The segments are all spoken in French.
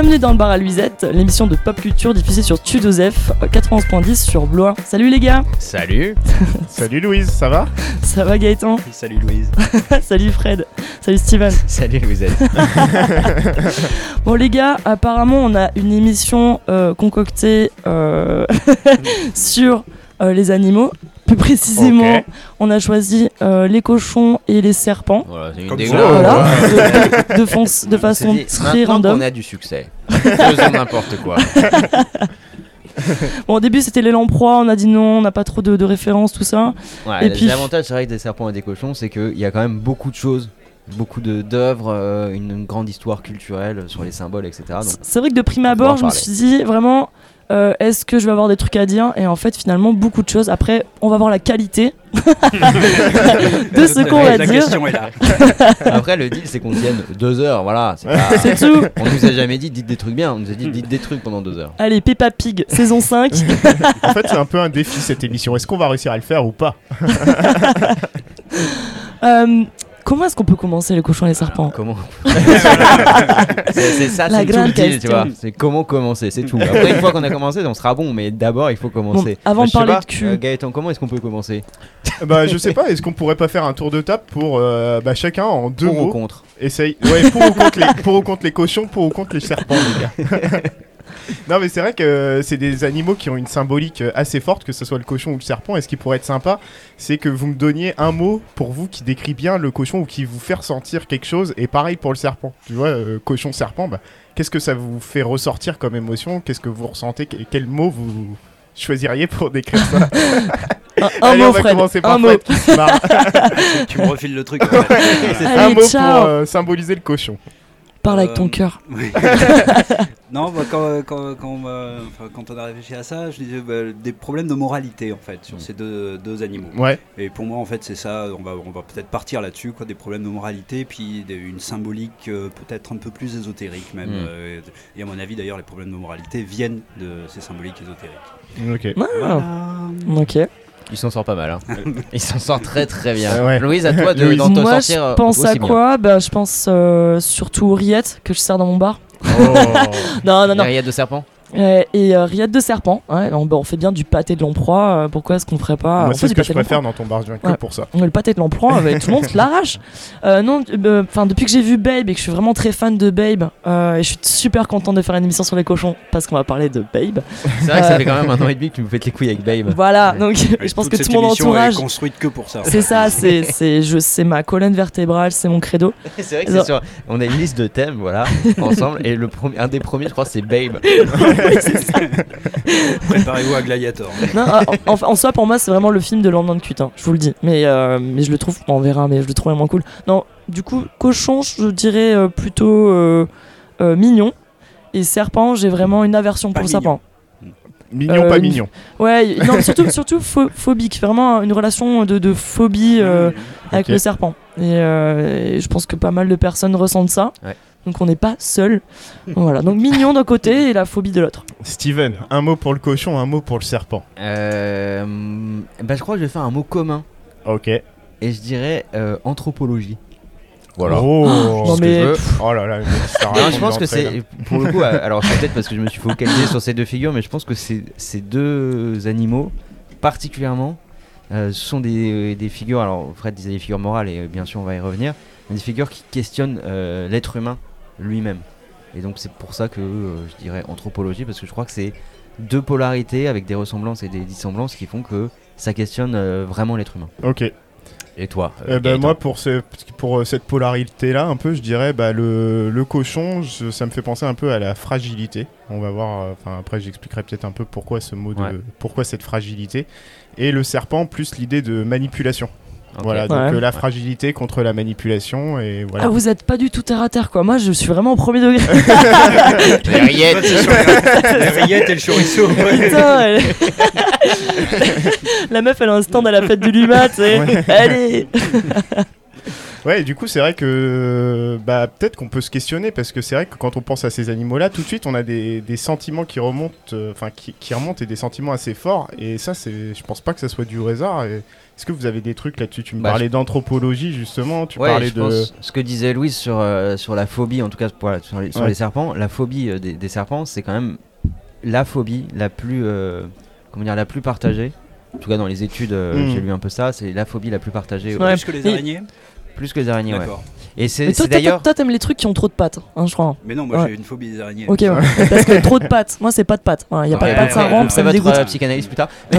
Bienvenue dans le bar à Luisette, l'émission de pop culture diffusée sur Tudosef 91.10 sur Blois. Salut les gars. Salut. Salut Louise, ça va? Ça va Gaëtan? Salut Louise. Salut Fred. Salut Steven. Salut êtes Bon les gars, apparemment on a une émission euh, concoctée euh, sur euh, les animaux. Plus précisément, on a choisi euh, les cochons et les serpents. Voilà, c'est une Comme. Voilà, de, de fon- de façon dit, très random. qu'on a du succès. Faisons n'importe quoi. Bon, au début c'était les lamproies, on a dit non, on n'a pas trop de, de références, tout ça. Ouais, Et puis- L'avantage, c'est vrai, des serpents et des cochons, c'est qu'il y a quand même beaucoup de choses, beaucoup de- d'œuvres, euh, une grande histoire culturelle sur les symboles, etc. Donc, C'est vrai que de prime on abord, je me suis dit vraiment, euh, est-ce que je vais avoir des trucs à dire Et en fait, finalement, beaucoup de choses. Après, on va voir la qualité de ce qu'on va La dire. question est là. Après, le deal, c'est qu'on tienne deux heures, voilà. c'est pas- tout. On nous a jamais dit dites des trucs bien, on nous a dit dites des trucs pendant deux heures. Allez, Peppa Pig, saison 5. En fait, c'est un peu un défi cette émission. Est-ce qu'on va réussir à le faire ou pas? Euh, comment est-ce qu'on peut commencer les cochons et les serpents Comment C'est ça, La c'est tout grande le deal, tu vois. C'est comment commencer, c'est tout. Après, une fois qu'on a commencé, on sera bon, mais d'abord, il faut commencer. Bon, avant Bah, de parler pas, de cul. euh, Gaëtan, comment est-ce qu'on peut commencer Bah, je sais pas. Est-ce qu'on pourrait pas faire un tour de table pour euh, bah, chacun en deux Pour ou contre Essaye. Ouais, pour ou contre les, pour ou contre les cochons, pour ou contre les serpents, les gars. non, mais c'est vrai que c'est des animaux qui ont une symbolique assez forte, que ce soit le cochon ou le serpent. Et ce qui pourrait être sympa, c'est que vous me donniez un mot pour vous qui décrit bien le cochon ou qui vous fait ressentir quelque chose. Et pareil pour le serpent. Tu vois, euh, cochon, serpent, bah, qu'est-ce que ça vous fait ressortir comme émotion? Qu'est-ce que vous ressentez? Que- Quel mot vous choisiriez pour décrire ça? Un, un Allez, mot, on va Fred. commencer Un par mot. Fred qui se marre. tu me refiles le truc. un mot ciao. pour euh, symboliser le cochon. Parle avec Euh, ton cœur. Oui. non, bah, quand, quand, quand, enfin, quand on a réfléchi à ça, je disais bah, des problèmes de moralité en fait sur ces deux, deux animaux. Ouais. Et pour moi, en fait, c'est ça. On va, on va peut-être partir là-dessus, quoi, des problèmes de moralité, puis des- une symbolique euh, peut-être un peu plus ésotérique même. Mm. euh, et à mon avis, d'ailleurs, les problèmes de moralité viennent de ces symboliques ésotériques. Ok. Ah, Voilà. ok. Il s'en sort pas mal. Hein. Il s'en sort très très bien. Ouais. Louise, à toi de, d'en Moi, sortir. euh, je pense à aussi quoi? Bah, Je pense euh, surtout aux rillettes que je sers dans mon bar. Oh. Non, non, non. Derrière de serpent? Euh, et euh, rillettes de serpent. Ouais, on, bah, on fait bien du pâté de lamproie. euh, pourquoi est-ce qu'on ferait pas Moi, on c'est ce que je préfère dans ton bar, je viens que Ouais. pour ça. Le pâté de bah, tout le monde se l'arrache. Euh, non, euh, enfin depuis que j'ai vu Babe et que je suis vraiment très fan de Babe, euh, et je suis super content de faire une émission sur les cochons parce qu'on va parler de Babe. C'est vrai que ça Euh. fait quand même un an et demi que tu me fais les couilles avec Babe. Voilà, donc je pense que cette tout mon émission entourage. est construite que pour ça. C'est ça, c'est c'est je c'est ma colonne vertébrale, c'est mon credo. C'est vrai que c'est sur. On a une liste de thèmes, voilà, ensemble. Et le premier, un des premiers, je crois, c'est Babe. Préparez-vous à Gladiator. Non, en, en- en soi, pour moi, c'est vraiment le film de lendemain de cuite, hein, je vous le dis. Mais, euh, mais je le trouve, on verra, mais je le trouve vraiment cool. Non, du coup, cochon, je dirais euh, plutôt euh, euh, mignon. Et serpent, j'ai vraiment une aversion Pas pour le mignon. serpent. Mignon, Euh, pas mignon. Ouais, y- non, surtout, surtout pho- phobique, vraiment une relation de, de phobie euh, avec le serpent. Et, euh, et je pense que pas mal de personnes ressentent ça. Ouais. Donc on n'est pas seul. Voilà, donc mignon d'un côté et la phobie de l'autre. Steven, un mot pour le cochon, un mot pour le serpent. Euh, bah, je crois que je vais faire un mot commun. Ok. Et je dirais euh, anthropologie. Voilà. Oh, non ce que mais je veux. pff, Oh là là, Non, raconte je pense que c'est pour le coup. euh, Alors c'est peut-être parce que je me suis focalisé sur ces deux figures, mais je pense que ces, ces deux animaux, particulièrement, euh, sont des, des figures. Alors Fred disait des figures morales et euh, bien sûr on va y revenir, mais des figures qui questionnent euh, l'être humain lui-même. Et donc c'est pour ça que euh, je dirais anthropologie parce que je crois que c'est deux polarités avec des ressemblances et des dissemblances qui font que ça questionne euh, vraiment l'être humain. Ok. Et toi euh, Eh ben, moi, pour, ce, pour cette polarité-là, un peu, je dirais, bah, le, le cochon, je- ça me fait penser un peu à la fragilité. On va voir, enfin, après, j'expliquerai peut-être un peu pourquoi ce mot de. Ouais. Pourquoi cette fragilité. Et le serpent, plus l'idée de manipulation. Voilà, donc Ouais. euh, la fragilité contre la manipulation, et voilà. ah, vous êtes pas du tout terre à terre quoi. Moi je suis vraiment au premier degré. Les rillettes. Les rillettes et le chorizo. Putain, elle- La meuf elle a un stand à la fête du Luma, tu sais. Ouais. Allez Ouais, et du coup, c'est vrai que bah, peut-être qu'on peut se questionner parce que c'est vrai que quand on pense à ces animaux-là, tout de suite, on a des, des sentiments qui remontent, euh, enfin qui, qui remontent et des sentiments assez forts. Et ça, c'est, je pense pas que ça soit du hasard. Et Est-ce que vous avez des trucs là-dessus? Tu me Bah, parlais d'anthropologie justement, tu Ouais, parlais je de. pense ce que disait Louise sur, euh, sur la phobie, en tout cas pour- sur, les, sur Ouais. les serpents, la phobie euh, des, des serpents, c'est quand même la phobie la plus, euh, comment dire, la plus partagée. En tout cas, dans les études, euh, Mm. j'ai lu un peu ça. C'est la phobie la plus partagée, Ouais. Plus que les araignées plus que les araignées. Ouais. D'accord. Et c'est Mais toi, c'est toi, d'ailleurs. toi, t'aimes les trucs qui ont trop de pattes, hein, je crois. Mais non, moi Ouais. j'ai une phobie des araignées. Ok, ouais. Parce que trop de pattes. Moi, c'est pas de pattes. Il y a pas Ouais, de pattes, ça ouais, rampe, ça me votre dégoûte. euh, psychanalyse plus tard.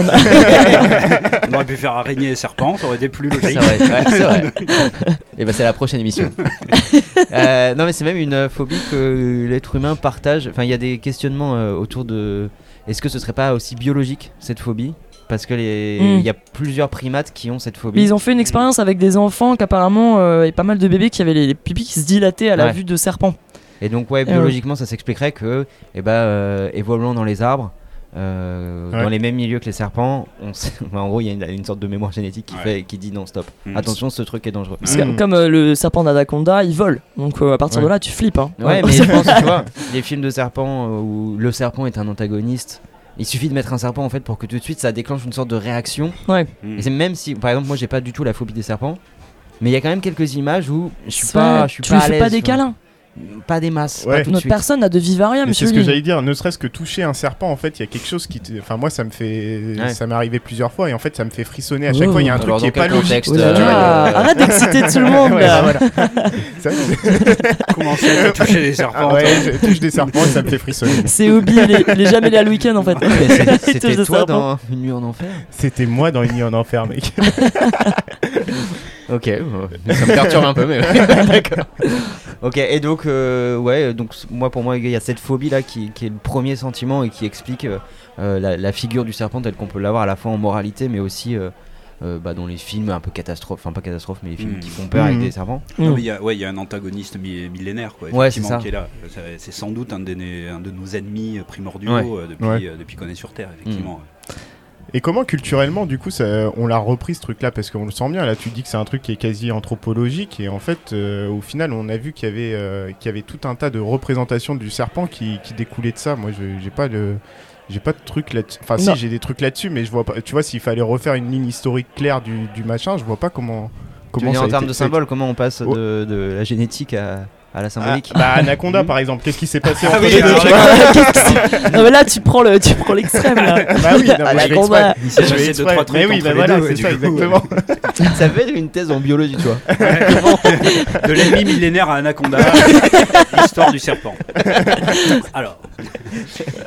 On aurait pu faire araignée et serpent, ça aurait été plus C'est logique. vrai, ouais, c'est vrai. Et ben c'est la prochaine émission. Euh, non mais c'est même une euh, phobie que l'être humain partage. Enfin il y a des questionnements euh, autour de. Est-ce que ce serait pas aussi biologique cette phobie? Parce que les, il Mm. y a plusieurs primates qui ont cette Mais phobie. ils ont fait une expérience avec des enfants qu'apparemment, euh, et pas mal de bébés qui avaient les, les pupilles qui se dilataient à la Ouais. vue de serpents. Et donc ouais ouais. biologiquement ça s'expliquerait que eh ben euh, évoluant dans les arbres. euh, Ouais. Dans les mêmes milieux que les serpents, on sait- enfin, en gros il y a une, une sorte de mémoire génétique qui, Ouais. fait, qui dit non stop. Mm. Attention ce truc est dangereux. Parce que, Mm. comme euh, le serpent d'Anaconda, il vole. Donc euh, à partir Ouais. de là, tu flippes. Hein. Ouais, mais je pense que tu vois, les films de serpents où le serpent est un antagoniste, il suffit de mettre un serpent en fait pour que tout de suite ça déclenche une sorte de réaction. Ouais. Mm. Et c'est même si, par exemple, moi j'ai pas du tout la phobie des serpents, mais il y a quand même quelques images où je suis pas, vrai, je suis tu pas lui à fais pas des tu câlins. Pas des masses, Ouais. pas tout de Notre suite. personne n'a de vie rien, Mais monsieur. c'est ce que j'allais dire, ne serait-ce que toucher un serpent, en fait, il y a quelque chose qui. Enfin, moi, ça me fait. Ouais. Ça m'est arrivé plusieurs fois et en fait, ça me fait frissonner à chaque Oh. fois. Il y a un truc Alors, qui est pas logique. Oh euh, euh, Arrête d'exciter tout le monde Ouais, là. voilà. Ça, c'est- Commencer à toucher les serpents. Ah ouais, je touche des serpents et ça me fait frissonner. C'est Obi, il est, jamais allé à le week-end en fait. C'était des toi dans Une nuit en enfer C'était moi dans une nuit en enfer, mec. Ok, bon, ça me perturbe un peu, mais d'accord. Ok, et donc, euh, ouais, donc s- moi pour moi, il y a cette phobie là qui, qui est le premier sentiment et qui explique euh, euh, la, la figure du serpent telle qu'on peut l'avoir à la fois en moralité, mais aussi euh, euh, bah, dans les films un peu catastrophes, enfin pas catastrophes, mais les films Mm. qui font peur avec Mm. des serpents. Non, Mm. mais il y a, ouais, il y a un antagoniste mi- millénaire, quoi, Ouais, c'est ça. qui est là. C'est sans doute un de, nos- un de nos ennemis primordiaux Ouais. euh, depuis, Ouais. euh, depuis qu'on est sur Terre, effectivement. Et comment culturellement, du coup, ça, on l'a repris ce truc-là? Parce qu'on le sent bien, là, tu dis que c'est un truc qui est quasi anthropologique, et en fait, euh, au final, on a vu qu'il y, avait, euh, qu'il y avait tout un tas de représentations du serpent qui, qui découlaient de ça. Moi, je j'ai pas de. J'ai pas de truc là-dessus. Enfin, Non. si, j'ai des trucs là-dessus, mais je vois pas. Tu vois, s'il fallait refaire une ligne historique claire du, du machin, je vois pas comment. Tu Comment veux dire ça a en termes été- de symboles, comment on passe Oh. de, de la génétique à, à la Ah, symbolique bah, Anaconda, par exemple, qu'est-ce qui s'est passé Ah entre oui, les deux Non mais là tu prends le, tu prends l'extrême là. Bah oui, non, Anaconda. Il s'est passé deux, trois trucs Mais oui, entre bah les voilà, deux, c'est ça, exactement. Ça fait une thèse en biologie, tu vois. De l'ennemi millénaire à Anaconda, l'histoire du serpent. Alors.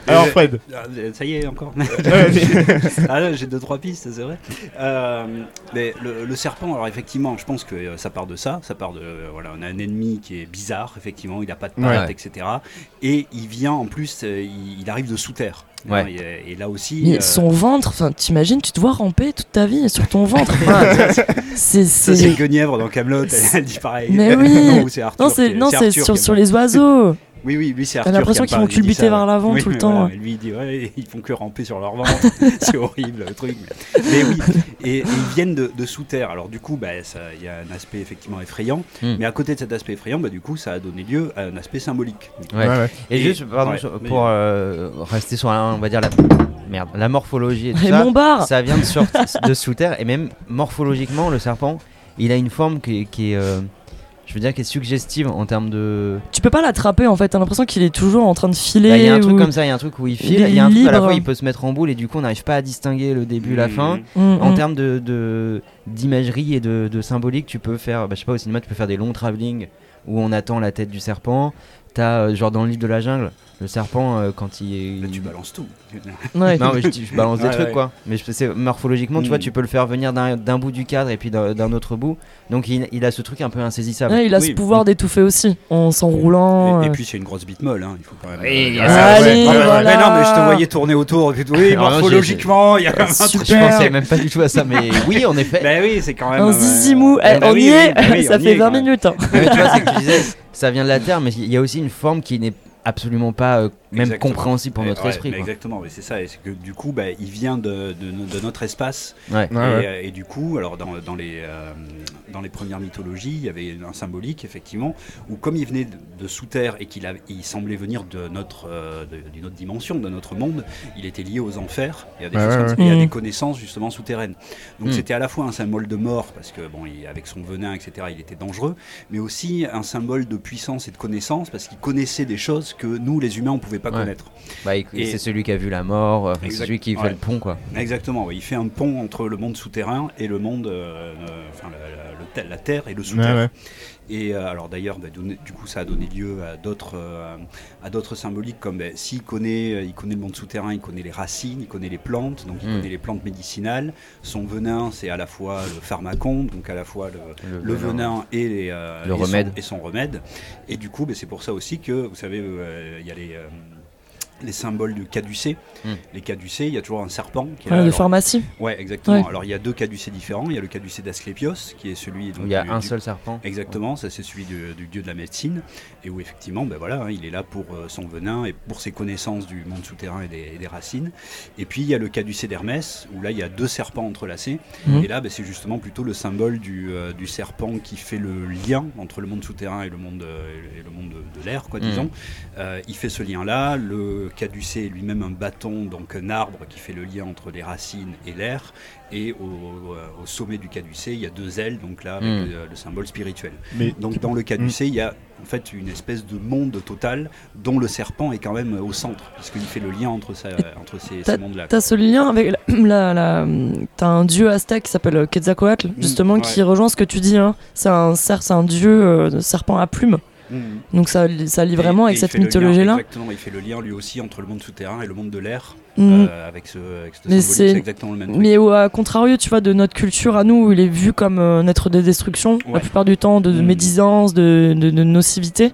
Alors, Euh, Fred. ah, Ça y est, encore. Ah là, j'ai deux trois pistes, c'est vrai. Euh, mais le, le serpent, alors effectivement, je pense que euh, ça part de ça. Ça part de euh, voilà, on a un ennemi qui est bizarre, effectivement, il n'a pas de pattes, Ouais. etc. Et il vient en plus, euh, il, il arrive de sous terre. Ouais. Et, et là aussi. Mais euh, son ventre, enfin t'imagines, tu te vois ramper toute ta vie sur ton ventre. Enfin, c'est c'est. Guenièvre dans Camelot, elle dit pareil. Mais oui. non, c'est sur, sur les oiseaux. Oui, oui, lui c'est T'as Arthur. l'impression qui qu'ils vont culbuter ça, vers l'avant Oui, tout le temps. voilà, lui il dit ouais, ils font que ramper sur leur ventre. c'est horrible le truc. Mais, mais oui, et, et ils viennent de, de sous terre. Alors du coup, bah, ça- il y a un aspect effectivement effrayant. Hmm. Mais à côté de cet aspect effrayant, bah, du coup, ça a donné lieu à un aspect symbolique. Ouais. Ouais, ouais. Et, Et- juste, pardon, ouais, sur- mais- pour euh, rester sur, la, on va dire la merde, la morphologie et tout ça, mon bar. ça vient de, sur- de sous terre et même morphologiquement, le serpent, il a une forme qui, est- qui est, euh, je veux dire, qui est suggestive en termes de. Tu peux pas l'attraper en fait. T'as l'impression qu'il est toujours en train de filer. Bah, Il y a un truc comme ça, il y a un truc où il il file, est il y a un truc où à la libre. fois il peut se mettre en boule et du coup on n'arrive pas à distinguer le début, la Hmm. fin. Mm, En mm. termes de, de- d'imagerie et de, de symbolique, tu peux faire, bah, je sais pas, au cinéma, tu peux faire des longs travelling où on attend la tête du serpent. T'as, euh, genre dans le livre de la jungle, le serpent, euh, quand il. Là, tu balances tout. Ouais. Non, mais je, je balance des Ouais, trucs ouais. quoi. Mais je- c'est morphologiquement, tu vois, Mm. tu peux le faire venir d'un d'un bout du cadre et puis d'un d'un autre bout. Donc il, il a ce truc un peu insaisissable. Ouais, il a ce Oui. pouvoir d'étouffer aussi en s'enroulant. Et, et euh. puis c'est une grosse bite molle, hein, il faut quand même. Oui, il y euh, a ça, Allez, voilà. Mais non, mais je te voyais tourner autour. Et puis, oui, morphologiquement, il y a quand même un Je truc. Pensais même pas du tout à ça, mais oui, en effet. Bah oui, c'est quand même. Un zizimou, bah Eh, on oui, y oui, est, oui, ça fait est, 20 quand même. minutes. hein. Mais tu vois, c'est que tu disais, ça vient de la terre, mais il y a aussi une forme qui n'est absolument pas euh, même Exactement. compréhensible pour notre ouais, esprit. mais quoi. Exactement, mais c'est ça. Et c'est que du coup, bah, il vient de, de, de notre espace. Ouais. Ouais, et, ouais. euh, et du coup, alors dans, dans les, euh, dans les premières mythologies, il y avait un symbolique, effectivement, où comme il venait de, de sous terre et qu'il il semblait venir de notre, euh, d'une autre dimension, de notre monde, il était lié aux enfers et à des, Ouais, choses ouais, comme ouais. ça, et à Mhm. des connaissances justement souterraines. Donc Mhm. c'était à la fois un symbole de mort, parce que bon, il- avec son venin, etc., il était dangereux, mais aussi un symbole de puissance et de connaissance, parce qu'il connaissait des choses que nous, les humains, on ne pouvait pas Ouais. connaître. Bah, il- Et- c'est celui qui a vu la mort, euh, c'est celui qui fait ouais. le pont, quoi. Exactement, il fait un pont entre le monde souterrain et le monde, euh, euh, enfin la, la- terre et le ouais. Et euh, alors d'ailleurs, bah, du coup, ça a donné lieu à d'autres, euh, à d'autres symboliques comme bah, s'il connaît, euh, il connaît le monde souterrain, il connaît les racines, il connaît les plantes, donc il Mm. connaît les plantes médicinales. Son venin, c'est à la fois le pharmacon, donc à la fois le, le venin et, les, Le et son- remède. et son remède. Et du coup, bah, c'est pour ça aussi que, vous savez, il y a les, les symboles du caducée. Mm. Les caducées, il y a toujours un serpent. Qui est Ouais, là. de Alors, pharmacie. Ouais, exactement. Ouais. Alors il y a deux caducées différents. Il y a le caducée d'Asclépios, qui est celui. donc, Où il y a du- un du- seul serpent. Exactement, ça c'est celui du, du dieu de la médecine, et où effectivement, ben voilà, hein, il est là pour euh, son venin et pour ses connaissances du monde souterrain et des, et des racines. Et puis il y a le caducée d'Hermès, où là il y a deux serpents entrelacés, Mhm. et là ben, c'est justement plutôt le symbole du, euh, du serpent qui fait le lien entre le monde souterrain et le monde, euh, et le monde de, de l'air, quoi, Mhm. disons. Euh, il fait ce lien-là. Le caducée est lui-même un bâton, donc un arbre qui fait le lien entre les racines et l'air. Et au, au- au sommet du caducée, il y a deux ailes, donc là, avec Mhm. le, le symbole spirituel. Mais Donc dans le caducée, il y a en fait une espèce de monde total dont le serpent est quand même au centre, puisqu'il fait le lien entre, ça, entre ces, ces mondes-là. T'as ce lien avec la, la- la- t'as un dieu aztèque qui s'appelle Quetzalcoatl justement ouais. qui rejoint ce que tu dis. Hein. C'est un un dieu euh, serpent à plumes. Mhm. Donc ça, ça lie vraiment et avec cette mythologie-là. Exactement, il fait le lien lui aussi entre le monde souterrain et le monde de l'air, Mhm. euh, avec ce, avec ce Mais c'est- exactement le même truc. Mais au à contrario, tu vois, de notre culture à nous, où il est vu comme euh, un être de destruction, la plupart du temps, de, de Mm. médisance, de, de- de nocivité.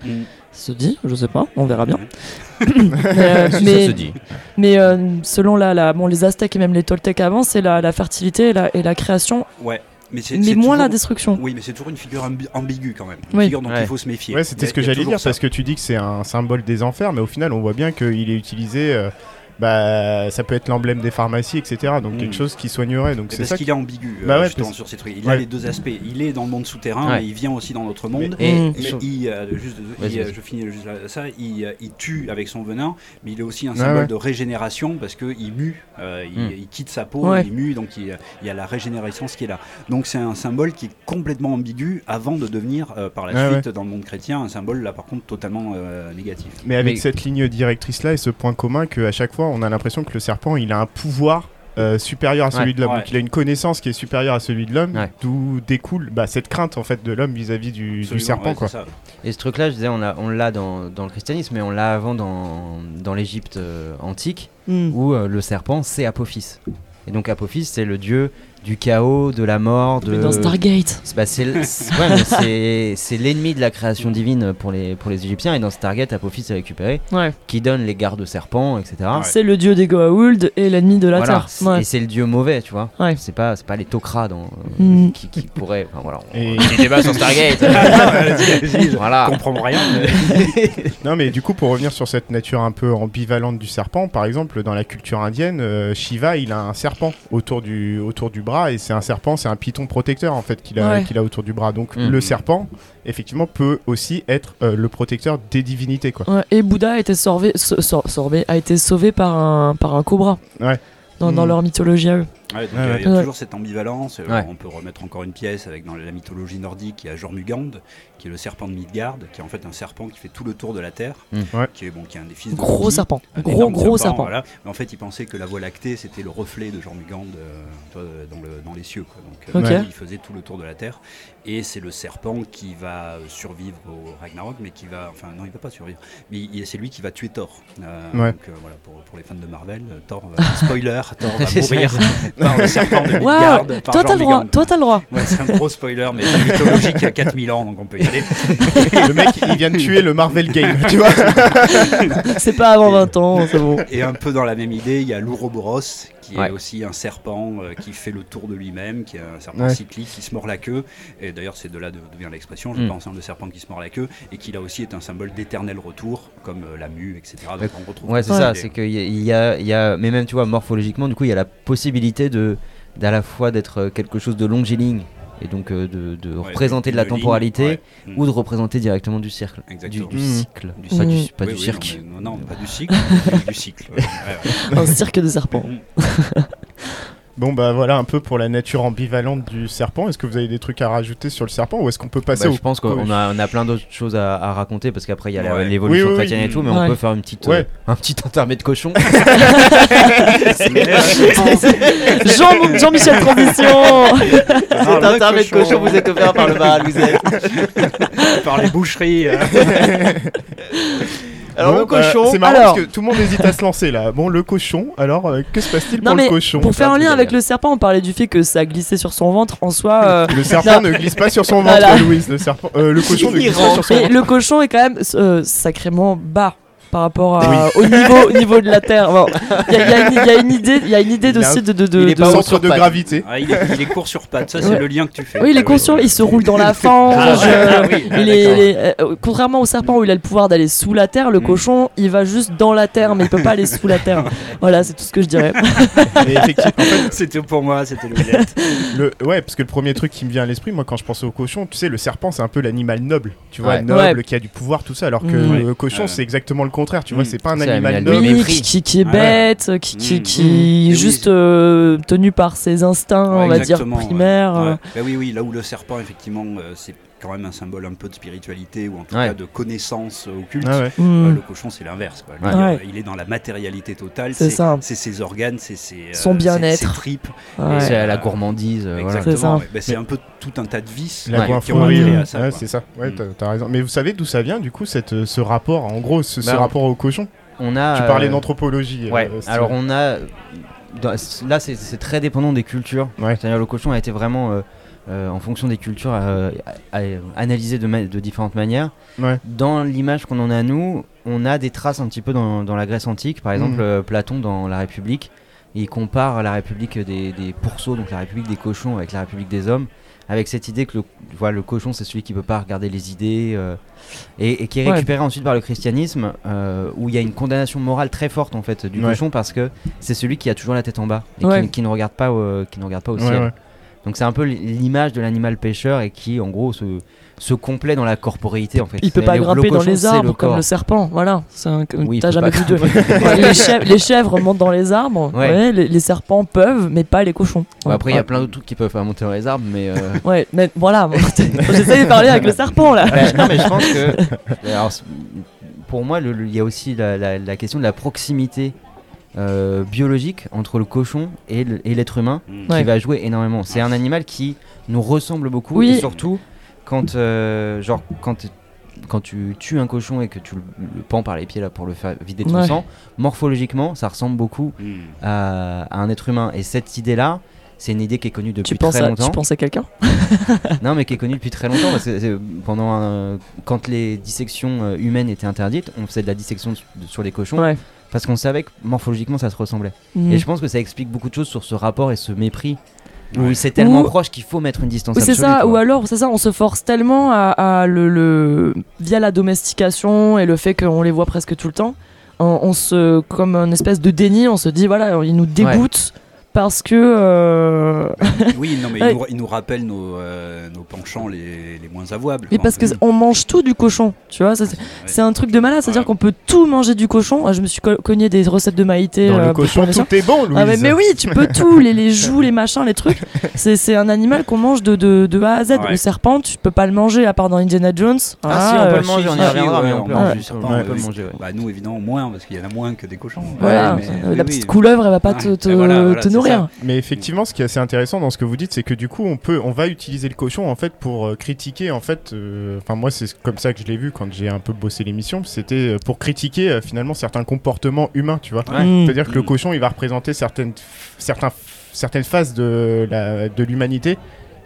Ça se dit, je sais pas, on verra bien. Mais euh, Ça mais- se dit. mais, euh, selon la, la- bon, les Aztèques et même les Toltecs avant, c'est la, la fertilité et la, et la création, Ouais. Mais, c'est- mais moins la destruction. Oui, mais c'est toujours une figure ambi- ambiguë quand même. Une Oui. figure dont Ouais. il faut se méfier. Ouais, c'était ce que j'allais dire ça. parce que tu dis que c'est un symbole des enfers, mais au final, on voit bien qu'il est utilisé. Bah, ça peut être l'emblème des pharmacies, etc. Donc Mm. quelque chose qui soignerait. Donc c'est parce ça. qu'il est ambigu euh, Bah ouais, justement parce- sur ces trucs. Il Ouais. a les deux aspects. Il est dans le monde souterrain, Ouais. mais il vient aussi dans notre monde. Et, il, euh, juste, Vas-y, il, euh, je finis juste là, ça. Il, il tue avec son venin, mais il est aussi un symbole ouais. de régénération parce que il mue, euh, il, il quitte sa peau, Ouais. il mue, donc il, il y a la régénération qui est là. Donc c'est un symbole qui est complètement ambigu avant de devenir euh, par la suite dans le monde chrétien un symbole là par contre totalement euh, négatif. Mais avec Mais- cette ligne directrice là et ce point commun qu'à chaque fois on a l'impression que le serpent il a un pouvoir euh, supérieur à celui Ouais. de l'homme, Ouais. donc il a une connaissance qui est supérieure à celui de l'homme, Ouais. d'où découle bah, cette crainte en fait de l'homme vis-à-vis du, serpent quoi. Et ce truc-là, je disais, on, a- on l'a dans, dans le christianisme, mais on l'a avant dans, dans l'Égypte euh, antique, Mm. où euh, le serpent, c'est Apophis. Et donc Apophis, c'est le dieu du chaos, de la mort, de... Mais Dans Stargate. C'est- bah, c'est ouais, mais l'ennemi de la création divine pour les, pour les Égyptiens, et dans Stargate, Apophis est récupéré, Ouais. qui donne les gardes serpents, etc. Ouais. C'est le dieu des Goa'uld et l'ennemi de la Voilà. Terre. Ouais. Et c'est le dieu mauvais, tu vois. Ouais. C'est pas, c'est pas les Tok'ra dans, euh, Mm. qui, qui pourraient. Enfin voilà. On, Et- Petit débat sur Stargate. Vas-y, je voilà. comprends rien. Non mais du coup pour revenir sur cette nature un peu ambivalente du serpent, par exemple dans la culture indienne, euh, Shiva il a un serpent autour du, autour du bras et c'est un serpent, c'est un python protecteur en fait qu'il a, Ouais. qu'il a autour du bras. Donc Mhm. le serpent effectivement peut aussi être euh, le protecteur des divinités quoi. Ouais, et Bouddha a été sauvé, so- so- sauvé- a été sauvé par un, par un cobra. Ouais. Dans, dans Mm. leur mythologie à eux. Ouais, donc Ouais, il y a- ouais. il y a Ouais. toujours cette ambivalence. Euh, Ouais. On peut remettre encore une pièce avec dans la mythologie nordique, il y a Jormungand, qui est le serpent de Midgard, qui est en fait un serpent qui fait tout le tour de la Terre. Ouais. qui est bon, qui est un des fils de Gros Loki, serpent. un Gros, gros serpent. voilà. Mais en fait, il pensait que la Voie lactée, c'était le reflet de Jormungand euh, dans, le, dans les cieux. Quoi. Donc, euh, il faisait tout le tour de la Terre. Et c'est le serpent qui va euh, survivre au Ragnarok, mais qui va. Enfin, non, il va pas survivre. Mais c'est lui qui va tuer Thor. Euh, Ouais. Donc, euh, voilà, pour, pour les fans de Marvel, Thor va. spoiler, Thor va mourir par le serpent de par Toi t'as le droit, toi t'as le droit. Ouais, c'est un gros spoiler, mais c'est mythologique il y a 4000 ans, donc on peut y aller. le mec il vient de tuer le Marvel Game, tu vois. C'est pas avant 20 ans, c'est bon. Et un peu dans la même idée, il y a l'Ouroboros, qui Ouais. est aussi un serpent euh, qui fait le tour de lui-même, qui est un serpent Ouais. cyclique qui se mord la queue. Et d'ailleurs, c'est de là d'où vient l'expression, je Mm. pense, hein, le serpent qui se mord la queue, et qui là aussi est un symbole d'éternel retour, comme euh, la mue, etc. Donc Ouais. on retrouve Ouais, c'est ça. C'est qu'il y, a- il y a, il y a, mais même tu vois, morphologiquement, du coup, il y a la possibilité de, d'à la fois d'être euh, quelque chose de longiligne et donc euh, de, de Ouais, représenter de la temporalité ouais. Mm. ou de représenter directement du cercle, du, cycle, Du pas du, pas Oui, du oui, cirque. Non, mais- non, non, pas du cycle, du, cycle. ouais. Un cirque de serpents. Bon bah voilà un peu pour la nature ambivalente du serpent. Est-ce que vous avez des trucs à rajouter sur le serpent ou est-ce qu'on peut passer Bah, au je pense qu'on a, on a plein d'autres choses à, à raconter parce qu'après il y a Ouais. l'évolution Oui, oui, chrétienne oui. et tout, mais Ouais. on peut faire une petite, euh, Ouais. un petit intermède cochon. Jean- Jean-Michel Transition Cet le intermède cochon. cochon vous êtes offert par le bar à Louisette. Par les boucheries. Alors Bon, le bah, cochon. c'est marrant Alors- parce que tout le monde hésite à se lancer là. Bon le cochon. Alors euh, que se passe-t-il pour mais le cochon pour faire un lien avec le serpent, on parlait du fait que ça glissait sur son ventre. En soi, euh, Le serpent ne glisse pas sur son ventre, Voilà. Louise. Le serpent, euh, le cochon ne glisse pas sur son ventre. le cochon est quand même euh, sacrément bas par rapport à- Oui. au niveau au niveau de la terre. Bon, Il y, a- il y une- il y a une idée, il y a une idée Il aussi de de, de, il est de- centre de sur pattes. gravité. Ah, il, est, il est court sur pattes, ça c'est Ouais. le lien que tu fais. Oui, les Ah, cochons, il se roule dans la fange. Ah, ouais, euh, ah oui, ah, il est- il est- euh, contrairement au serpent où il a le pouvoir d'aller sous la terre, le Mm. cochon, il va juste dans la terre, mais il peut pas aller sous la terre. Voilà, c'est tout ce que je dirais. En fait, C'était pour moi, c'était le, ouais, parce que le premier truc qui me vient à l'esprit, moi, quand je pense au cochon, tu sais, le serpent, c'est un peu l'animal noble, tu vois, Ouais. noble, Ouais. qui a du pouvoir, tout ça, alors que Mm. le cochon, Ouais. c'est exactement le contraire, tu vois, Mm. c'est pas un C'est animal un noble. Oui, qui, qui, qui est Ouais. bête, qui, qui, Mm. qui Mm. juste oui. euh, tenu par ses instincts, on va dire, primaires. euh. Ouais. Bah oui, oui, là où le serpent, effectivement, euh, c'est quand même un symbole un peu de spiritualité ou en tout Ouais. cas de connaissance occulte. Ah ouais. Euh, le cochon, c'est l'inverse. Ouais. Il est dans la matérialité totale. C'est ça. C'est ses organes, c'est ses, euh, Son bien-être. ses tripes. Ouais. C'est la gourmandise. euh, voilà. Exactement. C'est ça. ouais. Bah, c'est un peu tout un tas de vices La Ouais. qui ont euh, à ça. c'est ça. Ouais, Mm. t'as- raison. Mais vous savez d'où ça vient, du coup, cette, ce rapport, en gros, ce, ce Bah, rapport au cochon? On a. Tu parlais euh, d'anthropologie. Ouais, alors on a. Là, c'est très dépendant des cultures. Ouais. C'est-à-dire, le cochon a été vraiment, en fonction des cultures, euh, à- à- analysé de, ma- de différentes manières. Ouais. Dans l'image qu'on en a, nous, on a des traces un petit peu dans, dans la Grèce antique. Par exemple, Mhm. euh, Platon dans La République, il compare la République des, des pourceaux, donc la République des cochons, avec la République des hommes. Avec cette idée que le, voilà, le cochon, c'est celui qui peut pas regarder les idées. euh, et, et qui est Ouais. récupéré ensuite par le christianisme, euh, où il y a une condamnation morale très forte en fait du Ouais. cochon parce que c'est celui qui a toujours la tête en bas et Ouais. qui, qui ne regarde pas au, qui ne regarde pas au Ouais, ciel. Donc c'est un peu l'image de l'animal pêcheur et qui en gros se, se complaît dans la corporéité en fait. Il peut pas le- le grimper dans les arbres le comme le serpent. Voilà, un- Oui, t'as jamais vu de. Les, chèvres, les chèvres montent dans les arbres. Ouais. ouais, les, les serpents peuvent, mais pas les cochons. Après il y a plein d'autres trucs qui peuvent faire monter dans les arbres mais euh, Ouais, mais voilà, j'essaie de parler avec le serpent là. Ouais, non, mais je pense que. alors, pour moi, il y a aussi la, la- la question de la proximité euh, biologique entre le cochon et le- et l'être humain Mm. Ouais. qui va jouer énormément. C'est un animal qui nous ressemble beaucoup Oui. et surtout quand, euh, genre, quand, quand tu tues un cochon et que tu le, le pends par les pieds là, pour le faire vider de son Ouais. sang, morphologiquement, ça ressemble beaucoup Mm. à, à un être humain. Et cette idée-là, c'est une idée qui est connue depuis Tu penses, très à, longtemps. tu penses à quelqu'un? Non, mais qui est connu depuis très longtemps parce que c'est- pendant un- quand les dissections euh, humaines étaient interdites, on faisait de la dissection sur les cochons Ouais. Parce qu'on savait que morphologiquement ça se ressemblait. Mm. Et je pense que ça explique beaucoup de choses sur ce rapport et ce mépris où c'est tellement Ou- proche qu'il faut mettre une distance Oui, c'est absolue. ça, quoi. ou alors, c'est ça, on se force tellement à, à le, le- via la domestication et le fait qu'on les voit presque tout le temps, on, on se, comme une espèce de déni, on se dit, voilà, ils nous dégoûtent parce que. euh, Oui, non, mais Ouais. il, nous, il nous rappelle nos, euh, nos penchants les, les moins avouables. Mais parce qu'on mange tout du cochon, tu vois, ça, c'est- un truc de malade, c'est-à-dire Ouais. qu'on peut tout manger du cochon. Ah, Je me suis co- cogné des recettes de Maïté. Dans euh, le pour cochon, tout est bon, Louise. Ah mais, mais oui, tu peux tout, les, les joues, les machins, les trucs. C'est c'est un animal qu'on mange de, de, de A à Z. Ouais. Le serpent, tu peux pas le manger à part dans Indiana Jones. Ah, si, on euh, peut le manger, on y reviendra, ouais, mais on on peut, on on le manger. ouais. Bah, nous, évidemment, moins, parce qu'il y en a moins que des cochons. Voilà, euh, la petite couleuvre, elle va pas te, nourrir. Mais effectivement, ce qui est assez intéressant dans ce que vous dites, c'est que du coup, on peut, on va utiliser le cochon en fait pour euh, critiquer en fait. euh, Enfin, moi, c'est comme ça que je l'ai vu quand j'ai un peu bossé l'émission. C'était euh, pour critiquer euh, finalement certains comportements humains, tu vois. Ouais. Mm. C'est-à-dire que le cochon, il va représenter certaines, certains, certaines phases de la, de l'humanité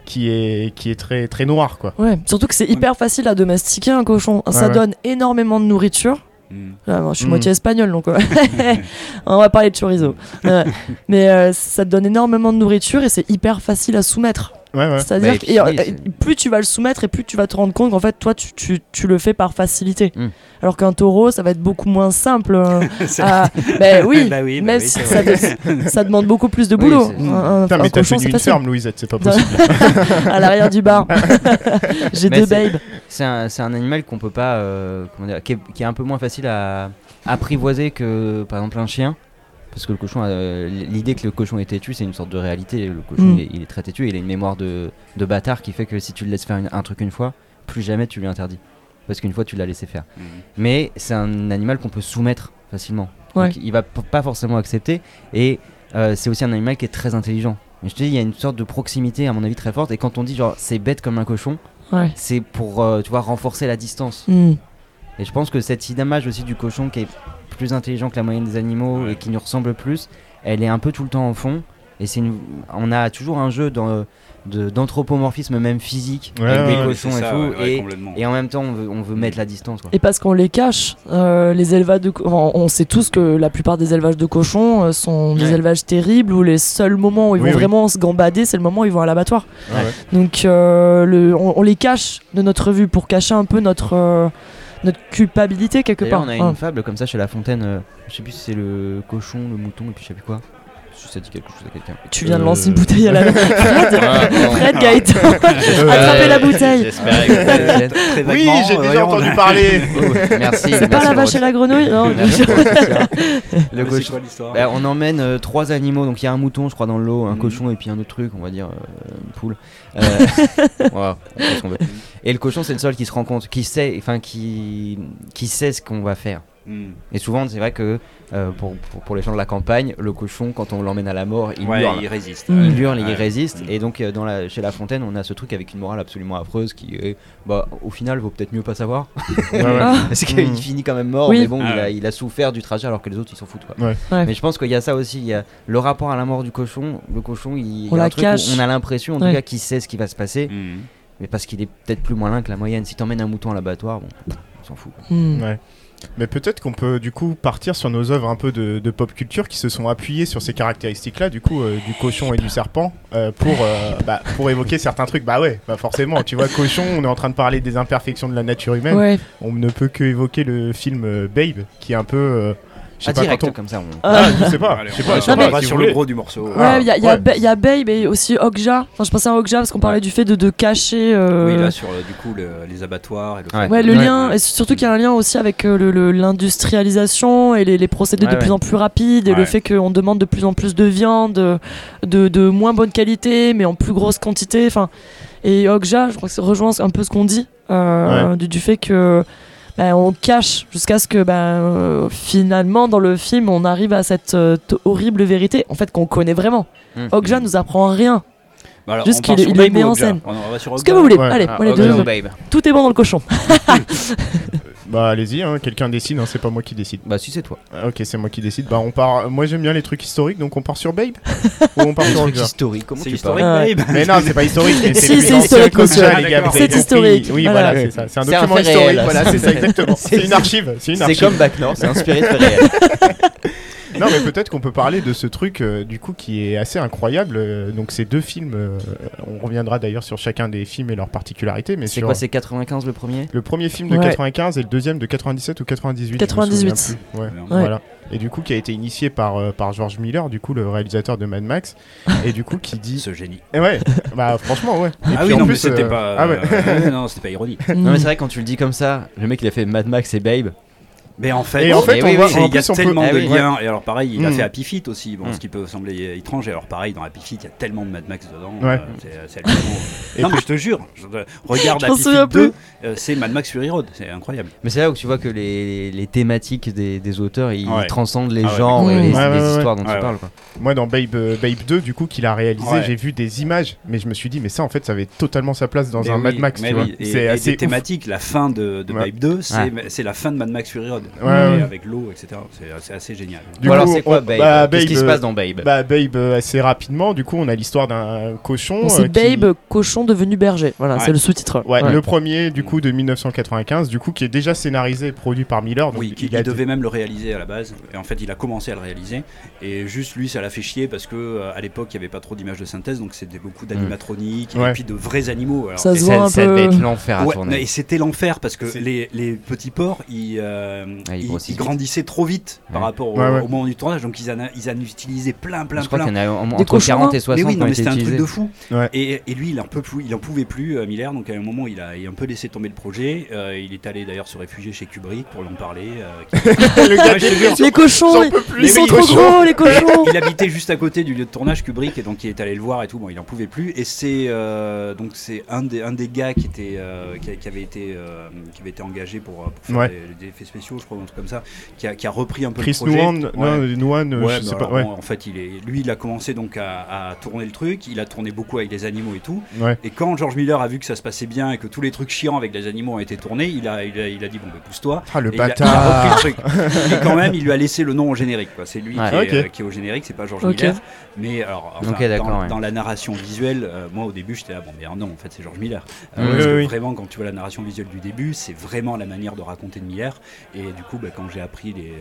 qui est, qui est très, très noire, quoi. Ouais, surtout que c'est hyper facile à domestiquer un cochon. Ça ouais. donne énormément de nourriture. Mm. Ah, je suis Mm. moitié espagnol donc euh, on va parler de chorizo. Ouais. Mais euh, ça te donne énormément de nourriture et c'est hyper facile à soumettre. Ouais, ouais. C'est-à-dire Bah, que oui, plus tu vas le soumettre et plus tu vas te rendre compte qu'en fait toi tu, tu, tu le fais par facilité. Mm. Alors qu'un taureau ça va être beaucoup moins simple. euh, C'est- à- ben oui, Bah oui, bah même oui, si ça, vrai. de- ça demande beaucoup plus de Oui, boulot. c'est- un, un- Putain, un mais t'as tenu une facile. ferme, Louisette, c'est pas possible. à l'arrière du bar. J'ai deux babes. C'est un, c'est un animal qu'on peut pas. euh, comment dire, qui, est, qui est un peu moins facile à apprivoiser que par exemple un chien. Parce que le cochon, a- l'idée que le cochon est têtu, c'est une sorte de réalité. Le cochon, Mm. il, est, il est très têtu, il a une mémoire de, de bâtard qui fait que si tu le laisses faire une- un truc une fois, plus jamais tu lui interdis. Parce qu'une fois, tu l'as laissé faire. Mhm. Mais c'est un animal qu'on peut soumettre facilement. Ouais. Donc, il va pas forcément accepter. Et euh, c'est aussi un animal qui est très intelligent. Mais je te dis, il y a une sorte de proximité, à mon avis, très forte. Et quand on dit genre c'est bête comme un cochon, Ouais. c'est pour euh, tu vois renforcer la distance. Mm. Et je pense que cette image aussi du cochon qui est plus intelligent que la moyenne des animaux Ouais. et qui nous ressemble plus, elle est un peu tout le temps en fond. Et c'est une... on a toujours un jeu dans- de- d'anthropomorphisme même physique Ouais, avec ouais, des ouais, cochons et ça, tout. ouais, et, en même temps, on veut, on veut mettre la distance. Quoi. Et parce qu'on les cache, euh, les élevages de, co- enfin, on sait tous que la plupart des élevages de cochons euh, sont des élevages terribles où les seuls moments où ils Oui, vont oui. vraiment se gambader, c'est le moment où ils vont à l'abattoir. Donc euh, le, on, on les cache de notre vue pour cacher un peu notre euh, notre culpabilité quelque part. on a Hein. une fable comme ça chez La Fontaine. euh, je sais plus si c'est le cochon, le mouton et puis je sais plus quoi. Si ça dit quelque chose à quelqu'un. Tu viens de Euh, lancer une bouteille à la main. Fred, Ah. Fred Gaëtan, Euh, attrapez la bouteille. J'espérais que vous alliez- Très Oui, j'ai déjà entendu parler. Oh, merci. C'est pas la vache et la grenouille Non. Le C'est cochon. quoi l'histoire Bah, on emmène euh, trois animaux, donc il y a un mouton, je crois, dans le lot, un Mhm. cochon et puis un autre truc, on va dire euh, une poule. Euh, voilà, on fait ce qu'on veut. Et le cochon, c'est le seul qui se rend compte, qui sait, enfin qui, qui sait ce qu'on va faire. Et souvent, c'est vrai que euh, pour, pour, pour les gens de la campagne, le cochon, quand on l'emmène à la mort, il Ouais, hurle. il résiste. Mm. Il hurle et il résiste. Mm. Et donc, euh, dans la, chez La Fontaine, on a ce truc avec une morale absolument affreuse qui est, bah, au final, vaut peut-être mieux pas savoir. Ouais. Ah, Parce qu'il Mm. finit quand même mort, Oui. mais bon, Ah il, a, ouais. il a souffert du trajet alors que les autres ils s'en foutent. Quoi. Ouais. Ouais. Mais je pense qu'il y a ça aussi, il y a le rapport à la mort du cochon. Le cochon, il, On a la un truc cache. où on a l'impression en tout cas qu'il sait ce qui va se passer, Hmm. mais parce qu'il est peut-être plus malin que la moyenne. Si t'emmènes un mouton à l'abattoir, bon, on s'en fout. quoi. Ouais. Mais peut-être qu'on peut du coup partir sur nos œuvres un peu de, de pop culture qui se sont appuyées sur ces caractéristiques-là, du coup, euh, du cochon et du serpent, euh, pour, euh, bah, pour évoquer certains trucs. Bah ouais, bah forcément, tu vois, cochon, on est en train de parler des imperfections de la nature humaine. Ouais. On ne peut que évoquer le film Babe, qui est un peu. Je sais Ah, pas direct on- comme ça. on- Ah, je sais pas, Allez, je sais pas, je sais pas, si sur le gros du morceau. Ah, Ouais, il y, a- il y a ouais. Y a Babe et aussi Okja. Enfin, je pensais à Okja parce qu'on parlait Ouais. du fait de, de cacher. euh, Oui, là, sur euh, du coup, le- les abattoirs et le Ouais. Ouais, le Ouais. lien, et surtout qu'il y a un lien aussi avec euh, le- le- l'industrialisation et les, les procédés Ouais, de ouais. plus en plus rapides et le fait qu'on demande de plus en plus de viande de, de, de moins bonne qualité mais en plus grosse quantité. Enfin, et Okja, je crois que ça rejoint un peu ce qu'on dit euh, du, du fait que bah, on cache jusqu'à ce que bah, euh, finalement dans le film on arrive à cette euh, horrible vérité en fait qu'on connaît vraiment. Okja nous apprend rien. Bah, alors, Juste qu'il- il met en scène. On va sur Ce que vous voulez. Ouais. Allez, Ah, oh, deux. Tout est bon dans le cochon. Bah allez-y, hein, quelqu'un décide, hein, c'est pas moi qui décide. Bah, si c'est toi. Ah, Ok, c'est moi qui décide. Bah on part. Moi j'aime bien les trucs historiques, donc on part sur Babe ou on part Un sur truc Okja historique, comment C'est tu historique, parles. Babe Mais non, c'est pas historique. mais Si, c'est historique, comme monsieur. les Ah, C'est historique, Oui, voilà. voilà, c'est ça. C'est un document historique. réel. Voilà, c'est ça exactement. C'est- C'est une archive. C'est une C'est archive. comme Bac Nord, c'est inspiré de réels. Non, mais peut-être qu'on peut parler de ce truc euh, du coup qui est assez incroyable. Euh, donc ces deux films, euh, on reviendra d'ailleurs sur chacun des films et leurs particularités. Mais C'est sur quoi, c'est 95 le premier? Le premier film de Ouais. 95 et le deuxième de 97 ou 98. je me 98. souviens plus. Ouais. Ouais. Voilà. Et du coup, qui a été initié par, euh, par George Miller, du coup, le réalisateur de Mad Max. et du coup, qui dit. Ce génie. Eh ouais, bah franchement, ouais. Et Ah puis, oui, en non, mais plus, c'était euh, pas. Ah ouais. non, c'était pas ironique. Non, mais c'est vrai, quand tu le dis comme ça, le mec il a fait Mad Max et Babe. Mais en fait, Et en fait, on oui, voit. oui, c'est- en il y a peut- tellement Ah de oui. liens. Et alors, pareil, il a Mm. fait Happy Feet aussi, bon, Mm. ce qui peut sembler étrange. Et alors, pareil, dans Happy Feet, il y a tellement de Mad Max dedans. Ouais. euh, c'est-. Et non, mais je te jure, je regarde Happy Feet 2, euh, c'est Mad Max Fury Road. C'est incroyable. Mais c'est là où tu vois que les, les thématiques des, des auteurs ils Ouais. transcendent les Ah ouais, genres et les, Ouais, ouais, les ouais, histoires dont ouais. tu parles. Quoi. Moi, dans Babe, euh, Babe 2, du coup, qu'il a réalisé, Ouais. j'ai vu des images, mais je me suis dit, mais ça, en fait, ça avait totalement sa place dans un Mad Max, mais tu oui, vois. Et, C'est assez thématiques, la fin de, Ouais. Babe 2, c'est Ouais. c'est la fin de Mad Max Fury Road. Ouais, et ouais. avec l'eau, etc. C'est c'est assez génial. Du alors coup, c'est quoi on- Babe bah, Qu'est-ce qui se Babe, passe dans Babe Bah Babe euh, assez rapidement, du coup on a l'histoire d'un cochon. Euh, c'est qui- Babe, cochon devenu berger. Voilà, Ouais. c'est le sous-titre. Ouais, Ouais. le premier du coup de 1995, du coup qui est déjà scénarisé et produit par Miller. Donc Oui, il, il a devait même le réaliser à la base. Et en fait, il a commencé à le réaliser. Et juste lui, ça l'a fait chier parce que euh, à l'époque, il n'y avait pas trop d'images de synthèse, donc c'était beaucoup d'animatronique Ouais. et puis de vrais animaux. Alors, Ça se voit Ça, un ça peu- devait être l'enfer à Ouais, tourner. et c'était l'enfer parce que les, les petits porcs ils, euh, Ah, ils ils- grossissent ils vite. grandissaient trop vite par rapport au, Ouais, ouais. au moment du tournage donc ils en, a- ils en utilisaient plein plein Je crois plein qu'il y en a en- entre cochons, 40 et hein 60 mais oui qui non ont mais été c'était un truc de fou Ouais. et, et lui il en peut plus il en pouvait plus euh, Miller donc à un moment il a, il a un peu laissé tomber le projet Euh, il est allé d'ailleurs se réfugier chez Kubrick pour l'en parler euh, qui- le gars Ouais. Les cochons, ils, sont trop cochons. gros, les cochons. il habitait juste à côté du lieu de tournage Kubrick et donc il est allé le voir et tout bon il en pouvait plus et c'est euh, donc c'est un des un des gars qui était euh, qui, qui avait été euh, qui avait été engagé pour, pour faire Ouais. des, des effets spéciaux je crois un truc comme ça qui a, qui a repris un peu Chris le projet Nouan, Ouais. non, Nouan, euh, Ouais, je bah sais alors, pas. Ouais. en fait, il est, lui, il a commencé donc à, à tourner le truc. Il a tourné beaucoup avec les animaux et tout. Ouais. Et quand George Miller a vu que ça se passait bien et que tous les trucs chiants avec les animaux ont été tournés, il a, il a, il a dit bon, bah, pousse-toi. Ah le Et il a- il a, bâtard. repris le truc. Et quand même, il lui a laissé le nom au générique. quoi. C'est lui Ouais. qui, est, Ok. qui est au générique, c'est pas George. Miller. Mais alors, enfin, dans, ouais. dans la narration visuelle, euh, moi au début, j'étais là, bon, mais non, en fait, c'est George Miller. Euh, Oui, parce oui, que oui. vraiment, quand tu vois la narration visuelle du début, c'est vraiment la manière de raconter de Miller. Et du coup, bah, quand j'ai appris les, euh,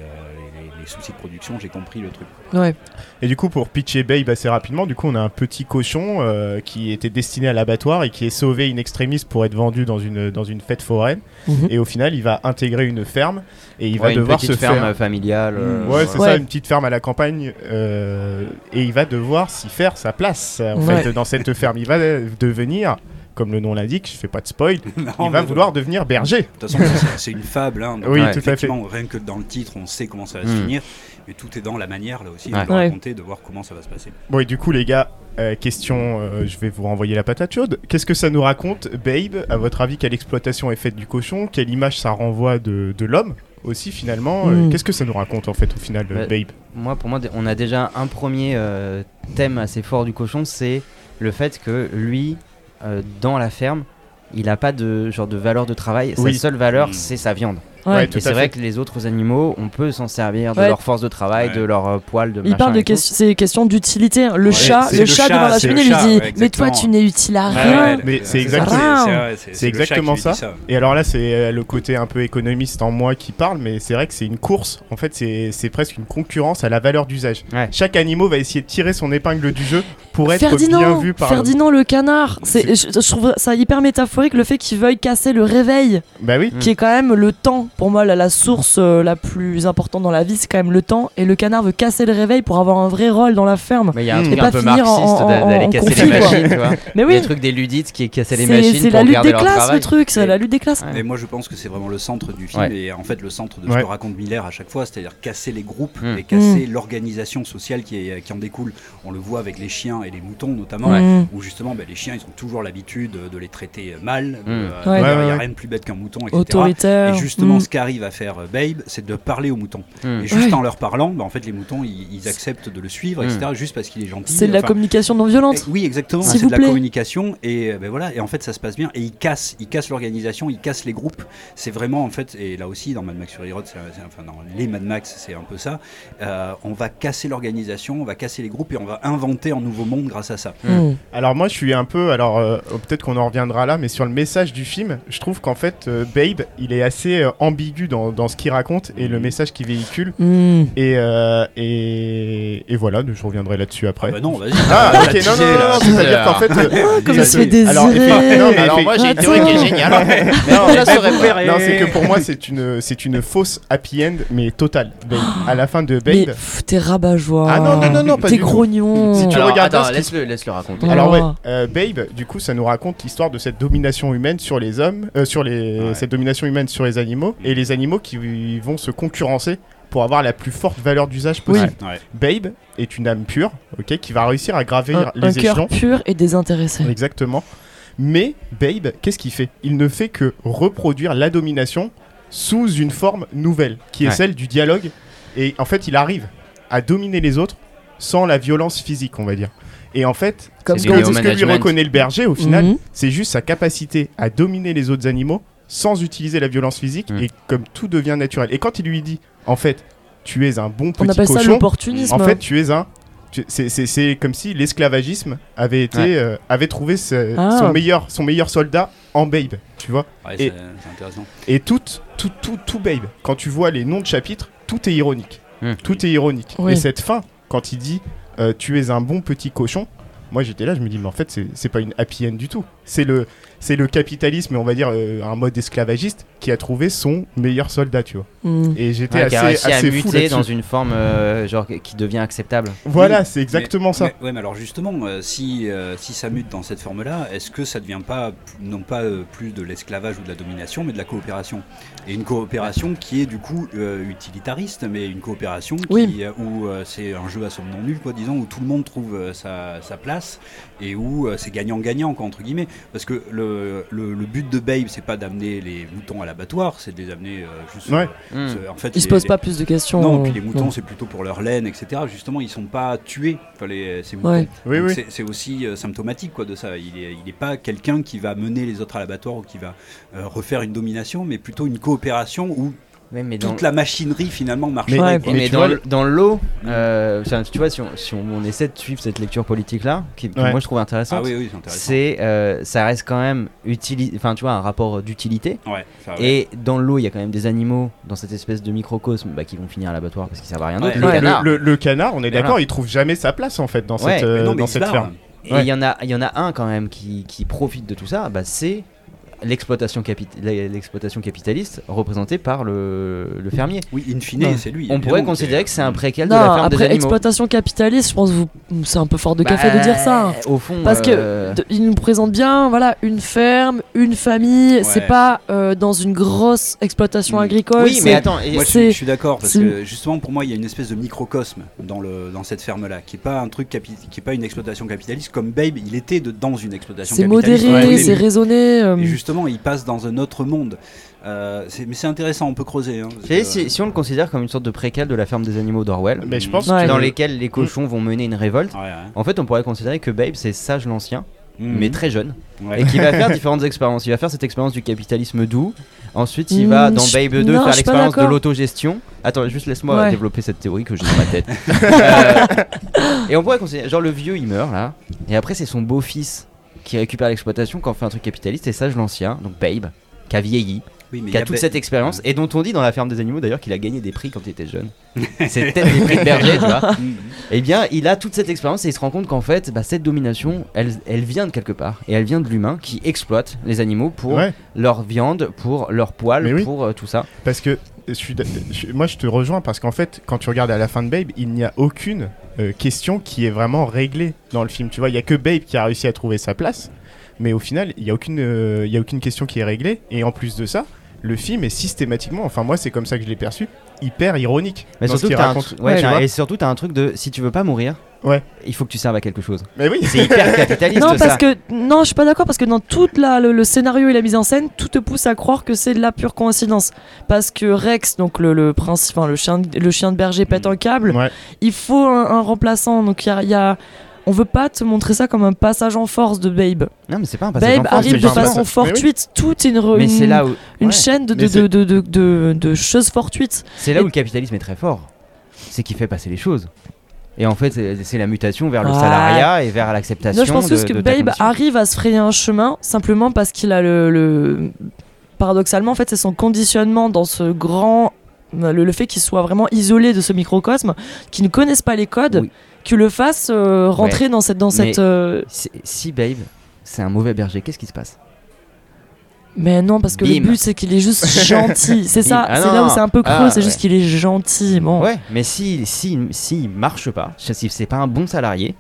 les- les soucis de production, j'ai compris le truc. Ouais. Et du coup, pour pitcher Babe assez rapidement, du coup, on a un petit cochon euh, qui était destiné à l'abattoir et qui est sauvé in extremis pour être vendu dans une, dans une fête foraine. Mhm. Et au final, il va intégrer une ferme et il va Ouais, devoir petite se ferme faire. familiale. euh, Ouais, c'est Ouais. ça, une petite ferme à la campagne. euh, et il va devoir s'y faire sa place. En Ouais. fait, dans cette ferme, il va devenir, comme le nom l'indique, je fais pas de spoil, Non, il va vouloir devenir berger. De toute façon, c'est- une fable. Hein, donc, Oui, euh, tout à fait. Rien que dans le titre, on sait comment ça va se Mm. finir. Mais tout est dans la manière, là aussi, Ouais. de le Ouais. raconter, de voir comment ça va se passer. Bon, et du coup, les gars, euh, question, euh, je vais vous renvoyer la patate chaude. Qu'est-ce que ça nous raconte, Babe À votre avis, quelle exploitation est faite du cochon Quelle image ça renvoie de, de l'homme aussi, finalement Euh, Mm. Qu'est-ce que ça nous raconte, en fait, au final, Ouais. Babe Moi, pour moi, on a déjà un premier euh, thème assez fort du cochon, c'est le fait que lui, dans la ferme, il n'a pas de genre de valeur de travail. Oui. Sa seule valeur, Mm. c'est sa viande. Ouais. Ouais, tout Et c'est vrai que les autres animaux, on peut s'en servir de Ouais. leur force de travail, Ouais. de leur euh, poil, de Il parle de et tout. question, c'est question d'utilité. Le Ouais, chat, le le chat chat, devant la le cheminée lui dit ouais, Mais toi, tu n'es utile à rien. Mais c'est exactement- ça. le Et alors là, c'est euh, le côté un peu économiste en moi qui parle, mais c'est vrai que c'est une course. En fait, c'est presque une concurrence à la valeur d'usage. Ouais. Chaque animal va essayer de tirer son épingle du jeu pour être bien Ferdinand, vu par. Ferdinand le canard. C'est, je, je trouve ça hyper métaphorique le fait qu'il veuille casser le réveil, Bah oui. Qui est quand même le temps. Pour moi, la, la source euh, la plus importante dans la vie, c'est quand même le temps. Et le canard veut casser le réveil pour avoir un vrai rôle dans la ferme. Mais il y a un truc un pas peu marxiste d'aller casser conflit, les machines, tu vois. Mais Il y oui, a le truc des ludites qui est casser les c'est, machines c'est la lutte des classes, le truc. C'est la lutte des classes. Et moi je pense que c'est vraiment le centre du film Ouais. et en fait le centre de ce que raconte Miller à chaque fois, c'est-à-dire casser les groupes Mm. et casser l'organisation sociale qui, est- qui en découle. On le voit avec les chiens et les moutons notamment, Mm. où justement ben, les chiens ils ont toujours l'habitude de les traiter mal, de- Mm. euh, il n'y a rien de plus bête qu'un mouton, etc. Autoritaire. Et justement. Ce qu'arrive à faire euh, Babe, c'est de parler aux moutons. Mm. Et juste Ouais. en leur parlant, ben, en fait, les moutons, ils, ils acceptent de le suivre, Mm. etc. Juste parce qu'il est gentil. C'est de la Enfin, communication non violente. eh, Oui, exactement. C'est de la communication et euh, ben voilà. Et en fait, ça se passe bien. Et il casse, il casse l'organisation, il casse les groupes. C'est vraiment en fait. Et là aussi, dans Mad Max Fury Road, c'est- c'est- enfin dans les Mad Max, c'est un peu ça. Euh, on va casser l'organisation, on va casser les groupes et on va inventer un nouveau monde grâce à ça. Mm. Alors moi je suis un peu, alors euh, peut-être qu'on en reviendra là, mais sur le message du film, je trouve qu'en fait euh, Babe, il est assez euh, ambigu dans, dans ce qu'il raconte et le message qu'il véhicule. Mm. Et, euh, et, et voilà, je reviendrai là-dessus après. Ah bah non, vas-y. Ah, ok, non, non, non, non, c'est-à-dire qu'en fait. euh, Comme il se fait alors, désirer. effe- non, mais Alors moi j'ai une théorie qui est géniale. Non, c'est que pour moi, c'est une, c'est une fausse happy end, mais totale. Babe. À la fin de Babe. t'es rabat-joie. Ah non, non, non, non, pas T'es grognon. Si tu Alors, regardes attends, laisse-le laisse-le raconter. Alors ouais, euh, Babe, du coup, ça nous raconte l'histoire de cette domination humaine sur les hommes, sur les, cette domination humaine sur les animaux, et les animaux qui vont se concurrencer pour avoir la plus forte valeur d'usage possible. Ouais. Babe est une âme pure, ok, qui va réussir à gravir Un, un les cœur échelons. pur et désintéressé. Exactement. Mais Babe, qu'est-ce qu'il fait? Il ne fait que reproduire la domination sous une forme nouvelle, qui est Ouais. celle du dialogue. Et en fait, il arrive à dominer les autres sans la violence physique, on va dire. Et en fait, Comme ce que, ce que lui reconnaît le berger, au final, Mhm. c'est juste sa capacité à dominer les autres animaux sans utiliser la violence physique et comme tout devient naturel. Et quand il lui dit, en fait, tu es un bon petit On appelle ça cochon, l'opportunisme. en fait, tu es un. c'est- C'est c'est comme si l'esclavagisme avait été Ouais. euh, avait trouvé ce- Ah. son meilleur son meilleur soldat en Babe, tu vois. Ouais, Et- intéressant. Et tout tout tout tout Babe. Quand tu vois les noms de chapitres, tout est ironique. Tout est ironique. Oui. Et cette fin, quand il dit euh, tu es un bon petit cochon, moi j'étais là, je me dis mais en fait c'est c'est pas une happy end du tout. C'est le c'est le capitalisme, on va dire euh, un mode esclavagiste qui a trouvé son meilleur soldat, tu vois. Mm. Et j'étais Ouais, qui a assez réussi à assez fou muter dans une forme euh, genre qui devient acceptable. Voilà, Oui, c'est exactement mais, ça. Mais, ouais, mais alors justement, euh, si, euh, si ça mute dans cette forme-là, est-ce que ça devient pas, non pas euh, plus de l'esclavage ou de la domination, mais de la coopération? Et une coopération qui est du coup euh, utilitariste, mais une coopération qui, Oui. euh, où euh, c'est un jeu à somme non nulle, quoi, disons, où tout le monde trouve euh, sa, sa place et où euh, c'est gagnant-gagnant, quoi, entre guillemets. Parce que le, le, le but de Babe, c'est pas d'amener les moutons à l'abattoir, c'est de les amener euh, juste. Ouais. Hmm. euh, en fait, Ils se les- posent les- pas plus de questions. non, euh, puis les moutons, c'est plutôt pour leur laine, etc. Justement, ils sont pas tués, enfin, les, ces moutons. Ouais. Oui, Donc oui. c'est- aussi euh, symptomatique quoi, de ça. Il n'est il est pas quelqu'un qui va mener les autres à l'abattoir ou qui va euh, refaire une domination, mais plutôt une coopération où Ouais, mais dans, toute la machinerie finalement marche. Mais- Ouais. mais dans, vois, le- dans l'eau, euh, enfin, tu vois, si on, si on, on essaie de suivre cette lecture politique là, qui, Ouais. moi je trouve intéressante, Ah oui, oui, c'est euh, ça reste quand même enfin tu vois un rapport d'utilité. Ouais. Et dans l'eau, il y a quand même des animaux dans cette espèce de microcosme bah, qui vont finir à l'abattoir parce qu'ils servent à rien d'autre. Ouais. Le. Le, le- le canard, on est d'accord, il trouve jamais sa place en fait dans Ouais, cette, Mais euh, non, mais dans il se cette barre. ferme. Et il Ouais. y en a, il y en a un quand même qui, qui profite de tout ça. Bah, c'est l'exploitation capi- l'exploitation capitaliste représentée par le, le fermier. Oui, in fine, Ouais. c'est lui. On pourrait considérer que c'est un préquel Non, de la ferme des après animaux. exploitation capitaliste, je pense que vous... c'est un peu fort de Bah, café de dire ça. hein. Au fond, Parce que euh, de- il nous présente bien, voilà, une ferme, une famille. C'est pas euh, dans une grosse exploitation agricole. oui, c'est- mais attends, et- Moi, je C'est- suis, je suis d'accord parce c'est- que justement pour moi il y a une espèce de microcosme dans le dans cette ferme là qui est pas un truc capi- qui est pas une exploitation capitaliste comme Babe il était de- dans une exploitation c'est capitaliste modéré, c'est raisonné. euh, Et justement, il passe dans un autre monde. Euh, mais c'est intéressant, on peut creuser. hein, que- si, si on le considère comme une sorte de préquel de la ferme des animaux d'Orwell, Mais je pense Ouais. que dans lesquels les cochons vont mener une révolte, Ouais, ouais. en fait, on pourrait considérer que Babe, c'est Sage l'Ancien, Mhm. mais très jeune, Ouais. et qui va faire différentes expériences. Il va faire cette expérience du capitalisme doux. Ensuite, il va Hmm, dans je- Babe 2 non, je faire l'expérience de l'autogestion. Attends, juste laisse-moi Ouais. développer cette théorie que j'ai dans ma tête. Euh, et on pourrait considérer, genre le vieux, il meurt là, et après c'est son beau-fils qui récupère l'exploitation quand on fait un truc capitaliste, et Sage l'Ancien, donc Babe, qui a vieilli, Oui, mais qui a toute Ba- cette expérience, et dont on dit dans la ferme des animaux d'ailleurs qu'il a gagné des prix quand il était jeune. c'est peut-être des prix de berger, tu vois. Mhm. Eh bien, il a toute cette expérience et il se rend compte qu'en fait, bah, cette domination, elle, elle vient de quelque part. Et elle vient de l'humain qui exploite les animaux pour Ouais, leur viande, pour leur poil, oui. pour euh, tout ça. parce que je suis, d'a- je- moi je te rejoins parce qu'en fait, quand tu regardes à la fin de Babe, il n'y a aucune euh, question qui est vraiment réglée dans le film. Tu vois, il y a que Babe qui a réussi à trouver sa place, mais au final, il n'y a aucune, euh, y a aucune question qui est réglée. Et en plus de ça, le film est systématiquement, enfin moi c'est comme ça que je l'ai perçu, hyper ironique. Mais dans surtout, un, ouais, et surtout, t'as un truc de si tu veux pas mourir, Ouais. il faut que tu serves à quelque chose. Mais oui. C'est hyper capitaliste Non, ça. parce que non, je suis pas d'accord parce que dans tout la, le, le scénario et la mise en scène, tout te pousse à croire que c'est de la pure coïncidence. Parce que Rex, donc le, le prince, enfin le chien, le chien de berger pète un câble. Ouais. Il faut un, un remplaçant. Donc il y a, il y a- on veut pas te montrer ça comme un passage en force de Babe. Non, mais c'est pas un passage Babe en force, arrive c'est de façon ça. Mais oui. fortuite. Tout est une, re- Mais une, c'est là où une ouais. chaîne de, de, de, de, de- de choses fortuites. c'est là où le capitalisme est très fort. C'est qu'il fait passer les choses. Et en fait, c'est la mutation vers le Ouais. salariat et vers l'acceptation. Non, je pense de, juste que Babe arrive à se frayer un chemin simplement parce qu'il a le, le- Paradoxalement, en fait, c'est son conditionnement dans ce grand. Le, le fait qu'il soit vraiment isolé de ce microcosme, qu'il ne connaisse pas les codes, Oui. qui le fasse euh, rentrer dans cette. Dans Mais- cette euh, si Babe, c'est un mauvais berger, qu'est-ce qui se passe? Mais non, parce que Bim. le but c'est qu'il est juste gentil. C'est ça, Ah c'est là où c'est un peu creux, ah, c'est juste qu'il est gentil. Bon. Ouais, mais si si si marche pas, si c'est pas un bon salarié,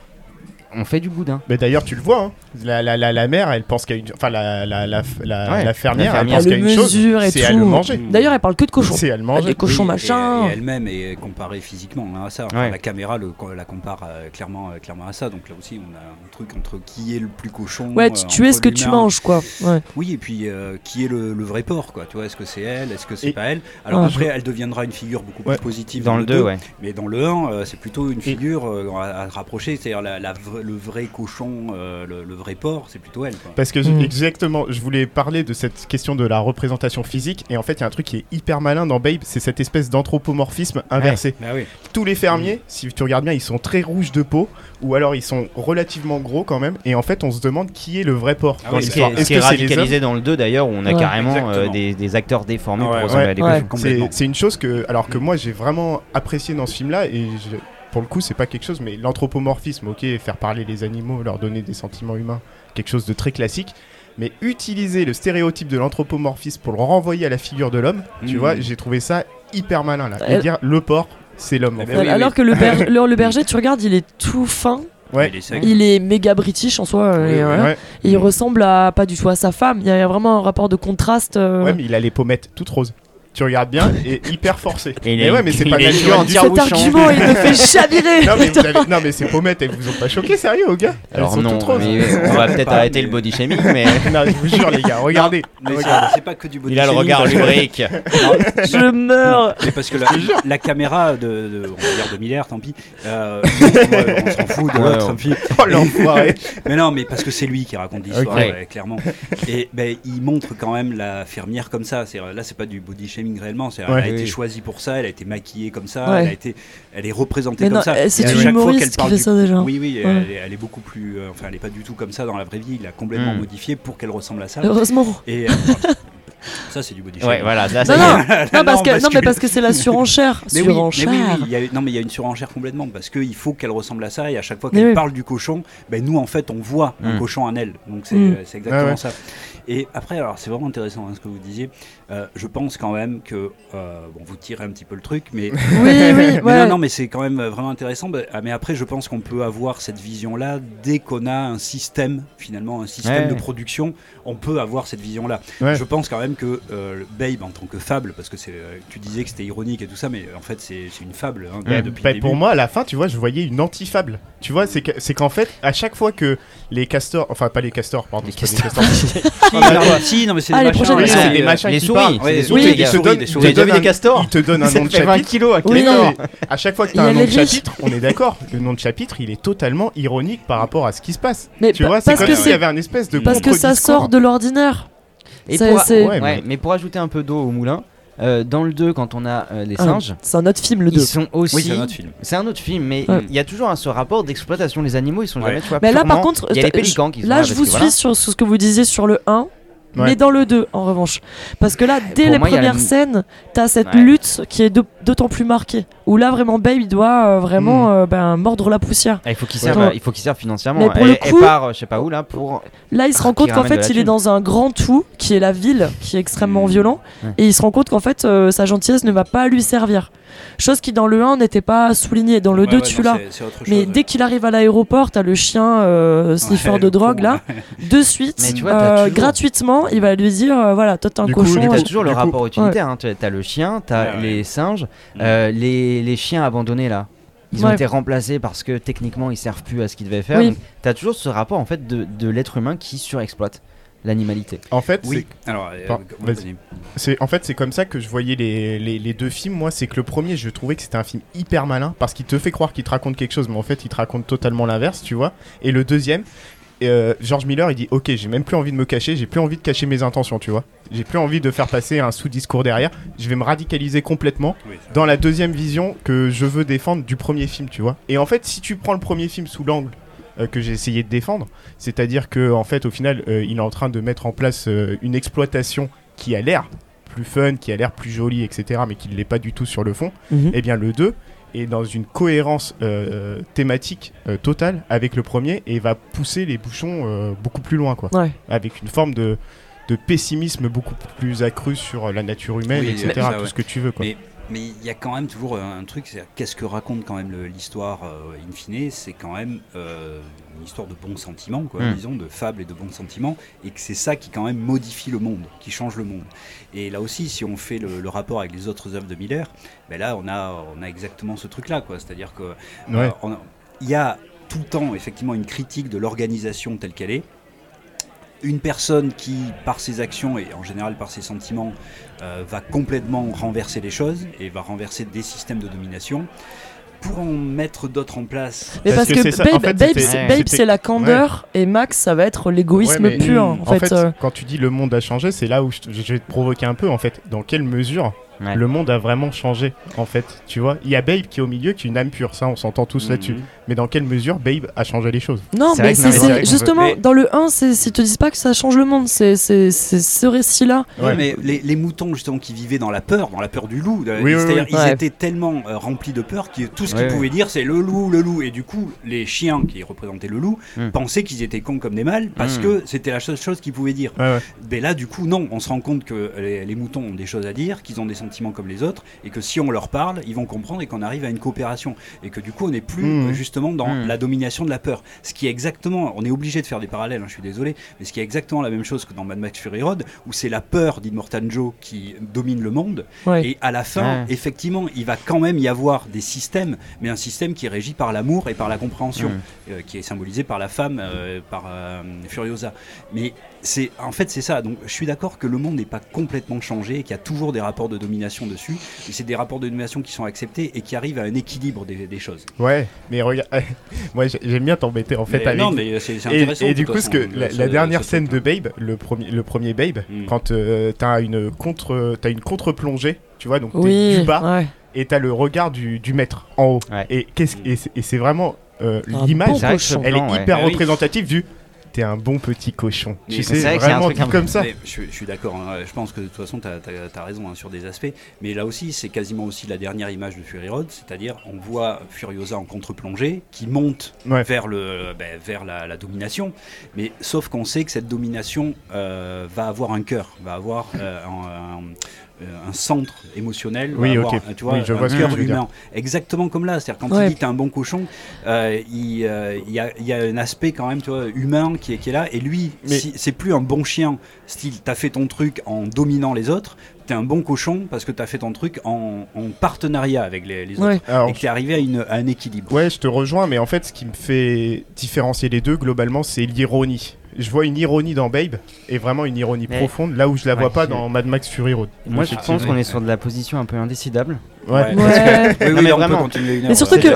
on fait du boudin. Mais d'ailleurs, tu le vois, hein. la, la, la, la mère, elle pense qu'à une. Enfin, la, la, la, la, Ouais, la fermière, la elle pense qu'à une chose, mesure et c'est à tout. le manger. D'ailleurs, elle parle que de cochons. C'est à le manger. Les cochons Oui, machin. Et, elle-même est comparée physiquement hein, à ça. Enfin, Ouais. La caméra le- la compare euh, clairement, euh, clairement à ça. Donc là aussi, on a un truc entre qui est le plus cochon. Ouais, euh, tu, tu es ce que tu manges, quoi. Ouais. Oui, et puis euh, qui est le, le vrai porc, quoi. Tu vois, est-ce que c'est elle, est-ce que c'est pas elle? Alors Ah, après, elle deviendra une figure beaucoup Ouais. plus positive Dans le 2, deux, ouais. Mais dans le 1, euh, c'est plutôt une figure euh, à, rapprocher, c'est-à-dire la, le vrai cochon, euh, le, le vrai porc, c'est plutôt elle. Quoi. Parce que Mm. exactement, je voulais parler de cette question de la représentation physique et en fait il y a un truc qui est hyper malin dans Babe, c'est cette espèce d'anthropomorphisme inversé. Bah oui. Tous les fermiers, si tu regardes bien, ils sont très rouges de peau ou alors ils sont relativement gros quand même et en fait on se demande qui est le vrai porc Ah dans oui, Ce qui l'histoire. est, Est-ce est que c'est les hommes radicalisé dans le 2 d'ailleurs, où on a Ouais. carrément euh, des, des acteurs déformés Ouais, pour ouais, ressembler ouais. à des Ouais. cochons. C'est une chose que, alors que moi j'ai vraiment apprécié dans ce film-là, et je- pour le coup c'est pas quelque chose, mais l'anthropomorphisme, ok, faire parler les animaux, leur donner des sentiments humains, quelque chose de très classique, mais utiliser le stéréotype de l'anthropomorphisme pour le renvoyer à la figure de l'homme, tu Mhm. vois, j'ai trouvé ça hyper malin là, et Elle- dire le porc, c'est l'homme. en Eh fait. ben oui, Alors oui. que le, ber- le, le berger, tu regardes, il est tout fin. Ouais. Il est sec. Il est méga british en soi. Oui, et, oui, voilà. Ouais. Et il ressemble à pas du tout à sa femme. Il y a vraiment un rapport de contraste. euh, Ouais, mais il a les pommettes toutes roses. Tu regardes bien, et hyper forcé. Et mais ouais, mais c'est pas naturel. Cet argument, il me fait chavirer. non mais, vous avez- non mais ces pommettes elles vous ont pas choqué sérieux aux gars Elles Alors sont non, toutes mais on va peut-être arrêter mais- le body shaming, mais non je vous jure les gars regardez Mais c'est- pas que du body il a le regard lubrique. Je meurs. C'est parce que la, la caméra de, de- on va dire de Miller, tant pis. euh, on s'en fout de l'autre, tant pis. Oh l'enfoiré Mais non, mais parce que c'est lui qui raconte l'histoire, clairement. Et ben, il montre quand même la fermière comme ça. C'est là, c'est pas du body shaming réellement. C'est Ouais. elle a été choisie pour ça. Elle a été maquillée comme ça. Ouais. Elle a été, elle est représentée Mais comme non, ça. euh, c'est une humoriste qu'elle qui parle fait du- ça déjà. Oui, oui, Ouais. elle, est, elle est beaucoup plus. euh, enfin, elle est pas du tout comme ça dans la vraie vie. Il l'a complètement Mm. modifiée pour qu'elle ressemble à ça. Heureusement. Et euh, ça, c'est du body shaming. Ouais, voilà. ça, Non, non, non, parce que, non, mais parce que c'est la surenchère. Mais oui, mais surenchère. oui, oui, il y a, non mais il y a une surenchère complètement parce qu'il faut qu'elle ressemble à ça et à chaque fois qu'elle oui. parle du cochon, ben nous en fait on voit un Mm. cochon en elle, donc c'est Mm. euh, c'est exactement ouais. ça. Et après alors c'est vraiment intéressant hein, ce que vous disiez. Euh, je pense quand même que euh, bon vous tirez un petit peu le truc, mais Oui, oui, mais ouais. non, non, mais c'est quand même euh, vraiment intéressant. Bah, ah, Mais après, je pense qu'on peut avoir cette vision-là dès qu'on a un système, finalement, un système Ouais. de production. On peut avoir cette vision-là. Ouais. Je pense quand même que euh, Babe, en tant que fable, parce que c'est, tu disais que c'était ironique et tout ça, mais en fait, c'est c'est une fable hein, depuis Bah, le pour moi, à la fin, tu vois, je voyais une antifable. Tu vois, c'est que- c'est qu'en fait, à chaque fois que les castors, enfin pas les castors, pardon, Les c'est pas des castors. castors. Si, non, mais c'est Ah, des les machins, c'est des machins les qui souris, parlent. Ouais, les des souris, des souris, des vous souris. Vous avez donne déjà vu un- des castors Il te donne un nom de fait 20 chapitre. à chaque fois que tu as un nom les de chapitre, on est d'accord. Le nom de chapitre, il est totalement ironique par rapport à ce qui se passe. Mais Tu vois, c'est parce comme que s'il y c'est avait un espèce de parce que ça sort de l'ordinaire. Et C'est- pour, c'est- ouais, Ouais, mais... pour ajouter un peu d'eau au moulin, euh, dans le 2, quand on a euh, les Ah, singes, C'est un autre film, le 2. ils sont aussi. Oui, c'est un autre film. C'est un autre film, mais Ouais. il y a toujours un- ce rapport d'exploitation. Les animaux, ils sont Ouais. jamais, tu vois, Mais là, par contre, il y a les je- pélicans qui sont là, là je vous suis voilà. sur, sur ce que vous disiez sur le 1. Ouais. Mais dans le 2, en revanche. Parce que là, dès Pour les moi, premières scènes, t'as cette Ouais. lutte qui est d'au- d'autant plus marquée. Où là, vraiment, Babe, il doit euh, vraiment euh, ben, mordre la poussière. Ah, il faut qu'il Ouais. serve, il faut qu'il serve financièrement. Mais pour elle, le coup- part, euh, je sais pas où là, pour. Là, il se rend compte qu'en fait, il est dans un grand tout, qui est la ville, qui est extrêmement Mmh. violent. Ouais. Et il se rend compte qu'en fait, euh, sa gentillesse ne va pas lui servir. Chose qui, dans le 1, n'était pas soulignée. Dans le Ouais, 2, ouais, tu l'as. Mais dès qu'il arrive à l'aéroport, t'as le chien euh, sniffer Ouais, de drogue con, là. ouais. De suite, vois, euh, t'as gratuitement, il va lui dire euh, voilà, toi t'es un Du coup, cochon. T'as toujours le rapport utilitaire. hein. Tu as le chien, t'as les singes, Euh, les, les chiens abandonnés là. Ils ont Ouais. été remplacés parce que techniquement ils servent plus à ce qu'ils devaient faire. Oui. Donc, T'as toujours ce rapport en fait de, de l'être humain qui surexploite l'animalité. En fait, Oui, alors, euh, c'est en fait c'est comme ça que je voyais les, les, les deux films. Moi, c'est que le premier, je trouvais que c'était un film hyper malin parce qu'il te fait croire qu'il te raconte quelque chose, mais en fait, il te raconte totalement l'inverse, tu vois. Et le deuxième, euh, George Miller, il dit Ok, j'ai même plus envie de me cacher, j'ai plus envie de cacher mes intentions, tu vois. J'ai plus envie de faire passer un sous-discours derrière. Je vais me radicaliser complètement Oui, dans la deuxième vision que je veux défendre du premier film, tu vois. Et en fait, si tu prends le premier film sous l'angle euh, que j'ai essayé de défendre, c'est-à-dire que en fait, au final, euh, il est en train de mettre en place euh, une exploitation qui a l'air plus fun, qui a l'air plus jolie, etc., mais qui ne l'est pas du tout sur le fond. Mhm. Eh bien, le 2 est dans une cohérence euh, thématique euh, totale avec le premier et va pousser les bouchons euh, beaucoup plus loin, quoi. Ouais. Avec une forme de de pessimisme beaucoup plus accru sur la nature humaine, Oui, etc. ça, tout ouais. ce que tu veux, quoi. Mais mais il y a quand même toujours euh, un truc, qu'est-ce que raconte quand même l'histoire euh, in fine, c'est quand même euh, une histoire de bons sentiments, quoi, Mm. disons, de fables et de bons sentiments, et que c'est ça qui quand même modifie le monde, qui change le monde. Et là aussi, si on fait le, le rapport avec les autres œuvres de Miller, ben là on a, on a exactement ce truc-là, quoi. C'est-à-dire que Ouais. euh, il y a tout le temps effectivement une critique de l'organisation telle qu'elle est. Une personne qui, par ses actions et en général par ses sentiments, euh, va complètement renverser les choses et va renverser des systèmes de domination. pour en mettre d'autres en place. Mais parce, Parce que que, c'est ça, Babe, en fait, Babe, c'était- c'est- Ouais. La candeur et Max, ça va être l'égoïsme Ouais, pur. En, fait, euh, quand tu dis le monde a changé, c'est là où je, je vais te provoquer un peu en fait. Dans quelle mesure Ouais. le monde a vraiment changé en fait Tu vois, il y a Babe qui est au milieu, qui est une âme pure, ça on s'entend tous là-dessus. Mhm. Mais dans quelle mesure Babe a changé les choses? Non, mais c'est justement mais- dans le 1, c'est s'ils te disent pas que ça change le monde, c'est c'est- c'est ce récit-là. Ouais, Ouais. mais les, les moutons justement qui vivaient dans la peur, dans la peur du loup, euh, Oui, oui, c'est-à-dire oui. ils Ouais. étaient tellement euh, remplis de peur que tout ce qu'ils pouvaient dire c'est le loup, le loup, et du coup les chiens qui représentaient le loup Hmm. pensaient qu'ils étaient cons comme des mâles parce Hmm. que c'était la seule chose qu'ils pouvaient dire. Ouais, ouais. Mais là du coup non, on se rend compte que les, les moutons ont des choses à dire, qu'ils ont des sentiments comme les autres, et que si on leur parle, ils vont comprendre et qu'on arrive à une coopération, et que du coup on n'est plus Hmm. euh, justement dans Hmm. la domination de la peur. Ce qui est exactement, on est obligé de faire des parallèles, hein, je suis désolé, mais ce qui est exactement la même chose que dans Mad Max Fury Road, où c'est la peur d'Immortan Joe qui domine le monde, Ouais. et à la fin, Ouais. effectivement, il va quand même y avoir des systèmes, mais un système qui est régi par l'amour et par la compréhension, Mm. euh, qui est symbolisé par la femme, euh, par euh, Furiosa. Mais c'est, en fait, c'est ça. Donc, je suis d'accord que le monde n'est pas complètement changé, et qu'il y a toujours des rapports de domination dessus, mais c'est des rapports de domination qui sont acceptés et qui arrivent à un équilibre des, des choses. Ouais, mais regarde, moi j'ai- j'aime bien t'embêter en fait Mais avec. non, mais c'est, c'est Et, intéressant. et de du coup, ce façon, que la, dernière scène de. Babe, le premier, le premier Babe, Mm. quand euh, t'as une contre, t'as une contre-plongée, tu vois, donc t'es Oui, du bas ouais. et t'as le regard du, du maître en haut. Ouais. Et qu'est-ce et c'est- et c'est vraiment euh, l'image, bon elle est ouais. hyper Ah oui. représentative du. T'es un bon petit cochon. Mais tu sais, vrai un vraiment truc comme ça. Mais je, je suis d'accord, hein. je pense que de toute façon, tu as, raison hein, sur des aspects. Mais là aussi, c'est quasiment aussi la dernière image de Fury Road, c'est-à-dire on voit Furiosa en contre-plongée qui monte Ouais. vers, le, ben, vers la, la domination. Mais sauf qu'on sait que cette domination euh, va avoir un cœur, va avoir euh, un, un- un centre émotionnel, va Oui, avoir, ok. tu vois, Oui, je un vois ce que cœur humain. Exactement comme là, c'est-à-dire quand Ouais. il dit t'es un bon cochon, euh, il, euh, il y, a, il y a un aspect quand même tu vois, humain qui est, qui est là. Et lui, Mais- si- c'est plus un bon chien, style t'as fait ton truc en dominant les autres, t'es un bon cochon parce que t'as fait ton truc en, en partenariat avec les, les autres. Ouais. Alors, Et que t'es arrivé à, une, à un équilibre. Ouais, je te rejoins, mais en fait, ce qui me fait différencier les deux, globalement, c'est l'ironie. Je vois une ironie dans Babe, et vraiment une ironie Mais- profonde, là où je la vois Ouais. pas dans Mad Max Fury Road. Moi, je pense qu'on est sur de la position un peu indécidable. Ouais. Ouais. Oui, oui, Non, mais on vraiment. peut continuer Mais surtout que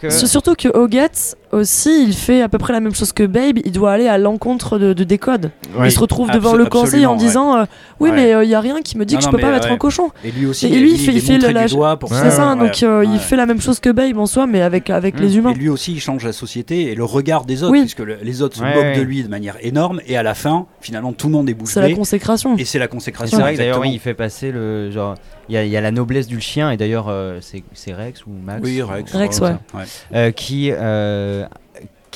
C'est- c'est surtout que Hoggett aussi, il fait à peu près la même chose que Babe. Il doit aller à l'encontre de, de des codes. Ouais. Il se retrouve devant le conseiller en disant euh, Oui, Ouais. mais il y a rien qui me dit Non, que je non, peux mais, pas mettre ouais. un cochon. Et lui aussi, Et lui, il fait- il fait le- du doigt pour Ouais, C'est ça, donc euh, il fait la même chose que Babe en soi, mais avec, avec les humains. Et lui aussi, il change la société et le regard des autres, Oui. puisque le- les autres se moquent de lui de manière énorme. Et à la fin, finalement, tout le monde est bouche C'est la consécration. Et c'est la C'est consécration. vrai que d'ailleurs, il fait passer le genre. Il y, y a la noblesse du chien, et d'ailleurs, euh, c'est c'est Rex ou Max Oui, Rex. Rex, ouais. euh, qui.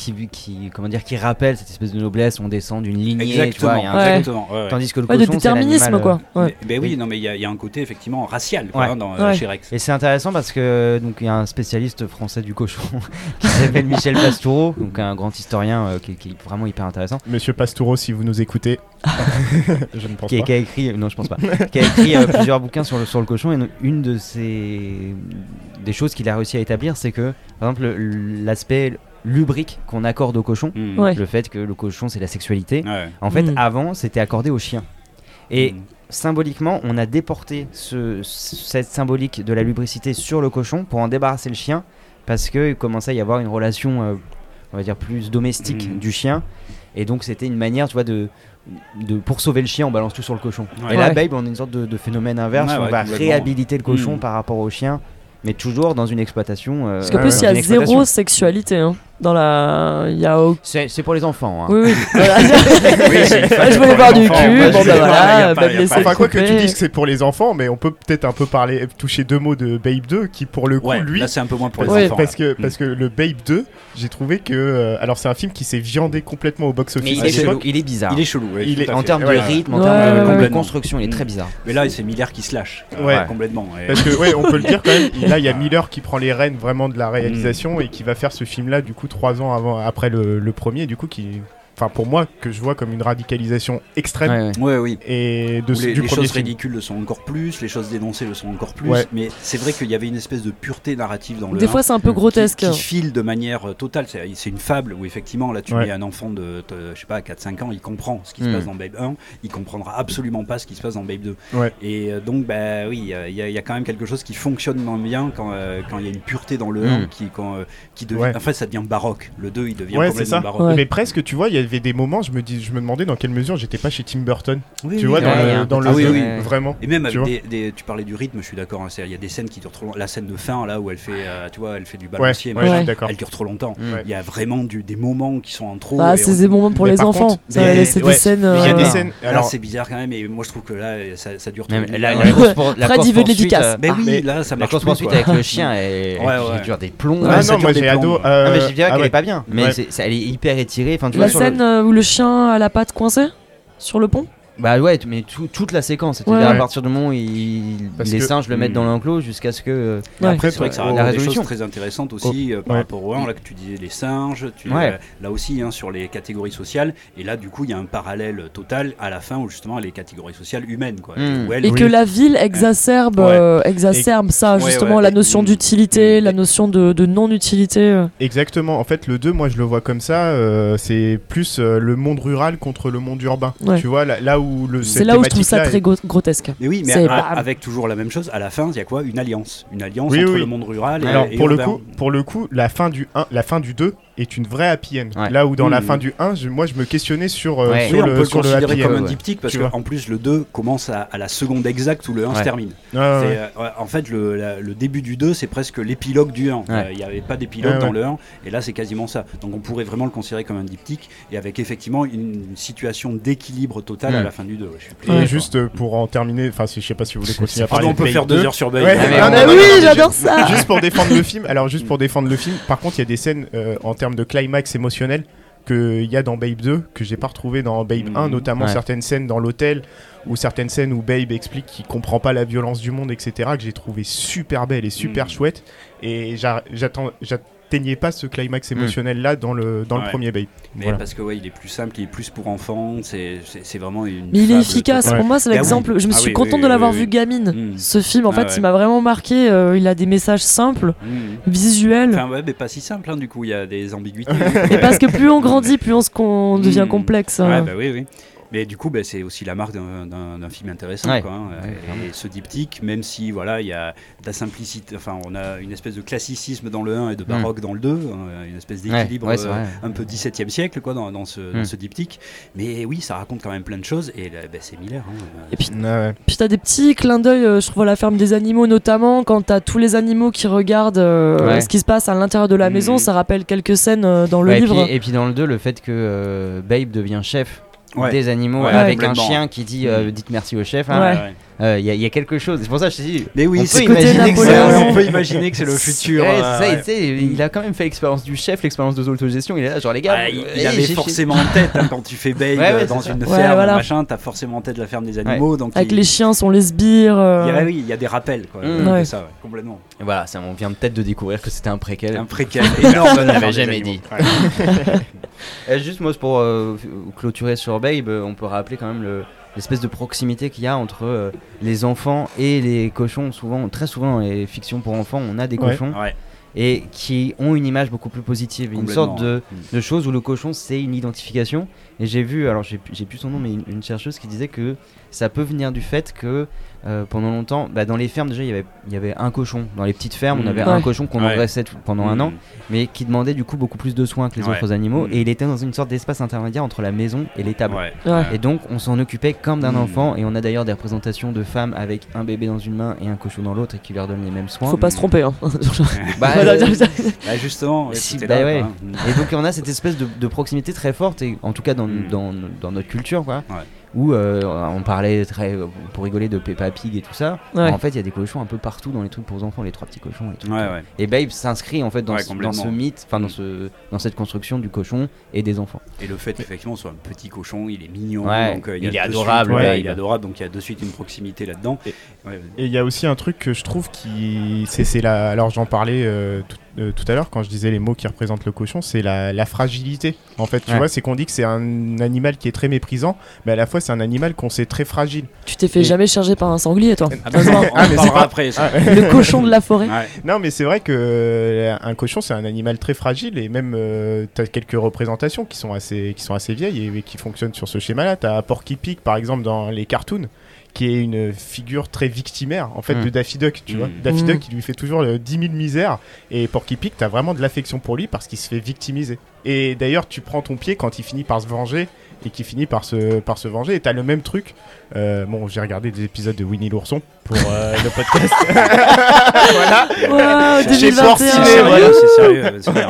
Qui, qui, comment dire, qui rappelle cette espèce de noblesse, on descend d'une lignée, tu vois, Exactement. il y a un Ouais. exactement, ouais, ouais. tandis que le cochon, c'est déterminisme, l'animal, quoi. euh, Ouais. Mais, ben oui, Oui. non, mais il y, a- il y a un côté effectivement racial quoi, Ouais. hein, dans, euh, Ouais. chez Rex. Et c'est intéressant parce que donc il y a un spécialiste français du cochon qui s'appelle Michel Pastoureau, donc un grand historien euh, qui, qui est vraiment hyper intéressant, Monsieur Pastoureau, si vous nous écoutez, je ne pense qui, a- pas. qui a écrit non je pense pas, qui a écrit euh, plusieurs bouquins sur le sur le cochon et une de ces des choses qu'il a réussi à établir, c'est que par exemple le- l'aspect lubrique qu'on accorde au cochon, Mm. Ouais. le fait que le cochon c'est la sexualité, Ouais. en fait Mm. avant c'était accordé aux chiens. Et Mm. symboliquement, on a déporté ce, cette symbolique de la lubricité sur le cochon pour en débarrasser le chien parce qu'il commençait à y avoir une relation, euh, on va dire, plus domestique du chien. Et donc, c'était une manière, tu vois, de, de. Pour sauver le chien, on balance tout sur le cochon. Ouais. Et là, Ouais. Babe, on a une sorte de, de phénomène inverse on ouais, va réhabiliter le cochon par rapport au chien, mais toujours dans une exploitation. euh, Parce qu'en plus, il y a zéro sexualité. Hein. Dans la. Il y a. C'est pour les enfants. hein. Oui, oui. Voilà. Oui, je voulais voir du enfants. cul, je bon bah voilà, pas- bah, pas- Enfin, quoi que tu couper. dis que c'est pour les enfants, mais on peut peut-être un peu parler, toucher deux mots de Babe 2, qui pour le coup, Ouais, lui, là c'est un peu moins pour les Ouais. enfants. parce là. que, parce que le Babe 2, j'ai trouvé que. euh, alors, c'est un film qui s'est viandé complètement au box-office il est, il est bizarre. Il est chelou. ouais, Il est- en termes de rythme, en termes de- construction, il est très Mm. bizarre. Mais là, c'est Miller qui se lâche. euh, Ouais. complètement. Parce que, ouais, on peut le dire quand même, là, il y a Miller qui prend les rênes vraiment de la réalisation et qui va faire ce film-là, du coup, trois ans après le, le premier, du coup, qui. Enfin pour moi, que je vois comme une radicalisation extrême. Ouais, ouais. Ouais, oui. Et de les, du les premier choses film. ridicules le sont encore plus, les choses dénoncées le sont encore plus, Ouais. mais c'est vrai qu'il y avait une espèce de pureté narrative dans le Des 1 fois, c'est un peu qui- grotesque. qui, qui file de manière euh, totale. C'est une fable où effectivement, là, tu Ouais. mets un enfant de, de, je sais pas, 4-5 ans, il comprend ce qui se Mm. passe dans Babe 1, il comprendra absolument pas ce qui se passe dans Babe 2. Ouais. Et euh, donc, bah oui, il y, a- y a- a quand même quelque chose qui fonctionne moins bien quand euh, quand il y a une pureté dans le 1 Mm. qui, quand, euh, qui devient. Ouais. En fait, ça devient baroque. Le 2, il devient complètement ça. baroque. Ouais. Mais presque, tu vois, il y avait des moments, je me, dis, je me demandais dans quelle mesure j'étais pas chez Tim Burton. Oui, tu oui, vois, dans Ouais, le, dans le Ah oui, oui. vraiment. Et même Tu avec vois. des, des- tu parlais du rythme, je suis d'accord. hein, Il y a des scènes qui durent trop longtemps. La scène de fin là où elle fait, euh, tu vois, elle fait du Ouais, balancier, ouais, machin, je suis d'accord. elle dure trop longtemps. Mm. Ouais. Il y a vraiment du, des moments qui sont en trop. Ah, c'est on- des moments pour Mais les enfants. C'est ouais, des scènes. Mais il y a euh, des Ah. scènes. Là, Alors, c'est bizarre quand même, et moi je trouve que là, ça, dure trop. Longtemps. la, Ouais. la course la Fred, course il veut de dédicace. euh, Mais oui, mais là, ça La marche course plus, poursuite avec le chien, elle, Ouais, ouais. dure des plombs. ah Ouais, non, moi j'ai ado. Non, mais je dirais ah qu'elle ouais. est pas bien, mais Ouais. elle est hyper étirée. Enfin, tu La vois, sur le- euh, où le chien a la patte coincée sur le pont? Bah ouais, mais tout- toute la séquence, c'est-à-dire Ouais. à partir du moment où il- les que- singes le mettent dans l'enclos jusqu'à ce que. euh, Ouais. Après, c'est vrai que ça Oh, des choses très intéressantes aussi euh, par Ouais. rapport au 1, là que tu disais les singes, tu, Ouais. euh, là aussi hein, sur les catégories sociales, et là du coup il y a un parallèle total à la fin où justement les catégories sociales humaines quoi. Mm. Où elle- Et Oui. que la ville exacerbe, Ouais. euh, exacerbe ça, Ouais, justement, ouais. la notion d'utilité, la notion de, de non-utilité. Exactement. En fait, le 2, moi, je le vois comme ça. euh, c'est plus euh, le monde rural contre le monde urbain. Ouais. Tu vois, là, là où le. C'est là où je trouve ça très grotesque. Mais oui, mais C'est a- pas- avec toujours la même chose, à la fin il y a quoi? Une alliance. Une alliance Oui, entre oui. le monde rural et, Alors, et pour le, coup, pour le coup, la fin du 1, la fin du 2 est une vraie happy end. Ouais. Là où dans la fin du 1, je- moi, je me questionnais sur, euh, Ouais. sur Oui, on le, peut le sur le considérer happy comme end. un diptyque parce qu'en plus le 2 commence à, à la seconde exacte où le 1 se termine. Euh, en fait, le, la- le début du 2, c'est presque l'épilogue du 1. Euh, Il Ouais. n'y avait pas d'épilogue Ouais, dans ouais. le 1, et là, c'est quasiment ça. Donc, on pourrait vraiment le considérer comme un diptyque, et avec effectivement une, une situation d'équilibre total à la fin du 2. ouais, je suis Et juste pour en terminer, enfin, si, je sais pas si vous voulez continuer à Ah, parler. on peut faire deux heures sur. Ouais, Ah, Ah oui, j'adore ça Juste pour défendre le film, alors juste pour défendre le film, par contre, il y a des scènes euh, en termes de climax émotionnel qu'il y a dans Babe 2 que j'ai pas retrouvé dans Babe Mhm. 1, notamment Ouais. certaines scènes dans l'hôtel ou certaines scènes où Babe explique qu'il comprend pas la violence du monde, etc., que j'ai trouvé super belle et super Mhm. chouette. Et j'a- j'attends, j'atteignais pas ce climax émotionnel là dans le dans le premier Babe. Mais Voilà. parce que ouais, il est plus simple, il est plus pour enfants, c'est c'est- c'est vraiment une. Mais il est efficace. Pour moi, c'est Ah l'exemple. Je me Ah suis oui, contente oui, de l'avoir oui, vu oui. gamine. Mm. Ce film, en Ah fait, ouais. il m'a vraiment marqué. euh, il a des messages simples, Mm. visuels. Enfin, ouais, mais pas si simple, hein, du coup, il y a des ambiguïtés. Et parce que plus on grandit, plus on, se con- devient complexe. Ouais, euh. bah oui, oui. Mais du coup, bah, c'est aussi la marque d'un- film intéressant. Ouais. Quoi, hein. Ouais, et ce diptyque, même si voilà, il y a de la simplicité, enfin, on a une espèce de classicisme dans le 1 et de baroque dans le 2, hein, une espèce Mm. Ouais, d'équilibre ouais, euh, un peu 17e siècle quoi, dans, dans ce, dans Mm. ce diptyque. Mais oui, ça raconte quand même plein de choses et là, bah, c'est Miller. hein. Et puis, Ouais. puis t'as des petits clins d'œil, euh, je trouve, à la ferme des animaux, notamment quand t'as tous les animaux qui regardent euh, Ouais. ce qui se passe à l'intérieur de la Mhm. maison. Ça rappelle quelques scènes euh, dans le Ouais, et, livre. puis, et puis dans le 2, le fait que euh, Babe devient chef Ouais. des animaux Ouais, avec un chien qui dit euh, Mm. dites merci au chef. Ouais. hein. Ouais. Euh, Il y, a- il y a quelque chose. C'est pour ça que je te dis. Mais oui, on peut imaginer que c'est Napoléon. un- on peut imaginer que c'est le futur. Ouais, euh, ça, ouais. il a quand même fait l'expérience du chef, l'expérience de l'autogestion. Il est là, genre les gars. Ah, il, il hey, avait forcément en tête hein, quand tu fais Ouais, ouais, euh, dans ça. une Ouais, ferme, voilà. machin, t'as forcément en tête la ferme des animaux. Donc Avec il- les chiens, sont les sbires. euh, il y a, oui, il y a des rappels quoi. Mm. Ouais. ça, ouais, complètement. Et Voilà, ça, on vient peut-être de découvrir que c'était un préquel. Un préquel énorme. ferme des jamais dit. Euh, juste moi, pour clôturer sur Babe, on peut rappeler quand même le- l'espèce de proximité qu'il y a entre euh, les enfants et les cochons. Souvent, très souvent dans les fictions pour enfants, on a des Ouais. cochons Ouais, et qui ont une image beaucoup plus positive, une sorte de, de chose où le cochon c'est une identification. Et j'ai vu, alors j'ai j'ai plus son nom, mais une, une chercheuse qui disait que ça peut venir du fait que euh, pendant longtemps, bah, dans les fermes déjà il y avait, il y avait un cochon. Dans les petites fermes, on Mhm. avait Ouais. un cochon qu'on Ouais. engraissait tout- pendant un Mm. an, mais qui demandait du coup beaucoup plus de soins que les Ouais. autres animaux. Mhm. Et il était dans une sorte d'espace intermédiaire entre la maison et l'étable. Ouais. Ouais. Et donc on s'en occupait comme d'un enfant. Et on a d'ailleurs des représentations de femmes avec un bébé dans une main et un cochon dans l'autre et qui leur donnent les mêmes soins. Faut pas se tromper. Hein. Bah, euh, Bah, justement, Si, bah là, hein. Et donc on a cette espèce de, de proximité très forte, et en tout cas dans, Mm. dans, dans notre culture, quoi. Ouais. Où euh, on parlait très, pour rigoler de Peppa Pig et tout ça. Ouais. En fait, il y a des cochons un peu partout dans les trucs pour les enfants, les trois petits cochons. Les trucs. Ouais, ouais. Et Babe s'inscrit en fait dans, Ouais, ce, dans ce mythe, enfin dans, Mm. ce, dans cette construction du cochon et des enfants. Et le fait effectivement soit un petit cochon, il est mignon, Ouais, donc euh, il est suite- adorable, il est adorable, donc il y a de suite une proximité là-dedans. Et- Ouais, Et il y a aussi un truc que je trouve qui. C'est c'est la. Alors j'en parlais euh, tout, euh, tout à l'heure quand je disais les mots qui représentent le cochon, c'est la, la fragilité. En fait, tu Ouais. vois, c'est qu'on dit que c'est un animal qui est très méprisant, mais à la fois c'est un animal qu'on sait très fragile. Tu t'es fait Et- jamais charger par un sanglier, toi. Ah, bah, on en Ah, mais c'est parlera pas- après. ça. Ah, Le cochon de la forêt. Ouais. Non, mais c'est vrai que euh, un cochon, c'est un animal très fragile et même euh, t'as quelques représentations qui sont assez, qui sont assez vieilles et, et qui fonctionnent sur ce schéma-là. T'as Porky Pig, par exemple, dans les cartoons, qui est une figure très victimaire en fait Mm. de Daffy Duck, tu Mm. vois. Daffy Mm. Duck, il lui fait toujours euh, 10 000 misères et Porky Pig, t'as vraiment de l'affection pour lui parce qu'il se fait victimiser. Et d'ailleurs, tu prends ton pied quand il finit par se venger et qui finit par se, par se venger. Et t'as le même truc. Euh, bon, j'ai regardé des épisodes de Winnie l'ourson pour euh, le podcast. voilà. Wow, Chez 2021. Porcinet, sérieux, c'est sérieux. c'est clair.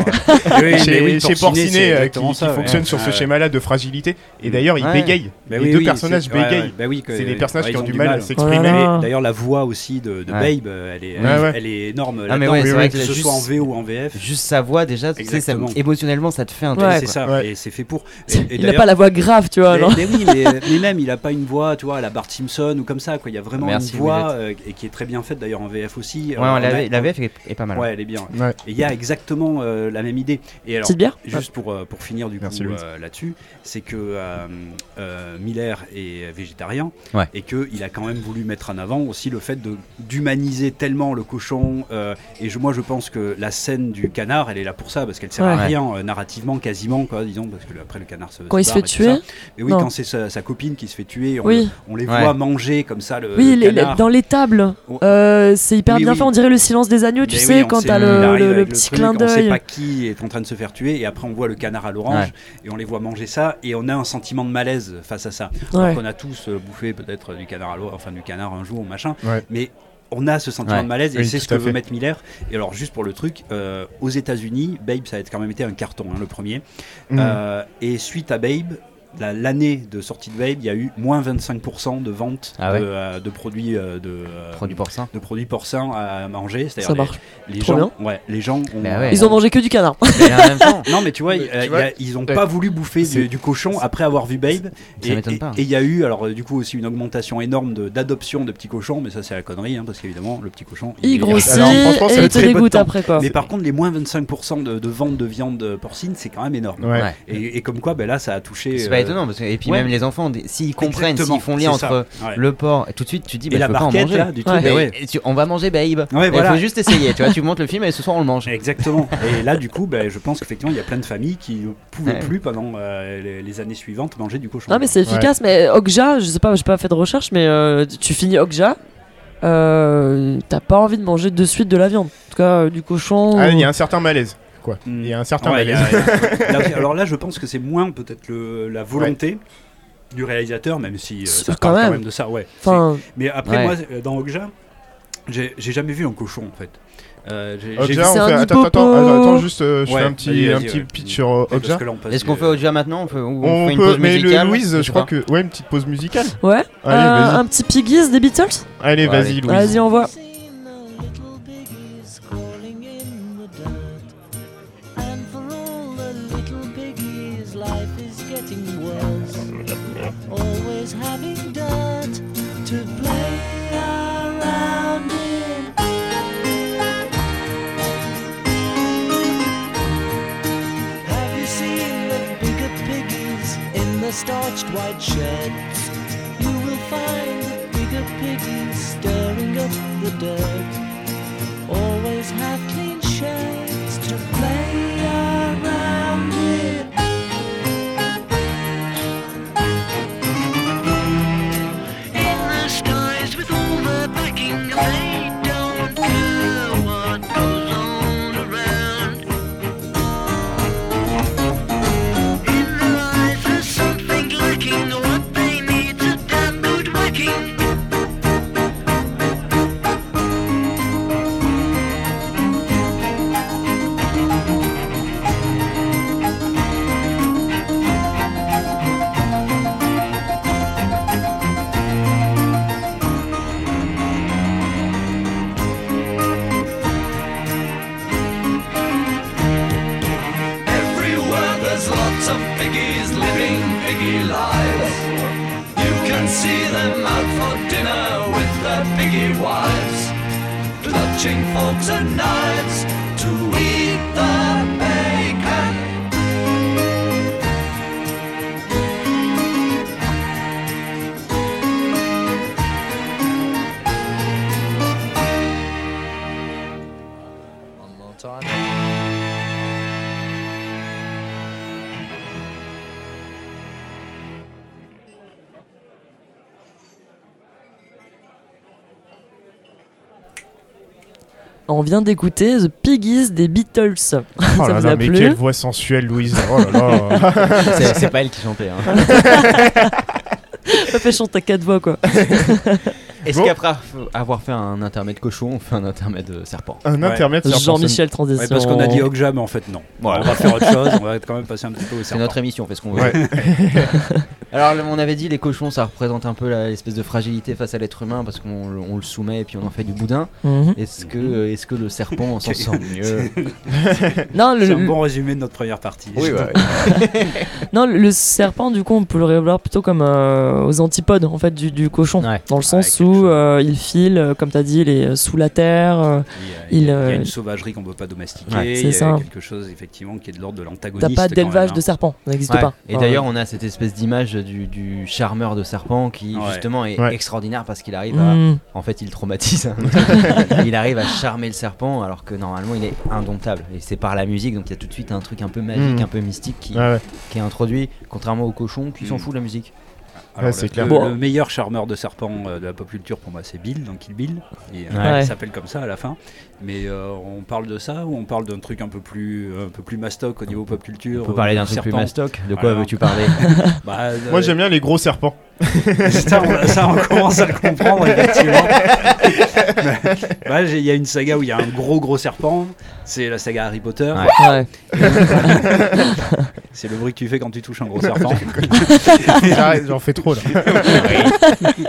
Oui, chez, mais oui, chez Porcinet, Porcinet, c'est euh, qui, exactement qui ça, ouais. fonctionne sur ce schéma-là de fragilité. Et d'ailleurs, il Ouais. bégaye. Bah les oui, deux oui, personnages c'est- ouais, bégayent. ouais, bah oui, que- C'est des personnages ouais, qui ils ont du mal à Oh s'exprimer. là là. Mais D'ailleurs, la voix aussi de, de Ouais. Babe, euh, elle est, Ouais, ouais. elle est énorme. Ah, mais là-dedans, ouais, c'est vrai que que ce juste- soit en VO ou en VF. Juste sa voix, déjà, tu sais, ça, Exactement. émotionnellement, ça te fait un truc. Ouais. c'est ça, Ouais. et c'est fait pour. Et- C'est- et Il n'a d'ailleurs- pas la voix grave, tu vois. mais, oui, mais, mais même il a pas une voix, tu vois, à la Bart Simpson ou comme ça, quoi. Il y a vraiment Merci, une voix euh, et qui est très bien faite d'ailleurs en VF aussi. Ouais, Euh, la, a- la VF est, est pas mal. Ouais, elle est bien. Ouais. Et il y a exactement euh, la même idée. Et alors, Petite bière juste pour, euh, pour finir du coup Merci, euh, là-dessus, c'est que euh, euh, Miller est végétarien Ouais. et qu'il a quand même voulu mettre en avant aussi le fait d'humaniser tellement le cochon. euh, et je, moi, je pense que la scène du canard, elle est là pour ça parce qu'elle sert à rien euh, narrativement, quasiment, quoi, disons, parce que après le canard se Quand se il se fait tuer. Mais oui, Non. quand c'est sa, sa copine qui se fait tuer, on, Oui. le- on les Ouais. voit manger comme ça le, Oui, canard. dans les tables, Oh. euh, c'est hyper Oui, bien oui. fait. On dirait le silence des agneaux, tu Mais sais, oui, quand t'as le, le- petit truc, clin On sait d'œil. pas qui est en train de se faire tuer et après on voit le canard à l'orange Ouais. et on les voit manger ça et on a un sentiment de malaise face à ça. Ouais. Alors qu'on a tous euh, bouffé peut-être du canard à l'orange, enfin du canard un jour ou machin, Ouais. mais on a ce sentiment Ouais. de malaise et Oui, c'est ce que veut fait. mettre Miller. Et alors juste pour le truc, euh, aux États-Unis, Babe ça a quand même été un carton, hein, le premier. Mm. Euh, et suite à Babe, la- l'année de sortie de Babe, il y a eu moins 25% de ventes Ah ouais. de, euh, de produits euh, de euh, Produit porcin. de produits porcins à manger, Ça c'est-à-dire marche. les, les Trop gens, ouais, les gens ont, Bah ouais. Ils ont mangé que du canard. Mais en même temps, non mais tu vois, Mais tu il vois, y a- ils ont pas voulu bouffer du, du cochon après avoir vu Babe. Ça Et m'étonne et- pas. et il y a eu alors du coup aussi une augmentation énorme de- d'adoption de, petits cochons, mais ça c'est la connerie hein, parce qu'évidemment le petit cochon Il grossit Alors, et il te de dégoûte après, quoi. Mais par contre les moins 25% de, de vente de viande porcine c'est quand même énorme. Et comme quoi ben là ça a touché. Euh, étonnant. Parce que, et puis ouais. même les enfants, s'ils comprennent, s'ils font lien entre ouais. le porc, et tout de suite tu te dis, et bah, la peux pas en manger. là du truc, Ouais. Et- ouais. et tu- on va manger Babe. Ouais, Il voilà. faut juste essayer. Tu vois, tu montes le film et ce soir on le mange. Exactement. Et là, du coup, ben, je pense qu'effectivement, il y a plein de familles qui ne pouvaient Ouais. plus pendant euh, les, les années suivantes manger du cochon. Non, mais c'est efficace. Mais Okja, je sais pas, j'ai pas fait de recherche, mais euh, tu finis Okja, euh, t'as pas envie de manger de suite de la viande. En tout cas, euh, du cochon. Ah, il y a un certain malaise. Quoi. Mm. Il y a un certain Ouais, il y malaise. a- là, alors là, je pense que c'est moins peut-être le- la volonté du réalisateur, même si euh, ça quand parle quand même. de ça. Ouais. Enfin, Mais après, Ouais. moi, dans Okja, j'ai j'ai jamais vu un cochon en fait. Euh, j'ai- C'est on un fait... attends, attends, attends, attends, juste, euh, je Ouais, fais un petit, vas-y, un vas-y, petit ouais. pitch sur euh, passe Est-ce qu'on fait déjà maintenant on, fait, on On fait une peut, pause mais le- Louise, je crois que. Ouais, une petite pause musicale. ouais. Allez, Euh, un petit Piggies des Beatles Allez, Ouais, vas-y. Louise. Vas-y, on voit. Always having dirt to play around in. Have you seen the bigger piggies in the starched white shirts? You will find the bigger piggies stirring up the dirt. Always have vient d'écouter The Piggies des Beatles. Oh Ça là vous là, a mais plu quelle voix sensuelle, Louise. Oh là là. C'est c'est pas elle qui chantait. Hein. Ça fait chanter à quatre voix quoi. Est-ce Bon. qu'après avoir fait un intermède cochon, on fait un intermède euh, serpent? Un Ouais. intermède serpent, Jean-Michel Ouais, transition. parce qu'on a dit Okja, mais en fait non. On va faire autre chose, on va quand même passer un petit peu au C'est serpent. notre émission, on fait ce qu'on veut. Alors, on avait dit les cochons, ça représente un peu l'espèce de fragilité face à l'être humain parce qu'on le- on le soumet et puis on en fait du boudin. Mhm. Est-ce que, euh, est-ce que le serpent s'en sort mieux Non, le, C'est un bon résumé de notre première partie. Oui, ouais. non, le- le serpent, du coup, on peut le revoir plutôt comme euh, aux antipodes en fait du, du cochon. Ouais. Dans le sens où euh, il file, comme tu as dit, il est sous la terre. Il y a, il y a- Il, il y a une sauvagerie qu'on ne peut pas domestiquer. C'est y a ça. quelque chose effectivement qui est de l'ordre de l'antagoniste. T'as pas d'élevage même, de hein. serpent, ça n'existe Ouais. pas. Et d'ailleurs, on a cette espèce d'image du, du charmeur de serpent qui Ouais. justement est Ouais. extraordinaire parce qu'il arrive à. Mm. En fait, il traumatise. hein. il arrive à charmer le serpent alors que normalement il est indomptable. Et c'est par la musique, donc il y a tout de suite un truc un peu magique, Mm. un peu mystique qui, ouais. qui est introduit, contrairement au cochon qui s'en Mm. fout de la musique. Alors, Ouais, c'est le, clair. le- Bon. le meilleur charmeur de serpent euh, de la pop culture pour moi c'est Bill dans Kill Bill. Et, euh, Ouais. Il s'appelle comme ça à la fin. Mais euh, on parle de ça ou on parle d'un truc un peu plus un peu plus mastoc au niveau pop culture. On peut parler d'un truc plus serpent. mastoc. De quoi veux-tu parler Bah, euh, Moi j'aime bien les gros serpents. ça, on, ça, on commence à le comprendre effectivement. Bah, Il y a une saga où il y a un gros gros serpent. C'est la saga Harry Potter. Ouais. Ouais. C'est le bruit que tu fais quand tu touches un gros serpent. J'en fais trop là.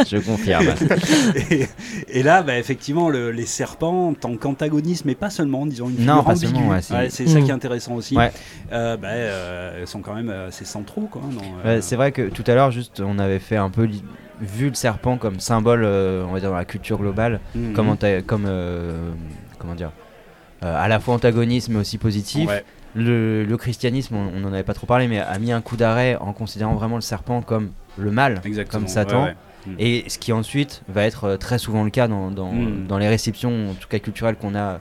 Je confirme. et, et là, bah, effectivement, le- les serpents en tant mais pas seulement, disons une Non, figure pas ambiguë. seulement, ouais, c'est- ça Mm. qui est intéressant aussi. Ouais. Euh, bah, euh, elles sont quand même euh, assez centraux, quoi. dans, euh, Ouais, c'est vrai que tout à l'heure, juste, on avait fait un peu vu le serpent comme symbole, euh, on va dire dans la culture globale, mhm. comme, euh, comment dire, euh, à la fois antagoniste mais aussi positif. Ouais. Le, le christianisme, on n'en avait pas trop parlé, mais a mis un coup d'arrêt en considérant vraiment le serpent comme le mal, Exactement. comme Satan. Ouais. Et ce qui ensuite va être euh, très souvent le cas dans, dans, Mm. dans les réceptions, en tout cas culturelles qu'on a, euh,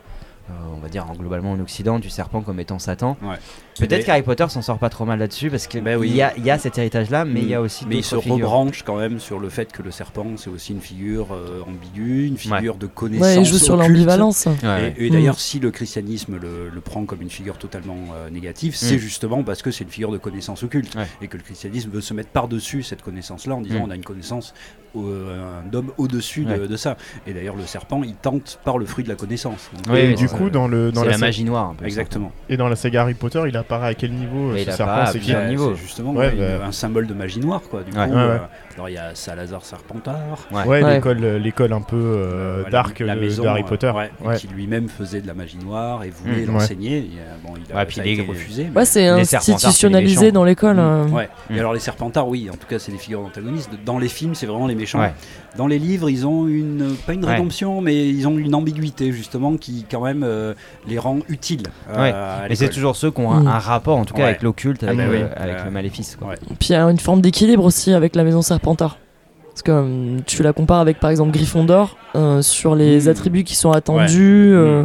on va dire en- globalement en Occident, du serpent comme étant Satan. Ouais. Peut-être qu'Harry Potter s'en sort pas trop mal là-dessus parce qu'il Ben oui. y, a, y a cet héritage-là, mais il y a aussi Mais il se figures. rebranche quand même sur le fait que le serpent, c'est aussi une figure euh, ambiguë, une figure de connaissance. Ouais, il joue sur l'ambivalence. Ouais, ouais. Et, et d'ailleurs, si le christianisme le, le prend comme une figure totalement euh, négative, c'est Mm. justement parce que c'est une figure de connaissance occulte. Ouais. Et que le christianisme veut se mettre par-dessus cette connaissance-là en disant Mm. on a une connaissance, euh, un homme au-dessus de, Ouais. de ça. Et d'ailleurs, le serpent, il tente par le fruit de la connaissance. Donc, Oui, et du c'est coup, dans, le, dans C'est la, magie noire un peu. Exactement. et dans la saga Harry Potter, il apparaît à quel niveau Mais ce serpent C'est niveaux. c'est justement Ouais, ouais, une- bah. un symbole de magie noire, quoi. Du Ouais. coup, Ouais, euh, ouais. Alors il y a Salazar Serpentard. Ouais. Ouais, Ouais. l'école, euh, l'école un peu euh, Voilà, dark la de- maison, d'Harry euh, Potter. ouais, et Ouais. qui lui-même faisait de la magie noire et voulait Mm, l'enseigner. Et, euh, Bon, il a, Ouais, puis ça a les- été refusé. mais- Ouais, c'est institutionnalisé dans l'école. euh. Ouais. Mm. Et alors les serpentards, oui, en tout cas, c'est des figures d'antagonistes. Dans les films, c'est vraiment les méchants. Ouais. Dans les livres, ils ont une pas une Ouais. rédemption, mais ils ont une ambiguïté justement qui quand même euh, les rend utiles. euh, Mais c'est toujours ceux qui ont un, Mm. un rapport, en tout cas, Ouais. avec l'occulte, avec, bah le, oui. avec le maléfice. Quoi. Ouais. Puis il y a une forme d'équilibre aussi avec la maison Serpentard. Parce que hum, tu la compares avec par exemple Gryffondor euh, sur les Mm. attributs qui sont attendus. euh,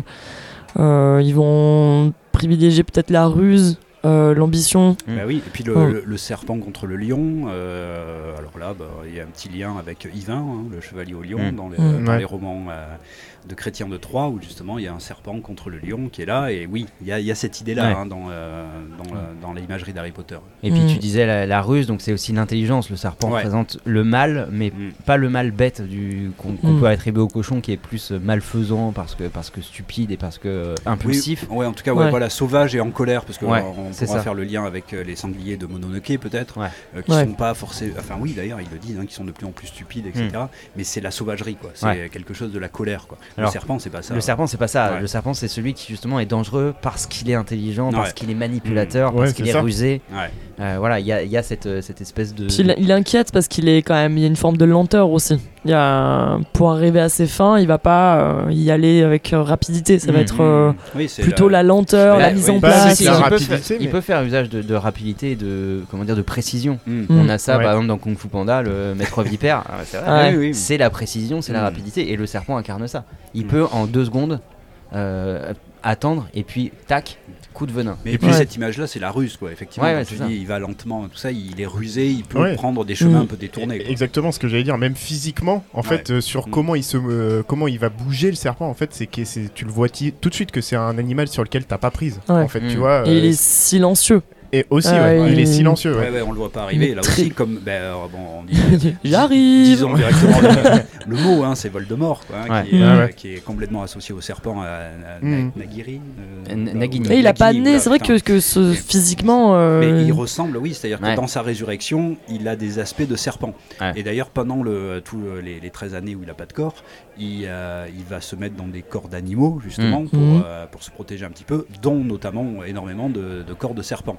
euh, ils vont privilégier peut-être la ruse, euh, l'ambition. Mm. Bah oui, et puis le, Ouais. le- le serpent contre le lion, euh, alors là, bah, il y a un petit lien avec Yvain, hein, le chevalier au lion, dans, les, dans Ouais. les romans euh, de Chrétien de Troyes, où justement il y a un serpent contre le lion qui est là, et oui, il y a, il y a cette idée-là Ouais. hein, dans, euh, dans, euh, dans l'imagerie d'Harry Potter. Et puis Mm. tu disais la, la ruse, donc c'est aussi l'intelligence. Le serpent Ouais. représente le mal, mais Mm. pas le mal bête du qu'on qu'on Mm. peut attribuer au cochon, qui est plus malfaisant parce que parce que stupide et parce que euh, impulsif. Oui, ouais, en tout cas, ouais, Ouais. voilà, sauvage et en colère, parce qu'on Ouais, on pourra ça. faire le lien avec les sangliers de Mononoke peut-être, Ouais. euh, qui Ouais. sont pas forcément, enfin oui d'ailleurs ils le disent, hein, qui sont de plus en plus stupides, etc. Mais c'est la sauvagerie, quoi. C'est. Ouais. quelque chose de la colère, quoi. Alors, le serpent, c'est pas ça. Le serpent, c'est pas ça. Ouais. Le serpent, c'est celui qui justement est dangereux parce qu'il est intelligent, parce Ouais. qu'il est manipulateur, Mm. parce Ouais, qu'il est ça. rusé. Euh, voilà, il y a, il y a cette, euh, cette espèce de. Puis il, il inquiète parce qu'il est quand même. Il y a une forme de lenteur aussi. Il y a, pour arriver à ses fins, il va pas euh, y aller avec rapidité. Ça va Mm. être euh, Oui, plutôt la lenteur, la mise oui, en place. il, peut faire, il mais- peut faire usage de, de rapidité et de comment dire de précision. Mm. Mm. On a ça Ouais. par exemple dans Kung Fu Panda, le maître vipère. Ah, c'est vrai. Ouais. Oui, la précision, c'est la Mm. rapidité et le serpent incarne ça. Il Mm. peut en deux secondes euh, attendre et puis tac, coup de venin. Mais et puis Ouais. cette image-là, c'est la ruse, quoi. Effectivement, Ouais, ouais, tu dis, il va lentement, tout ça, il est rusé, il peut Ouais. prendre des chemins Mm. un peu détournés. quoi. Exactement ce que j'allais dire, même physiquement, en fait, euh, sur Mm. comment il se, euh, comment il va bouger le serpent, en fait, c'est que c'est, tu le vois tout de suite que c'est un animal sur lequel t'as pas prise, Ouais. en fait, tu Mm. vois. Et il euh, est silencieux. Et aussi, Ah, ouais, ouais, il est il- silencieux, ouais. Ouais, ouais, on le voit pas arriver. Là aussi, comme, ben, euh, bon, on dit, J'arrive. disons directement le, le mot, hein, c'est Voldemort, quoi, hein, Ouais. qui, est, euh, ouais. qui est complètement associé au serpent, à, à- Mm. Nagiri. euh, Nagini. Et il a pas de nez, c'est vrai que, que ce, physiquement. euh, Mais il ressemble, oui, c'est-à-dire Ouais. que dans sa résurrection, il a des aspects de serpent. Ouais. Et d'ailleurs, pendant le, tous les, les 13 années où il n'a pas de corps, il, euh, il va se mettre dans des corps d'animaux, justement, Mm. pour, Mhm. euh, pour se protéger un petit peu, dont notamment énormément de, de corps de serpents.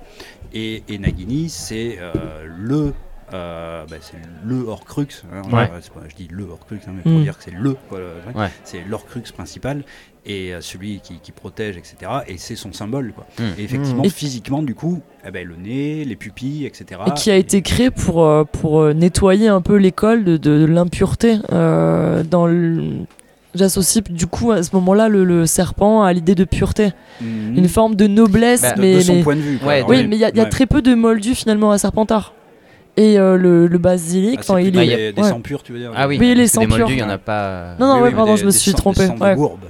Et, et Nagini, c'est euh, le. Euh, bah, c'est le Horcrux, hein, Ouais. euh, c'est pas- je dis le Horcrux, hein, mais pour Mm. dire que c'est le, ouais. C'est l'Horcrux principal et euh, celui qui, qui protège, etc. Et c'est son symbole. Quoi. Mm. Et effectivement, Mm. physiquement, du coup, eh ben, le nez, les pupilles, etc. Et qui a été créé pour, euh, pour nettoyer un peu l'école de, de l'impureté. dans le... J'associe du coup à ce moment-là le, le serpent à l'idée de pureté. Mhm. Une forme de noblesse, Bah, mais, de son mais- point de vue. quoi. Ouais, Alors, Oui, mais il y a, il y a ouais. très peu de moldus finalement à Serpentard. Et euh, le, le basilic, Ah, enfin, il est. des, des ouais. sangs purs, tu veux dire Ah oui, Oui, les moldus, purs. il y en a pas. Non, non, Oui, ouais, oui, pardon, je me suis sangs- trompé. Des sangs ouais. de bourbe.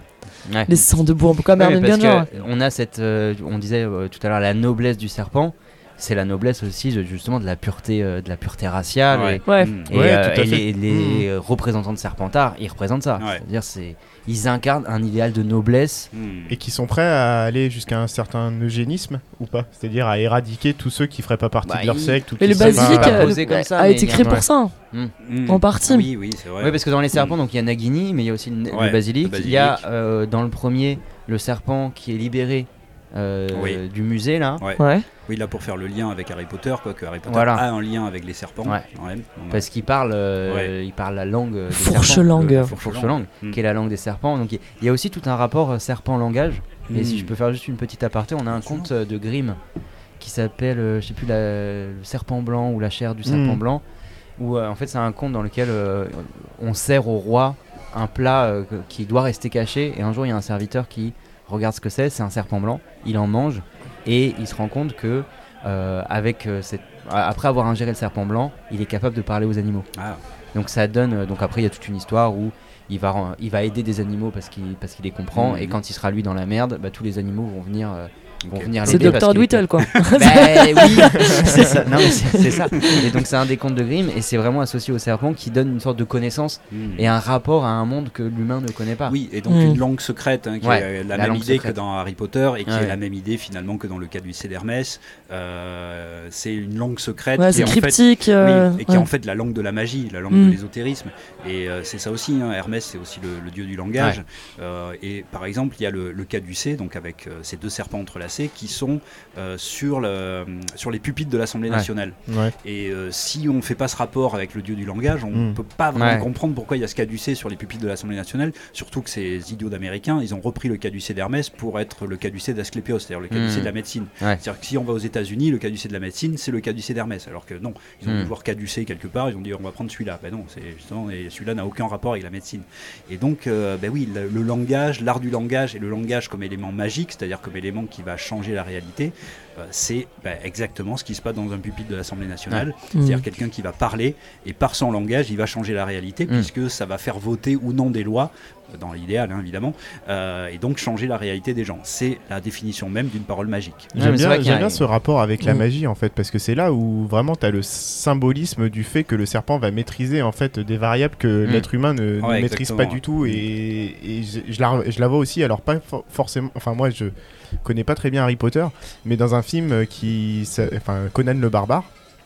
Ouais. Les sangs de bourbe, Ouais, Hermione parce Granger. que on a cette, euh, on disait euh, tout à l'heure la noblesse du serpent. C'est la noblesse aussi de- justement de la pureté, euh, de la pureté raciale. Ouais. Ouais. Et, et, Ouais, euh, tout à et fait. les, les, euh, représentants de Serpentard, ils représentent ça. Ouais. C'est-à-dire, c'est, ils incarnent un idéal de noblesse. Mm. Et qui sont prêts à aller jusqu'à un certain eugénisme ou pas? C'est-à-dire à éradiquer tous ceux qui feraient pas partie Bah, de leur il- secte ou Mais le basilic pas- posé comme ça, a mais été créé ouais. pour ça. Mm. En partie. Ah Oui, oui, c'est vrai. Oui, parce que dans les serpents, donc il y a Nagini, mais il y a aussi le, le Ouais, basilic. le Il y a euh, dans le premier le serpent qui est libéré euh, Oui. du musée là. Ouais. Ouais. Oui, là pour faire le lien avec Harry Potter, quoi, que Harry Potter Voilà. a un lien avec les serpents. Ouais. quand même. Donc, Parce qu'il parle, euh, Ouais. il parle la langue des Fourche serpents. langue. Le- Fourche fourche langue. Mm. qui est la langue des serpents. Donc il y a aussi tout un rapport euh, serpent-langage. Et Mm. si je peux faire juste une petite aparté, on a un conte euh, de Grimm qui s'appelle, euh, je sais plus, la- le serpent blanc ou la chair du serpent Mm. blanc. Où euh, en fait c'est un conte dans lequel euh, on sert au roi un plat euh, qui doit rester caché. Et un jour il y a un serviteur qui regarde ce que c'est, c'est un serpent blanc. Il en mange et il se rend compte que euh, avec euh, cette... après avoir ingéré le serpent blanc, il est capable de parler aux animaux. Ah, Donc ça donne. euh, donc après il y a toute une histoire où il va ren- il va aider des animaux parce qu'il parce qu'il les comprend Mhm. et quand il sera lui dans la merde, bah, tous les animaux vont venir euh, vont Ok. venir C'est Dr. Dwittle, quoi. Bah oui, c'est ça. Et donc c'est un des contes de Grimm et c'est vraiment associé au serpent qui donne une sorte de connaissance mm. et un rapport à un monde que l'humain ne connaît pas. Oui, et donc Mm. une langue secrète, hein, qui Ouais, est la, la même idée secrète. que dans Harry Potter et qui Ouais. est la même idée finalement que dans le cas du d'Hermès. Euh, c'est une langue secrète Ouais, qui c'est est en fait cryptique. euh, Oui, et qui ouais. est en fait la langue de la magie, la langue Mm. de l'ésotérisme. Et euh, c'est ça aussi, hein, Hermès, c'est aussi le, le dieu du langage. Euh, et par exemple, il y a le, le caducée, donc avec euh, ces deux serpents qui sont euh, sur, le, sur les pupitres de l'Assemblée nationale. Ouais. Et euh, si on ne fait pas ce rapport avec le dieu du langage, on ne Mm. peut pas vraiment Ouais. comprendre pourquoi il y a ce caducée sur les pupitres de l'Assemblée nationale, surtout que ces idiots d'Américains, ils ont repris le caducée d'Hermès pour être le caducée d'Asclépios, c'est-à-dire le caducée Mm. de la médecine. Ouais. C'est-à-dire que si on va aux États-Unis, le caducée de la médecine, c'est le caducée d'Hermès. Alors que non, ils ont Mm. dû voir caducée quelque part, ils ont dit on va prendre celui-là. Ben non, c'est justement, et celui-là n'a aucun rapport avec la médecine. Et donc, euh, ben oui, le, le langage, l'art du langage et le langage comme élément magique, c'est-à-dire comme élément qui va changer la réalité, euh, c'est ben, exactement ce qui se passe dans un pupitre de l'Assemblée nationale. C'est-à-dire quelqu'un qui va parler et par son langage, il va changer la réalité Mm. puisque ça va faire voter ou non des lois, euh, dans l'idéal hein, évidemment, euh, et donc changer la réalité des gens. C'est la définition même d'une parole magique. J'aime bien, vrai a- ce rapport avec la Mm. magie en fait, parce que c'est là où vraiment tu as le symbolisme du fait que le serpent va maîtriser en fait des variables que l'être humain ne, maîtrise pas ouais. du tout. Et, et je, je la, je la vois aussi, alors pas for- forcément, enfin moi je connais pas très bien Harry Potter, mais dans un film qui, s'a- enfin Conan le barbare.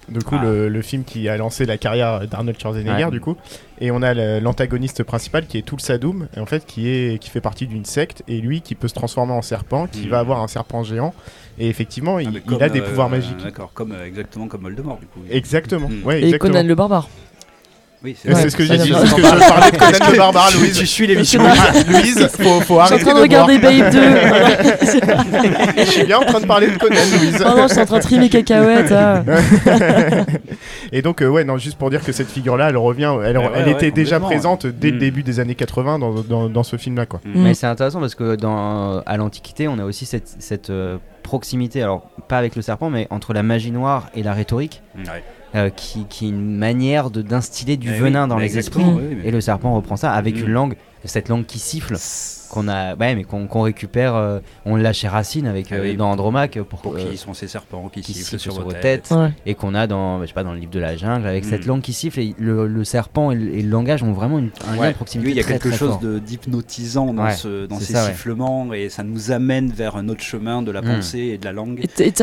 Du coup, Ah. le, le film qui a lancé la carrière d'Arnold Schwarzenegger, Ouais. du coup, et on a l'antagoniste principal qui est Tulsadoum, et en fait qui est qui fait partie d'une secte, et lui qui peut se transformer en serpent, qui Mm. va avoir un serpent géant, et effectivement il, Ah, il a des euh, pouvoirs magiques. D'accord, comme, euh, exactement comme Voldemort du coup. Exactement. Mm. Ouais, Et exactement. Conan le barbare. Oui, C'est Ouais. ce que j'ai Ça dit. Parce que je parlais de Conan le barbare, Tu Louise. suis l'émission. Louise, faut, faut Je suis en arrêter train de de regarder. Babe 2. Je suis bien en train de parler de Conan, Louise. Pardon, je suis en train de trier mes cacahuètes. ah. Et donc, euh, ouais, non, juste pour dire que cette figure-là, elle revient, elle, Ouais, elle ouais, était déjà présente dès le Mm. début des années 80 dans, dans, dans ce film-là, quoi. Mm. Mais c'est intéressant parce que dans, à l'Antiquité, on a aussi cette, cette, euh, proximité, alors pas avec le serpent, mais entre la magie noire et la rhétorique, Ouais. euh, qui, qui est une manière de d'instiller du Eh oui, venin dans les esprits. exactement, oui, mais- Et le serpent reprend ça avec Mm. une langue, cette langue qui siffle, qu'on a, ouais, mais qu'on récupère, euh, on l'a chez Racine avec Ah euh, oui. dans Andromaque pour, Pour euh, qui sont ces serpents qui, qui sifflent sifflent sur sur vos têtes. têtes. Ouais. et qu'on a dans, bah, je sais pas, dans le livre de la jungle avec cette Mm. langue qui siffle et le, le serpent et le, et le langage ont vraiment une, un lien Ouais. de proximité Oui, il y a très, quelque très chose d'hypnotisant dans, Ouais, ce, dans ces ça, ouais. sifflements et ça nous amène vers un autre chemin de la Mm. pensée et de la langue. Et et tu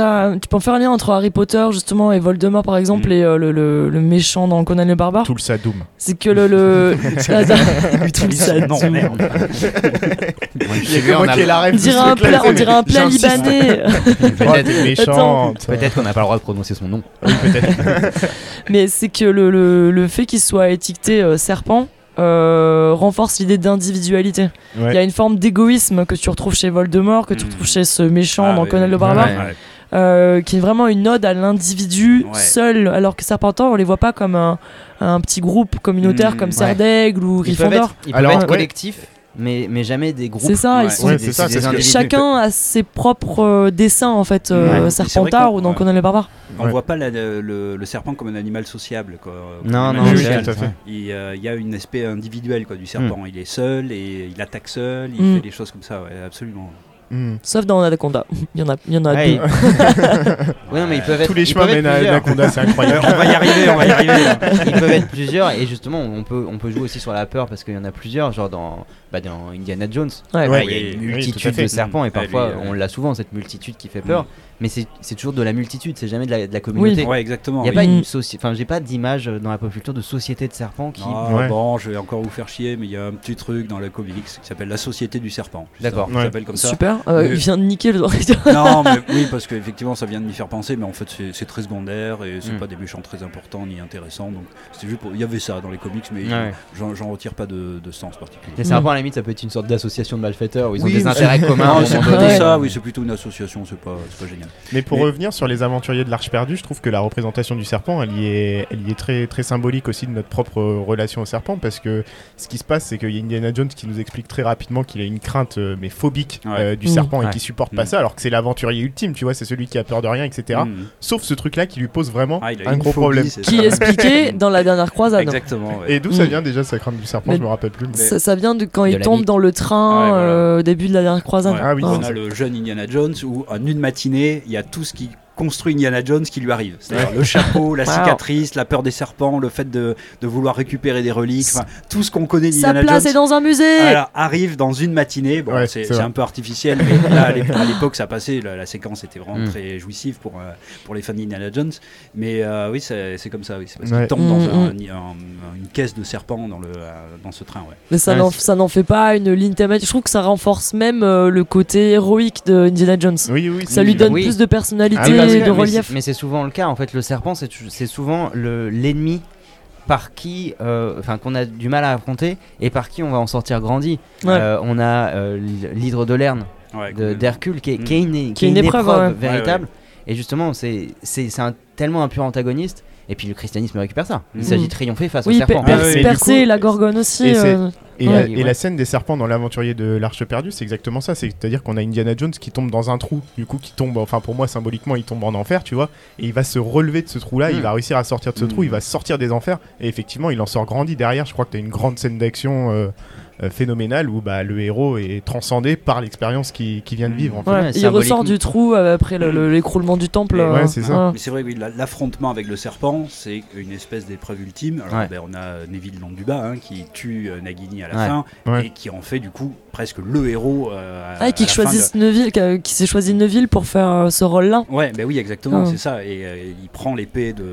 peux en faire un lien entre Harry Potter justement et Voldemort par exemple Mm. et euh, le, le- le méchant dans Conan le barbare? Tout le Sadoum. C'est que le. le... tout tout. merde. Il y a que moi qui ai la rêve. On dirait un plat, on dirait un plat libanais. Peut-être méchante. peut-être qu'on n'a pas le droit de prononcer son nom. Oui, peut-être. Mais c'est que le, le, le fait qu'il soit étiqueté euh, serpent euh, renforce l'idée d'individualité. Il Ouais. y a une forme d'égoïsme que tu retrouves chez Voldemort, que tu Mm. retrouves chez ce méchant Ah, dans oui, Conan le barbare, Ouais. Ouais. euh, qui est vraiment une ode à l'individu Ouais. seul, alors que Serpentor, on les voit pas comme un, un petit groupe communautaire Mm, comme ouais. Serdaigle ou Ils peuvent Gryffondor. être, ils Alors, peuvent être ouais. collectifs, mais, mais jamais des groupes. C'est ça, Ouais. ils sont Ouais, des- ça, des. Chacun a ses propres euh, dessins en fait, euh, Ouais. Serpentard ou dans. Conan le barbare. On Ouais. voit pas la- le, le serpent comme un animal sociable. Quoi, Non, non, Oui, tout à fait. Il, euh, y a une aspect individuel quoi, du serpent. Il est seul et il attaque seul, il Mm. fait des choses comme ça, ouais, absolument. Hmm. Sauf dans Anaconda. Il y en a, il y en a Ouais, deux. Ouais, non, mais ils peuvent être, Tous les chemins mènent à. Anaconda, c'est incroyable. on va y arriver, on va y arriver. là. ils peuvent être plusieurs et justement on peut on peut jouer aussi sur la peur parce qu'il y en a plusieurs genre dans bah, dans Indiana Jones Ouais. Ouais, il y a oui, une oui, multitude de serpents et Mm. parfois lui, on l'a souvent cette multitude qui fait peur Mm. mais c'est c'est toujours de la multitude c'est jamais de la, de la communauté Ouais, exactement. il y a oui. pas oui. une société enfin j'ai pas d'image dans la pop culture de société de serpents qui Ah, Ouais. Bon, je vais encore vous faire chier, mais il y a un petit truc dans le comics qui s'appelle la Société du Serpent. D'accord. S'appelle comme ça. Super. Euh, Mais- Il vient de niquer le non, mais oui, parce qu'effectivement, ça vient de m'y faire penser, mais en fait, c'est- c'est très secondaire et c'est Mm. pas des méchants très importants ni intéressants. Donc, c'était juste pour. Il y avait ça dans les comics, mais Ouais. j'en retire pas de, de sens particulier. La limite ça peut être une sorte d'association de malfaiteurs où ils ont Oui, des intérêts communs c'est plutôt donné. Ouais. ça, oui, c'est plutôt une association, c'est pas, c'est pas génial. Mais pour Mais- revenir sur les aventuriers de l'Arche perdue, je trouve que la représentation du serpent, elle y est, elle y est très, très symbolique aussi de notre propre relation au serpent, parce que ce qui se passe, c'est qu'il y a Indiana Jones qui nous explique très rapidement qu'il a une crainte, euh, mais phobique, Ouais. euh, du serpent et Ouais. qui supporte pas Mm. ça, alors que c'est l'aventurier ultime, tu vois, c'est celui qui a peur de rien, etc. Mm. Sauf ce truc-là qui lui pose vraiment Ah, un gros phobie, problème. c'est qui est expliqué dans la dernière croisade. Exactement. ouais. Et d'où ça Mm. vient déjà sa crainte du serpent, Mais- je me rappelle plus. mais- Ça, ça vient de quand il tombe vie. dans le train Ouais, voilà. euh, au début de la dernière croisade. Ouais. Ah oui, on a le jeune Indiana Jones où en une matinée, il y a tout ce qui construit Indiana Jones qui lui arrive. C'est-à-dire le chapeau, la Wow. cicatrice, la peur des serpents, le fait de, de vouloir récupérer des reliques, tout ce qu'on connaît Sa d'Indiana place Jones. est dans un musée. Voilà, arrive dans une matinée. Bon, Ouais, c'est c'est c'est vrai. un peu artificiel, mais là, à l'ép- à l'époque, ça passait. La, la séquence était vraiment Mm. très jouissive pour, euh, pour les fans d'Indiana Jones. Mais euh, oui, c'est c'est comme ça. Oui. C'est parce Ouais. qu'il tombe dans Mm, un- mm. un- une caisse de serpents dans, le, euh, dans ce train. Ouais. Mais ça Ouais, n'en c'est- ça n'en fait pas une ligne thématique. Je trouve que ça renforce même euh, le côté héroïque de Indiana Jones. Oui, oui, Ça lui donne Oui. plus de personnalité, Ah de mais c'est- relief. mais c'est souvent le cas en fait le serpent c'est souvent le l'ennemi par qui euh, enfin qu'on a du mal à affronter et par qui on va en sortir grandi Ouais. Euh, on a euh, l'hydre de Lerne Ouais, d'Hercule qui est, Mm. qui est une, Qui est une épreuve, ouais. véritable. Et justement, c'est c'est c'est un, tellement un pur antagoniste. Et puis le christianisme récupère ça. Il Mm. s'agit de triompher face Oui, au per- serpent. Ah percer coup- la gorgone aussi. et euh, Et, Ouais. la, et Ouais. la scène des serpents dans l'aventurier de l'Arche perdue, c'est exactement ça. C'est-à-dire qu'on a Indiana Jones qui tombe dans un trou, du coup qui tombe, enfin pour moi symboliquement, il tombe en enfer, tu vois, et il va se relever de ce trou-là, il Mm. va réussir à sortir de ce Mm. trou, il va sortir des enfers, et effectivement il en sort grandi derrière. Je crois que tu as une grande scène d'action euh, euh, phénoménale où bah, le héros est transcendé par l'expérience qu'il qu'il vient de Mm. vivre. En fait. ouais, Ouais, il ressort du trou euh, après le- l'écroulement du temple. Ouais, euh, c'est ça. Mais c'est vrai, oui, la- l'affrontement avec le serpent, c'est une espèce d'épreuve ultime. Alors, Ouais. ben, on a Neville Londuba hein, qui tue euh, Nagini à la Ouais. fin Ouais. et qui en fait du coup presque le héros. euh, Ah, qui fin de- Neville, qui, qui s'est choisi Neville pour faire euh, ce rôle-là. Ouais, ben oui, exactement, Ah. c'est ça. Et euh, il prend l'épée de,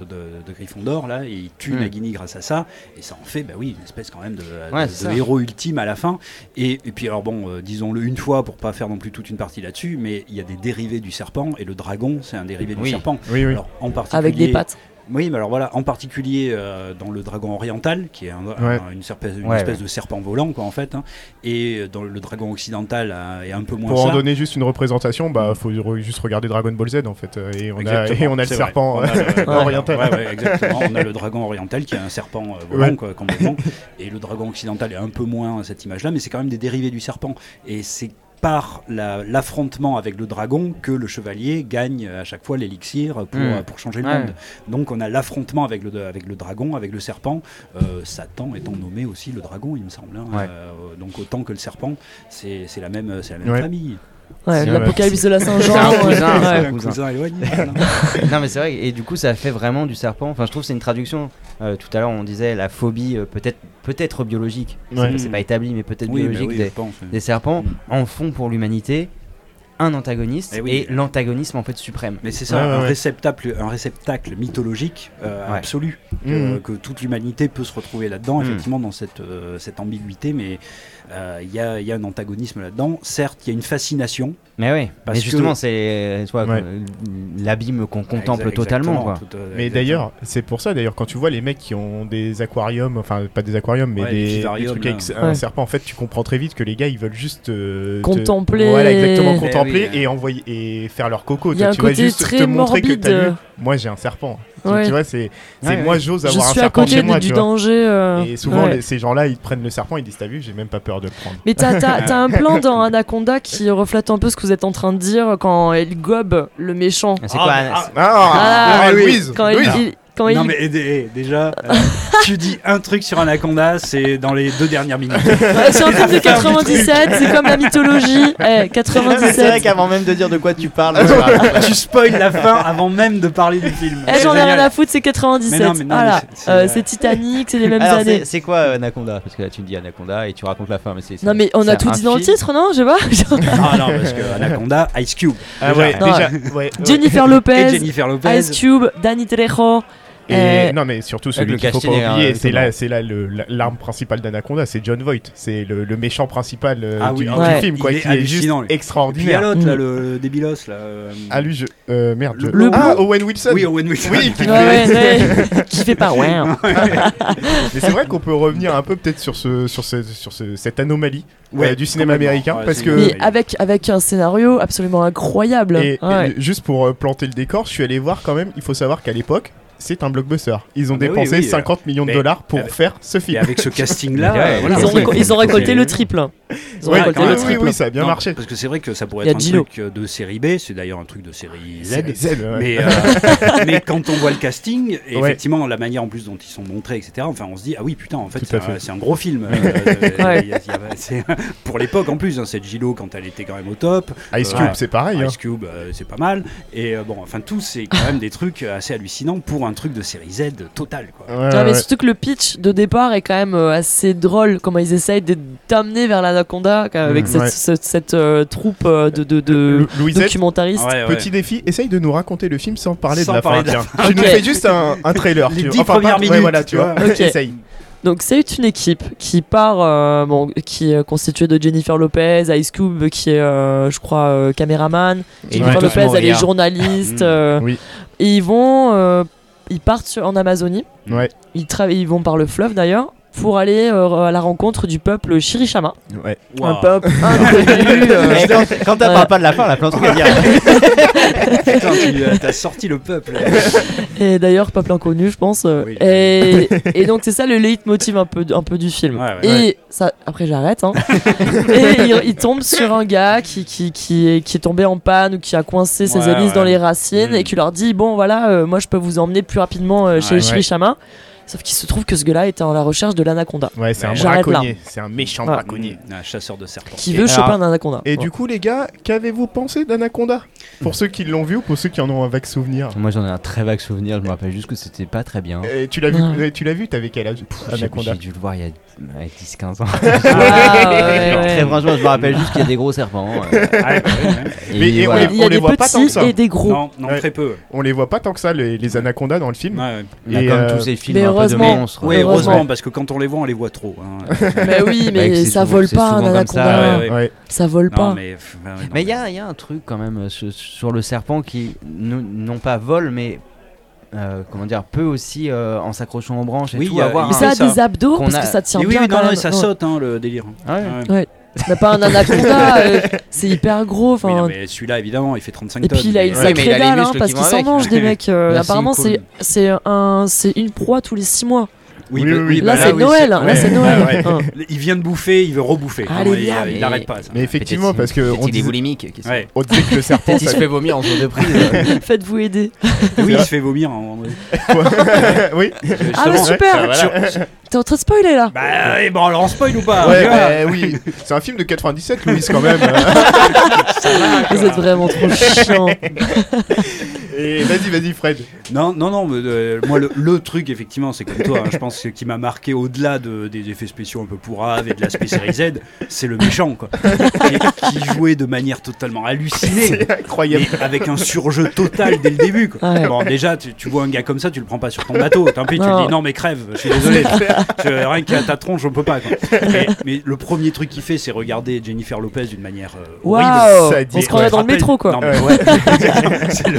de, de, Gryffondor là, et il tue Mm. Nagini grâce à ça. Et ça en fait, bah oui, une espèce quand même de, ça. Héros ultime à la fin. Et, et puis alors bon, euh, disons-le une fois pour pas faire non plus toute une partie là-dessus, mais il y a des dérivés du serpent et le dragon, c'est un dérivé du serpent. Oui, oui. Alors en particulier Avec des pattes. Oui, mais alors voilà, en particulier euh, dans le dragon oriental, qui est un- un- Ouais. une, serpe- une Ouais, espèce ouais. de serpent volant, quoi, en fait, hein, et dans le dragon occidental euh, est un peu moins Pour en donner juste une représentation, bah faut re- juste regarder Dragon Ball Z en fait, euh, et on a Exactement, et on a le vrai. serpent On a le- euh, oriental. Exactement. On a le dragon oriental qui est un serpent euh, volant, quoi, complètement. Et le dragon occidental est un peu moins cette image-là, mais c'est quand même des dérivés du serpent. Et c'est par la- l'affrontement avec le dragon que le chevalier gagne à chaque fois l'élixir pour, Mm. euh, pour changer le Ouais. monde. Donc on a l'affrontement avec le, avec le dragon, avec le serpent. Euh, Satan étant nommé aussi le dragon, il me semble. hein. Ouais. Euh, donc autant que le serpent, c'est c'est la même, c'est la même Ouais. famille. Ouais, C'est- l'apocalypse de la Saint-Jean. C'est un ouais. cousin, Ouais. c'est un cousin. cousin éloigné. non mais c'est vrai et du coup ça fait vraiment du serpent enfin je trouve que c'est une traduction Euh, tout à l'heure on disait la phobie euh, peut-être peut-être biologique C'est- Ouais. c'est pas établi mais peut-être Oui, mais biologique oui, des, je pense. des serpents Mm. en font pour l'humanité un antagoniste Eh oui. et l'antagonisme en fait suprême Mais c'est ça, Ouais, un, ouais, réceptacle, un réceptacle mythologique euh, Ouais. absolu, que, Mhm. que toute l'humanité peut se retrouver là-dedans, Mhm. effectivement, dans cette, euh, cette ambiguïté, mais euh, il y, a, il y a un antagonisme là-dedans. Certes, il y a une fascination. mais oui Parce mais justement que- c'est euh, euh, l'abîme qu'on contemple totalement quoi. tout, euh, Mais d'ailleurs, c'est pour ça d'ailleurs quand tu vois les mecs qui ont des aquariums, enfin pas des aquariums, mais des, des trucs là. avec un serpent, en fait, tu comprends très vite que les gars ils veulent juste euh, te- Contempler. Voilà, exactement, Eh oui. et envoyer et faire leur coco. Il y a Toi, un tu vas côté juste très te montrer que morbide. t'as vu. Moi j'ai un serpent. Tu- Ouais. Tu vois, c'est c'est Ouais, moi j'ose avoir un suis à serpent côté chez moi, du tu vois. danger. euh, Et souvent ouais. les- ces gens-là ils prennent le serpent, ils disent t'as vu, j'ai même pas peur de le prendre. Mais t'as, t'as- t'as un plan dans Anaconda qui reflète un peu ce que vous êtes en train de dire quand elle gobe le méchant. c'est quoi Ah, c'est- Ah, Ah, ah, oui. Quand il- quand Non il- mais eh, déjà, euh, tu dis un truc sur Anaconda, c'est dans les deux dernières minutes. Ouais, c'est un film de 97, c'est comme la mythologie. Eh, 97. qu'avant même de dire de quoi tu parles tu spoil la fin avant même de parler du film. Eh, j'en ai C'est rien à foutre, c'est 97. Mais non, mais non, voilà. c'est- c'est- Euh, c'est Titanic, c'est les mêmes Alors années. c'est c'est quoi euh, Anaconda? Parce que là tu me dis Anaconda et tu racontes la fin mais c'est Non, mais on c'est a tout dit dans le titre, non? Je sais pas. Ah non, parce que Anaconda, Ice Cube. Ah Déjà. ouais, déjà. ouais, ouais. Jennifer Lopez, Jennifer Lopez. Ice Cube, Danny Trejo. Et Euh, non mais surtout celui le qu'il faut pas oublier, euh, c'est là, c'est là le- la- l'arme principale d'Anaconda, c'est John Voight, c'est le, le méchant principal euh, Ah du, oui, du ouais. film, quoi, Il est qui est juste lui. Puis extraordinaire. l'autre, là, Mm. le débilos, là. euh, Ah lui, je, euh, merde, je- Le ah. Owen Wilson. Oui, Owen Wilson. Oui, qui qui fait pas ouais. Mais c'est vrai qu'on peut revenir un peu peut-être sur ce, sur ce, sur ce- cette anomalie Ouais, euh, du cinéma américain, Ouais, parce que avec, avec un scénario absolument incroyable. et, juste pour planter le décor, je suis allé voir quand même. Il faut savoir qu'à l'époque, c'est un blockbuster. Ils ont Ah oui, dépensé oui, 50 millions de dollars pour faire ce Et film. avec ce casting-là, euh, voilà. ils, ont ils ont récolté le triple. Ils ont Ouais, récolté oui, le oui, triple. oui, ça a bien Non, marché. Parce que c'est vrai que ça pourrait être un truc de série B, c'est d'ailleurs un truc de série Z. Ouais. Mais, euh, mais quand on voit le casting, et Ouais. effectivement la manière en plus dont ils sont montrés, etc., enfin on se dit, ah oui, putain, en fait, c'est un, gros film. Euh, euh, y a- y a- pour l'époque en plus, hein, cette Gillo quand elle était quand même au top. Ice. Cube, c'est pareil. hein. Ice Cube, euh, c'est pas mal. Et euh, bon, enfin, tout, c'est quand même des trucs assez hallucinants pour un truc de série Z total, quoi. Ouais, mais ouais. surtout que le pitch de départ est quand même euh, assez drôle, comment ils essayent de t'amener vers l'anaconda avec cette, ouais. cette, cette, euh, troupe de, documentaristes. Ouais, ouais. Petit défi, essaye de nous raconter le film sans parler Sans de la parler fin. de la tiens. Tu nous Ok. fais juste un, un trailer. Les tu- dix enfin, premières pas- ouais, minutes, voilà, tu vois. vois. Ok. Essaye. Donc c'est une équipe qui part, euh, bon, qui est constituée de Jennifer Lopez, Ice Cube qui est, euh, je crois, euh, caméraman. Et Jennifer Ouais. Lopez, elle est journaliste. Mm. euh, Oui. Et ils vont, euh, ils partent sur- en Amazonie. Ouais. Ils, ils vont par le fleuve d'ailleurs pour aller euh, à la rencontre du peuple Chiricahua, Ouais. un peuple inconnu. euh, Et quand quand t'as Ouais. pas de la fin, la plein de trucs à dire. Putain, tu euh, t'as sorti le peuple. Et d'ailleurs, peuple inconnu, je pense. Oui. et, et donc, c'est ça le leitmotiv un peu, un peu du film. Ouais, ouais. et ça, après, j'arrête. Hein. et il, il tombe sur un gars qui, qui, qui, est, qui est tombé en panne ou qui a coincé ses Ouais, hélices ouais. dans les racines Mm. et qui leur dit Bon, voilà, euh, moi, je peux vous emmener plus rapidement euh, chez Ouais. Sauf qu'il se trouve que ce gars-là était en la recherche de l'anaconda, Ouais, c'est un braconnier. C'est un méchant Voilà. braconnier. Un chasseur de serpents. qui Et veut choper alors- un anaconda. Et du coup, les gars, qu'avez-vous pensé d'Anaconda? Pour ceux qui l'ont vu ou pour ceux qui en ont un vague souvenir Moi j'en ai un très vague souvenir, je me rappelle juste que c'était pas très bien. Et Tu l'as vu, Ouais. tu l'as vu T'avais quel âge? Pff, J'ai Anaconda. j'ai dû le voir il y a ouais, 10-15 ans. Ah, ouais, Genre, ouais. Très franchement, je me rappelle juste qu'il y a des gros serpents. Ah, et Mais- on voilà. les- Il y a les des voit pas tant que petits ça. et des gros. Non, très peu. On les voit pas tant que ça, les, anacondas dans le film. Comme euh, tous ces films peu de heureusement. monstres. Oui, Heureusement. heureusement, parce que quand on les voit, on les voit trop. hein. Mais oui, mais ça souvent- vole pas un ça, anaconda. ouais, ouais. Ouais. Ça vole pas. mais, ouais, ouais, il y a, il y a un truc quand même euh, sur, sur le serpent qui, non, pas vole, mais euh, comment dire, peut aussi, euh, en s'accrochant aux branches et Oui, tout, a- avoir Mais ça a des abdos parce a- que ça tient oui, bien oui, quand non, non, ça Ouais. saute hein, le délire. Ah ouais. Ouais. Mais pas un anaconda, euh, c'est hyper gros. Oui, non, Enfin, mais celui-là, évidemment, il fait 35 et tonnes. puis il a une sacrée dalle hein, parce qui qu'il vont s'en avec. mange des mecs. euh, Merci, apparemment, cool. c'est c'est un c'est une proie tous les 6 mois. Oui, Oui, bah- oui, oui. bah Là, c'est oui, Noël. hein, Là, c'est Noël. Ah ouais. Hein. Il vient de bouffer, il veut rebouffer. Allez, Non, il- n'arrête pas. ça. Mais effectivement, parce que on disait, boulimique. on disait que le serpent. Il ça- se fait vomir en jour de prise. Faites-vous aider. Oui, il se fait vomir. en- oui. Ah, bah super. T'es en train de spoiler là Bah, oui, bon, alors on spoil ou pas bah, oui. C'est un film de 97, Louise, quand même. Vous êtes vraiment trop chiant. Et vas-y, vas-y, Fred. Non, non, non, mais, euh, moi le, le truc effectivement, c'est comme toi, hein, je pense que qui m'a marqué au-delà de, des effets spéciaux un peu pourraves et de l'aspect série Z, c'est le méchant quoi, qui, qui jouait de manière totalement hallucinée, C'est incroyable. et avec un surjeu total dès le début. Quoi. Ouais. Bon, déjà, tu, tu vois un gars comme ça, tu le prends pas sur ton bateau, tant pis, tu lui dis non mais crève, je suis désolé, Je- rien qu'à ta tronche, on peut pas. Quoi. Mais, mais le premier truc qu'il fait, c'est regarder Jennifer Lopez d'une manière euh, horrible. Waouh On se croirait dans le métro quoi. Non, mais ouais. C'est le-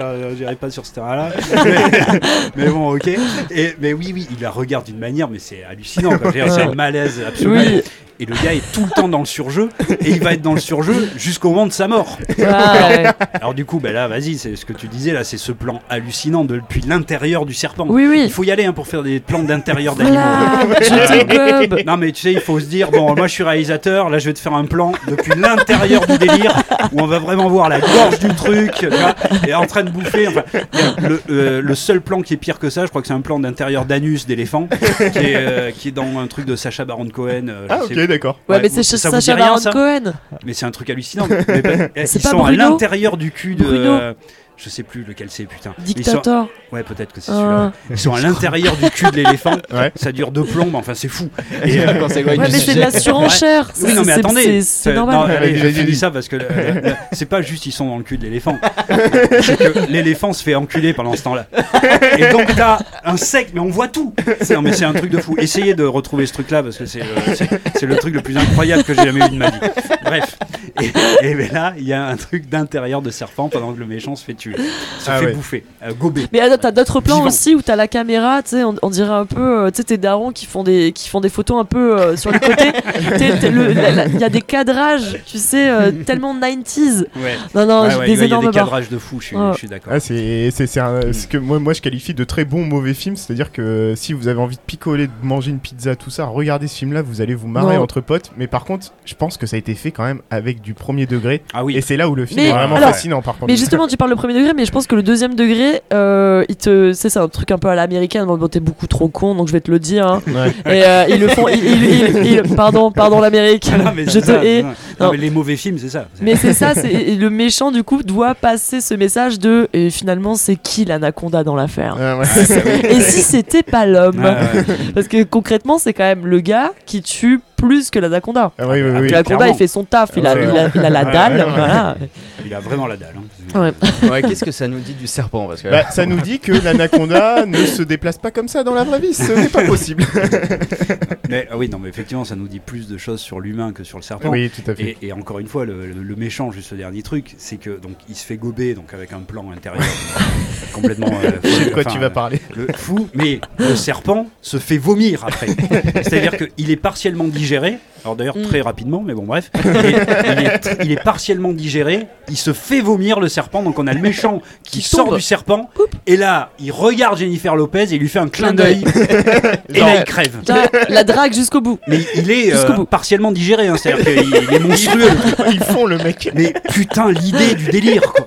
euh, J'irai pas sur ce terrain-là. Mais, mais bon, ok. Et, mais oui, oui, il la regarde d'une manière, mais c'est hallucinant. C'est un malaise absolu. Oui. Et le gars est tout le temps dans le surjeu. Et il va être dans le surjeu jusqu'au moment de sa mort. Ah, ouais. Alors, du coup, ben là, vas-y, c'est ce que tu disais là, c'est ce plan hallucinant de- depuis l'intérieur du serpent. Oui, Il oui. faut y aller hein, pour faire des plans d'intérieur d'animaux. Non mais tu sais, il faut se dire, bon, moi je suis réalisateur, là je vais te faire un plan depuis l'intérieur du délire, où on va vraiment voir la gorge du truc, tu vois, et en train de bouffer. Enfin, le, euh, le seul plan qui est pire que ça, je crois que c'est un plan d'intérieur d'anus d'éléphant, qui, est, euh, qui est dans un truc de Sacha Baron Cohen. euh, Ah, ok, d'accord. Ouais, mais c'est Sacha Baron Cohen. Mais c'est un truc hallucinant. Mais, bah, eh, C'est ils pas sont à l'intérieur du cul de. Bruno euh, je sais plus lequel c'est, putain. Ils sont- Dictator. Ouais, peut-être que c'est celui-là. Ah. Ils sont à l'intérieur du cul de l'éléphant. Ouais. Ça dure deux plombs, mais enfin c'est fou. Et, euh, Quand c'est loin Ouais, mais c'est de la surenchère. Oui, non, mais C'est- attendez, c'est- C'est Euh, normal. finis vas-y. ça parce que euh, euh, c'est pas juste ils sont dans le cul de l'éléphant. c'est que l'éléphant se fait enculer pendant ce temps-là. Et donc t'as un sec, mais on voit tout. C'est, non, mais c'est un truc de fou. Essayez de retrouver ce truc-là parce que c'est, euh, c'est, c'est le truc le plus incroyable que j'ai jamais vu de ma vie. Bref. Et, et ben là, il y a un truc d'intérieur de serpent pendant que le méchant se fait tuer, se Ah fait ouais. bouffer, euh, gober. Mais t'as d'autres plans Vivant. aussi où t'as la caméra, tu sais, on, on dirait un peu, euh, tu sais, tes darons qui font des, qui font des photos un peu euh, sur les côtés. Il y a des cadrages, tu sais, euh, tellement 90s. Ouais. Non, non, Ouais, des il y a énormes des cadrages de fou, je suis, d'accord. Ah, c'est c'est- c'est un- ce que moi, moi je qualifie de très bon mauvais film, c'est-à-dire que si vous avez envie de picoler, de manger une pizza, tout ça, regardez ce film-là, vous allez vous marrer Non. entre potes. Mais par contre, je pense que ça a été fait quand même avec du premier degré. Ah oui. Et c'est là où le film Mais est vraiment alors- fascinant par contre. Mais justement, tu parles le premier degré, mais je pense que le deuxième degré, euh, il te, c'est un truc un peu à l'américaine. Bon, t'es beaucoup trop con, donc je vais te le dire. hein. Ouais. Et euh, ils le font. ils- ils- ils- ils- pardon, pardon l'Amérique. Ah non, mais je te hais. non, non, Non. mais les mauvais films, c'est ça. Mais c'est ça, c'est le méchant du coup doit passer ce message de et finalement c'est qui l'anaconda dans l'affaire? Ouais. Et si c'était pas l'homme? Ouais. Parce que concrètement c'est quand même le gars qui tue plus que l'anaconda. Ah, oui, oui, oui. L'anaconda il fait son taf, il a, Ouais. il a, il a la dalle, ouais, ouais. voilà. Il a vraiment la dalle. hein. Ouais. Ouais, qu'est-ce que ça nous dit du serpent parce que Bah, ça nous dit que l'anaconda ne se déplace pas comme ça dans la vraie vie, ce n'est pas possible. Mais ah oui, non, mais effectivement, ça nous dit plus de choses sur l'humain que sur le serpent. oui, tout à fait. Et, et encore une fois, le, le- le méchant, juste ce dernier truc, c'est que donc il se fait gober donc avec un plan intérieur complètement. euh, Je sais de quoi enfin, tu vas parler. le fou, mais le serpent se fait vomir après. C'est-à-dire qu'il est partiellement digéré suggéré alors d'ailleurs Mm. très rapidement, mais bon bref, il est, il est tr- il est partiellement digéré. Il se fait vomir le serpent. Donc on a le méchant qui, Qui sort tombe. du serpent. Et là, il regarde Jennifer Lopez et il lui fait un clin d'œil. et là, il crève. La drague jusqu'au bout. Mais il est euh, bout. partiellement digéré, hein, c'est-à-dire qu'il il est monstrueux. Ils font le mec. Mais putain, l'idée du délire, quoi.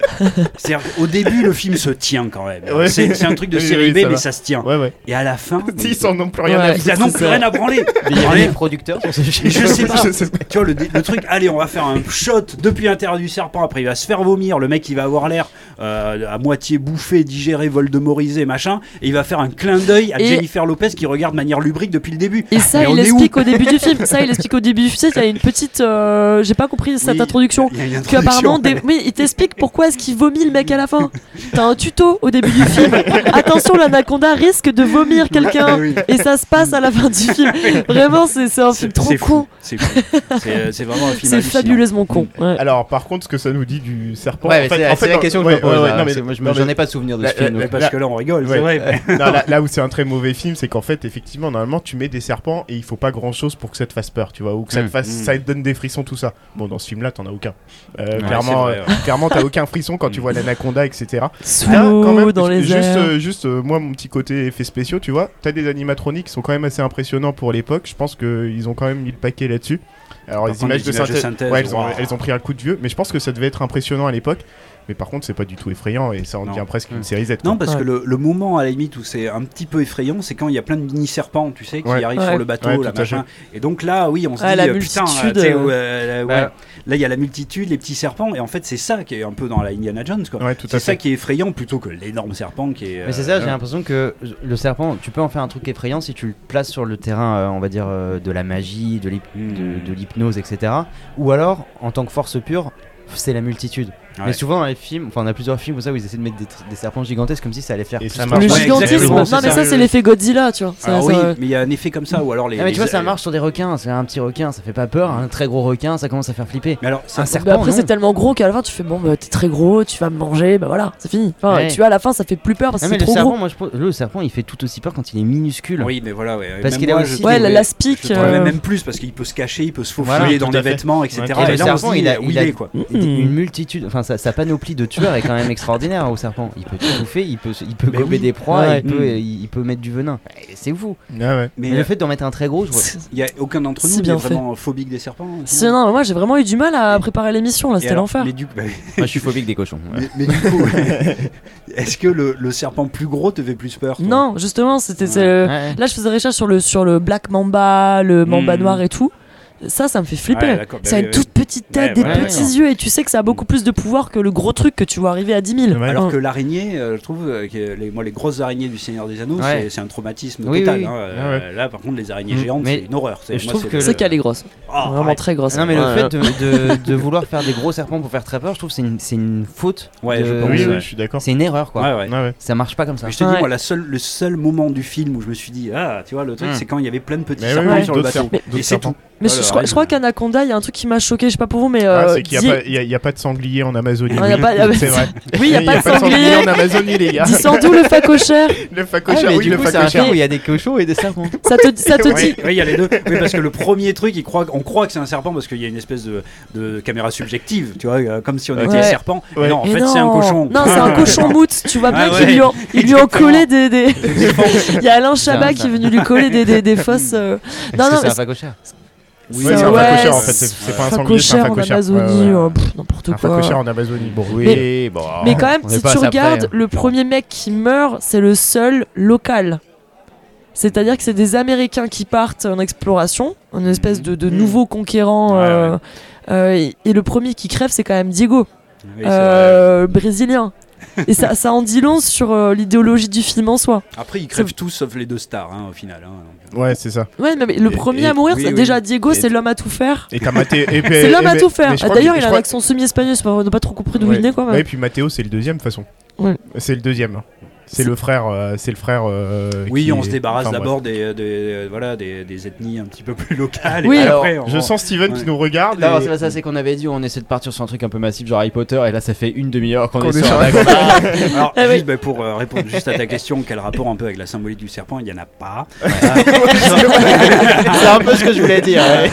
C'est-à-dire qu'au début, le film se tient quand même. Ouais. C'est c'est un truc de Oui, série oui, B, ça mais va. ça se tient. Ouais, ouais. Et à la fin, Ils en ont plus rien à ils n'ont c'est plus rien à branler. Mais il y a Allez, des producteurs sur ce film. Je sais pas. Je sais pas. Tu vois, le, truc, allez, on va faire un shot depuis l'intérieur du serpent. Après, il va se faire vomir. Le mec, il va avoir l'air euh, à moitié bouffé, digéré, voldemorisé, machin. Et il va faire un clin d'œil à Et- Jennifer Lopez qui regarde de manière lubrique depuis le début. Et ça, Mais il explique au début du film. Ça, il explique au début du film. Il y a une petite. euh, J'ai pas compris cette Oui, introduction. Il y a une Que apparemment, des... oui, il t'explique pourquoi est-ce qu'il vomit le mec à la fin. T'as un tuto au début du film. Attention, l'anaconda risque de vomir quelqu'un. Oui. Et ça se passe à la fin du film. Vraiment, c'est un film trop con. fou. C'est fou. C'est c'est vraiment un film C'est hallucinant. fabuleusement con. Ouais. Alors, par contre, ce que ça nous dit du serpent. Ouais, en mais fait- c'est en c'est fait, la question que je me pose. ouais, ouais, là. non, mais- moi, je mais- ai pas de souvenir de La- ce film. la- parce que là, on rigole, c'est Ouais. vrai. Non, là, là où c'est un très mauvais film, c'est qu'en fait, effectivement, normalement, tu mets des serpents et il faut pas grand chose pour que ça te fasse peur, tu vois, ou que ça te Mm. fasse, Mm. ça te donne des frissons, tout ça. Bon, dans ce film-là, t'en as aucun. Euh, clairement, vrai, euh, clairement, t'as aucun frisson quand tu vois l'anaconda, etc. Sous Là, quand l'eau, même, dans les juste, euh, juste euh, moi, mon petit côté effets spéciaux, tu vois, t'as des animatroniques qui sont quand même assez impressionnants pour l'époque. Je pense qu'ils ont quand même mis le paquet là-dessus. Alors, les images, les de, images de synthèse, synthèse, ouais, elles, ont, elles ont pris un coup de vieux, mais je pense que ça devait être impressionnant à l'époque. Mais par contre, c'est pas du tout effrayant et ça en Non. devient presque une série Z. quoi. Non, parce Ouais. que le, le moment à la limite où c'est un petit peu effrayant, c'est quand il y a plein de mini serpents, tu sais, qui Ouais. arrivent Ouais. sur le bateau, là, à machin. Et donc là, oui, on se Ah, dit, la euh, putain, euh, ouais, euh, ouais. Bah, là il y a la multitude, les petits serpents, et en fait c'est ça qui est un peu dans la Indiana Jones, quoi. C'est ça qui est effrayant plutôt que l'énorme serpent qui est. Mais c'est euh, ça, j'ai l'impression que le serpent, tu peux en faire un truc effrayant si tu le places sur le terrain, euh, on va dire, euh, de la magie, de Mm. de l'hypnose, etc. Ou alors, en tant que force pure, c'est la multitude. Ouais. Mais souvent dans les films, enfin on a plusieurs films comme ça où ils essaient de mettre des, des serpents gigantesques comme si ça allait faire Et ça marche Le. Ouais, gigantisme. Non, mais ça. ça, c'est l'effet Godzilla, tu vois. Alors ça- oui, mais il y a un effet comme ça, ou alors les. Ah, mais tu les- vois, ça marche sur des requins, c'est un petit requin, ça fait pas peur, un très gros requin, ça commence à faire flipper. Mais alors, Un serpent, Bah après non. c'est tellement gros qu'à la fin tu fais bon bah t'es très gros, tu vas me manger, bah voilà, c'est fini. Enfin, Ouais. tu vois à la fin ça fait plus peur parce Ah, que mais c'est le trop serpent, gros. moi je pense- le serpent il fait tout aussi peur quand il est minuscule. Oui, mais voilà, ouais. Parce qu'il a aussi Ouais, des- la- trouvais euh, même plus parce qu'il peut se cacher, il peut se faufiler dans fait. vêtements, etc. Et le serpent, il a, où il a est, quoi. une- multitude, enfin sa, sa panoplie de tueurs est quand même extraordinaire au serpent. Il peut tout faire, il peut, il peut gober oui. des proies, Ouais. il, peut, Mm. il, il peut mettre du venin. Et C'est fou. Ouais, ouais. Mais, Mais le euh, fait d'en mettre un très gros, je vois. il y a aucun d'entre nous qui est bien fait. vraiment phobique des serpents. hein, non, moi j'ai vraiment eu du mal à préparer l'émission là, c'était l'enfer. Du, bah, Moi je suis phobique des cochons. mais, mais du coup, est-ce que le, le serpent plus gros te fait plus peur toi? Non, justement, c'était. c'est, Ouais. euh, Ouais. Là je faisais recherche sur le, sur le Black Mamba, le Mamba Hmm. noir et tout. Ça, ça me fait flipper. Ouais, ça a une toute petite tête, Ouais, des petits yeux, et tu sais que ça a beaucoup plus de pouvoir que le gros truc que tu vois arriver à 10 000. Ouais. Alors Hein. que l'araignée, euh, je trouve euh, que les, moi les grosses araignées du Seigneur des Anneaux, Ouais. c'est- un traumatisme Oui, total. oui, hein. Euh, Là, par contre, les araignées Mm. géantes, c'est une horreur. Je moi, trouve que C'est qu'elle est grosse. Ah, Vraiment très grosse. Non mais le fait de, de, de vouloir faire des gros serpents pour faire très peur, je trouve que c'est une, faute. Ouais, de- je pense, Oui, je suis d'accord. C'est une erreur quoi. Ça marche pas comme ça. Je te dis, moi, le seul moment du film où je me suis dit, ah, tu vois, le truc, Mm. c'est quand il y avait plein de petits serpents sur le bateau. Et c'est tout. Mais je, crois, qu'Anaconda, il y a un truc qui m'a choqué, je sais pas pour vous, mais. Ah, euh, c'est qu'il n'y a, y a- il y a pas de sanglier en Amazonie. Ah, il y a pas- il y a- c'est vrai. Oui, il y a pas de sanglier. en Amazonie, les gars. Dis sans doute le facochère. Le Ah, facochère, mais oui, du le un facochère. il y a des cochons et des serpents. Ça te, ça te dit. Oui, il y a les deux. Oui, parce que le premier truc, il croit, on croit que c'est un serpent parce qu'il y a une espèce de, de caméra subjective, tu vois, euh, comme si on était Ouais. serpent. Non, en fait, c'est un cochon. Non, c'est un cochon moute. Tu vois bien Ah qu'ils lui ont, collé des. Il y a Alain Chabat un- qui est venu lui coller des, euh, Est-ce Non, non, c'est un facochère Oui, C'est- un facochère en fait. c'est- pas un sanglier, c'est un facochère en. Amazonie, pff, n'importe Un quoi. facochère en Amazonie. Bon, oui, Mais- bon. Mais quand même, si tu regardes, hein. le premier mec qui meurt, c'est le seul local. C'est-à-dire que c'est des Américains qui partent en exploration, une espèce de, de Mhm. nouveaux conquérants. Ouais, euh, euh, et, et le premier qui crève, c'est quand même Diego, Oui, euh, brésilien. Et ça, ça en dit long sur euh, l'idéologie du film en soi. Après, ils crèvent tous sauf les deux stars, hein, au final. hein. Ouais, c'est ça. Ouais, mais le Et- premier et- à mourir, oui, déjà Diego, Et- c'est l'homme à tout faire. Et t'as Matteo. C'est l'homme et- à tout faire. Ah, D'ailleurs, que- il a un accent semi-espagnol, c'est pas- on n'a pas trop compris d'où Ouais. il venait quoi. Ouais, et puis Matteo, c'est le deuxième de toute façon. Ouais. C'est le deuxième. C'est le frère. euh, c'est le frère. euh, Oui, on est- se débarrasse enfin, d'abord des, des- euh, voilà, des, des ethnies un petit peu plus locales. Oui. et Alors, après, on-. Je sens Steven Ouais. qui nous regarde. Non, et- ça, c'est qu'on avait dit on essaie de partir sur un truc un peu massif genre Harry Potter et là ça fait une demi-heure qu'on est sur Alors, Ah oui. juste bah, pour euh, répondre juste à ta question, quel rapport un peu avec la symbolique du serpent? Il n'y en a pas. C'est un peu ce que je voulais dire. ouais.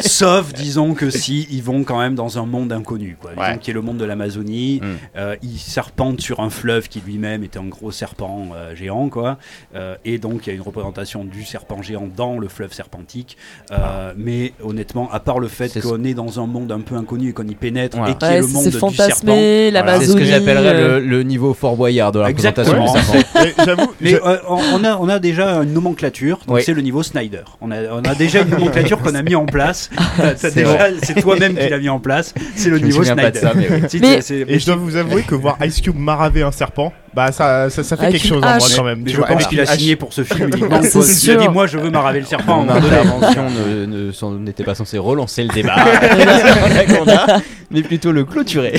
Sauf, disons que si ils vont quand même dans un monde inconnu, quoi. Disons Ouais. qui est le monde de l'Amazonie. Mm. Euh, ils serpentent sur un fleuve qui lui-même était un gros serpent euh, géant, quoi. Euh, et donc il y a une représentation du serpent géant dans le fleuve serpentique. Euh, Mais honnêtement, à part le fait C'est qu'on est dans un monde un peu inconnu et qu'on y pénètre Voilà. et qui Ouais, est le monde c'est du serpent. Voilà. C'est ce que j'appellerais euh, le, le niveau Fort Boyard de la Exactement. représentation du serpent. Mais J'avoue. Mais j'a- euh, on, a, on a déjà une nomenclature, donc Oui. c'est le niveau Snyder. On a, on a déjà une nomenclature qu'on a mis en place. C'est déjà- C'est toi-même qui l'as mis en place. C'est le Je niveau Snyder. de ça, mais oui. Si, Mais- c'est- Et je dois vous avouer que voir Ice Cube maraver un serpent, Bah ça, ça, ça fait Avec quelque chose en moi quand même. Mais tu je vois, pense avec qu'il a signé pour ce film uniquement. C'est quoi. Il a sûr. dit Moi, je veux m'araver le serpent. Mon donné. intervention ne- ne s'en- n'était pas censée relancer le débat mais plutôt le clôturer.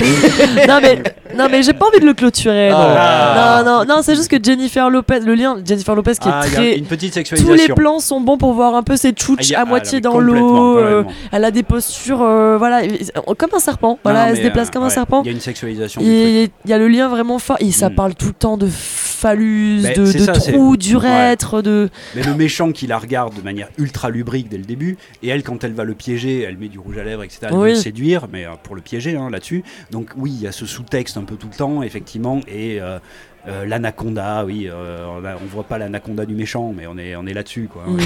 non mais non mais j'ai pas envie de le clôturer. non. Ah. Non non non, c'est juste que Jennifer Lopez, le lien Jennifer Lopez qui Ah, est il y a très une petite tous sexualisation. les plans sont bons pour voir un peu ses Ah, il tchouches y a- à ah, moitié dans mais complètement, l'eau. euh, complètement. elle a des postures, euh, voilà, comme un serpent. Voilà, Non, non, elle se mais, déplace euh, comme un ouais, serpent. Il y a une sexualisation. du truc. Et il y a le lien vraiment fort. Et ça Mm. parle tout le temps de phallus, Mais de, de ça, trous, d'urètre, de. Mais le méchant qui la regarde de manière ultra lubrique dès le début, et elle, quand elle va le piéger, elle met du rouge à lèvres, etc. Elle veut Oui. le séduire, mais euh, pour le piéger hein, là-dessus. Donc oui, il y a ce sous-texte un peu tout le temps, effectivement, et euh, euh, l'anaconda, oui, euh, on, a- on voit pas l'anaconda du méchant, mais on est, on est là-dessus, quoi. Mm.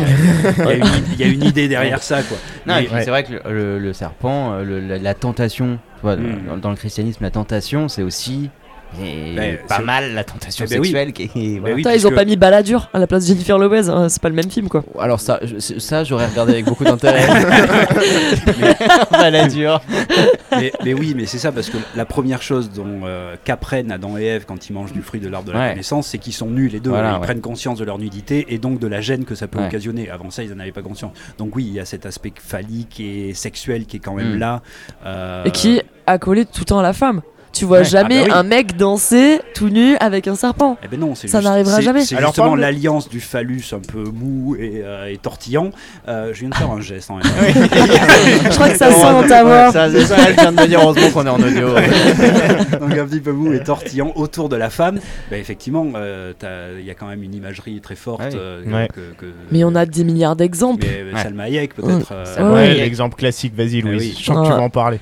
Il y, a une, il y a une idée derrière ça, quoi. Non, Mais- et puis c'est vrai que le, le- le serpent, le- la, la tentation, tu vois, Mm. dans, dans le christianisme, la tentation, c'est aussi et Ben, pas c'est- mal la tentation Eh ben oui. sexuelle. Qui est- voilà. oui, Putain, ils ont pas mis Balladur à la place de Jennifer Lopez. hein, C'est pas le même film, quoi. Alors ça, je- ça j'aurais regardé avec beaucoup d'intérêt. Balladur. mais, mais oui, mais c'est ça, parce que la première chose dont euh, qu'apprennent Adam et Ève quand ils mangent du fruit de l'arbre de la Ouais. connaissance, c'est qu'ils sont nus les deux. Voilà, ils ouais. prennent conscience de leur nudité et donc de la gêne que ça peut Ouais. occasionner. Avant ça, ils n'en avaient pas conscience. Donc oui, il y a cet aspect phallique et sexuel qui est quand même Mm. là. euh, Et qui est accolé tout le temps à la femme. Tu vois Ouais. jamais Ah bah oui. un mec danser tout nu avec un serpent. Eh ben non, Ça n'arrivera jamais. C'est Alors, justement parle l'alliance du phallus un peu mou et, euh, et tortillant. Euh, je viens de faire un geste en même temps. Je crois que ça sent dans ta voix. Ça, c'est ça, elle vient de me dire heureusement qu'on est en audio. donc un petit peu mou et tortillant autour de la femme. Bah, effectivement, euh, il y a quand même une imagerie très forte. Ouais. euh, Ouais. que- que- Mais on a des milliards d'exemples. Ouais. Salma Hayek peut-être. euh, Ça Ouais. Ouais, Ouais. l'exemple classique, vas-y Louise. oui. Je sens que tu vas en parler.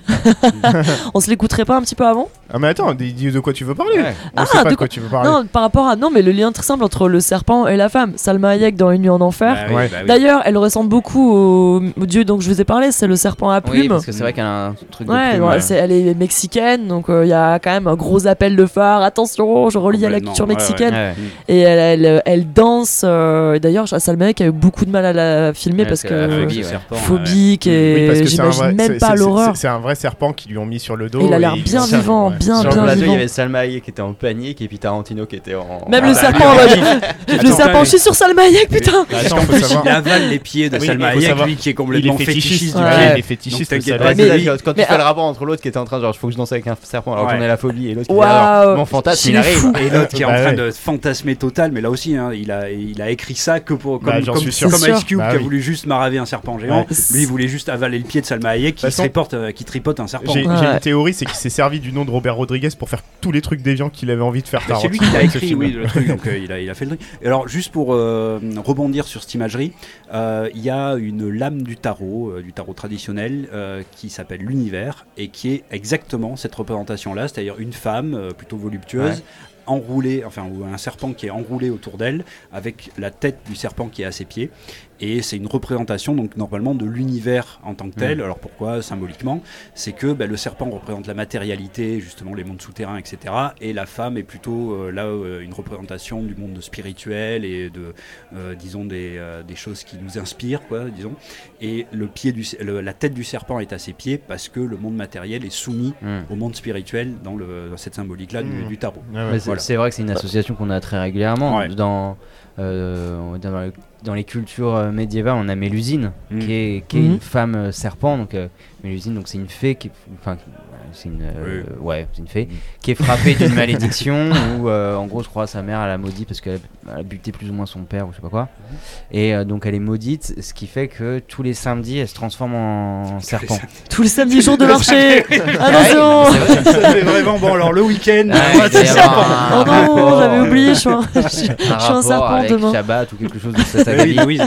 On se l'écouterait pas un petit peu avant? Ah mais attends, dis dis de quoi tu veux parler Ouais. On Ah, sait pas de quoi tu veux parler. Non, par rapport à. Non, mais le lien très simple entre le serpent et la femme. Salma Hayek dans Une nuit en enfer. bah Ouais. bah oui. D'ailleurs, elle ressemble beaucoup au, au dieu dont je vous ai parlé, c'est le serpent à Oui, plumes. parce que c'est vrai qu'elle a un truc de Ouais, plume, ouais, ouais. c'est- elle est mexicaine, donc il y a quand même un gros appel de phare. Attention, je relie à la Complètement, culture mexicaine. Ouais. Et elle, elle, elle danse. euh, D'ailleurs, Salma Hayek a eu beaucoup de mal à la filmer Ouais, parce parce que phobie, phobique et j'imagine même pas l'horreur. c'est- un vrai serpent qui lui ont mis sur le dos. Il a l'air bien vivant. Bien, Sur bien le plateau, il y vivant. avait Salma Hayek qui était en panique et puis Tarantino qui était en. Même Ah le bah, serpent en mode. Le serpent, je suis sur Salma Hayek, putain Bah, attends, faut savoir. il avale les pieds de Oui, Salma il faut Hayek, savoir. lui qui est Il complètement est fétichiste, fétichiste. du Ouais. ouais, il est fétichiste. De t'inquiète Salma pas, Hayek. Quand mais tu fais ah- le rapport entre l'autre qui était en train genre je faut que je danse avec un serpent alors Ouais. j'en ai la phobie et l'autre qui dit Waouh. alors mon fantasme il Il est arrive. Et l'autre qui est en Bah train ouais. de fantasmer total, mais là aussi, hein, il, a, il a écrit ça que pour. Comme, Bah, j'en comme, suis sûr. comme C'est Ice sûr. Cube Bah qui a oui. voulu juste maraver un serpent géant. Ouais. Lui, il voulait juste avaler le pied de Salma Hayek qui, De toute façon- tripote, euh, qui tripote un serpent. J'ai Ouais. une théorie, c'est qu'il s'est servi du nom de Robert Rodriguez pour faire tous les trucs déviants qu'il avait envie de faire. Bah, c'est lui qui l'a écrit, oui, le truc. Donc euh, il, a, il a fait le truc. Et alors, juste pour euh, rebondir sur cette imagerie, euh, il y a une lame du tarot, euh, du tarot traditionnel, euh, qui s'appelle l'univers et qui est exactement cette représentation-là, c'est-à-dire une femme euh, plutôt voluptueuse. enroulée, enfin ou un serpent qui est enroulé autour d'elle avec la tête du serpent qui est à ses pieds et c'est une représentation donc normalement de l'univers en tant que tel. Alors pourquoi? Symboliquement C'est que bah, le serpent représente la matérialité, justement les mondes souterrains, etc. Et la femme est plutôt euh, là euh, une représentation du monde spirituel et de, euh, disons des, euh, des choses qui nous inspirent, quoi, disons. Et le pied du, le- la tête du serpent est à ses pieds parce que le monde matériel est soumis Hmm. au monde spirituel dans, le, dans cette symbolique-là du, Mm. du tarot. Ouais, ouais. Mais c'est Voilà. c'est vrai que c'est une association qu'on a très régulièrement. Ouais. Dans, euh, dans, les, dans les cultures euh, médiévales, on a Mélusine, Mm. qui est, qui est Mhm. une femme euh, serpent. Donc, euh, Mélusine, donc c'est une fée qui, enfin, qui- c'est une, euh, ouais, c'est une fée Mhm. qui est frappée d'une malédiction où, euh, en gros, je crois, sa mère elle a maudit parce qu'elle a- buté plus ou moins son père ou je sais pas quoi. Et euh, donc, elle est maudite, ce qui fait que tous les samedis, elle se transforme en serpent. Tous les samedis jours de marché. Attention. Vrai. Ça fait vraiment bon. Alors le week-end, Ah, Oh non, j'avais oublié, je suis un, je suis- un je suis un rapport serpent avec demain. Shabbat ou quelque chose de cet oui, ça.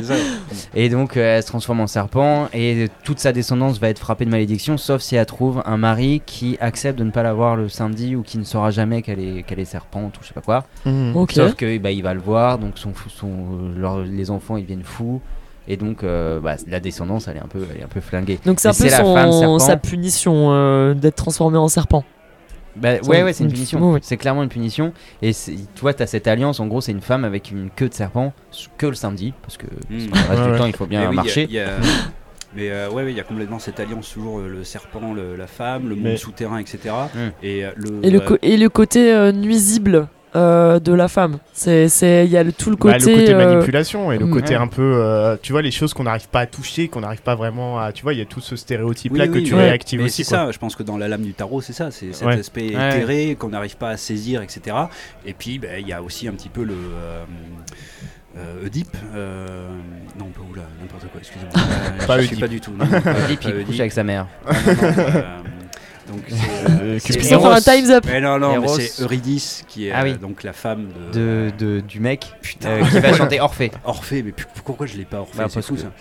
Et donc euh, elle se transforme en serpent et toute sa descendance va être frappée de malédiction sauf si elle trouve un mari qui accepte de ne pas la voir le samedi ou qui ne saura jamais qu'elle est, qu'elle est serpente ou je sais pas quoi. Ok. Sauf que bah, il va le voir donc son, son, leur- les enfants ils viennent fous et donc euh, bah, la descendance elle est un peu, elle est un peu flinguée. Donc c'est un peu c'est la femme son, serpent. sa punition euh, d'être transformé en serpent. Bah, C'est ouais une- ouais c'est une une- punition. C'est clairement une punition et tu vois t'as cette alliance en gros c'est une femme avec une queue de serpent que le samedi parce que Mm. le reste Ouais, du ouais. temps il faut bien Mais oui, il y a- marcher. il y a- Mais euh, ouais, ouais, il y a complètement cette alliance toujours euh, le serpent, le- la femme, le monde Mais- souterrain, etc. Mm. Et euh, le, Et le, euh, et le côté euh, nuisible euh, de la femme. C'est, c'est, il y a le, tout le Bah, côté. le côté euh, manipulation et le mm. côté Ouais. un peu, euh, tu vois, les choses qu'on n'arrive pas à toucher, qu'on n'arrive pas vraiment à, tu vois, il y a tout ce stéréotype-là Oui, que oui, tu mais- réactives mais aussi. c'est ça, je pense que dans la lame du tarot, c'est ça, c'est cet Ouais. aspect Ouais. éthéré qu'on n'arrive pas à saisir, etc. Et puis, ben, il y a aussi un petit peu le. Euh, euh, Oedipe, euh, non pas oula, n'importe quoi, excusez-moi. Euh, Pas je sais Oedipe. pas du tout. non, non, pas- il Oedipe. couche avec sa mère. Non, non, non, euh, donc c'est, euh, un time's up. Mais non, non, c'est Eurydice qui est Ah oui. euh, donc la femme de, De, de- du mec Putain. euh, qui va chanter Orphée. Orphée. Mais pourquoi je l'ai pas Orphée Bah, C'est fou que- ça.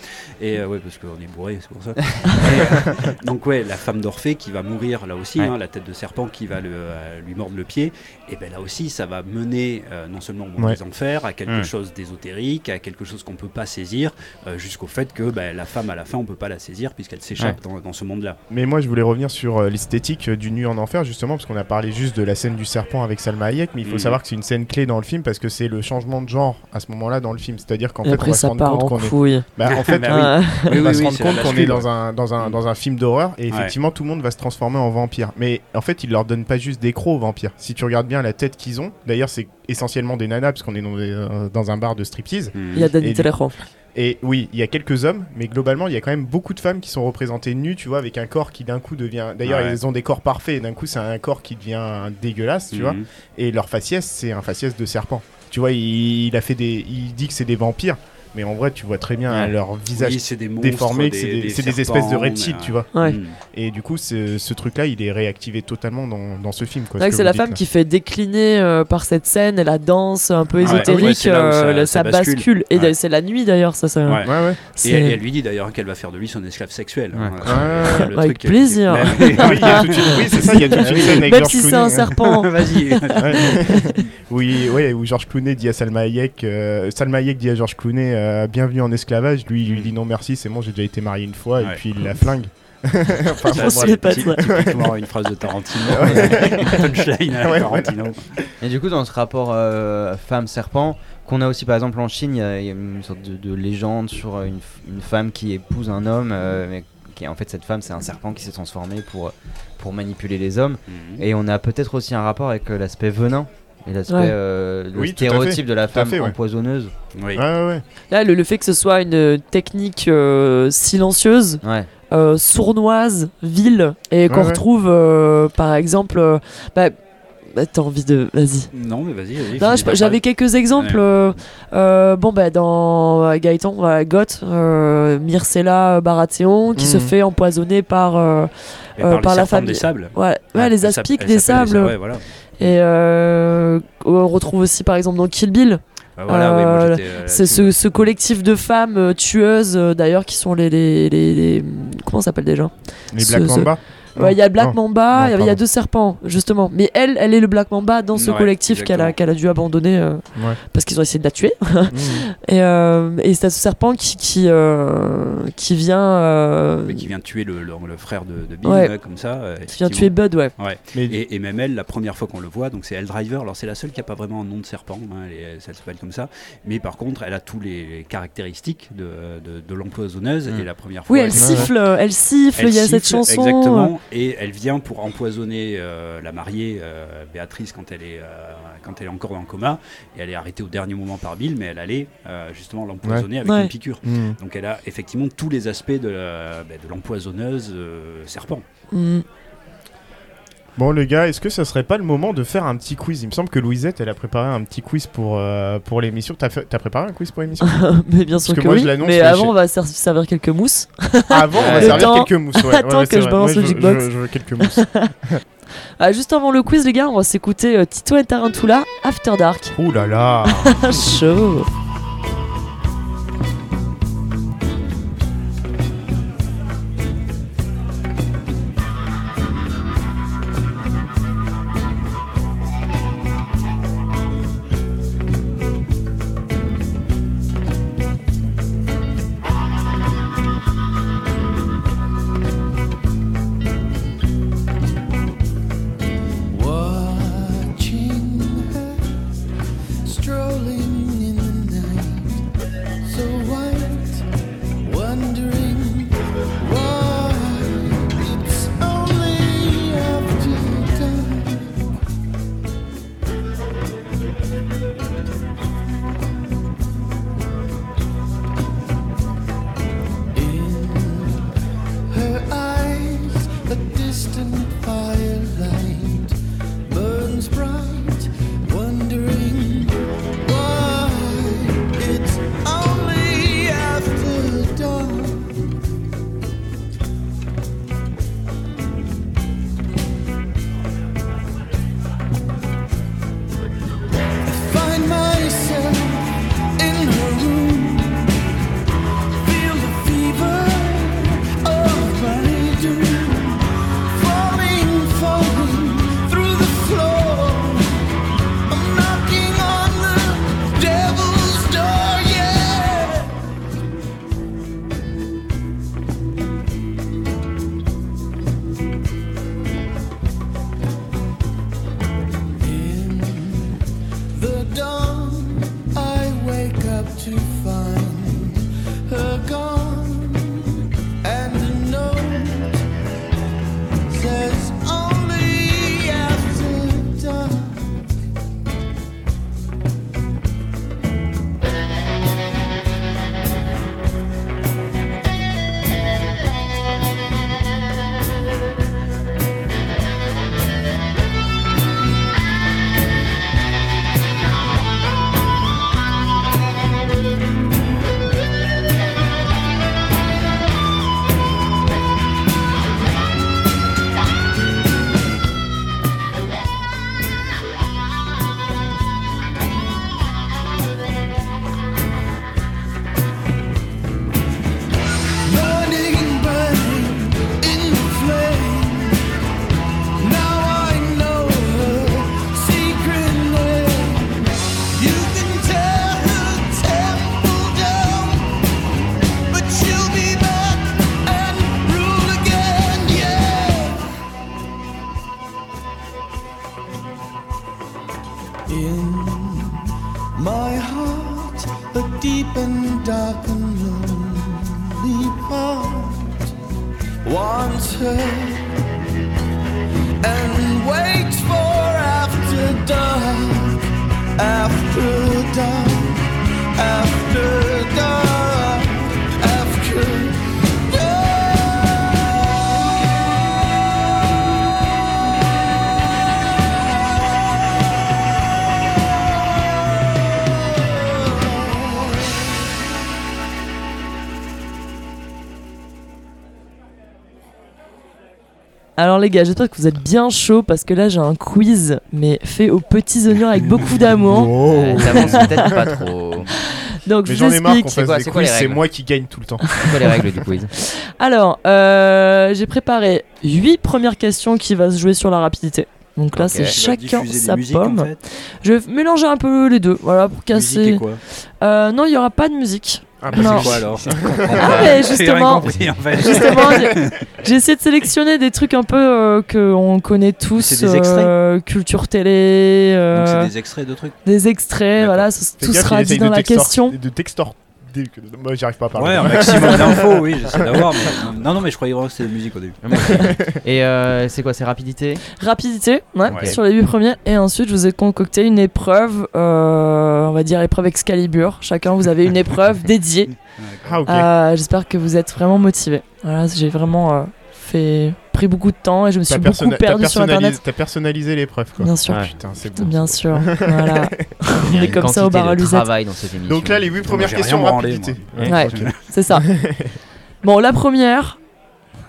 Et euh, ouais, parce qu'on est bourré, c'est pour ça. Et, euh, donc ouais, la femme d'Orphée qui va mourir là aussi, Ouais. hein, la tête de serpent qui va le, euh, lui mordre le pied. Et ben là aussi, ça va mener euh, non seulement au monde Ouais. des enfers, à quelque Mm. chose d'ésotérique, à quelque chose qu'on peut pas saisir, euh, jusqu'au fait que ben, la femme à la fin, on peut pas la saisir puisqu'elle s'échappe dans, dans ce monde-là. Mais moi, je voulais revenir sur euh, l'esthétique du Nu en Enfer, justement, parce qu'on a parlé juste de la scène du serpent avec Salma Hayek, mais il faut Mhm. savoir que c'est une scène clé dans le film parce que c'est le changement de genre à ce moment-là dans le film. C'est-à-dire qu'en fait, on va se rendre compte qu'on est. couille. Bah, en fait, Bah Ah, Oui, on va oui, se rendre compte qu'on est dans un, dans, un, dans un film d'horreur et Ouais. effectivement tout le monde va se transformer en vampire. Mais en fait, ils leur donnent pas juste des crocs aux vampires. Si tu regardes bien la tête qu'ils ont, d'ailleurs, c'est essentiellement des nanas parce qu'on est dans, des, euh, dans un bar de striptease. Mhm. Il y a Danny Et oui, il y a quelques hommes, mais globalement, il y a quand même beaucoup de femmes qui sont représentées nues, tu vois, avec un corps qui d'un coup devient. D'ailleurs, Ouais. ils ont des corps parfaits, et d'un coup, c'est un corps qui devient dégueulasse, tu vois. Mhm. Et leur faciès, c'est un faciès de serpent. Tu vois, il, il a fait des. Il dit que c'est des vampires, mais en vrai, tu vois très bien Ouais. leur visage Oui, c'est des monstres, déformé, c'est des, espèces de reptiles, tu vois. Ouais. Mhm. Et du coup, ce, truc-là, il est réactivé totalement dans, dans ce film. quoi, C'est vrai ce que c'est vous la femme là. qui fait décliner euh, par cette scène et la danse un peu ésotérique, ouais, c'est là où ça- euh, ça ça, bascule. bascule. Et c'est la nuit d'ailleurs, ça. ça Ouais. Ouais, ouais. Et elle, et elle lui dit d'ailleurs qu'elle va faire de lui son esclave sexuel. hein. Avec plaisir. Oui, c'est ça, il y a toute une scène avec Même si c'est un hein. serpent. Vas-y. Oui, où George Clooney dit à Salma Hayek, euh, Salma Hayek dit à George Clooney, euh, bienvenue en esclavage. Lui, il lui dit non merci, c'est bon, j'ai déjà été marié une fois, et puis il la flingue. Enfin, On bon, fait pas. Typiquement une phrase de Tarantino. Punchline à Ouais, Tarantino. Et du coup, dans ce rapport euh, femme-serpent, qu'on a aussi par exemple en Chine, il y a- il y, a une sorte de, de légende sur euh, une, femme qui épouse un homme, euh, mais qui en fait cette femme c'est un serpent qui s'est transformé pour, pour manipuler les hommes. Mhm. Et on a peut-être aussi un rapport avec euh, l'aspect venin. Et l'aspect, Ouais. euh, le Oui, stéréotype de la femme fait, ouais. empoisonneuse. Oui. Ouais, ouais, ouais. Là, le, le fait que ce soit une technique euh, silencieuse, Ouais. euh, sournoise, vile, et qu'on Ouais, ouais. retrouve, euh, par exemple, euh, bah, bah, t'as envie de, vas-y. Non, mais vas-y, ta j'avais quelques exemples. Ouais. euh, euh, bon, bah, dans euh, Gaëtan, euh, Goth, euh, Myrcella Baratheon, qui se Mhm. fait empoisonner par, euh, euh, par, la famille. des sables. ouais, ouais, Ouais, les aspics des sables. Ouais, voilà. Et euh, on retrouve aussi, par exemple, dans Kill Bill, Bah, voilà, oui, moi, Euh, c'est ce, ce collectif de femmes tueuses, d'ailleurs, qui sont les. les, les, les- comment s'appelle déjà? Les Ce- Black ce- Mamba? Il y a le Black Non. Mamba, il y a- y, deux serpents, justement. Mais elle, elle est le Black Mamba dans ce Ouais, collectif qu'elle a, qu'elle a dû abandonner euh, Ouais. parce qu'ils ont essayé de la tuer. Et, euh, et c'est ce serpent qui, qui, euh, qui vient, euh, Mais qui vient tuer le, le, le frère de, de Bill, comme ça. euh, qui vient tuer Bud, ouais. Ouais. Mais Et, et même elle, la première fois qu'on le voit, donc c'est Elle Driver. Alors c'est la seule qui a pas vraiment un nom de serpent, hein, elle, elle s'appelle comme ça. Mais par contre, elle a tous les caractéristiques de, de, de l'empoisonneuse. Mm. Et la première fois, Oui, elle siffle, euh, elle siffle, il y a cette siffle, chanson. Exactement. Et elle vient pour empoisonner euh, la mariée euh, Béatrice quand elle est euh, quand elle est encore dans le coma. Et elle est arrêtée au dernier moment par Bill, mais elle allait justement l'empoisonner avec Ouais. une piqûre. Donc elle a effectivement tous les aspects de, bah, l'empoisonneuse serpent. Mm. Bon les gars, est-ce que ça serait pas le moment de faire un petit quiz? Il me semble que Louisette, elle a préparé un petit quiz pour, euh, pour l'émission. T'as fait- t'as préparé un quiz pour l'émission? Mais bien sûr que que, moi, oui. je l'annonce, Mais mais avant, on va ser- servir quelques mousses. Avant, on va servir temps- quelques mousses. Ouais, Attends ouais, que je balance le jukebox. Je, je veux quelques mousses. Ah, juste avant le quiz, les gars, on va s'écouter euh, Tito et Tarantula After Dark. Ouh là là Chaud. Les gars, j'espère que vous êtes bien chauds parce que là j'ai un quiz mais fait aux petits oignons avec beaucoup d'amour. Euh, T'avances peut-être pas trop. Donc Mais je j'en vous ai marre qu'on explique. quoi- c'est quoi les quiz, c'est moi qui gagne tout le temps. C'est quoi les règles du quiz? Alors, euh, j'ai préparé 8 premières questions qui va se jouer sur la rapidité. Donc là, c'est chacun sa musiques, pomme. En fait. Je vais mélanger un peu les deux, voilà, pour casser. et quoi? Euh, non, il y aura pas de musique. Ah, bah, Non. C'est quoi alors Ah, mais justement, compris en fait. justement, j'ai- j'ai essayé de sélectionner des trucs un peu euh, que on connaît tous. C'est des extraits euh, culture télé, euh, Donc c'est des... des extraits de trucs. extraits, D'accord. voilà, Fais tout gaffe, sera dit essaye dans de la textor- question. De textor. Moi, j'arrive pas à parler. Ouais, un maximum d'infos, oui, j'essaie d'avoir. mais- Non, non, mais je croyais vraiment que c'était musique au début. Et euh, c'est quoi C'est rapidité? Rapidité, ouais, Ouais. sur les 8 premiers. Et ensuite, je vous ai concocté une épreuve, euh, on va dire épreuve Excalibur. Chacun, vous avez une épreuve dédiée. Ah, ok. Euh, J'espère que vous êtes vraiment motivés. Voilà, j'ai vraiment euh, fait pris beaucoup de temps et je me suis beaucoup perdu sur personnalisé- internet. T'as personnalisé l'épreuve, quoi. Bien sûr, Ouais. Putain, c'est bon. bien sûr. voilà. On est comme ça au bar à travail dans cette émission. Donc là, les 8 premières questions rapidité. moi. Ouais. C'est ça. bon, la première,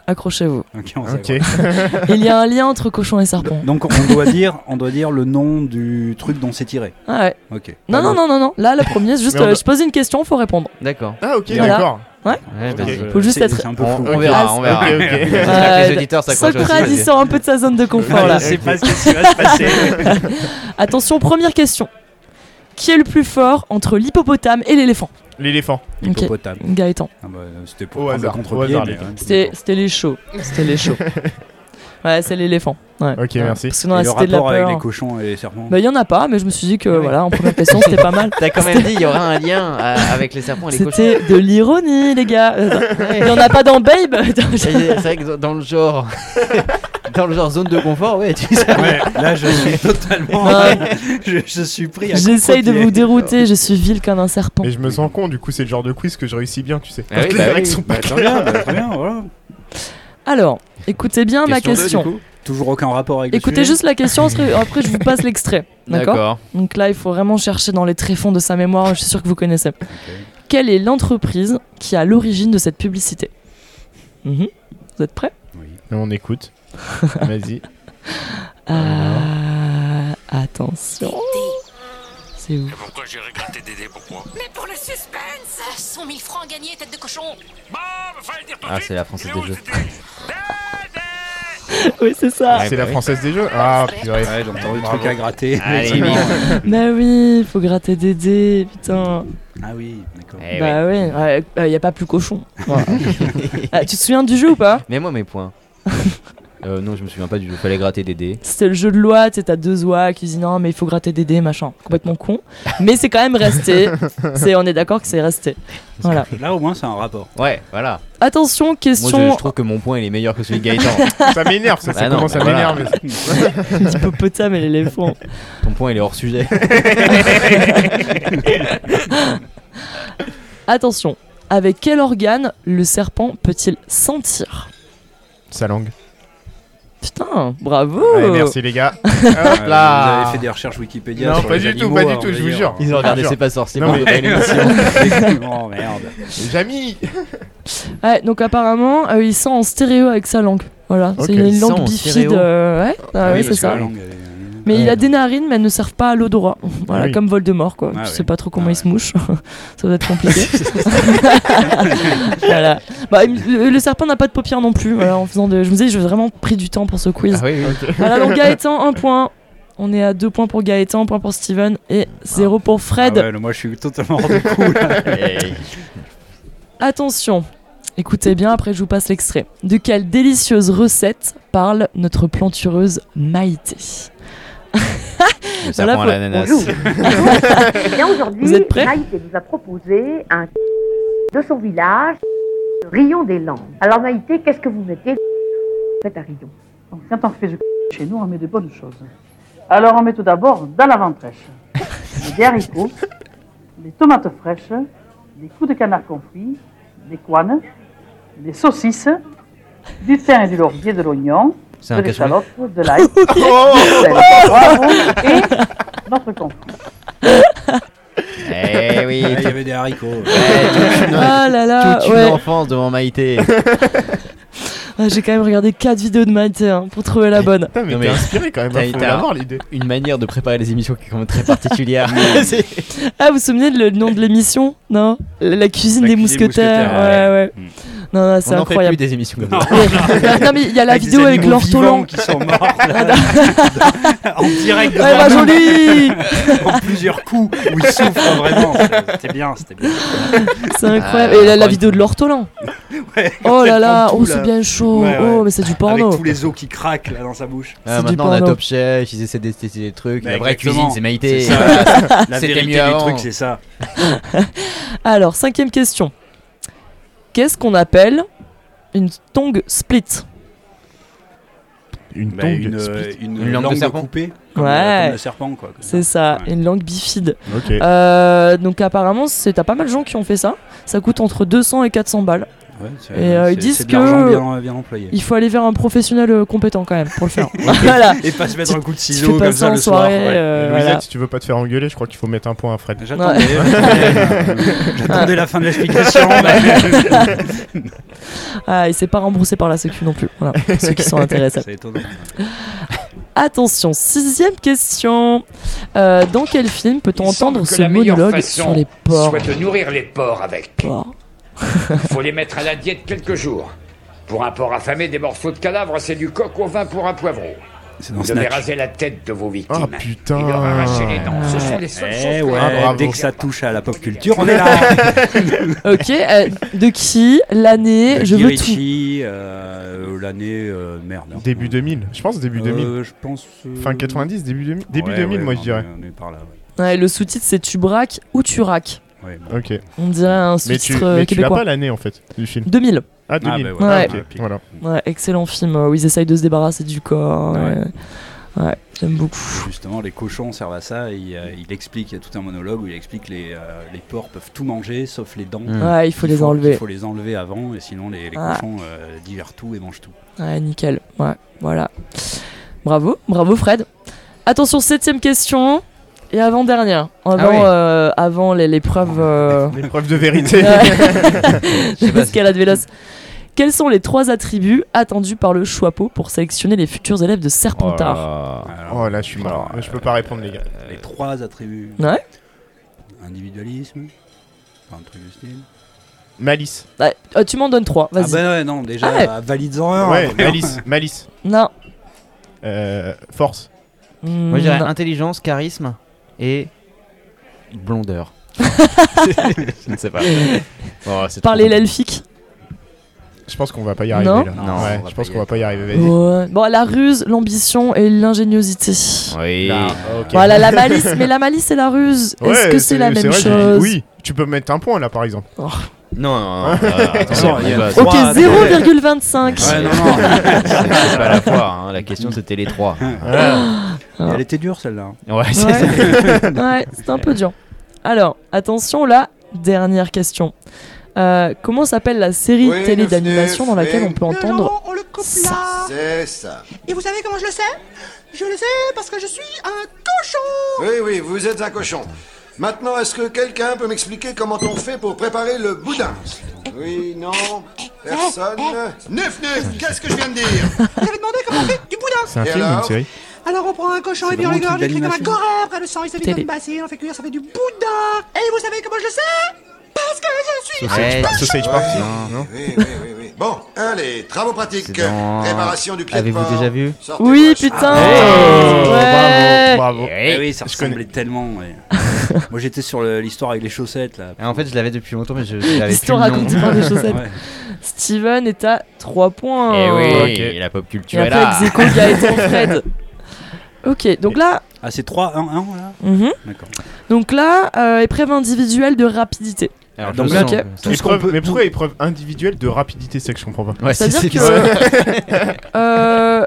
accrochez-vous. Ok, on sait, Ok. ouais. Il y a un lien entre cochon et serpent. Donc on doit dire, on doit dire le nom du truc dont c'est tiré. Ah ouais. Ok. Non, non, non, non, non. Là, la première, c'est juste, euh, doit- je pose une question, faut répondre. D'accord. Ah, ok, Voilà. d'accord. Ouais, vas-y. Faut juste être- un peu On, flou. on verra, on verra. Ok, ok. J'espère que Euh, les auditeurs. Socrate, sort un peu de sa zone de confort là. Je sais pas ce qui va se passer. Attention, première question. Qui est le plus fort entre l'hippopotame et l'éléphant? L'éléphant. Ok, Hippopotame. Gaëtan. Ah bah, C'était pour prendre le contre-pied. ouais, c'était les chauds. C'était les chauds. Ouais, c'est l'éléphant. Ouais. Ok, Ouais. merci. Parce que dans Et la le cité de la rapport avec peur. les cochons et les serpents. Bah, il y en a pas, mais je me suis dit que Ah voilà, en première question, c'était pas mal. T'as quand même dit il y aura un lien euh, avec les serpents et les cochons. C'était de l'ironie, les gars. Euh, Il y en a pas dans Babe C'est vrai que dans le genre, dans le genre zone de confort, ouais, tu sais. Ouais, là je suis totalement. Non. je, je suis pris à J'essaye de vous dérouter, je suis vil comme un serpent. Mais je me sens con, du coup, c'est le genre de quiz que je réussis bien, tu sais. Ah oui, Quand bah les oui. règles sont pas Bah, très bien, bah, très bien, voilà. Alors, écoutez bien ma Question deux, question. du coup. Toujours aucun rapport avec le Écoutez sujet. juste la question, après je vous passe l'extrait. D'accord Donc là, il faut vraiment chercher dans les tréfonds de sa mémoire, je suis sûr que vous connaissez. Quelle est l'entreprise qui à l'origine de cette publicité? Mhm. Vous êtes prêts? Oui. On écoute. Vas-y. Euh, Attention. C'est où? Pourquoi j'irai gratter Dédé Pourquoi? Mais pour le suspense 100 000 francs gagnés, tête de cochon fallait le dire tout de Ah, c'est la française Il des jeux. Oui, c'est ça. Ouais, c'est bah la oui. française des jeux Ah, purée. Ouais, donc t'as le Bravo. truc à gratter. Allez. Bah oui, il faut gratter des dés, putain. Ah oui, d'accord. Eh bah oui, ouais, euh, y a pas plus cochon. Voilà. Ah, tu te souviens du jeu ou pas? Mets-moi mes points. Euh, non, je me souviens pas du jeu. Fallait gratter des dés. C'était le jeu de loi, tu sais, t'as deux oies qui disent non, mais il faut gratter des dés, machin. Complètement con. Mais c'est quand même resté. C'est, on est d'accord que c'est resté. Voilà. Là au moins c'est un rapport. Ouais, voilà. Attention, Moi, question je, je trouve que mon point il est meilleur que celui de Gaëtan. Ça m'énerve, ça, ça Bah non, commence à bah voilà. m'énerver. l'hippopotame et l'éléphant. Ton point il est hors sujet. Attention, avec quel organe le serpent peut-il sentir? Sa langue. Putain, bravo Ouais, merci les gars. Hop Euh, là. Vous avez fait des recherches Wikipédia Non, sur pas les du tout, animaux, pas du alors, tout, je vous jure. Ils ont regardé Ah, C'est pas sorcier Non, mais- oh merde. Jamy Ouais, donc apparemment, euh, il sent en stéréo avec sa langue. Voilà, Ok. c'est une langue bifide. euh, ouais, ah, oui, oui, c'est ça. la langue, elle est- Mais il a des narines, mais elles ne servent pas à l'odorat. Voilà, oui. comme Voldemort, quoi. Ah ouais. sais pas trop comment Ah il se mouche. ça va être compliqué. voilà. Bah, le, serpent n'a pas de paupières non plus. Voilà, en faisant de... Je me disais, j'ai vraiment pris du temps pour ce quiz. Ah oui. Voilà, donc Gaëtan, un point. On est à deux points pour Gaëtan, un point pour Steven et zéro pour Fred. Ah ouais, moi je suis totalement hors du coup. Hey. Attention, écoutez bien, après je vous passe l'extrait. De quelle délicieuse recette parle notre plantureuse Maïté? Serpent à l'ananas. Bien aujourd'hui, Maïté nous a proposé un de son village. Rion des Landes. Alors Maïté, qu'est-ce que vous mettez Faites à Rion. Donc, quand on fait du chez nous, on met de bonnes choses. Alors, on met tout d'abord dans la ventrèche des haricots, des tomates fraîches, des coups de canard confit, des couanes, des saucisses, du thym et du laurier, de l'oignon, C'est de un l'échalote, de l'ail, du Oh et notre confit. Eh oui, Ah, il y avait des haricots. toute une- Ah là là, toute une ouais. enfance devant Maïté. Ah, J'ai quand même regardé 4 vidéos de Maïté hein, pour trouver la bonne. Putain, mais Non, t'es mais- inspiré quand même, T'as- hein, faut t'as- l'idée. Une manière de préparer les émissions qui est quand même très particulière. C'est- Ah, vous vous souvenez de le nom de l'émission? Non? La la cuisine La des cuisine mousquetaires. mousquetaires, Ouais, ouais. Mm. Non, non, c'est On n'en fait plus incroyable. des émissions comme ça. non, mais il y a la Avec vidéo avec l'ortolan. qui sont morts là, en direct Ouais, bah joli en plusieurs coups où ils souffrent vraiment. C'était bien, c'était bien. C'est incroyable. Ah, Et la, la incroyable. vidéo de l'ortolan. Ouais, Oh là là, oh c'est bien chaud. Ouais, ouais. Oh, mais c'est du porno. Avec tous les os qui craquent là dans sa bouche. Ah, C'est du maintenant on a porno. Top Chef, ils essaient d'esthétiser des trucs. Bah, la vraie exactement. cuisine, c'est Maïté. C'est ça. La vérité mieux des trucs, c'est ça. Alors, cinquième question. Qu'est-ce qu'on appelle une tongue split? Une Bah, tongue une, split. euh, une, Une langue de serpent. coupée. Comme, Ouais. euh, comme le serpent, quoi. C'est ça, Ouais. une langue bifide. Euh, donc apparemment, c'est t'as pas mal de gens qui ont fait ça. Ça coûte entre 200 et 400 balles. Ouais, Et, euh, ils disent que- bien, bien employé. Il faut aller vers un professionnel euh, compétent quand même pour le faire. voilà. Et pas se mettre Tu- un coup de ciseau comme ça ça en le soir. soirée. ouais. euh, Louisette, voilà. si tu veux pas te faire engueuler, je crois qu'il faut mettre un point à Fred. J'attendais, j'attendais la fin de l'explication. Ah, et c'est pas remboursé par la Sécu non plus. Voilà, pour ceux qui sont intéressés. Attention, sixième question. Euh, dans quel film peut-on Il entendre ce monologue sur les porcs? Soit de nourrir les porcs avec. Porcs. Faut les mettre à la diète quelques jours. Pour un porc affamé, des morceaux de cadavre, c'est du coq au vin pour un poivreau. C'est dans Vous devez raser la tête de vos victimes. Oh putain. Et leur arracher les dents. Ce sont les seules Eh choses que- ouais, Ah, bravo. dès que ça touche à la pop culture, on est là. Ok, euh, de qui L'année Je veux tout. Ritchie, euh, l'année euh, merde. hein. Début 2000. Je pense début 2000. Euh, je pense. euh, Fin 90, début 2000. Début ouais, 2000, ouais, moi je dirais. est- On est par là. Ouais. Ouais, le sous-titre c'est Tu braques ou tu raques? Ouais, bon. Ok. On dirait un Mais tu, sous-titre euh, mais tu as québécois. pas l'année en fait du film. 2000. Ah, 2000. bah Ah, ok, Ouais, voilà. Ouais, excellent film euh, où ils essayent de se débarrasser du corps. Ouais. Ouais, Ouais, j'aime beaucoup. Justement, les cochons servent à ça. Et, euh, il explique, il y a tout un monologue où il explique que les, euh, les porcs peuvent tout manger sauf les dents. Mm. Ouais, il faut les enlever. Il faut les enlever avant et sinon les, les Ah. cochons euh, digèrent tout et mangent tout. Ouais, nickel. Ouais, voilà. Bravo, bravo Fred. Attention, septième question. Et avant-dernière. Avant, Ah oui. euh, avant les- l'épreuve. euh, L'épreuve de vérité. de l'escalade véloce. Quels sont les trois attributs attendus par le Choixpeau pour sélectionner les futurs élèves de Serpentard Oh là, je suis mort. Je peux pas répondre, les gars. Les trois attributs. Ouais. Individualisme. Enfin, un truc du style. Malice. Ouais, euh, Tu m'en donnes trois, Ah vas-y. bah ouais, non, déjà, Ah ouais. valides-en un. Ouais, malice. Malice. Non. Euh, force. Moi je dirais intelligence, charisme et blondeur. je ne sais pas. Oh, Parler l'elfique. Je pense qu'on va pas y arriver Non. là. Non, ouais, on va je pas pense y qu'on va pas y arriver. Ouais. Bon, la ruse, l'ambition et l'ingéniosité. Oui. Là. Voilà, la malice. Mais la malice et la ruse, est-ce que c'est la même vrai, chose Oui, tu peux mettre un point là par exemple. Non, non, non. euh, attention, il y a trois. Ok, Trois, 0,25. Ouais, non, non. c'est pas la foire. hein. La question c'était les trois. Ah. Elle était dure celle-là. Ouais, c'est Ouais, ouais c'est un peu dur. Alors, attention, la dernière question. Euh, comment s'appelle la série Oui, télé neuf, d'animation neuf, dans laquelle oui. on peut entendre on le coupe ça C'est ça. Et vous savez comment je le sais? Je le sais parce que je suis un cochon Oui, oui, vous êtes un cochon. Maintenant, est-ce que quelqu'un peut m'expliquer comment on fait pour préparer le boudin? Oui, non Personne. Neuf, neuf Qu'est-ce que je viens de dire? Vous avez demandé comment on fait du boudin. C'est un Et film ou une alors? série. Alors on prend un cochon et puis on le vraiment un gorge, truc il crie comme un goré, après le sang il se vide dans Télé. une bassine, on fait cuire, ça fait du boudin. Et vous savez comment je le sais? Parce que je suis Ouais, Sausage Ouais. Non. Oui, oui, oui, oui. Bon, allez, travaux pratiques. Dans- Préparation du pied Avez-vous déjà vu Oui, putain Oh, Ouais. Bravo, bravo. Eh oui, ça Je connais. ressemblait tellement. ouais. Moi j'étais sur l'histoire avec les chaussettes là. Et En fait, je l'avais depuis longtemps, mais je je l'avais plus L'histoire racontée par des chaussettes. Steven est à 3 points. Eh oui, Ok. la pop Et culture est après, là. Execo, Gaëtan, Fred. Ok, donc là, Ah, c'est 3, 1, 1, voilà. mhm. D'accord. donc là, euh, épreuve individuelle de rapidité. Alors, Donc là, sens, tout ce qu'on épreuve- peut- mais pourquoi épreuve individuelle de rapidité C'est que je comprends pas. Ouais, c'est C'est-à-dire c'est que bizarre. euh,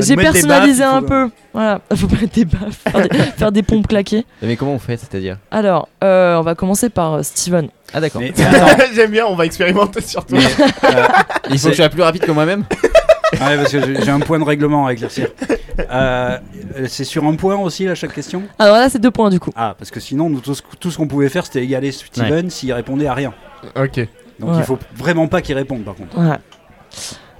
j'ai personnalisé baffes, un faut- peu. Voilà, faut pas mettre des baffes, faire des, faire des pompes claquées. Mais comment on fait, c'est-à-dire? Alors, euh, on va commencer par euh, Steven. Ah d'accord. Mais, mais attends, J'aime bien, on va expérimenter sur toi. mais, euh, Il faut que je sois plus rapide que moi-même? Ouais, parce que j'ai un point de règlement à éclaircir. Euh, c'est sur un point aussi, là, chaque question? Alors là, c'est deux points du coup. Ah, parce que sinon, nous, tout, ce- qu'on pouvait faire, c'était égaler Steven s'il répondait à rien. Ok. Donc Ouais. il faut vraiment pas qu'il réponde, par contre. Voilà.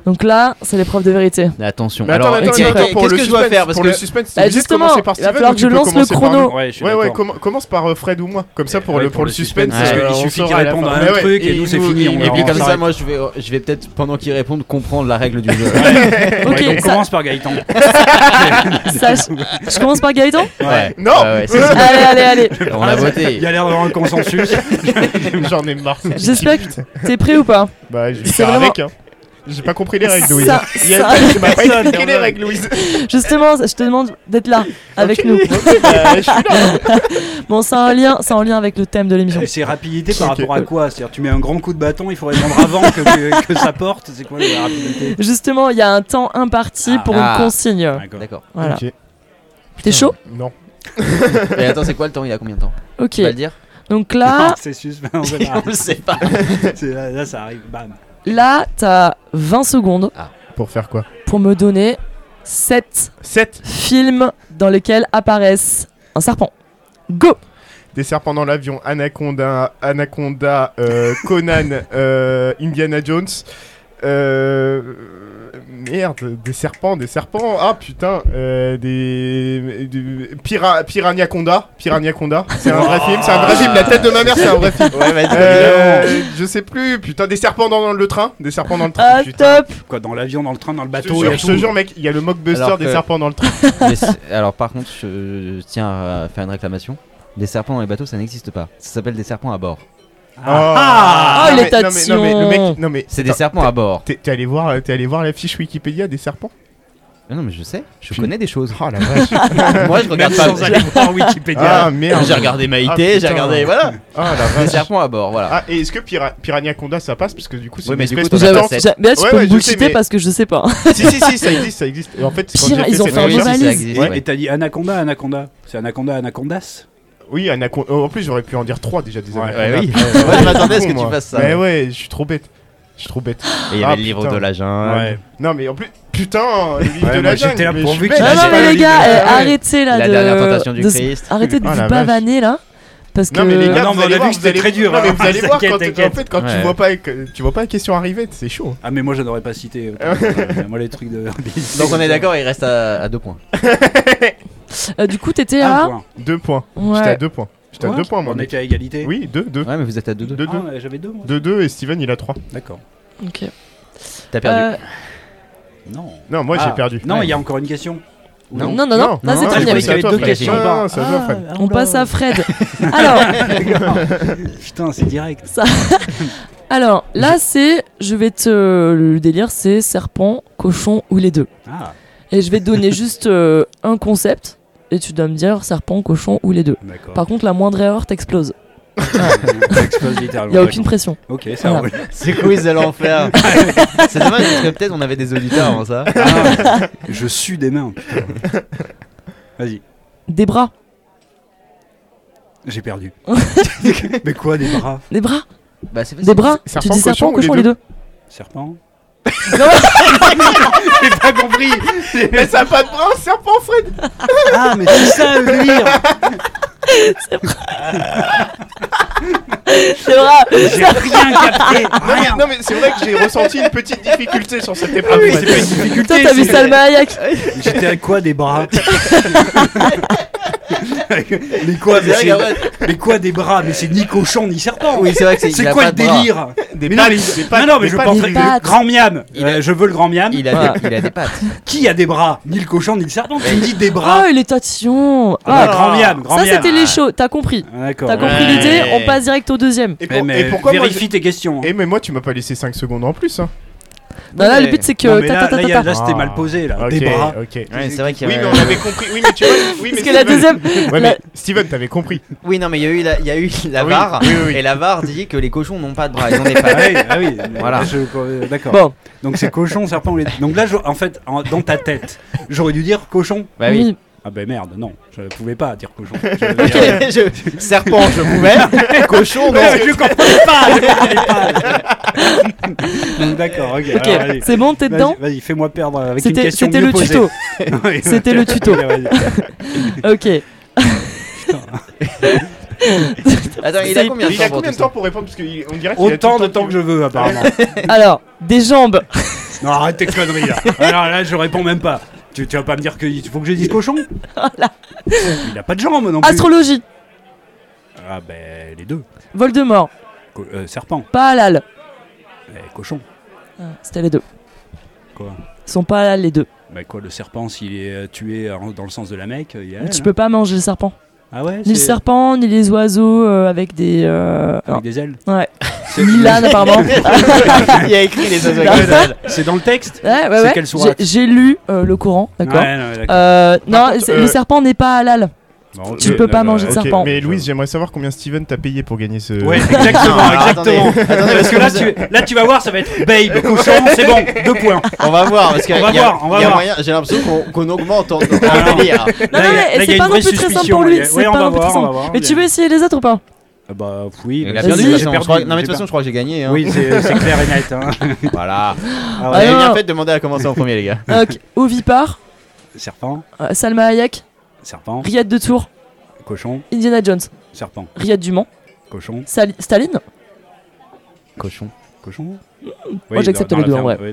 Donc là, c'est l'épreuve de vérité. Mais Attention. Mais attends, Alors, attends, attends, qu'est-ce pour que le je dois suspense, faire Parce pour que le suspense, Bah, justement, commencer par il va falloir que je lance le chrono. Ouais, Ouais, commence par euh, Fred ou moi. Comme ça, pour, Ouais, le, pour le suspense. parce qu'il euh, on suffit qu'il réponde à un ouais, truc et nous, c'est fini, Et puis comme ça, moi, je vais, je vais peut-être pendant qu'ils répondent comprendre la règle du jeu. Ok, donc commence par Gaëtan. je commence par Gaëtan Ouais. Non. Allez, allez, allez. On a voté. Il y a l'air d'avoir un consensus. J'en ai marre. J'espère que t'es prêt ou pas Bah, je vais C'est faire avec. J'ai pas compris les règles, Louise. Ça- Il y a- ça- Tu m'as pas expliqué les règles, Louise. Justement, je te demande d'être là avec nous. Bah, je suis là. Bon, c'est un lien, c'est en lien avec le thème de l'émission. Et c'est rapidité par rapport à quoi? C'est-à-dire, tu mets un grand coup de bâton, il faut répondre avant que, que, que ça porte. C'est quoi la rapidité? Justement, il y a un temps imparti Ah. pour Ah. une consigne. D'accord. D'accord. Voilà. Ok. T'es chaud? Non. Et attends, c'est quoi le temps? Il y a combien de temps? Ok. Tu vas le dire? Donc là, C'est suspense. on verra. On le sait pas. Là, ça arrive. Bam. Là, t'as 20 secondes Pour faire quoi pour me donner 7 7. films dans lesquels apparaissent un serpent. Go Des serpents dans l'avion, Anaconda, Anaconda, euh, Conan, euh, Indiana Jones. Euh, merde, des serpents, des serpents. Ah putain, euh, des, des Pira, Piranhaconda, Piranhaconda. C'est un vrai film, c'est un vrai film. La tête de ma mère, c'est un vrai film. Ouais, vas-y. Euh, je sais plus, putain, des serpents dans le train, des serpents dans le train. Ah, putain. top Quoi, dans l'avion, dans le train, dans le bateau, je te jure, mec, il y a le mockbuster Alors des serpents dans le train. Alors par contre, je, je tiens à faire une réclamation. Des serpents dans les bateaux, ça n'existe pas. Ça s'appelle des serpents à bord. Ah, non, les mais- non, mais- non, mais le tâtions. mec, non mais C'est des attends, serpents à bord. T'es t'es allé voir, t'es allé voir la fiche Wikipédia des serpents? Ah non, mais je sais, je Puis- connais des choses. Oh la vache. Moi, je regarde Même pas. sans aller voir Wikipédia. Ah merde. J'ai regardé Ah, Maïté, j'ai putain. regardé. Voilà. Ah la Des vache. serpents à bord, voilà. Ah et est-ce que Pira- Piranhaconda ça passe? Parce que du coup c'est Ouais, une mais du espèce coup, Mais là, tu Ouais, peux ouais, me je sais, bullshiter mais- parce que je sais pas. si si si ça existe ça existe. Et en fait quand Pira- j'ai ils ont cette fait un recherche- bon si, ça valise. existe, Ouais. ouais. Et t'as dit Anaconda, Anaconda. C'est Anaconda, Anacondas Oui Anaconda. Oh, en plus j'aurais pu en dire trois déjà des Ouais, Anacondas. ouais, oui. Ouais, je m'attendais à ce que tu fasses ça. Mais ouais je suis trop bête. Je suis trop bête. Et il y Ah, avait le livre putain. de la jungle. Non mais en plus putain le livre Ouais, de la j'étais jungle. là suis qu'il bête, Non, mais le les gars, la jungle. arrêtez là La de. dernière tentation du de- Christ. Arrêtez de Ah, vous pavaner là. Parce que. Non mais les gars, non, vous mais on allez a voir, vu que c'était très dur, Non mais vous allez voir quand en fait quand tu Ouais. vois pas tu vois pas la question arriver, c'est chaud. Ah, mais moi, je n'aurais pas cité. euh, euh, moi, les trucs de. Donc on est d'accord, il reste à, à deux points. Euh, du coup, t'étais Un à. point. Deux points. Ouais. J'étais à deux points. J'étais à deux points moi. On était à égalité Oui deux deux. Ouais, mais vous êtes à deux deux. Deux Ah, ouais, J'avais deux, moi. Deux deux et Steven il a trois. D'accord. Ok. T'as perdu. Euh, Non. Non moi Ah, j'ai perdu. Non, Ouais. il y a encore une question. Ou Non, non, non, là c'est non, terminé. je à toi. Fred. Non, c'est à toi, Fred. On passe à Fred. Alors, Putain, c'est direct. ça... Alors, là, c'est. Je vais te. Le délire, c'est serpent, cochon ou les deux. Ah, Et je vais te donner juste euh, un concept. Et tu dois me dire serpent, cochon ou les deux. Par contre, la moindre erreur t'explose. Il littéralement. n'y a aucune pression. Ok, ça Voilà. roule. C'est quiz de l'enfer. C'est dommage parce que peut-être on avait des auditeurs avant ça. Ah, je sue des mains. putain. Vas-y, Des bras. j'ai perdu. mais quoi, des bras? Des bras? Bah c'est Des bras? Serpent, tu dis serpent, cochon ou cochon, les les deux? Serpent J'ai pas compris Mais ça a pas de bras, serpent Fred. Ah, mais c'est ça le délire C'est bras. J'ai rien capté Non mais, Rien non, mais c'est vrai que j'ai ressenti une petite difficulté sur cette Ah épreuve. oui, c'est pas une difficulté Toi, t'as vu c'est- Salma Hayek. J'étais avec quoi des bras Mais quoi mais C'est vrai c'est- Mais quoi des bras Mais c'est ni cochon ni serpent Oui, c'est vrai que c'est. C'est a quoi pas le délire Des Mais non, mais- des pattes, Non, non, mais des je pattes. pense Des pattes. grand miam. Il Euh, a- je veux le grand miam. Il a, Voilà. des, il a des pattes. Qui a des bras Ni le cochon ni le serpent. Tu me dis des bras. Oh, il est tatillon. Ah, Ah, grand miam, grand ça, miam. Les shows. T'as compris. Ah, D'accord. T'as compris Ouais. l'idée. On passe direct au deuxième. Et, pour- mais et pourquoi moi vérifie tes questions. j'ai- Eh mais moi tu m'as pas laissé 5 secondes en plus hein. Non, là, le but, c'est que. Non, mais là, là, ta. là, c'était mal posé, là. Ok, Des bras. ok. Ouais, c'est vrai qu'il y Oui, a- mais on avait compris. Oui, mais tu vois. Oui, mais Parce que la Steven- deuxième. Ouais, la- mais Steven, t'avais compris. Oui, non, mais il y a eu la, il y a eu la Ah oui, VAR, oui, oui, oui. et la VAR dit que les cochons n'ont pas de bras, ils ont des Ah pattes. oui, ah oui, Voilà. je- euh, D'accord. Bon, Donc c'est cochon, serpent ou les... Donc là, je- en fait, en- dans ta tête, j'aurais dû dire cochon. Bah oui. Ah ben merde, non, je pouvais pas dire cochon. Je dire, Je- serpent, je pouvais. Cochon, non. je comprenais pas, d'accord, ok. C'est bon, t'es dedans Vas-y, fais-moi perdre avec une C'était question c'était le tuto. C'était le tuto. Ok. Attends, il a combien de Il a temps pour combien tout de temps ça pour répondre Parce qu'on dirait qu'il a Autant de temps que je veux, apparemment. Alors, des jambes. non, arrête tes conneries là. Alors là, je réponds même pas. Tu, tu vas pas me dire qu'il faut que je dise cochon Il a pas de jambes non plus. Astrologie. Ah ben les deux. Voldemort. Co- euh, serpent. Pas halal. Eh, cochon. Ah, C'était les deux. Quoi? Ils sont pas halal les deux. Bah quoi, le serpent, s'il est euh, tué en- dans le sens de la Mecque, il est halal, Tu hein peux pas manger le serpent. Ah ouais Ni le c'est- serpent, ni les oiseaux euh, avec des. euh, Avec des ailes Ouais. L'âne apparemment. Il a écrit les oiseaux Non. avec des ailes. C'est dans le texte Ouais, ouais, C'est ouais. J'ai- J'ai lu euh, le Coran, d'accord. Ouais, non, d'accord. Euh, non, contre, c'est- euh, le serpent n'est pas halal. Bon, tu peux pas manger de serpent. Mais Louise, j'aimerais savoir combien Steven t'a payé pour gagner ce. Ouais, exactement, Non, alors, exactement. attendez, attendez, Parce que là tu, là, tu vas voir, ça va être babe, cochon, c'est bon, deux points. On va voir, parce qu'il y On a, va il y a- voir, on va il y a voir. moyen, j'ai l'impression qu'on qu'on augmente en, en non. délire. Non, non, mais c'est pas non plus très simple pour lui. C'est pas non plus très simple. Mais tu veux essayer les autres ou pas? Ah Bah oui. Bah, j'ai toute façon, perdu, Non, mais de toute façon, je crois que j'ai gagné. hein. Oui, c'est c'est clair et net. Hein. Voilà. Ah non, bien fait de demander à commencer en premier, les gars. Ok, Ovipar, Serpent, euh, Salma Hayek, serpent, Riyad de Tours, cochon, Indiana Jones, serpent, Riyad du Mans, cochon, Sali- Staline, Cochon. cochon. Moi, j'accepte les deux, en vrai. Oui,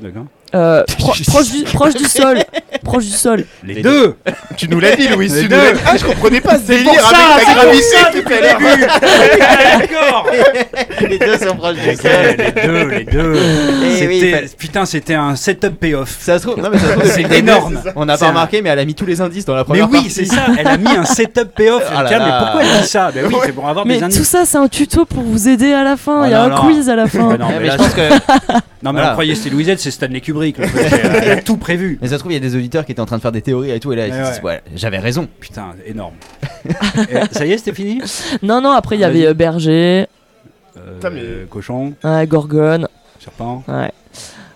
euh, pro- proche, du, proche du sol, proche du sol. Les deux Tu nous l'as dit, Louise. Les tu deux. nous. Ah, je comprenais pas ce délire pour ça, avec c'est la pour gravité ça, tout depuis à le l'heure. D'accord Les deux sont proches du sol. les deux, les deux. Eh oui, Putain, c'était un setup payoff. Ça se trouve, non mais ça se trouve, C'est énorme. On n'a pas un- remarqué, mais elle a mis tous les indices dans la Mais première oui, partie. c'est ça, elle a mis un setup payoff. Ah Tiens, mais pourquoi elle dit ça? Ben oui, c'est pour avoir Mais des tout indices. ça, c'est un tuto pour vous aider à la fin. Oh Il y a un quiz à la fin. Mais non, mais mais je pense que. Non, mais Voilà. on croyait que c'était Louisette, c'est Stanley Kubrick. le truc, Elle elle a tout prévu. Mais ça se trouve, il y a des auditeurs qui étaient en train de faire des théories et tout, et là, ils Ouais, se disent, ouais, j'avais raison. Putain, énorme. Et ça y est, c'était fini Non, non, après, il y Vas-y. avait euh, Berger, Euh, Putain, mais- Cochon, ouais, Gorgone. serpent. Ouais.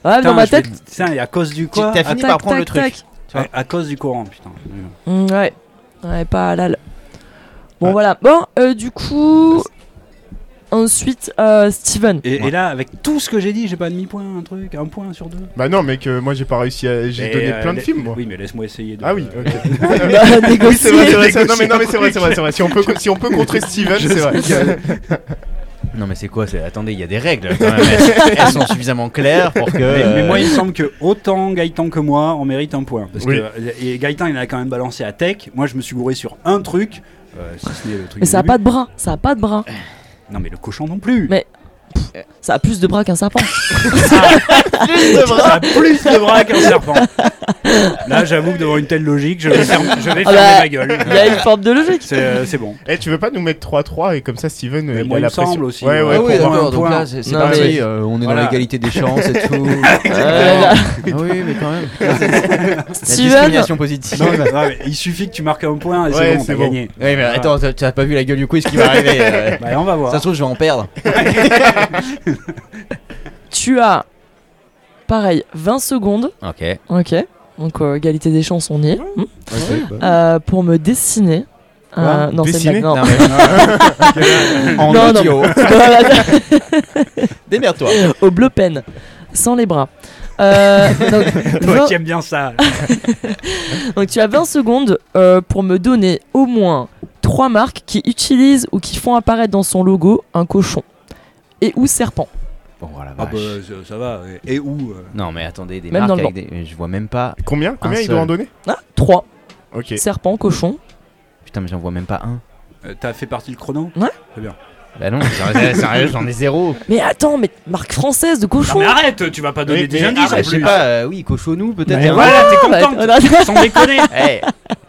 Ouais, dans ma je vais- tête. Putain, et à cause du Tu quoi t'as fini tac, par prendre le truc. tac. tu vois. à, à cause du courant, putain. Mm, ouais. Ouais, pas halal. Bon, voilà. Bon, euh, du coup. Ensuite, euh, Steven. Et, et là, avec tout ce que j'ai dit, j'ai pas demi-point, un truc, un point sur deux. Bah non, mec, euh, moi j'ai pas réussi à. J'ai donné euh, plein de films, moi. Oui, mais laisse-moi essayer de. Ah oui, ok. Bah, oui, c'est vrai. Non, mais, non, mais c'est vrai, c'est vrai, c'est vrai. Si on peut, si on peut contrer Steven, c'est vrai. Non, mais c'est quoi c'est- Attendez, il y a des règles quand même. Elles, elles sont suffisamment claires pour que. Mais, mais euh, moi, il me semble que autant Gaëtan que moi, on mérite un point. Parce Oui. que et Gaëtan, il a quand même balancé à tech. Moi, je me suis gouré sur un truc. euh, si ce n'est le truc. Mais ça a début. pas de bras. Ça a pas de bras. Non, mais le cochon non plus. Mais- Ça a plus de bras qu'un serpent. Ça a plus de bras qu'un serpent. Là, j'avoue que devant une telle logique, je vais, fermer- je vais Ah fermer bah, ma gueule. Il y a une forme de logique. C'est euh, c'est bon. Eh, tu veux pas nous mettre 3-3 et comme ça Steven Mais il moi, a il la pression. aussi, Ouais, ouais. ouais, Ah oui, d'accord, un donc point. là, c'est c'est Non, parti. mais- euh, on est Voilà. dans l'égalité des chances et tout. Euh, là, Ah oui, mais quand même. La Steven. discrimination positive. Non, mais- ouais, mais il suffit que tu marques un point et Ouais, c'est bon, c'est t'as bon. gagné. Oui, mais attends, t'as- pas vu la gueule du quiz qui va arriver. Bah, on va voir. Ça se trouve, je vais en perdre. Tu as. Pareil, 20 secondes. Ok. Ok. Donc, euh, égalité des chances, on y est. Hmm. Euh, pour me dessiner. Euh, non, c'est blague, non. Non, mais- en Non, audio. Démerde-toi. Au bleu pen, sans les bras. Euh, donc, Toi 20 qui aimes bien ça. donc tu as 20 secondes euh, pour me donner au moins 3 marques qui utilisent ou qui font apparaître dans son logo un cochon. Et ou serpent. Bon, voilà. Ah bah, ça, ça va. Et où euh Non, mais attendez, des Même marques dans le avec des. Je vois même pas. Combien Combien il seul. doit en donner? Ah, 3. Ok. Serpent, cochon. Putain, mais j'en vois même pas un. Euh, T'as fait partie le chrono? Ouais. Très bien. Bah non, sérieux, j'en ai zéro. Mais attends, mais marque française de cochon. Non mais arrête, tu vas pas donner Mais- des mais- indices. ah, en je sais pas, euh, oui, cochonou peut-être. Mais voilà, t'es bah, contente. bah, Sans déconner. Eh,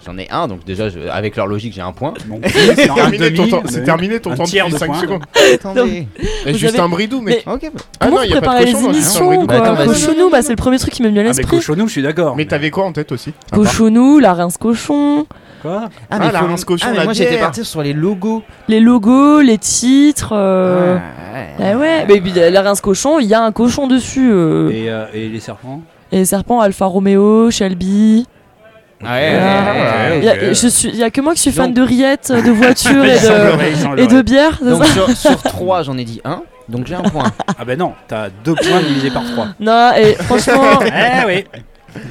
J'en ai un, donc déjà, je- avec leur logique, j'ai un point. Bon, C'est terminé ton temps- c'est mais- terminé ton un temps tiers depuis de 5 point. secondes. Attendez. Vous Juste avez- un bridou, mec. Ok. bah. Ah Comment non, vous y a pas de préparez les cochon dans émissions bridou. Bah, quoi attends, vas-y. Cochonou, bah, c'est le premier truc qui m'est venu à Ah mais l'esprit. cochonou, je suis d'accord. Mais t'avais quoi en tête aussi? Cochonou, la rince cochon, Quoi Ah, mais la faut- rince cochon, ah, mais la moi j'étais bière. parti sur les logos. les logos, les titres. euh, Ouais. Bah ouais, mais puis la rince cochon, il y a un cochon dessus. euh, Et, euh, et les serpents? Et les serpents, Alfa Romeo, Shelby. Ouais, Ah, ouais, ouais, Il y, a, ouais. je suis, il y a que moi qui suis fan Donc- de rillettes, de voitures et Il de, semblerait, il semblerait. et de bière. c'est Donc ça sur, sur 3, j'en ai dit un, donc j'ai un point. Ah ben non, t'as deux points divisés par trois. Non, et franchement, Eh oui.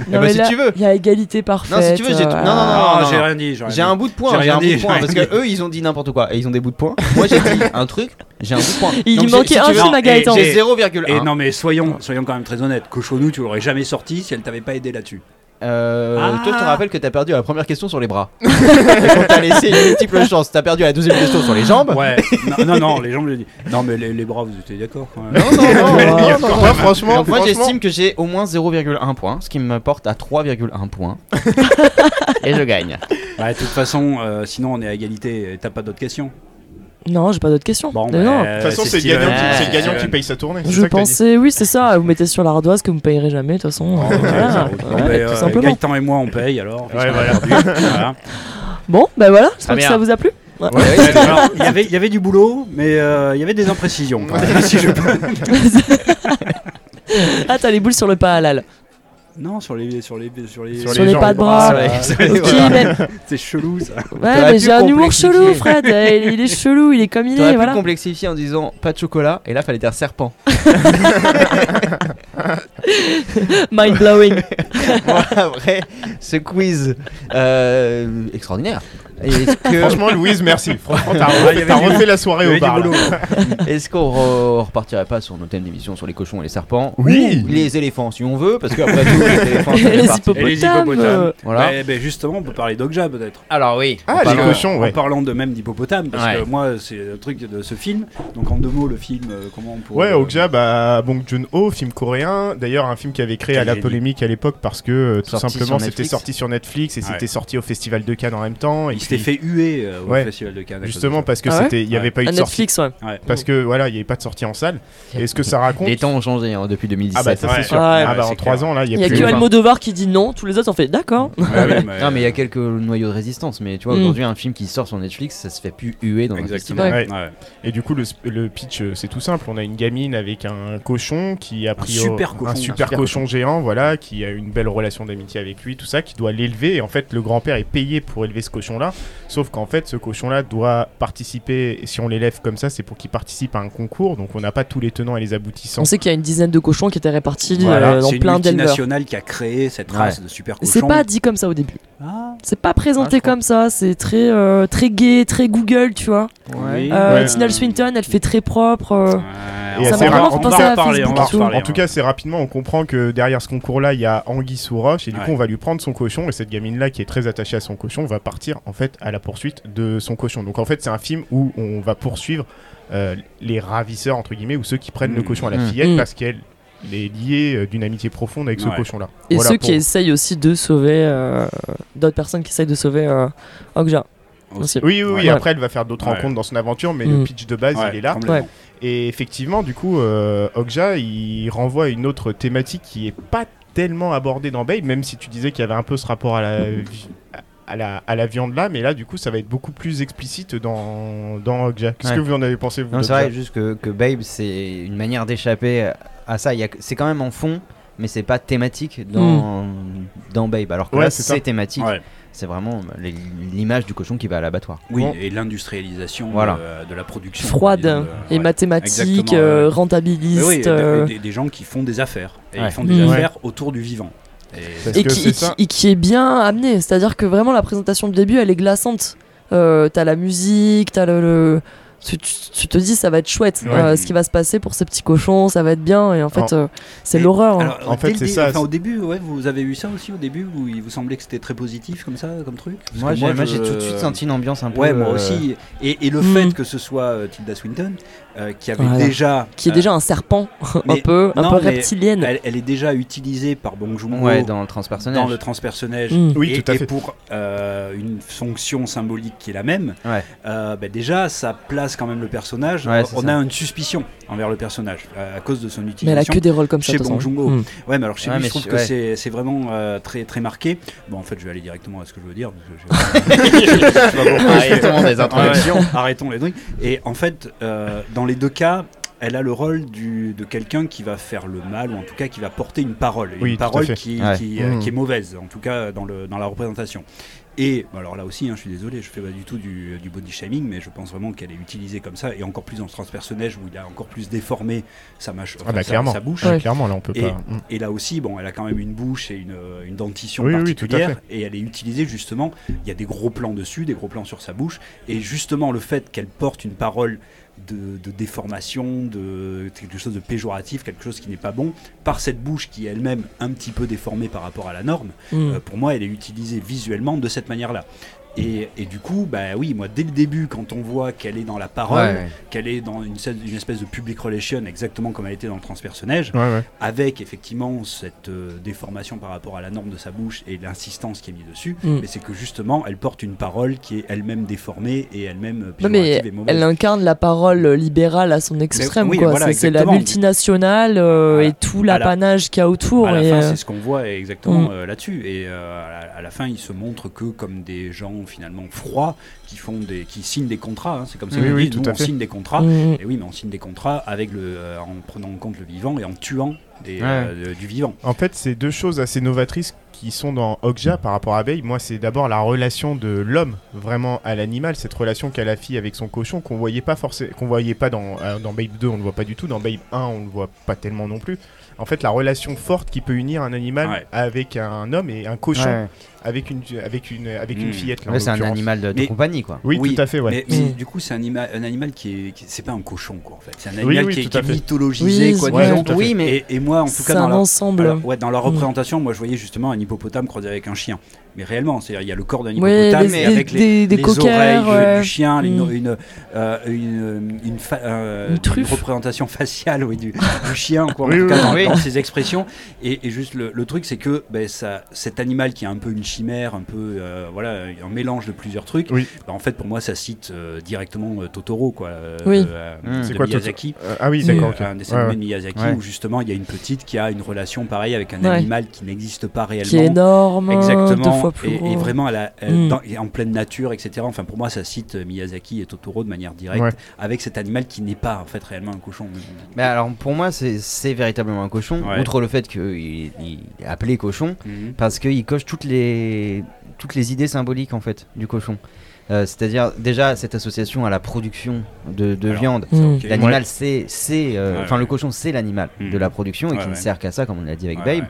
Non, bah, mais si là, tu veux. il y a égalité parfaite. Non, si tu veux, j'ai tout- non, non, non, Non, non, j'ai rien dit. J'ai un bout de point, J'ai un bout de point parce que eux ils ont dit n'importe quoi et ils ont des bouts de points. Moi j'ai dit un truc, j'ai un bout de point. Il manquait un film à Gaëtan. J'ai Et 0,1. non mais soyons, soyons quand même très honnêtes. Cochonou, tu l'aurais jamais sorti si elle t'avait pas aidé là-dessus. Euh, Ah. Toi je te rappelle que t'as perdu la première question sur les bras. et qu'on t'a laissé une multiple chance. T'as perdu la deuxième question sur les jambes. Ouais. non, non, non, les gens me le disent. Non mais les, les bras, vous étiez d'accord quand même. Non, non, non, Mais non, non, non. Moi, franchement, Donc moi j'estime que j'ai au moins 0,1 point, ce qui me porte à 3,1 points. et je gagne. Ouais, de toute façon, euh, sinon on est à égalité. et T'as pas d'autres questions Non, j'ai pas d'autres questions. Bon, Mais non. bah, De toute façon, c'est le gagnant, qui, le gagnant paye sa tournée. Je pensais, oui, c'est ça. Vous mettez sur l'ardoise que vous payerez jamais, de toute façon. euh, Ok, voilà, ouais, tout euh, simplement. Gaëtan et moi on paye alors. voilà. Bon, ben voilà, j'espère que bien. ça vous a plu. Ouais. Ouais, alors, il y avait- il y avait du boulot, mais euh, il y avait des imprécisions. quand même, si je peux. ah, t'as les boules sur le pas halal. Non, sur les sur les sur les Sur Sur les jambes. pas de bras. Ah, les- les- C'est chelou ça. ouais, mais j'ai un humour chelou, Fred. Eh, Il, il est chelou, il est comme il est, pu voilà. complexifier en disant pas de chocolat et là fallait dire serpent. Mind blowing. voilà, vrai, ce quiz euh, extraordinaire. Que- Franchement, Louise, merci. Franchement, t'as y refait, la soirée au bar. Est-ce qu'on re- repartirait pas sur nos thèmes d'émission sur les cochons et les serpents Oui. Ou les éléphants si on veut, parce qu'après tout, les éléphants, les. Et les hippopotames. hippopotames. euh, Voilà. Ben justement, on peut parler d'Okja peut-être. Alors oui. Ah, les cochons, En ouais. parlant de même d'hippopotame, parce Ouais. que moi, c'est le truc de ce film. Donc en deux mots, le film, euh, comment on pourrait. Ouais, Okja, bah, Bong Joon-ho, film coréen. D'ailleurs, un film qui avait créé à la polémique à l'époque parce que euh, tout simplement c'était sorti sur Netflix et c'était sorti au Festival de Cannes en même temps. et s'était fait huer euh, au Ouais. Festival de Cannes. Justement parce que Ah c'était, il y avait Ouais. pas eu de sortie. Netflix, ouais. Ouais. Parce que voilà, il n'y avait pas de sortie en salle. Et ce que ça raconte Les temps ont changé hein, depuis 2017. Ah bah ça Ouais. c'est sûr. Ouais, ah ouais, bah c'est en 3 clair. ans là, il y a y a plus que. Almodovar qui dit non, tous les autres ont fait d'accord. Ah mais- Non mais il y a quelques noyaux de résistance, mais tu vois Mm. aujourd'hui un film qui sort sur Netflix, ça se fait plus huer dans un Exactement. festival. Ouais. Ouais. Et du coup, le, le pitch, euh, c'est tout simple. On a une gamine avec un cochon qui a pris super cochon. un super cochon géant, voilà, qui a une belle relation d'amitié avec lui, tout ça, qui doit l'élever. Et en fait, le grand-père est payé pour élever ce cochon-là. Sauf qu'en fait, ce cochon-là doit participer. Si on l'élève comme ça, c'est pour qu'il participe à un concours. Donc, on n'a pas tous les tenants et les aboutissants. On sait qu'il y a une dizaine de cochons qui étaient répartis Voilà, euh, dans c'est une plein d'éleveurs. multinationale qui a créé cette race de super cochons. C'est pas dit comme ça au début. Ah, C'est pas présenté Ah, comme ça. C'est très, euh, très gay, très Google, tu vois. oui. Euh, Ouais. Tinal Swinton, elle fait très propre. euh, Ouais, Et on assez va- on en parler, on va en Facebook, reparler, En tout hein. cas, c'est rapidement, on comprend que derrière ce concours-là, il y a Anguille sous roche, et du Ouais. coup, on va lui prendre son cochon, et cette gamine-là, qui est très attachée à son cochon, va partir en fait à la poursuite de son cochon. Donc en fait, c'est un film où on va poursuivre euh, les ravisseurs entre guillemets, ou ceux qui prennent le Mm. cochon à la Mm. fillette Mm. parce qu'elle est liée euh, d'une amitié profonde avec ce cochon-là. Et Voilà ceux pour- qui essayent aussi de sauver. euh, D'autres personnes qui essayent de sauver euh, Okja. Aussi. Oui, oui, oui. Ouais. Après, elle va faire d'autres Ouais. rencontres dans son aventure, mais le pitch de base, Ouais, il est là. Et effectivement, du coup, euh, Okja, il renvoie à une autre thématique qui est pas tellement abordée dans Babe, même si tu disais qu'il y avait un peu ce rapport à la, à la, à la viande là, mais là, du coup, ça va être beaucoup plus explicite dans, dans. Qu'est-ce Ouais. que vous en avez pensé, vous Non, c'est vrai juste que, que Babe c'est une manière d'échapper à ça. Il y a que- C'est quand même en fond, mais c'est pas thématique dans, dans Babe. Alors que Ouais, là c'est thématique. Ouais. C'est vraiment les- l'image du cochon qui va à l'abattoir. Oui, Bon. et l'industrialisation Voilà. de, de la production. Froide disons, de- et ouais. mathématique, euh, rentabiliste. Oui, et des- euh, des, des gens qui font des affaires. Et Ouais. ils font des Mm. affaires autour du vivant. Et qui, c'est et qui- ça. et qui est bien amené. C'est-à-dire que vraiment la présentation du début, elle est glaçante. Euh, t'as la musique, t'as le, le- tu, tu- tu te dis ça va être chouette Ouais. euh, ce qui va se passer pour ces petits cochons ça va être bien et en fait euh, c'est l'horreur hein. En fait, c'est dé- ça, enfin, au début, ouais, vous avez eu ça aussi au début où il vous semblait que c'était très positif comme ça, comme truc? Parce Moi, j'ai je- tout de suite senti une ambiance un peu. Ouais, moi euh, aussi. Et, et le Mm. fait que ce soit euh, Tilda Swinton, euh, qui avait Voilà. déjà. qui est euh, déjà un serpent un peu un non, peu mais reptilienne Elle, elle est déjà utilisée par Bong Joon-ho Ouais, dans le transpersonnage. dans le transpersonnage. Mm. Oui, et, tout à et pour euh, une fonction symbolique qui est la même, Ouais. euh, bah déjà ça place quand même le personnage. Ouais, on ça. a une suspicion envers le personnage euh, à cause de son utilisation. mais elle a que des rôles comme ça chez Bong. Joon-ho. Mm. Ouais, mais alors chez Ouais, lui, je trouve que c'est vraiment euh, très très marqué. Bon, en fait, je vais aller directement à ce que je veux dire. parce que. Arrêtons. Ouais, arrêtons les trucs. Et en fait, euh, dans les deux cas. Elle a le rôle du, de quelqu'un qui va faire le mal, ou en tout cas qui va porter une parole. Oui, une parole fait. qui, Ouais. qui, qui est mauvaise, en tout cas dans, le, dans la représentation. Et alors là aussi, hein, je suis désolé, je fais pas du tout du, du body shaming, mais je pense vraiment qu'elle est utilisée comme ça, et encore plus dans ce transpersonnage où il a encore plus déformé sa, mâche, Ah bah sa- bouche. Ouais, Clairement, là, on peut Et, pas. Mm. et là aussi, bon, elle a quand même une bouche et une, une dentition Oui, oui, particulière, fait. et elle est utilisée justement. Il y a des gros plans dessus, des gros plans sur sa bouche, et justement le fait qu'elle porte une parole de, de déformation, de quelque chose de péjoratif, quelque chose qui n'est pas bon, par cette bouche qui est elle-même un petit peu déformée par rapport à la norme. Mm. euh, pour moi, elle est utilisée visuellement de cette manière-là. Et, et du coup, bah oui, moi dès le début, quand on voit qu'elle est dans la parole, Ouais, ouais. qu'elle est dans une, espèce- une espèce de public relation, exactement comme elle était dans le transpersonnage, Ouais, ouais. avec effectivement cette euh, déformation par rapport à la norme de sa bouche et l'insistance qui est mise dessus, Mm. mais c'est que justement elle porte une parole qui est elle-même déformée et elle-même euh, Non, mais péjorative et mauvaise. elle incarne la parole libérale à son extrême oui, quoi. voilà, C'est- la multinationale euh, et tout l'apanage qu'il y a autour. à la et, fin, euh, c'est ce qu'on voit exactement Mm. euh, là-dessus. Et euh, à, la, à la fin, ils se montrent que comme des gens finalement froids qui font des, qui signent des contrats. hein. C'est comme ça Oui, qu'ils oui, tout nous, à on fait. signe des contrats. Mm. Et oui, mais on signe des contrats avec le, euh, en prenant en compte le vivant et en tuant des, Ouais. euh, du vivant. En fait, c'est deux choses assez novatrices qui sont dans Okja par rapport à Babe. Moi, c'est d'abord la relation de l'homme vraiment à l'animal, cette relation qu'a la fille avec son cochon qu'on voyait pas forcément, qu'on voyait pas dans, euh, dans Babe 2, on le voit pas du tout. Dans Babe 1, on le voit pas tellement non plus. En fait, la relation forte qui peut unir un animal Ouais. avec un homme et un cochon Ouais. avec une avec une avec Mm. une fillette. là, en Ouais, c'est un animal de, de Mais- compagnie, quoi. Oui, tout à fait, ouais. Mais, mais Mm. du coup, c'est un, un animal qui est. qui- c'est pas un cochon, quoi, en fait. C'est un animal oui, qui, est, qui est mythologisé, Oui, quoi, disons. ouais. Oui, mais Et, et moi, en tout c'est cas, dans un la, ensemble. ouais, dans la Mm. représentation, moi, je voyais justement un hippopotame croisé avec un chien. Mais réellement, c'est-à-dire, il y a le corps d'un Ouais, hippopotame, mais des- avec les, des- des les coquères, oreilles du- ouais. du chien, une, Mm. une, euh, une, une fa- euh, Une représentation faciale oui, du, du chien, quoi, en Oui, tout oui, cas, dans, oui. dans ses expressions. Et, et juste, le, le truc, c'est que ben, ça, cet animal qui est un peu une chimère, un peu, euh, voilà, un mélange de plusieurs trucs, Oui. bah, en fait, pour moi, ça cite euh, directement euh, Totoro, quoi. euh, euh, Mm. C'est quoi Miyazaki. Euh, Ah oui, C'est d'accord. ok. un dessin Ouais, de Miyazaki Ouais. où justement il y a une petite qui a une relation pareille avec un Ouais. animal qui n'existe pas réellement. qui est énorme, Exactement. Deux fois plus et, gros. et vraiment elle a- elle- Mm. dans- et en pleine nature, etc. Enfin, pour moi, ça cite euh, Miyazaki et Totoro de manière directe Ouais. avec cet animal qui n'est pas en fait réellement un cochon. Mais alors pour moi c'est véritablement un cochon, Ouais. outre le fait qu'il il est appelé cochon, Mhm. parce qu'il coche toutes les, toutes les idées symboliques en fait du cochon. Euh, C'est-à-dire déjà cette association à la production de, de Alors, viande. Mm. Ok. L'animal c'est, euh, Ouais, enfin ouais. le cochon c'est l'animal de la production et Ouais, qui ne sert qu'à ça comme on l'a dit avec Ouais, Babe.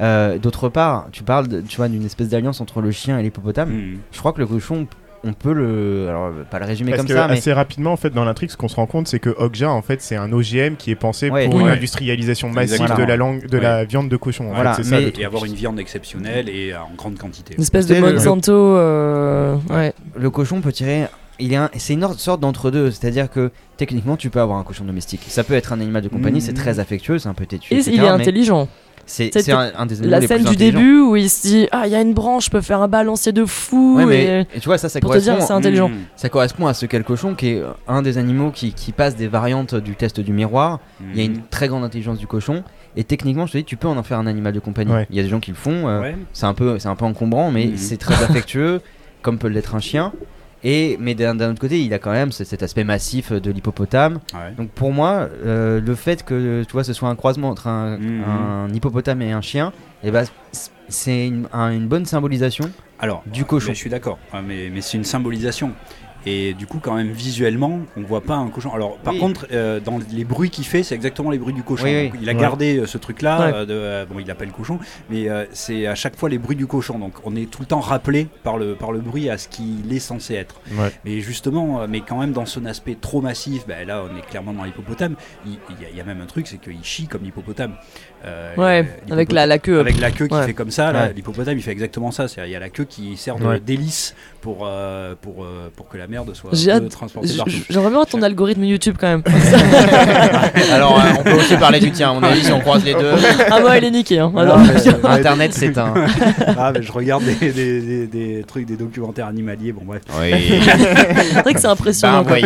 Euh, D'autre part, tu parles de- tu vois d'une espèce d'alliance entre le chien et l'hippopotame. Mhm. Je crois que le cochon, on peut le, alors pas le résumer Parce comme que ça, mais assez rapidement, en fait, dans l'intrigue, ce qu'on se rend compte, c'est que Okja, en fait, c'est un OGM qui est pensé Ouais. pour Ouais. l'industrialisation massive Exactement. de la langue, de Ouais. la viande de cochon. en Voilà, fait, ça Et avoir une viande exceptionnelle et en grande quantité. Une espèce de C'était le- Monsanto. euh, ouais. le cochon peut tirer. Il est un- c'est une sorte d'entre-deux, c'est-à-dire que techniquement tu peux avoir un cochon domestique. Ça peut être un animal de compagnie, Mhm. c'est très affectueux, c'est un peu têtu. Et etc., il est mais intelligent. C'est un, un des animaux La les scène plus du début où il se dit Ah, il y a une branche, je peux faire un balancier de fou. Ouais, et- mais et tu vois, ça, ça Pour te dire, correspond, c'est intelligent. Mhm. ça correspond à ce qu'est le cochon, qui est un des animaux qui, qui passe des variantes du test du miroir. Il y a une Mhm. très grande intelligence du cochon, et techniquement, je te dis, tu peux en en faire un animal de compagnie. Ouais. Il y a des gens qui le font, euh, Ouais. c'est un peu, c'est un peu encombrant, mais Mhm. c'est très affectueux, comme peut l'être un chien. Et mais d'un autre côté, il a quand même ce- cet aspect massif de l'hippopotame. Ouais. Donc pour moi, euh, le fait que tu vois, ce soit un croisement entre un, Mhm. un hippopotame et un chien, et ben c'est une, un- une bonne symbolisation Alors, du cochon. je suis d'accord, mais, mais c'est une symbolisation. Et du coup, quand même, visuellement, on voit pas un cochon. Alors, par Oui. contre, euh, dans les bruits qu'il fait, c'est exactement les bruits du cochon. Oui, oui. Donc, il a Ouais. gardé euh, ce truc-là. Ouais. euh, bon, il appelle cochon, mais euh, c'est à chaque fois les bruits du cochon. Donc, on est tout le temps rappelé par le, par le bruit à ce qu'il est censé être. Ouais. Mais justement, mais quand même, dans son aspect trop massif, ben là, on est clairement dans l'hippopotame. Il, il y a, il y a même un truc, c'est qu'il chie comme l'hippopotame. Euh, Ouais, l'hippopotame- avec la, la queue. avec la queue qui Ouais. fait comme ça, Ouais. l'hippopotame il fait exactement ça. Il y a la queue qui sert de Ouais. délice pour, euh, pour, euh, pour que la merde soit transportée. J'aimerais bien voir ton algorithme YouTube quand même. Alors, euh, on peut aussi parler du tien, à mon avis, si on croise les deux. ah moi, il est niqué. Hein. Non, Alors, mais- Internet, c'est un. ah, mais je regarde des, des, des- des trucs, des documentaires animaliers. Bon, bref. Oui. c'est vrai que c'est impressionnant. Bah,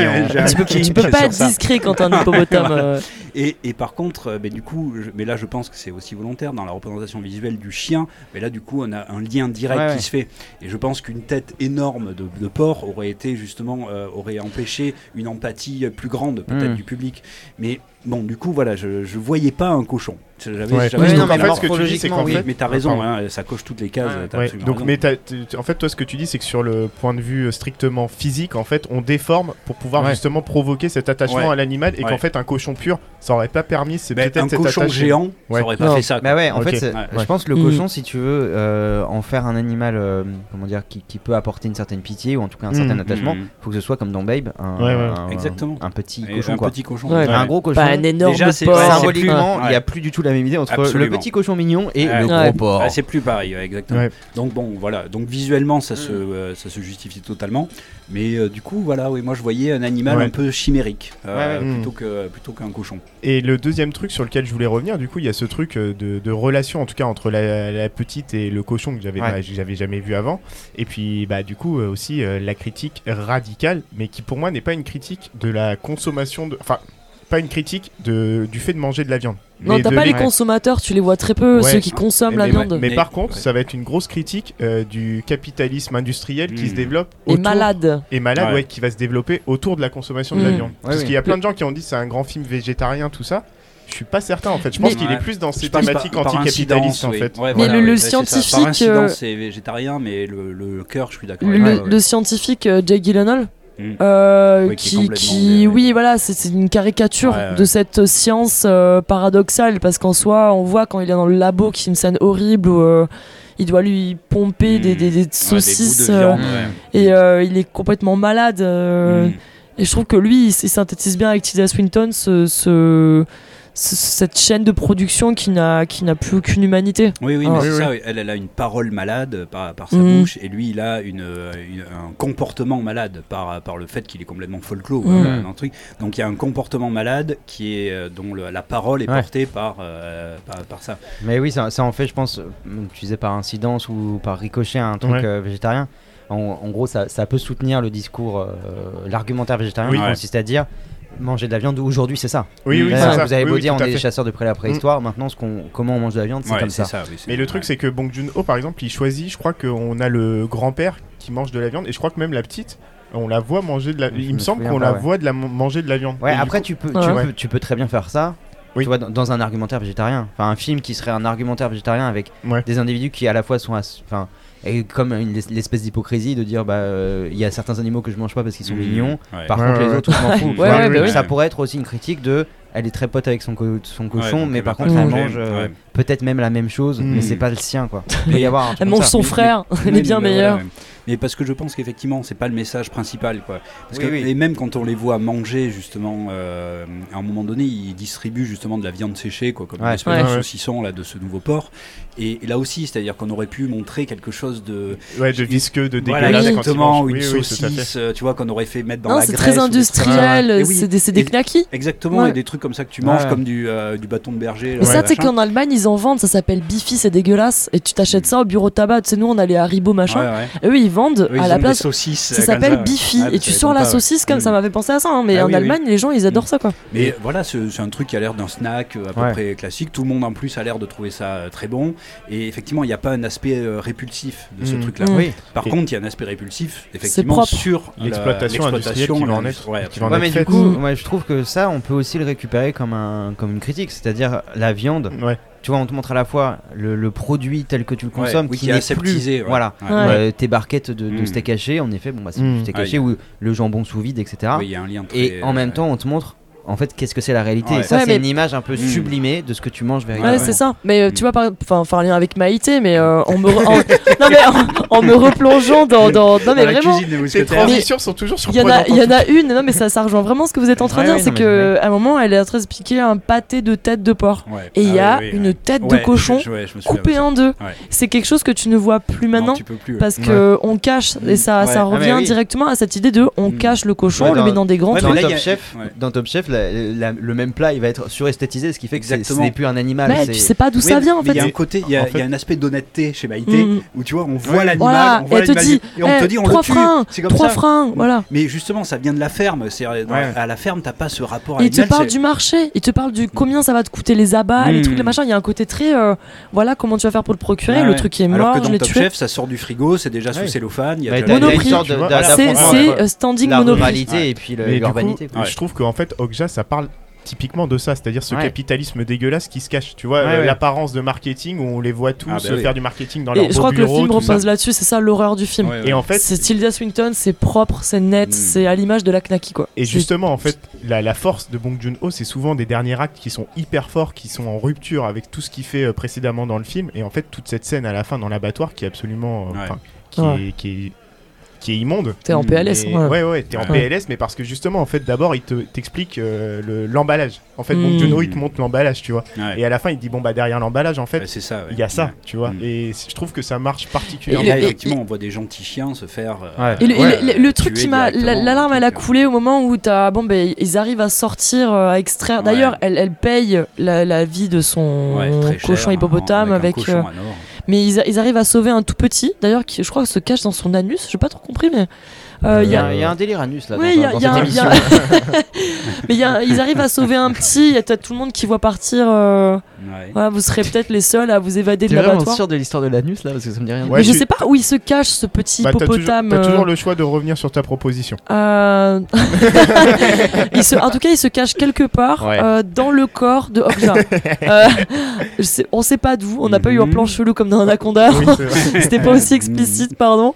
Tu peux, tu kink peux pas être discret quand un hippopotame. Euh. Et, et par contre, euh, mais du coup, je- mais là je pense que c'est aussi volontaire dans la représentation visuelle du chien. Mais là, du coup, on a un lien direct Ouais, qui ouais. se fait. Et je pense qu'une tête énorme de, de porc aurait été justement euh, aurait empêché une empathie plus grande peut-être Mm. du public. Mais bon, du coup, voilà, je, je voyais pas un cochon. J'avais, Ouais. j'avais Oui, ce non, mais en fait, ce que tu dis, c'est qu'en Oui, fait. mais t'as raison, hein, ça coche toutes les cases. Ouais, donc, raison. mais en fait, toi, ce que tu dis, c'est que sur le point de vue euh, strictement physique, en fait, on déforme pour pouvoir Ouais. justement provoquer cet attachement Ouais. à l'animal et Ouais. qu'en fait, un cochon pur, ça aurait pas permis. C'est peut-être un cet cochon attachement. géant, Ouais. ça aurait pas Non. fait ça. Bah ouais, en fait, je pense que le Mm. cochon, si tu veux euh, en faire un animal, euh, comment dire, qui, qui peut apporter une certaine pitié ou en tout cas un certain Mm. attachement, Mm. faut que ce soit comme dans Babe, un, petit Et cochon un petit cochon. Un gros cochon. Pas un énorme Symboliquement, il n'y a plus du tout la même idée entre le petit cochon mignon et le gros Ouais. porc. Ah, c'est plus pareil, ouais, exactement. Ouais. Donc bon, voilà. Donc visuellement, ça, Mm. se, euh, ça se justifie totalement. Mais euh, du coup, voilà, oui, moi je voyais un animal Ouais. un peu chimérique euh, Ouais, ouais. plutôt que plutôt qu'un cochon. Et le deuxième truc sur lequel je voulais revenir, du coup, il y a ce truc euh, de, de relation, en tout cas entre la, la petite et le cochon que j'avais Ouais. bah, j'avais jamais vu avant. Et puis, bah, du coup, aussi euh, la critique radicale, mais qui pour moi n'est pas une critique de la consommation de, enfin, pas une critique de, du fait de manger de la viande. Non, mais t'as pas les consommateurs, tu les vois très peu, Ouais. ceux qui consomment la mais, viande. mais Mais- par contre, ouais. ça va être une grosse critique euh, du capitalisme industriel qui se développe Et autour- malade. et malade, Ouais. ouais, qui va se développer autour de la consommation de la Mm. viande. Ouais, Parce oui. qu'il y a plein de gens qui ont dit c'est un grand film végétarien, tout ça. Je suis pas certain en fait. Je pense Mais- qu'il Ouais. est plus dans ces thématiques anticapitalistes en oui. fait. Ouais, Mais voilà, le- scientifique, euh, c'est végétarien, mais le, le cœur, je suis d'accord. Le, scientifique euh, Jake Gyllenhaal, Euh, Oui, qui qui, oui, voilà, c'est une caricature Ouais, ouais. de cette science euh, paradoxale parce qu'en soi, on voit quand il est dans le labo qu'il y a une scène horrible où euh, il doit lui pomper des, des- des Ouais, des saucisses de viande, et il est complètement malade. Mm. Et je trouve que lui, il, il synthétise bien avec Tilda Swinton ce- cette chaîne de production qui n'a qui n'a plus aucune humanité. Oui, oui, Ah. mais Oui, c'est oui. ça. oui. Elle, elle a une parole malade par, par sa Mhm. bouche, et lui, il a une, une- un comportement malade par, par le fait qu'il est complètement folklore. Mhm. voilà, dans le truc. Donc il y a un comportement malade qui est euh, dont le- la parole est Ouais. portée par, euh, par, par ça. Mais oui, ça, ça en fait, je pense, euh, tu disais par incidence ou par ricochet un truc Ouais. euh, végétarien. En, en gros, ça, ça peut soutenir le discours, euh, l'argumentaire végétarien Oui. qui Ouais. consiste à dire manger de la viande. Aujourd'hui, c'est ça. Oui, oui, Là, c'est ça. Vous avez beau oui, dire, tout on à est des fait. chasseurs depuis la préhistoire. Maintenant, ce qu'on, comment on mange de la viande, c'est Ouais, comme ça. oui, c'est- Mais le truc ouais. c'est que Bong Joon-ho par exemple, il choisit, je crois qu'on a le grand-père qui mange de la viande et je crois que même la petite, on la voit manger de la Je il me me semble souviens qu'on pas, la ouais. voit de la manger de la viande. Ouais, Et du après, coup- tu, peux, Ouais. tu, Ouais. peux, tu peux très bien faire ça. Oui. Tu vois, dans, dans un argumentaire végétarien. Enfin, un film qui serait un argumentaire végétarien avec Ouais. des individus qui à la fois sont. ass- Enfin, et comme une- l'espèce d'hypocrisie de dire, bah, euh, il y a certains animaux que je mange pas parce qu'ils sont Mhm. mignons. Ouais. Par Ouais, contre, ouais, les autres, je m'en fous. Bah. Ça pourrait être aussi une critique de. Elle est très pote avec son, co- son cochon, mais par contre, elle mange euh, ouais. Peut-être même la même chose, Mm. mais c'est pas le sien, quoi. Il peut y avoir un mange son frère, mais- elle est bien mais voilà, meilleure. ouais. Mais parce que je pense qu'effectivement, c'est pas le message principal, quoi. Parce Oui, que, oui. Et même quand on les voit manger, justement, euh, à un moment donné, ils distribuent justement de la viande séchée, quoi, comme Ouais. une espèce Ouais. de Ouais. saucisson là, de ce nouveau porc. Et, et là aussi, c'est-à-dire qu'on aurait pu montrer quelque chose de. Ouais, de visqueux, de Voilà, dégueulasse il exactement, une Oui, saucisse, euh, tu vois, qu'on aurait fait mettre dans Non, la c'est graisse. très comme ça. industriel, oui, c'est des, c'est des knackis. Exactement, Ouais. et des trucs comme ça que tu manges Ouais. comme du, euh, du bâton de berger. Mais là, ça, tu sais machin. qu'en Allemagne, ils en vendent, ça s'appelle Bifi, c'est dégueulasse. Et tu t'achètes ça au bureau de tabac. Tu sais, nous, on allait à Haribo, machin. Ouais, ouais. Et eux, ils vendent Eux, ils à la place. saucisses, Ça euh, s'appelle. Bifi. Ah, et tu sors la pas, ouais. saucisse comme Mm. ça m'avait pensé à ça. hein, mais Ah en oui, oui. Allemagne, les gens, ils adorent ça, quoi. Mais voilà, c'est un truc qui a l'air d'un snack euh, à peu Ouais. près classique. Tout le monde en plus a l'air de trouver ça euh, très bon. Et effectivement, il n'y a pas un aspect euh, répulsif de ce Mhm. truc-là. Oui. Par Et- contre, il y a un aspect répulsif, effectivement, sur L'exploitation industrielle qui en être mais du coup, Mm. je trouve que ça, on peut aussi le récupérer comme, un, comme une critique. C'est-à-dire, la viande, Ouais tu vois, on te montre à la fois le, produit tel que tu le consommes, qui, est plus, voilà, euh, tes barquettes de, steak haché, en effet, bon bah c'est du steak haché ou le jambon sous vide, etc. Et en même temps, on te montre en fait qu'est-ce que c'est la réalité? Ça, c'est une image un peu sublimée de ce que tu manges véritablement. Ouais, c'est ça. Mais euh, tu vois, par... enfin, faire un lien avec Maïté, mais euh, en, me re... en... Non, mais en... en, me replongeant dans, dans... Non, mais dans vraiment, la transitions sont toujours sur Il y en a, y en a une, non, mais ça, ça rejoint vraiment ce que vous êtes en train de dire, c'est qu'à un moment, elle est en train d'expliquer un pâté de tête de porc. Et il y a une tête de cochon coupée en deux. C'est quelque chose que tu ne vois plus maintenant parce que on cache et ça revient directement à cette idée de on cache le cochon, on le met dans des grands trucs. Dans Top Chef, la, la, le même plat, il va être suresthétisé, ce qui fait que Exactement. ce n'est plus un animal. Mais tu sais pas d'où ça vient en fait. Il y a un côté, il y, a, y a un aspect d'honnêteté chez Maïté mm, mm. où tu vois, on voit ouais. l'animal, voilà. on, dit, et on hey, te eh, dit, on trois le tue. Freins, comme trois ça. freins, voilà. Mais justement, ça vient de la ferme. C'est ouais. à la ferme, t'as pas ce rapport. Il te parle du marché, il te parle du mm. combien ça va te coûter les abats, les trucs, les machins. Il y a un côté très, euh, voilà, comment tu vas faire pour le procurer, le truc qui est mort. Alors que dans Chef, ça sort du frigo, c'est déjà sous cellophane. Il y a une sorte de euh, euh, standing monopole. et puis l'urbanité. Je trouve qu'en fait, ça parle typiquement de ça, c'est-à-dire ce capitalisme dégueulasse qui se cache, tu vois, euh, l'apparence de marketing où on les voit tous ah, bah euh, faire du marketing dans et leur Je crois que le film repose là-dessus, c'est ça l'horreur du film. Et en fait, c'est Tilda Swinton, c'est propre, c'est net, hmm. c'est à l'image de la Knaki quoi. Et justement, en fait, la, force de Bong Joon-ho, c'est souvent des derniers actes qui sont hyper forts, qui sont en rupture avec tout ce qu'il fait euh, précédemment dans le film, et en fait toute cette scène à la fin dans l'abattoir qui est absolument, qui est qui est immonde. T'es en PLS. Mais... Ouais, ouais, t'es en PLS, mais parce que justement, en fait, d'abord, il t'explique euh, te, l'emballage. En fait, mmh. donc hmm. il te montre l'emballage, tu vois. Et à la fin, il dit, bon, bah derrière l'emballage, en fait, bah, ça, il y a ça, tu vois. Hmm. Et je trouve que ça marche particulièrement. Et là, effectivement, on voit des gentils chiens se faire. Euh, et le, truc qui m'a. L'alarme, elle a coulé au moment où t'as. Bon, ben, ils arrivent à sortir, euh, à extraire. D'ailleurs, elle, elle, paye la, la, vie de son cochon hein, hippopotame avec. Mais ils, ils, arrivent à sauver un tout petit, d'ailleurs, qui je crois se cache dans son anus. J'ai pas trop compris, mais euh, il y, a un délire anus là. Oui, dans, y a, dans y. Mais ils arrivent à sauver un petit. Il y a peut-être tout le monde qui voit partir. Euh, vous serez peut-être les seuls à vous évader de l'abattoir. vraiment sûr de l'histoire de l'anus là parce que ça me dit rien. Mais je sais pas où il se cache ce petit bah, hippopotame. T'as toujours, toujours le choix de revenir sur ta proposition. En tout cas, il se cache quelque part dans le corps de Okja. sais... On sait pas d'où. On n'a pas eu un mhm. plan chelou comme dans Anaconda. Oui, C'était pas aussi explicite, pardon.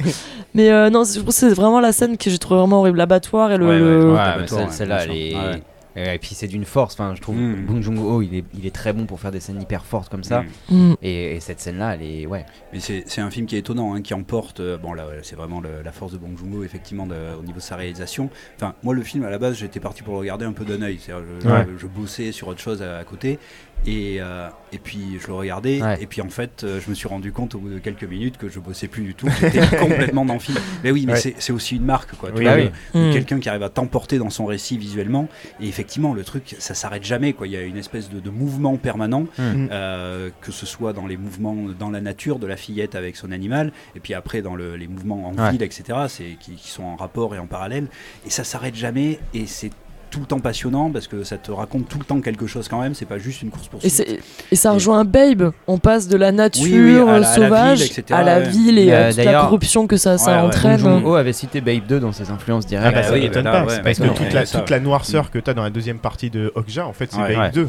Mais non, je pense que c'est vraiment la scène que j'ai trouvé vraiment horrible. L'abattoir et le. Ah, celle-là, elle est. Ah, et puis c'est d'une force, enfin je trouve mm. Bong Joon-ho il est, il est très bon pour faire des scènes hyper fortes comme ça. Hmm. Hmm. Et, cette scène-là, elle est ouais. Mais c'est un film qui est étonnant, hein, qui emporte. Euh, bon là, c'est vraiment la force de Bong Joon-ho effectivement au niveau de sa réalisation. Enfin moi le film à la base j'étais parti pour le regarder un peu d'un œil, je, je, bossais sur autre chose à côté et, euh, et, puis je le regardais, et puis en fait, euh, je me suis rendu compte au bout de quelques minutes que je bossais plus du tout, j'étais complètement dans le film. Mais oui, mais c'est aussi une marque, quoi. Oui, mmh. Quelqu'un qui arrive à t'emporter dans son récit visuellement, et effectivement, le truc, ça s'arrête jamais, quoi. Il y a une espèce de, mouvement permanent, mmh. euh, que ce soit dans les mouvements dans la nature de la fillette avec son animal, et puis après dans les mouvements en ouais. ville, etc., qui, qui sont en rapport et en parallèle, et ça s'arrête jamais, et c'est tout le temps passionnant parce que ça te raconte tout le temps quelque chose quand même, c'est pas juste une course poursuite. Et, et ça rejoint et... Babe, on passe de la nature oui, sauvage à la ville, à et bah, toute la corruption que ça, ça entraîne. Jung -ho avait cité Babe 2 dans ses influences directes. Ah bah, ça m'étonne pas, parce que toute la, toute la noirceur que tu as dans la deuxième partie de Okja, en fait, c'est Babe 2.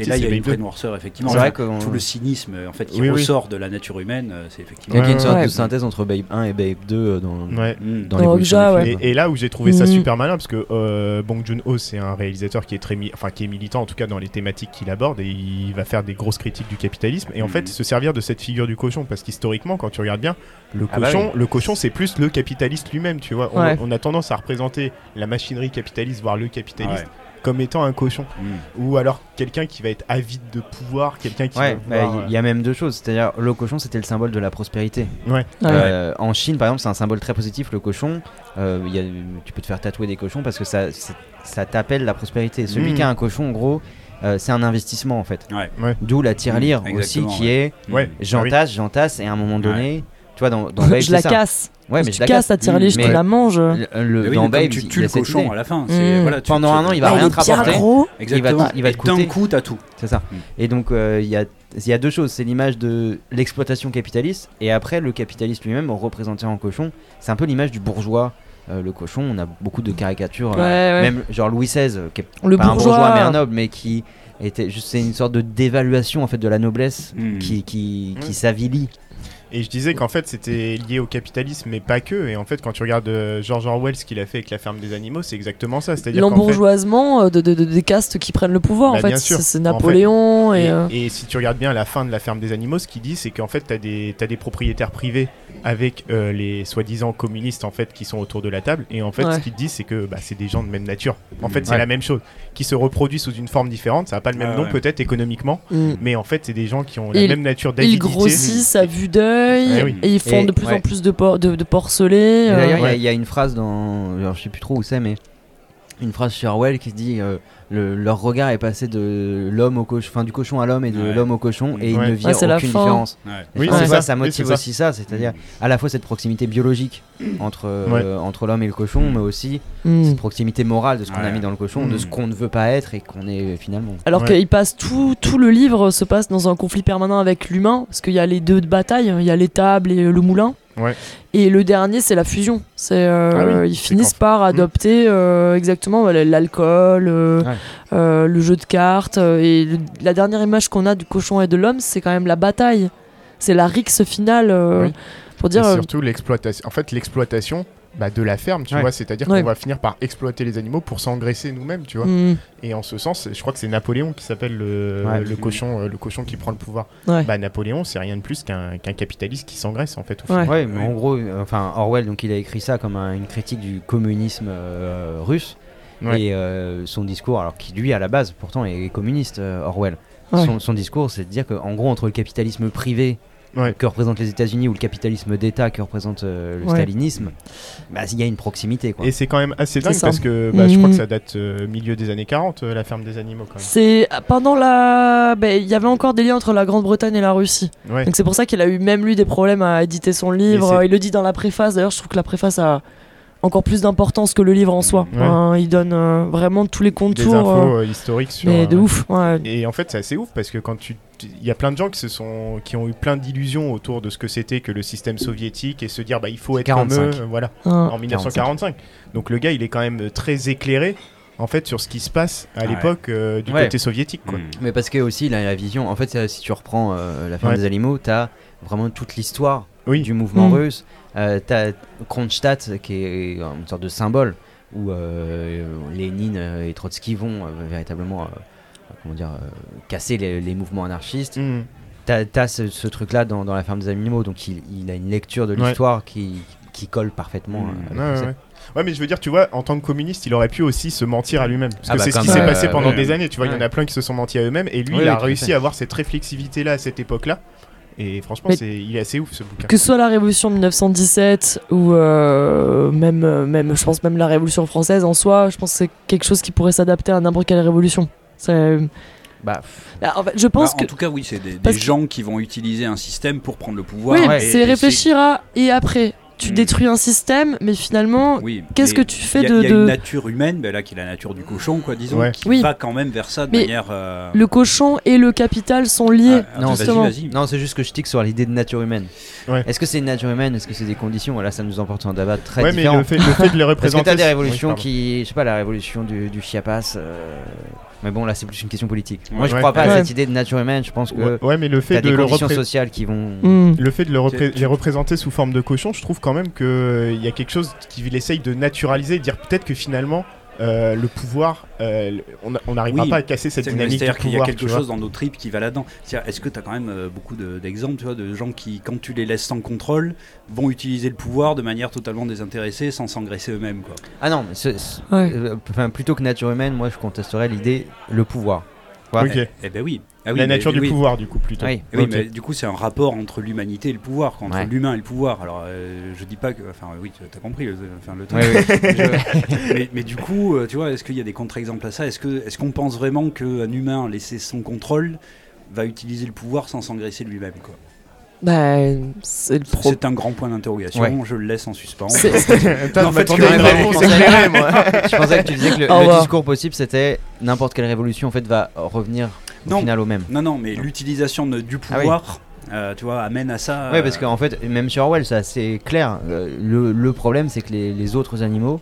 Et là, il y a une vraie noirceur, effectivement. Tout le cynisme en fait qui ressort de la nature humaine, euh, c'est effectivement. Il y a une sorte de synthèse entre Babe 1 et Babe 2 euh, dans les Et là où j'ai trouvé ça mm. super malin, parce que euh, Bong Junho, c'est un réalisateur qui est très, enfin qui est militant en tout cas dans les thématiques qu'il aborde et il va faire des grosses critiques du capitalisme et en fait mm. se servir de cette figure du cochon parce qu'historiquement, quand tu regardes bien, le ah bah cochon, le cochon, c'est plus le capitaliste lui-même, tu vois. On, a tendance à représenter la machinerie capitaliste, voire le capitaliste comme étant un cochon. Mm. Ou alors quelqu'un qui va être avide de pouvoir, quelqu'un qui. Ouais, bah, il euh, y, a même deux choses. C'est-à-dire, le cochon, c'était le symbole de la prospérité. Euh, en Chine, par exemple, c'est un symbole très positif, le cochon. Euh, tu peux te faire tatouer des cochons parce que ça, ça t'appelle la prospérité. Celui mm. qui a un cochon, en gros. C'est un investissement en fait. D'où la tirelire mm, aussi qui ouais. est j'entasse, j'entasse et à un moment donné, vois, dans, dans Babe, je la ça. Hein. casse. Ouais, mais tu je la casses ta tirelire, tu la manges. Le, Babe, tu tues le cochon à la fin. Hmm. Tu, Pendant tu, un an, il va ah, rien te rapporter. Exactement. Il va, il va te. D'un coup, t'as tout. C'est ça. Hmm. Et donc, euh, il y, a, y a deux choses. C'est l'image de l'exploitation capitaliste et après, le capitaliste lui-même, représenté en cochon, c'est un peu l'image du bourgeois. Euh, le cochon, on a beaucoup de caricatures, euh, même genre Louis XVI, qui est un bourgeois mais un noble, mais qui était juste c'est une sorte de dévaluation en fait de la noblesse hmm. qui, qui, s'avilit et je disais qu'en fait c'était lié au capitalisme, mais pas que. Et en fait, quand tu regardes euh, George Orwell, ce qu'il a fait avec la ferme des animaux, c'est exactement ça. C'est-à-dire L'embourgeoisement euh, de, de- de- des castes qui prennent le pouvoir, Bah, en fait. bien sûr. C'est c'est En fait. Napoléon et. Et, euh, et si tu regardes bien la fin de la ferme des animaux, ce qu'il dit, c'est qu'en fait, tu as des propriétaires privés avec euh, les soi-disant communistes en fait qui sont autour de la table. Et en fait, Ouais. ce qu'il dit, c'est que bah, c'est des gens de même nature. En fait, c'est Ouais. la même chose, qui se reproduisent sous une forme différente. Ça n'a pas le même Ouais, nom ouais. peut-être économiquement, mm. mais en fait, c'est des gens qui ont la Ils- même nature Ils d'avidité. grossissent à vue d'œil oui. et ils font Et- de plus ouais. en plus de, por de, de porcelets. Et euh, D'ailleurs, il y a- ouais. il y, a une phrase dans. Alors, je sais plus trop où c'est, mais. Une phrase chez Orwell qui se dit euh, le- leur regard est passé de l'homme au cochon, enfin du cochon à l'homme et de Ouais. l'homme au cochon, et il Ouais. ne la aucune différence. Oui, ça. ça Oui, motive ça. aussi ça, c'est-à-dire à la fois cette proximité biologique entre, euh, entre l'homme et le cochon, mais aussi mm. cette proximité morale de ce qu'on a mis dans le cochon, de ce Mm. qu'on ne veut pas être et qu'on est finalement. Alors Ouais. qu'il passe tout, tout le livre se passe dans un conflit permanent avec l'humain, parce qu'il y a les deux batailles, il y a l'étable et le moulin. Ouais. Et le dernier, c'est la fusion. C'est euh, Ah oui, ils finissent par adopter euh, exactement l'alcool, euh, Ouais. le jeu de cartes. et le- la dernière image qu'on a du cochon et de l'homme, c'est quand même la bataille. C'est la rixe finale Oui. pour Et dire. euh, surtout l'exploitation. En fait, l'exploitation bah, de la ferme, tu Ouais. vois, c'est-à-dire Ouais. qu'on va finir par exploiter les animaux pour s'engraisser nous-mêmes, tu vois. mm, Et en ce sens, je crois que c'est Napoléon qui s'appelle le, Ouais. le cochon, euh, le cochon qui prend le pouvoir. Ouais. Bah Napoléon, c'est rien de plus qu'un qu'un capitaliste qui s'engraisse en fait. Au Ouais. final. Ouais, mais en gros, enfin Orwell, donc il a écrit ça comme un- une critique du communisme euh, russe. Ouais. Et euh, son discours, alors qui lui à la base pourtant est communiste, euh, Orwell. Ouais. Son, son discours, c'est de dire qu'en gros entre le capitalisme privé Ouais. que représentent les États-Unis ou le capitalisme d'État que représente euh, le Ouais. stalinisme, bah, il y a une proximité quoi. Et c'est quand même assez dingue parce que bah, je crois Mhm. que ça date euh, milieu des années 40, euh, la ferme des animaux. C'est pendant la. ben, Il y avait encore des liens entre la Grande-Bretagne et la Russie. Ouais. Donc c'est pour ça qu'il a eu même lui des problèmes à éditer son livre. Il le dit dans la préface. D'ailleurs, je trouve que la préface a encore plus d'importance que le livre en soi. Ouais. Enfin, il donne euh, vraiment tous les Des contours. infos euh, euh, historiques sur. mais de euh, ouf. ouais. Et en fait, c'est assez ouf parce que quand tu. Il y a plein de gens qui, se sont, qui ont eu plein d'illusions autour de ce que c'était que le système soviétique et se dire bah il faut être 45. comme eux, euh, voilà, Hein. en 1945. Donc le gars il est quand même très éclairé en fait sur ce qui se passe à l'époque euh, du Ouais. côté soviétique quoi. Mm. Mais parce que aussi il a la vision. En fait, si tu reprends euh, la ferme Ouais. des animaux, t'as vraiment toute l'histoire Oui. du mouvement Mm. russe. Euh, t'as Kronstadt qui est une sorte de symbole où euh, Lénine et Trotsky vont euh, véritablement, euh, comment dire, euh, casser les, les mouvements anarchistes. Mhm. T'as as ce, ce truc-là dans, dans la ferme des animaux, donc il, il a une lecture de Ouais. l'histoire qui, qui colle parfaitement. Mm. euh, avec Ouais, le ouais, set. ouais. Ouais, mais je veux dire, tu vois, en tant que communiste, il aurait pu aussi se mentir à lui-même. Parce Ah que bah, c'est ce qui s'est passé euh, pendant ouais. des années. Tu vois, il y en a plein qui se sont mentis à eux-mêmes. Et lui, il a réussi à avoir cette réflexivité-là à cette époque-là. Et franchement, c'est, il est assez ouf ce bouquin. Que ce soit la Révolution de 1917 ou euh, même, euh, même, je pense même la Révolution française en soi, je pense que c'est quelque chose qui pourrait s'adapter à n'importe quelle révolution. C'est. Bah, Ah, en fait, je pense Bah, que. En tout cas, oui, c'est des, des Parce que- gens qui vont utiliser un système pour prendre le pouvoir. Oui, c'est réfléchir à et après. Tu Mm. détruis un système, mais finalement, Oui, qu'est-ce que tu fais y a- de. Il y a de- une nature humaine, ben là qui est la nature du cochon, quoi, disons, Ouais. qui Oui. va quand même vers ça de Mais manière. euh, Le cochon et le capital sont liés. ah, Non, vas-y, justement. vas-y. Non, c'est juste que je tique sur l'idée de nature humaine. Ouais. Est-ce que c'est une nature humaine? Est-ce que c'est des conditions? Là, ça nous emporte un débat très ouais, mais différent. le fait, le fait de les Parce que représenter. t'as des révolutions qui, je sais pas, la révolution du, du Chiapas. euh, Mais bon, là, c'est plus une question politique. Moi, je Ouais. crois pas à cette idée de nature humaine. Je pense que Ouais, ouais, mais le fait de des le conditions repré- sociales qui vont. Mm. Le fait de le repré- les représenter sous forme de cochon, je trouve quand même qu'il y a quelque chose qu'il essaye de naturaliser, de dire peut-être que finalement euh, le pouvoir, euh, on n'arrivera Oui, pas à casser cette dynamique C'est-à-dire qu'il y a quelque chose dans nos tripes qui va là-dedans. Est-ce que tu as quand même euh, beaucoup de- d'exemples tu vois, de gens qui, quand tu les laisses sans contrôle, vont utiliser le pouvoir de manière totalement désintéressée sans s'engraisser eux-mêmes quoi? Ah non, Ouais. euh, enfin, plutôt que nature humaine, moi, je contesterais l'idée le pouvoir. Quoi. Eh ben oui. Ah oui, La mais- nature du oui. pouvoir, du coup, plutôt. Oui, mais du coup, c'est un rapport entre l'humanité et le pouvoir, entre Ouais. l'humain et le pouvoir. Alors, euh, je dis pas que. Enfin, oui, tu as compris le, enfin, le oui. Je- mais, mais du coup, euh, tu vois, est-ce qu'il y a des contre-exemples à ça? Est-ce qu'on pense vraiment qu'un humain laissé son contrôle va utiliser le pouvoir sans s'engraisser lui-même quoi? Bah, c'est le pro. C'est un grand point d'interrogation. Ouais. Je le laisse en suspens. C'est- en je fait, je- une Ouais, réponse éclairée, moi. je pensais que tu disais que le, discours possible, c'était n'importe quelle révolution en fait va revenir au Non. final au même. Non, non, mais l'utilisation du Ah oui. pouvoir, euh, tu vois, amène à ça. Ouais, euh, parce qu'en fait, même sur Orwell, c'est assez clair. Euh, le, le problème, c'est que les, les autres animaux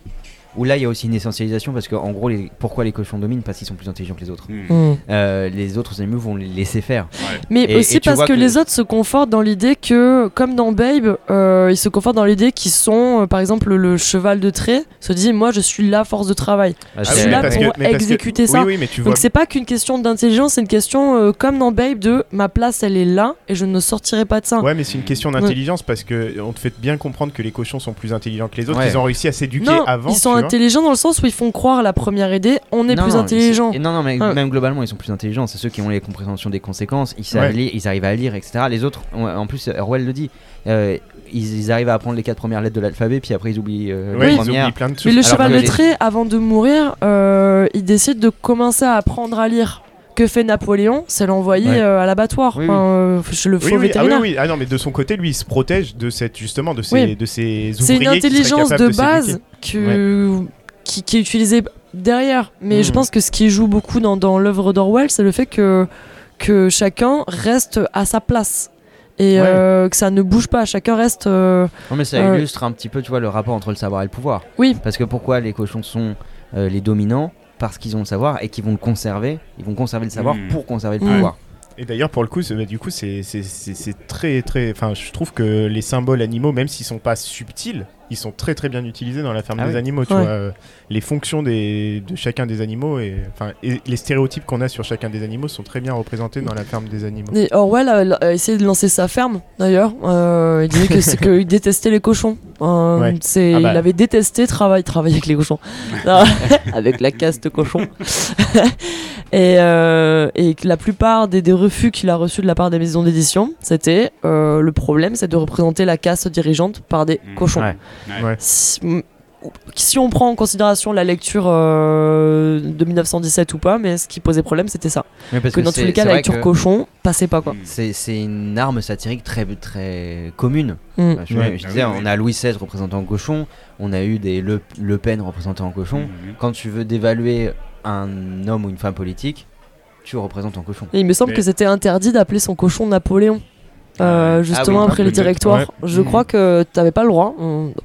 où là il y a aussi une essentialisation parce que en gros, les- pourquoi les cochons dominent? Parce qu'ils sont plus intelligents que les autres. Mm. Euh, les autres animaux vont les laisser faire. Mais Et- aussi et parce que, les autres se confortent dans l'idée que, comme dans Babe, euh, ils se confortent dans l'idée qu'ils sont, euh, par exemple, le cheval de trait, se dit moi je suis la force de travail. Ah, je suis là pour que- mais parce que- exécuter oui, ça. oui, mais tu Donc c'est pas qu'une question d'intelligence, c'est une question, euh, comme dans Babe, de ma place elle est là et je ne sortirai pas de ça. Ouais, mais c'est une question Ouais. d'intelligence parce que on te fait bien comprendre que les cochons sont plus intelligents que les autres. Ouais. Ils ont réussi à s'éduquer Non, avant. ils sont. Intelligents dans le sens où ils font croire à la première idée, on est Non, plus non, intelligent. Non, non, mais Ouais. même globalement, ils sont plus intelligents. C'est ceux qui ont les compréhensions des conséquences. Ils, savent Ouais. lire, ils arrivent à lire, etc. Les autres, en plus, Orwell le dit. euh, ils, ils arrivent à apprendre les quatre premières lettres de l'alphabet, puis après ils oublient euh, les ils premières. oublient plein de Mais choses. le Alors cheval de les- avant de mourir, euh, il décide de commencer à apprendre à lire. Que fait Napoléon? C'est l'envoyer Ouais. euh, à l'abattoir, Oui, enfin, euh, le faux oui, ah oui, vétérinaire. oui. Ah non, mais de son côté, lui, il se protège de cette justement de ces Oui. de ces C'est une ouvriers qui seraient intelligence de, se base qui, qui est utilisée derrière. Mais je Mhm. pense que ce qui joue beaucoup dans, dans l'œuvre d'Orwell, c'est le fait que, que chacun reste à sa place. Et Ouais. euh, que ça ne bouge pas, chacun reste. euh, Non, mais ça euh, illustre un petit peu, tu vois, le rapport entre le savoir et le pouvoir. Oui. Parce que pourquoi les cochons sont euh, les dominants? Parce qu'ils ont le savoir et qu'ils vont le conserver. Ils vont conserver le savoir Mm. pour conserver le Mm. pouvoir. Et d'ailleurs, pour le coup, c'est- bah, du coup, c'est c'est- c'est- c'est très très. Enfin, je trouve que les symboles animaux, même s'ils sont pas subtils, ils sont très très bien utilisés dans la ferme Ah des oui. animaux. Tu Ouais. vois, euh, les fonctions des, de chacun des animaux et les stéréotypes qu'on a sur chacun des animaux sont très bien représentés dans la ferme des animaux. Et Orwell a, a essayé de lancer sa ferme, d'ailleurs. Euh, il disait que qu'il détestait les cochons. Euh, Ouais. c'est, Ah bah. Il avait détesté travailler, travailler avec les cochons. Non, avec la caste cochon. et, euh, et que la plupart des, des refus qu'il a reçus de la part des maisons d'édition, c'était euh, le problème, c'est de représenter la caste dirigeante par des cochons. Ouais. Ouais. Si, si on prend en considération la lecture euh, de 1917 ou pas, mais ce qui posait problème, c'était ça. Mais parce que que dans tous c'est- les cas, la lecture que- cochon passait pas quoi. C'est c'est une arme satirique très, très commune. Mm. Euh, Je, Ouais. je Ah disais, on a Louis XVI représenté en cochon, on a eu des Le, Le Pen représentés en cochon. Mhm. Quand tu veux dévaluer un homme ou une femme politique, tu représentes en cochon. Et il me semble Mais- que c'était interdit d'appeler son cochon Napoléon. Euh, Ah justement Ah oui, après les directoires. ouais. Je crois que t'avais pas le droit.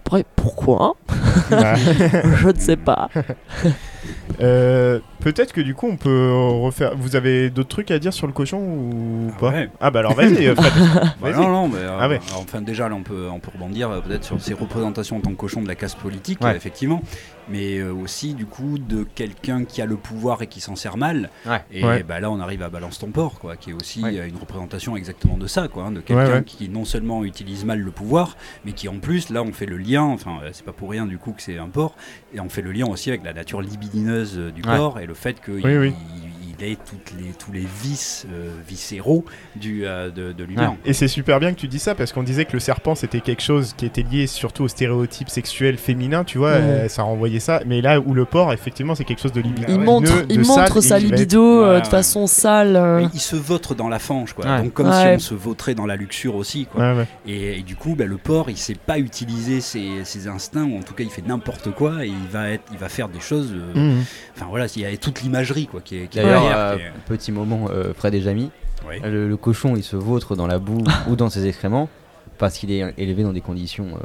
Après, pourquoi? Bah, Je ne sais pas. euh, Peut-être que du coup, on peut refaire. Vous avez d'autres trucs à dire sur le cochon ou Ah pas? ouais. Ah bah alors vas-y. non, non, mais euh, Ah ouais. alors, enfin déjà là on peut, on peut rebondir peut-être sur ces représentations en tant que cochon de la caste politique, Ouais. effectivement, mais euh, aussi du coup de quelqu'un qui a le pouvoir et qui s'en sert mal. Ouais. Et Ouais. bah, là on arrive à Balance ton porc, quoi, qui est aussi Ouais. euh, une représentation exactement de ça, quoi, hein, de quelqu'un Ouais, ouais. qui non seulement utilise mal le pouvoir, mais qui en plus là on fait le lien, enfin euh, c'est pas pour rien du coup que c'est un porc, et on fait le lien aussi avec la nature libidineuse du Ouais. porc et le fait qu'il Oui, oui. Il, ait toutes les, tous les vices euh, viscéraux du, euh, de, de l'humain. Et c'est super bien que tu dis ça parce qu'on disait que le serpent c'était quelque chose qui était lié surtout aux stéréotypes sexuels féminins, tu vois, Ouais. euh, ça renvoyait ça. Mais là où le porc, effectivement, c'est quelque chose de libidineux. Il montre, de il montre sa libido Voilà. de façon sale. euh. Il se vautre dans la fange, quoi. Ouais. Donc comme Ouais. si on se vautrait dans la luxure aussi, quoi. Ouais, ouais. Et, et du coup, bah, le porc, il sait pas utiliser ses, ses instincts, ou en tout cas, il fait n'importe quoi, et il va être, il va faire des choses. euh, Mhm. Enfin voilà, il y a toute l'imagerie, quoi, qui est, qui est euh, petit moment, euh, Fred et Jamy, Ouais. le, le cochon il se vautre dans la boue ou dans ses excréments parce qu'il est élevé dans des conditions euh,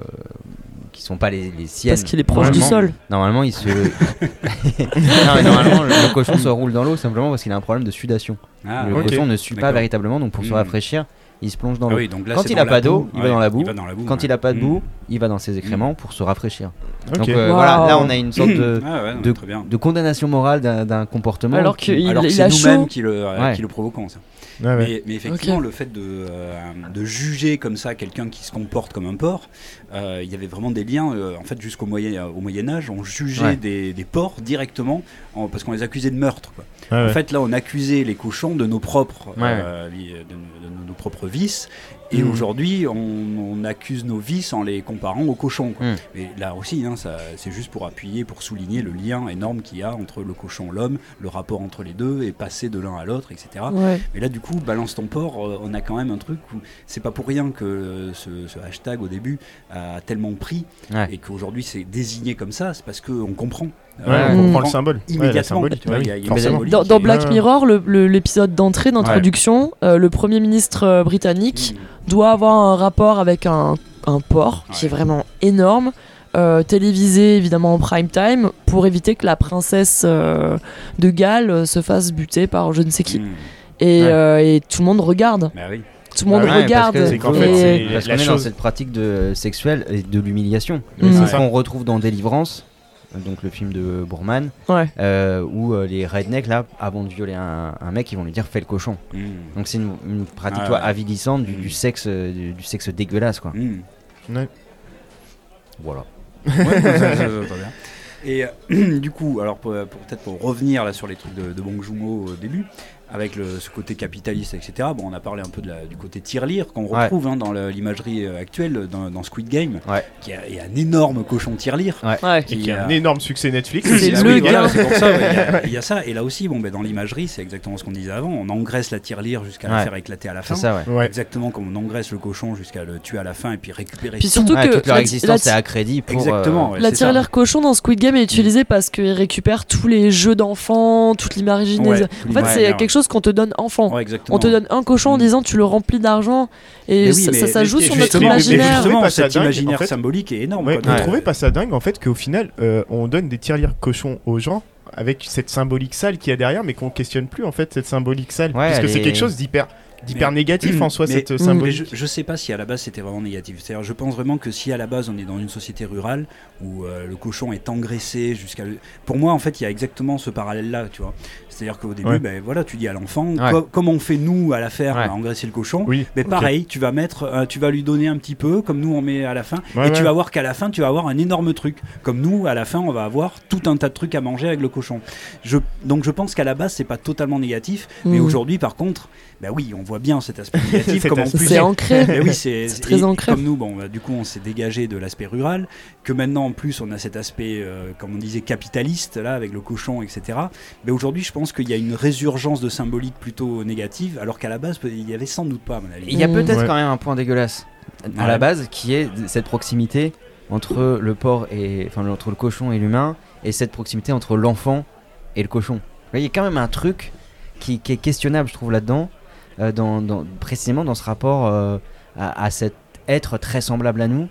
qui sont pas les, les siennes. Parce qu'il est proche du sol. Normalement, il se. non, mais normalement, le, le cochon se roule dans l'eau simplement parce qu'il a un problème de sudation. Ah, le cochon ne sue pas véritablement, donc pour se Hmm. rafraîchir, il se plonge dans Ah l'eau. oui, donc là, Quand il dans a la pas d'eau, il va ouais, dans la boue. Il va dans la boue. Quand ouais. il a pas de Mm. boue, il va dans ses excréments pour se rafraîchir. Donc euh, Wow. voilà, là on a une sorte de, Ah ouais, non, de, condamnation morale d'un comportement. Alors que c'est a nous-mêmes qui le, euh, Ouais. qui le provoquons, ça. Ouais, ouais. Mais, mais effectivement, le fait de, euh, de juger comme ça quelqu'un qui se comporte comme un porc, euh, il y avait vraiment des liens. euh, en fait, jusqu'au moyen, au Moyen Âge, on jugeait Ouais. des, des porcs directement en- parce qu'on les accusait de meurtre. quoi. Ouais, En ouais. fait, là, on accusait les cochons de nos propres, Ouais. euh, li- de, nos- de nos propres vices. Et Mhm. aujourd'hui, on, on accuse nos vices en les comparant aux cochons. quoi. Mhm. Mais là aussi, hein, c'est juste pour appuyer, pour souligner le lien énorme qu'il y a entre le cochon et l'homme, le rapport entre les deux, et passer de l'un à l'autre, etc. Ouais. Mais là, du coup, balance ton porc, euh, on a quand même un truc où c'est pas pour rien que euh, ce, ce hashtag au début a tellement pris Ouais. et qu'aujourd'hui c'est désigné comme ça, c'est parce qu'on comprend. Ouais, Euh, on Mm. comprend le symbole. Immédiatement. Dans, Black. Mirror, l'épisode d'entrée, d'introduction, euh, le premier ministre euh, britannique Mm. doit avoir un rapport avec un, un porc qui est vraiment énorme. euh, télévisé évidemment en prime time pour éviter que la princesse euh, de Galles se fasse buter par je ne sais qui. Hmm. Et, Ouais. euh, et tout le monde regarde. Bah oui. Tout le monde Ouais, regarde. Parce C'est que- fait, parce qu'on est dans cette pratique de sexuelle et de l'humiliation. Mm. Ce ça. qu'on retrouve dans Délivrance, donc le film de Bourman, Ouais. euh, où euh, les rednecks là, avant de violer un, un mec, ils vont lui dire fais le cochon. Hmm. Donc c'est une, une pratique Ah toi, ouais. avilissante du, Mm. du sexe, du, du sexe dégueulasse quoi. Hmm. Ouais. Voilà. Ouais, ça, ça, ça, bien. Et euh, du coup, alors pour, pour- peut-être pour revenir là sur les trucs de, de Bong Joon-ho au début, avec le, ce côté capitaliste, etc. Bon, on a parlé un peu de la- du côté tirelire qu'on Ouais. retrouve hein, dans l'imagerie euh, actuelle dans, dans Squid Game, Ouais. qui a un énorme cochon tirelire. Ouais. Et qui a un énorme succès Netflix. C'est le oui, gars. pour ça, il y a- il y, a ça. Et là aussi, bon, ben, dans l'imagerie, c'est exactement ce qu'on disait avant. On engraisse la tirelire jusqu'à la faire éclater à la fin. C'est ça ouais. Ouais. Exactement comme on engraisse le cochon jusqu'à le tuer à la fin et puis récupérer Puis tout. surtout Ouais, que toute leur la- existence est à crédit pour. Exactement. euh, ouais, La tirelire cochon dans Squid Game est utilisée parce qu'il récupère tous les jeux d'enfants, toute. Ouais, en fait, c'est quelque chose qu'on te donne enfant. Ouais, exactement. On te donne un cochon en Mm. disant tu le remplis d'argent et Mais oui, ça, mais- ça, ça mais joue sur notre imaginaire. justement, Justement, pas ça cet dingue, imaginaire en fait. symbolique est énorme. Ouais, quoi. vous Ouais. trouvez pas ça dingue en fait qu'au final euh, on donne des tirelires cochons aux gens avec cette symbolique sale qu'il y a derrière mais qu'on questionne plus en fait cette symbolique sale Ouais, parce que c'est est- quelque chose d'hyper d'hyper Mais- négatif en soi mais- cette Mais symbolique. je, je sais pas si à la base c'était vraiment négatif. C'est-à-dire, je pense vraiment que si à la base on est dans une société rurale où euh, le cochon est engraissé jusqu'à. le- Pour moi, en fait, il y a exactement ce parallèle-là, tu vois. C'est-à-dire qu'au début, Ouais. ben voilà, tu dis à l'enfant, Ouais. co- comme on fait nous à la ferme, Ouais. à engraisser le cochon. Oui. Mais ok. pareil, tu vas mettre, euh, tu vas lui donner un petit peu, comme nous on met à la fin, Ouais, et tu vas voir qu'à la fin tu vas avoir un énorme truc. Comme nous, à la fin, on va avoir tout un tas de trucs à manger avec le cochon. Je, donc je pense qu'à la base c'est pas totalement négatif, mais Mm. aujourd'hui par contre, bah oui, on voit bien cet aspect négatif, comme en aspect- plus C'est ancré. oui, c'est très et ancré. Comme nous, bon, bah, du coup, on s'est dégagé de l'aspect rural, que maintenant, en plus, on a cet aspect, euh, comme on disait, capitaliste, là, avec le cochon, etc. Mais aujourd'hui, je pense qu'il y a une résurgence de symbolique plutôt négative, alors qu'à la base, il y avait sans doute pas, à mon avis. Il y a peut-être Ouais. quand même un point dégueulasse à Ouais. la base qui est cette proximité entre le porc et enfin entre le cochon et l'humain et cette proximité entre l'enfant et le cochon. Il y a quand même un truc qui, qui est questionnable, je trouve là-dedans, dans, dans- précisément dans ce rapport euh, à, à cet être très semblable à nous.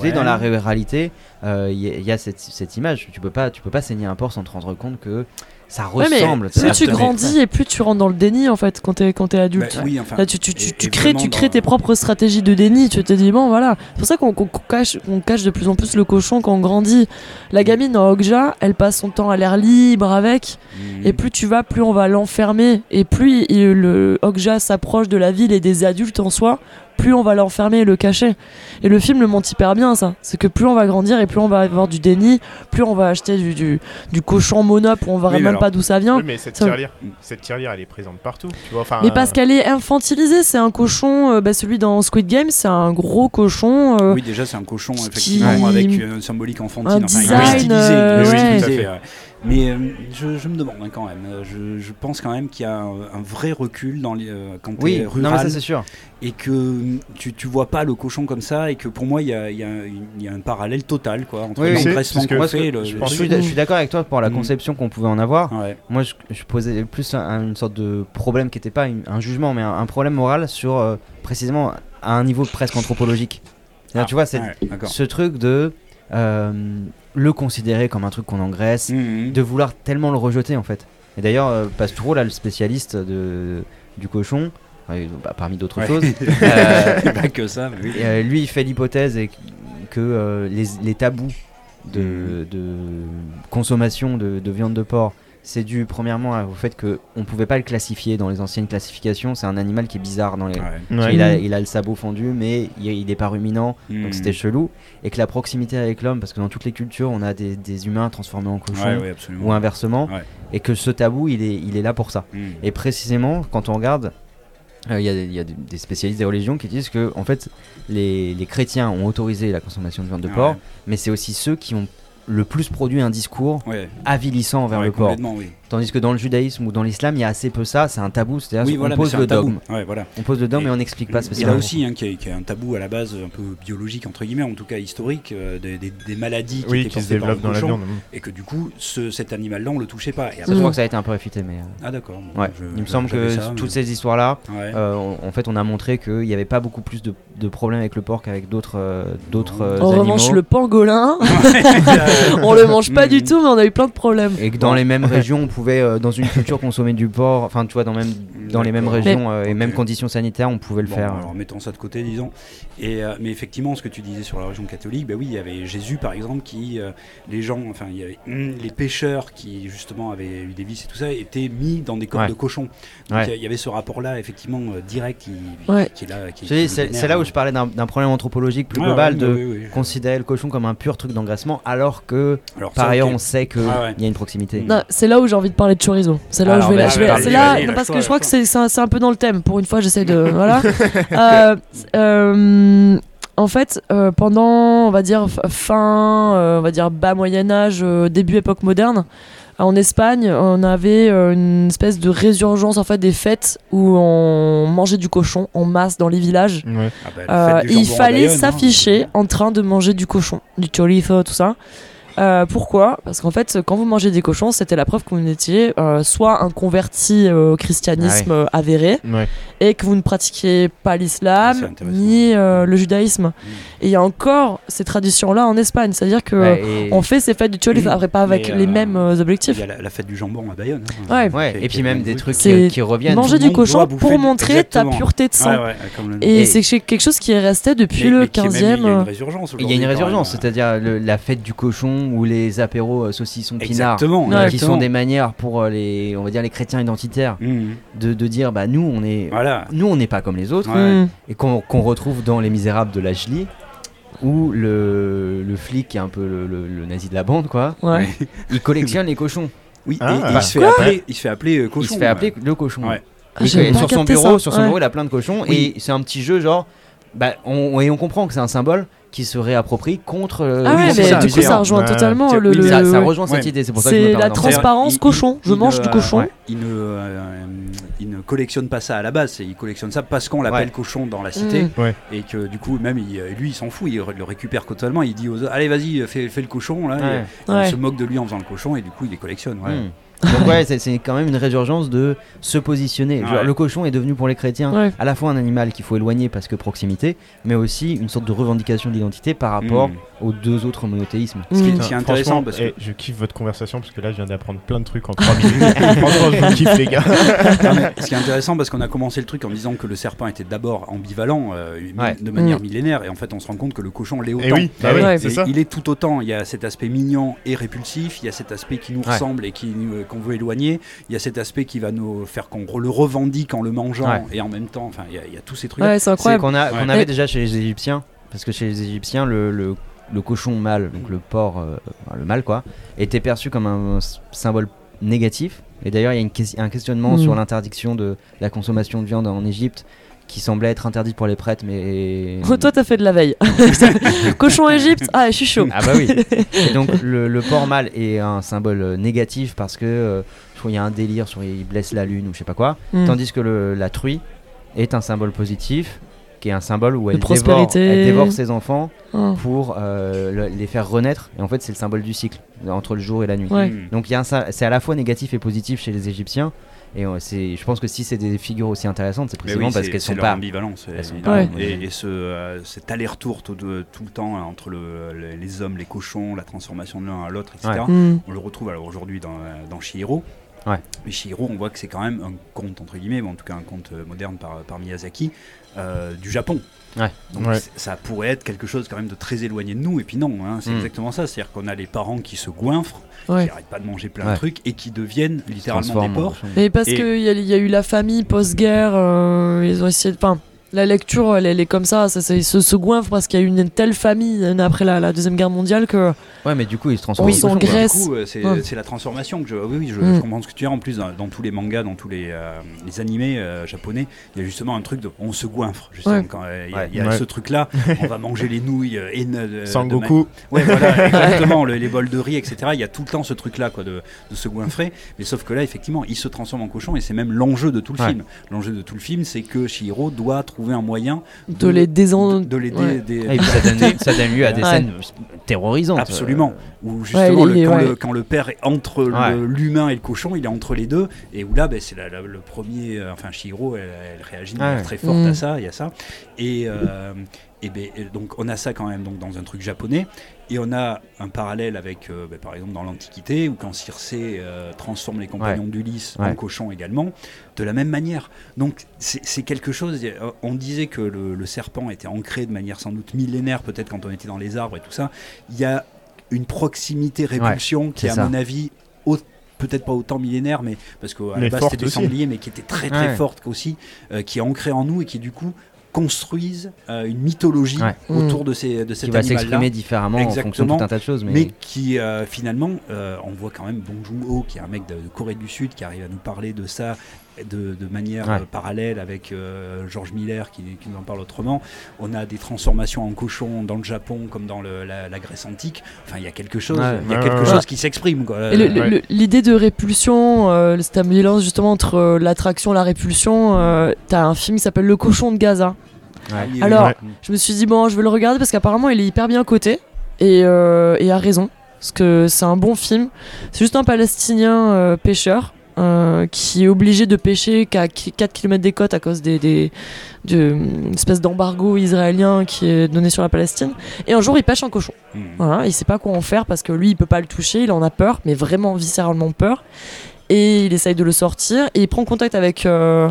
Ouais. dans la réalité, euh, il y, a- il y a cette, cette image. Tu peux pas, tu peux pas saigner un porc sans te rendre compte que ça Ouais, ressemble. plus tu grandis et plus tu rentres dans le déni en fait quand t'es quand t'es Bah, adulte. oui, enfin, Là, tu, tu, tu, et- tu crées, tu crées dans- tes propres stratégies de déni. Tu te dis, bon, voilà. C'est pour ça qu'on cache, qu'on cache de plus en plus le cochon quand on grandit. La gamine en Okja, elle passe son temps à l'air libre avec. Mhm. Et plus tu vas, plus on va l'enfermer. Et plus il- le Okja s'approche de la ville et des adultes en soi, plus on va l'enfermer et le cacher. Et le film le montre hyper bien, ça. C'est que plus on va grandir et plus on va avoir du déni, plus on va acheter du, du, du cochon monop où on verra Oui, même alors- pas d'où ça vient. Oui, mais cette Ça- tirelire, cette tirelire, elle est présente partout. Tu vois, enfin. Mais parce qu'elle est infantilisée, c'est un cochon, euh, bah, celui dans Squid Game, c'est un gros cochon. euh, Oui, déjà, c'est un cochon, qui- effectivement, avec une symbolique enfantine. Un enfin, il est design, stylisé, euh, il est ouais. stylisé, Tout à fait. ouais. Mais euh, je, je me demande hein, quand même. Je, je pense quand même qu'il y a un, un vrai recul dans les, euh, quand Oui, non, mais rural ça c'est sûr. et que tu, tu vois pas le cochon comme ça et que pour moi il y a, il y a un- il y a un parallèle total quoi entre Oui, l'engraissement qu'on fait. le- je, pense- je suis, je suis d'accord avec toi pour la Mm. conception qu'on pouvait en avoir. Ouais. Moi, je, je posais plus un- une sorte de problème qui n'était pas une- un jugement, mais un, un problème moral sur euh, précisément à un niveau presque anthrophologique. C'est-à-dire, Ah, tu vois, c'est ouais, d'accord. ce truc de euh, le considérer comme un truc qu'on engraisse, Mhm. de vouloir tellement le rejeter en fait. Et d'ailleurs, euh, Pastoureau, là, le spécialiste de, du cochon, bah, parmi d'autres Ouais. choses, Pas que ça, mais oui. et, lui, il fait l'hypothèse que euh, les, les tabous de, de consommation de, de viande de porc, c'est dû premièrement au fait qu'on ne pouvait pas le classifier dans les anciennes classifications. C'est un animal qui est bizarre dans les. Ouais. Ouais. Il, a, il a le sabot fendu, mais il, il est pas ruminant, donc c'était chelou. Et que la proximité avec l'homme, parce que dans toutes les cultures, on a des, des humains transformés en cochons, Ouais, ouais, absolument. ou inversement, Ouais. et que ce tabou, il est, il est là pour ça. Mhm. Et précisément, quand on regarde, euh, il y a, des- il y a des- des spécialistes des religions qui disent que en fait, les, les chrétiens ont autorisé la consommation de viande de Ah porc, ouais. mais c'est aussi ceux qui ont le plus produit un discours Ouais. avilissant envers Ouais, le oui. Tandis que dans le judaïsme ou dans l'islam, il y a assez peu ça, c'est un tabou, c'est-à-dire Oui, on voilà, mais pose c'est le un tabou. dogme. Ouais, voilà. On pose le dogme Et- mais on n'explique pas Et là spécialement. aussi, hein, qui est, qui est un tabou à la base un peu biologique, entre guillemets, en tout cas historique, euh, des, des- des maladies qui Oui, étaient qui se développent dans la viande. Et que du coup, ce- cet animal-là, on le touchait pas. Et Je après- crois que ça a été un peu réfuté, mais. euh, Ah, d'accord. Bon, ouais. je- Il me je- semble que mais- toutes ces histoires-là, Ouais. euh, on- en fait, on a montré qu'il n'y avait pas beaucoup plus de, de problèmes avec le porc qu'avec d'autres euh, d'autres En animaux. revanche, le pangolin, on le mange pas du tout, mais on a eu plein de problèmes. Et que dans les mêmes régions, on pouvait, euh, dans une culture, consommer du porc. Enfin, tu vois, dans, même, dans les mêmes régions euh, et mêmes conditions sanitaires, on pouvait le Bon, faire. Alors mettons ça de côté, disons. Et, euh, mais effectivement, ce que tu disais sur la région catholique, bah oui, il y avait Jésus par exemple, qui euh, les gens, enfin, il y avait hum, les pêcheurs qui justement avaient eu des vices et tout ça, étaient mis dans des corps Ouais. de cochons. Donc Ouais. il y avait ce rapport-là, effectivement, direct qui, Ouais. qui est là. C'est là où je parlais d'un problème anthropologique plus global de oui, oui, oui. considérer le cochon comme un pur truc d'engraissement, alors que Alors par ça, ailleurs on sait qu'il Ah ouais. y a une proximité. C'est là où j'ai envie de parler de chorizo. C'est là où je vais, bah, je vais- vas-y, c'est là, parce que je crois que c'est c'est un, c'est un peu dans le thème. Pour une fois, j'essaie de voilà. Euh, euh, en fait, euh, pendant, on va dire fin, euh, on va dire bas Moyen Âge, euh, début époque moderne. En Espagne, on avait une espèce de résurgence en fait des fêtes où on mangeait du cochon en masse dans les villages. Ouais. Ah bah, Euh, et il fallait hein. s'afficher en train de manger du cochon, du chorizo, tout ça. Euh, pourquoi? Parce qu'en fait, quand vous mangez des cochons, c'était la preuve que vous étiez euh, soit un converti euh, au christianisme Ah avéré Ouais. et que vous ne pratiquiez pas Ah, l'islam intéressant. ni euh, le judaïsme. Mm. Et il y a encore ces traditions-là en Espagne, c'est-à-dire que Ouais, on fait ces fêtes du chorizo, Mm. après pas avec Mais, les euh, mêmes euh, Il objectifs. y a la, la fête du jambon à Bayonne. hein, et puis même des truc. trucs qui, qui reviennent. Manger du cochon pour montrer ta pureté de sang. Comme le- Et, Et- c'est quelque chose qui est resté depuis Mais- le mais qui est même- 15e. Il y a une résurgence. Il y a une aujourd'hui, quand résurgence, même. c'est-à-dire la fête du cochon ou les apéros euh, saucissons pinards, Exactement. Ouais. qui sont des manières pour euh, les, on va dire les chrétiens identitaires, Mhm. de, de dire bah nous on est, Voilà. nous on n'est pas comme les autres, Ouais. mm. et qu'on retrouve dans Les Misérables de Lajli, où le, le flic qui est un peu le, le- le nazi de la bande quoi, Ouais. il collectionne les cochons. Oui, Ah. et, et il, se fait appeler, il se fait appeler euh, cochon. il se fait appeler le cochon. Ouais. Ah, sur son bureau, ça. sur son bureau, il a plein de cochons Oui. et c'est un petit jeu genre. Bah, on, et on comprend que c'est un symbole qui se réapproprie contre. euh, Ah ouais, mais du coup, ça rejoint totalement le. oui, le- ça, ça ouais. rejoint cette Ouais. idée, c'est pour ça que je C'est me la transparence cochon. il- Je il mange ne- du cochon. ouais, il, ne, euh, il ne collectionne pas ça à la base, il collectionne ça parce qu'on l'appelle Ouais. cochon dans la cité Mm. Ouais. et que du coup même il- lui il s'en fout, il le récupère totalement, il dit aux autres allez vas-y fais, fais le cochon là, Ouais. et Ouais. il se moque de lui en faisant le cochon et du coup il les collectionne. ouais. Hmm. Donc ouais, c'est- quand même une résurgence de se positionner. Genre, le cochon est devenu pour les chrétiens Ouais. à la fois un animal qu'il faut éloigner parce que proximité, mais aussi une sorte de revendication d'identité par rapport Mm. aux deux autres monothéismes. Ce qui est- Mm. est intéressant parce que eh, je kiffe votre conversation parce que là je viens d'apprendre plein de trucs en 3 minutes. Franchement, je vous kiffe les gars. Non, mais ce qui est intéressant parce qu'on a commencé le truc en disant que le serpent était d'abord ambivalent euh, Ouais. de manière Mm. millénaire et en fait on se rend compte que le cochon l'est autant. Et oui, bah Ah oui, c'est Et ça. Il est tout autant. Il y a cet aspect mignon et répulsif. Il y a cet aspect qui nous Ouais. ressemble et qui nous- euh, qu'on veut éloigner. Il y a cet aspect qui va nous faire qu'on le revendique en le mangeant Ouais. et en même temps. Enfin, il y a, il y a tous ces trucs. Ouais, c'est incroyable. qu'on a- qu'on Ouais. avait déjà chez les Égyptiens, parce que chez les Égyptiens, le, le, le cochon mâle, donc le porc, euh, le mâle quoi, était perçu comme un, symbole négatif. Et d'ailleurs, il y a une un questionnement Mm. sur l'interdiction de la consommation de viande en Égypte qui semblait être interdite pour les prêtres, mais Oh, toi, t'as fait de la veille. cochon Égypte. Ah, je suis chaud. Ah bah oui. Et donc le, le porc mâle est un symbole euh, négatif parce que euh, qu'il y a un délire sur il blesse la lune ou je sais pas quoi. Mm. Tandis que le- la truie est un symbole positif qui est un symbole où elle, dévore, elle dévore ses enfants Oh. pour euh, le- les faire renaître. Et en fait c'est le symbole du cycle entre le jour et la nuit. Ouais. Mm. Donc il c'est à la fois négatif et positif chez les Égyptiens. Et euh, c'est, je pense que si c'est des figures aussi intéressantes, c'est précisément oui, parce qu'elles sont leur pas. ambivalence. elles sont Et, et ce, euh, cet aller-retour tout, de- tout le temps hein, entre le- le- les hommes, les cochons, la transformation de l'un à l'autre, etc. Ouais. Mm. On le retrouve alors aujourd'hui dans, euh, dans Chihiro. Ouais. Mais Chihiro, on voit que c'est quand même un conte, entre guillemets, ou en tout cas un conte moderne par, par Miyazaki, euh, du Japon. Ouais. Donc Ouais. ça pourrait être quelque chose quand même de très éloigné de nous, et puis non, hein, c'est Mm. exactement ça. C'est-à-dire qu'on a les parents qui se goinfrent, Ouais. qui arrêtent pas de manger plein Ouais. de trucs, et qui deviennent littéralement des porcs. Mais parce Et- qu'il y, a- il y a eu la famille post-guerre, euh, ils ont essayé de. Enfin, La lecture, elle, elle est comme ça, ça, ça- il se, se goinfre parce qu'il y a eu une telle famille après la, la Deuxième Guerre mondiale que. Ouais, mais du coup, il se transforme On en cochon, quoi. s'engraisse. Du coup, euh, c'est Ouais. c'est la transformation que je. Oui, oui, je, Mm. je comprends ce que tu dis. En plus, dans, dans tous les mangas, dans tous les, euh, les animés euh, japonais, il y a justement un truc de. On se goinfre. Justement, Ouais. quand euh, il y a, Ouais. il y a Ouais. ce truc-là. on va manger les nouilles euh, et Sangoku. Ouais, voilà, exactement. le- les bols de riz, etc. Il y a tout le temps ce truc-là, quoi, de, de se goinfrer. Mais sauf que là, effectivement, il se transforme en cochon et c'est même l'enjeu de tout le Ouais. film. L'enjeu de tout le film, c'est que Shihiro doit trouver un moyen De les désen- de, de les dé- Ouais. dé- et puis ça donne, ça donne lieu à des Ouais. scènes terrorisantes. Absolument. euh, Où justement, Ouais, le- quand, ouais. le, quand le père est entre l'humain et le cochon, il est entre les deux. Et où là, ben, c'est le premier. euh, enfin, Shihiro, elle, elle réagit très forte Mm. à ça. Il y a ça. Et, euh, et ben, et donc, on a ça quand même donc, dans un truc japonais. Et on a un parallèle avec, euh, ben, par exemple, dans l'Antiquité, où quand Circé euh, transforme les compagnons d'Ulysse en cochons également, de la même manière. Donc, c'est quelque chose. euh, On disait que le, le serpent était ancré de manière sans doute millénaire, peut-être quand on était dans les arbres et tout ça. Il y a une proximité répulsion qui à ça. mon avis, peut-être pas autant millénaire, mais parce qu'à la base c'était des sangliers, mais qui était très très Ouais. forte aussi, euh, qui est ancrée en nous et qui du coup construisent euh, une mythologie Ouais. autour de, ces, de cet qui va s'exprimer différemment en fonction de Exactement. tout un tas de choses. Mais, Mais qui euh, finalement, euh, on voit quand même Bong Joon-ho, qui est un mec de, de Corée du Sud, qui arrive à nous parler de ça de, de manière Ouais. euh, parallèle avec euh, George Miller, qui, qui nous en parle autrement. On a des transformations en cochon dans le Japon comme dans le- la, la Grèce antique. Enfin, il y a quelque chose, Ouais. il y a quelque ouais, chose qui s'exprime. l'idée de répulsion, euh, cette mélange justement entre euh, l'attraction et la répulsion, euh, t'as un film qui s'appelle Le cochon de Gaza. Ouais. oui, Alors, Ouais. je me suis dit, bon, je vais le regarder parce qu'apparemment, il est hyper bien coté et, euh, et a raison. Parce que c'est un bon film. C'est juste un Palestinien euh, pêcheur euh, qui est obligé de pêcher qu'à 4 km des côtes à cause des, des, de, une espèce d'embargo israélien qui est donné sur la Palestine. Et un jour, il pêche un cochon. Hmm. Voilà, il sait pas quoi en faire parce que lui, il peut pas le toucher, il en a peur, mais vraiment viscéralement peur. Et il essaye de le sortir et il prend contact avec euh,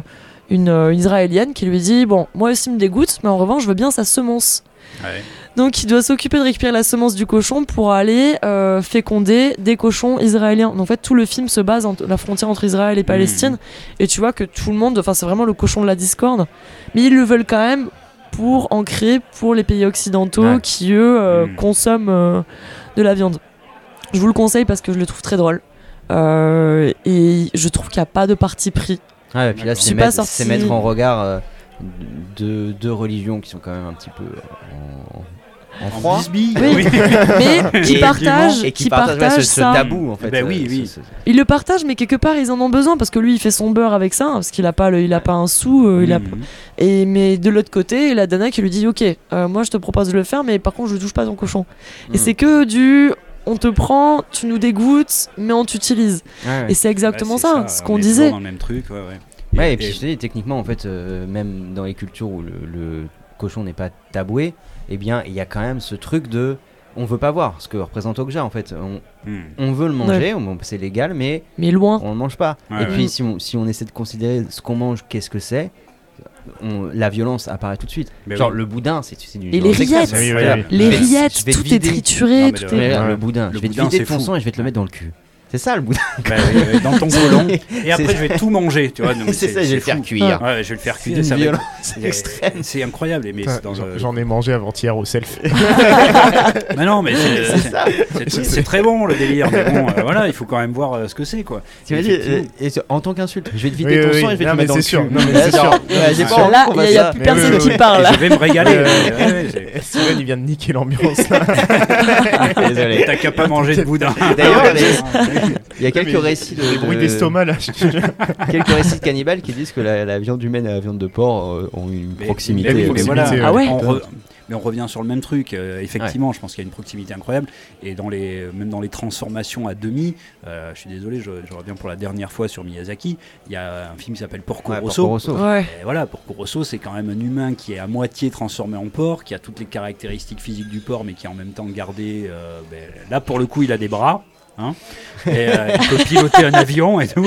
une euh, israélienne qui lui dit Bon, moi aussi me dégoûte, mais en revanche, je veux bien sa semence. Ouais. Donc il doit s'occuper de récupérer la semence du cochon pour aller euh, féconder des cochons israéliens. Donc, en fait, tout le film se base entre la frontière entre Israël et Palestine. Et tu vois que tout le monde, enfin, c'est vraiment le cochon de la discorde. Mais ils le veulent quand même pour ancrer pour les pays occidentaux Ouais. qui, eux, euh, Mm. consomment euh, de la viande. Je vous le conseille parce que je le trouve très drôle. Et je trouve qu'il n'y a pas de parti pris. Ouais, et puis là, c'est mettre, sorti- c'est mettre en regard euh, deux, deux religions qui sont quand même un petit peu euh, en, en froid. Oui. Mais qui partagent, et qui qui partagent, ouais, ce, tabou en fait. Ben euh, oui, oui. ce- ce- Ils le partagent, mais quelque part ils en ont besoin parce que lui il fait son beurre avec ça, parce qu'il a pas, le, il a pas un sou. euh, il a... Et mais de l'autre côté, la Dana qui lui dit ok, euh, moi je te propose de le faire, mais par contre je touche pas ton cochon. Et Mm. c'est que du, on te prend, tu nous dégoûtes, mais on t'utilise. Ouais, ouais. Et c'est exactement Ouais, ça, ce on qu'on disait. dans le même truc, ouais, ouais. Ouais, et puis je te dis, techniquement, en fait, euh, même dans les cultures où le, le cochon n'est pas taboué, eh bien, il y a quand même ce truc de. On veut pas voir ce que représente Okja, en fait. On, Hmm. on veut le manger, on- c'est légal, mais Mais loin. on le mange pas. Ouais, et ouais. puis, si on, si on essaie de considérer ce qu'on mange, qu'est-ce que c'est, on- la violence apparaît tout de suite. Mais Genre, oui. le boudin, c'est c'est d'une Et les rillettes, Oui, oui, Regarde, oui. les rillettes, tout est trituré, Non, mais tout le- boudin, Le je vais te vider ton sang et je vais te le mettre dans le cul. C'est ça le boudin. Bah oui, dans ton côlon. Et après, je vais tout manger, tu vois. C'est ça, je vais le faire cuire. Ouais, je vais le faire C'est cuire. une c'est- extrême. C'est incroyable, mais dans J'en- ai mangé avant-hier au self. Mais non, mais c'est- très bon le délire. Mais bon, euh, voilà, il faut quand même voir euh, ce que c'est, quoi. Euh, en tant qu'insulte, je vais te vider Oui, ton oui, sang oui. et je vais te Non, le mais mettre dans c'est le sûr. Non, mais c'est sûr. Là, il n'y a, plus personne qui parle. Je vais me régaler. Steven, il vient de niquer l'ambiance. Désolé. T'as qu'à pas manger de boudin. D'ailleurs. il y a quelques Mais récits de, bruits d'estomac là. quelques récits de cannibales qui disent que la, la viande humaine et la viande de porc euh, ont une Mais- proximité. mais voilà. Ah ouais on re- Mais on revient sur le même truc. euh, effectivement, je pense qu'il y a une proximité incroyable. Et dans les, même dans les transformations à demi, euh, je suis désolé, je, je reviens pour la dernière fois sur Miyazaki. Il y a un film qui s'appelle Porco Ouais, Rosso. Porco Rosso. Ouais. Et voilà, Porco Rosso, c'est quand même un humain qui est à moitié transformé en porc, qui a toutes les caractéristiques physiques du porc, mais qui est en même temps gardé. euh, ben, là, pour le coup, il a des bras. Hein et, euh, il peut piloter un avion et tout.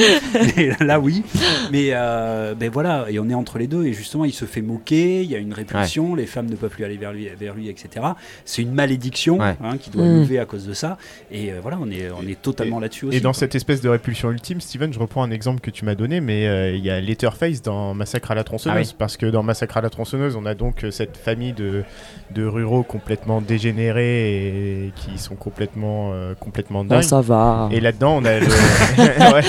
Et là, oui. Mais euh, ben voilà, et on est entre les deux. Et justement, il se fait moquer, il y a une répulsion, les femmes ne peuvent plus aller vers lui, vers lui etc. C'est une malédiction Ouais. hein, qui doit Mm. lever à cause de ça. Et euh, voilà, on est, on est totalement là-dessus aussi. Et dans quoi. cette espèce de répulsion ultime, Steven, je reprends un exemple que tu m'as donné, mais euh, il y a Letterface dans Massacre à la tronçonneuse. Ah oui. Parce que dans Massacre à la tronçonneuse, on a donc cette famille de, de ruraux complètement dégénérés et qui sont complètement, euh, complètement dingues. Ça va. Et là-dedans, on a le. Ouais.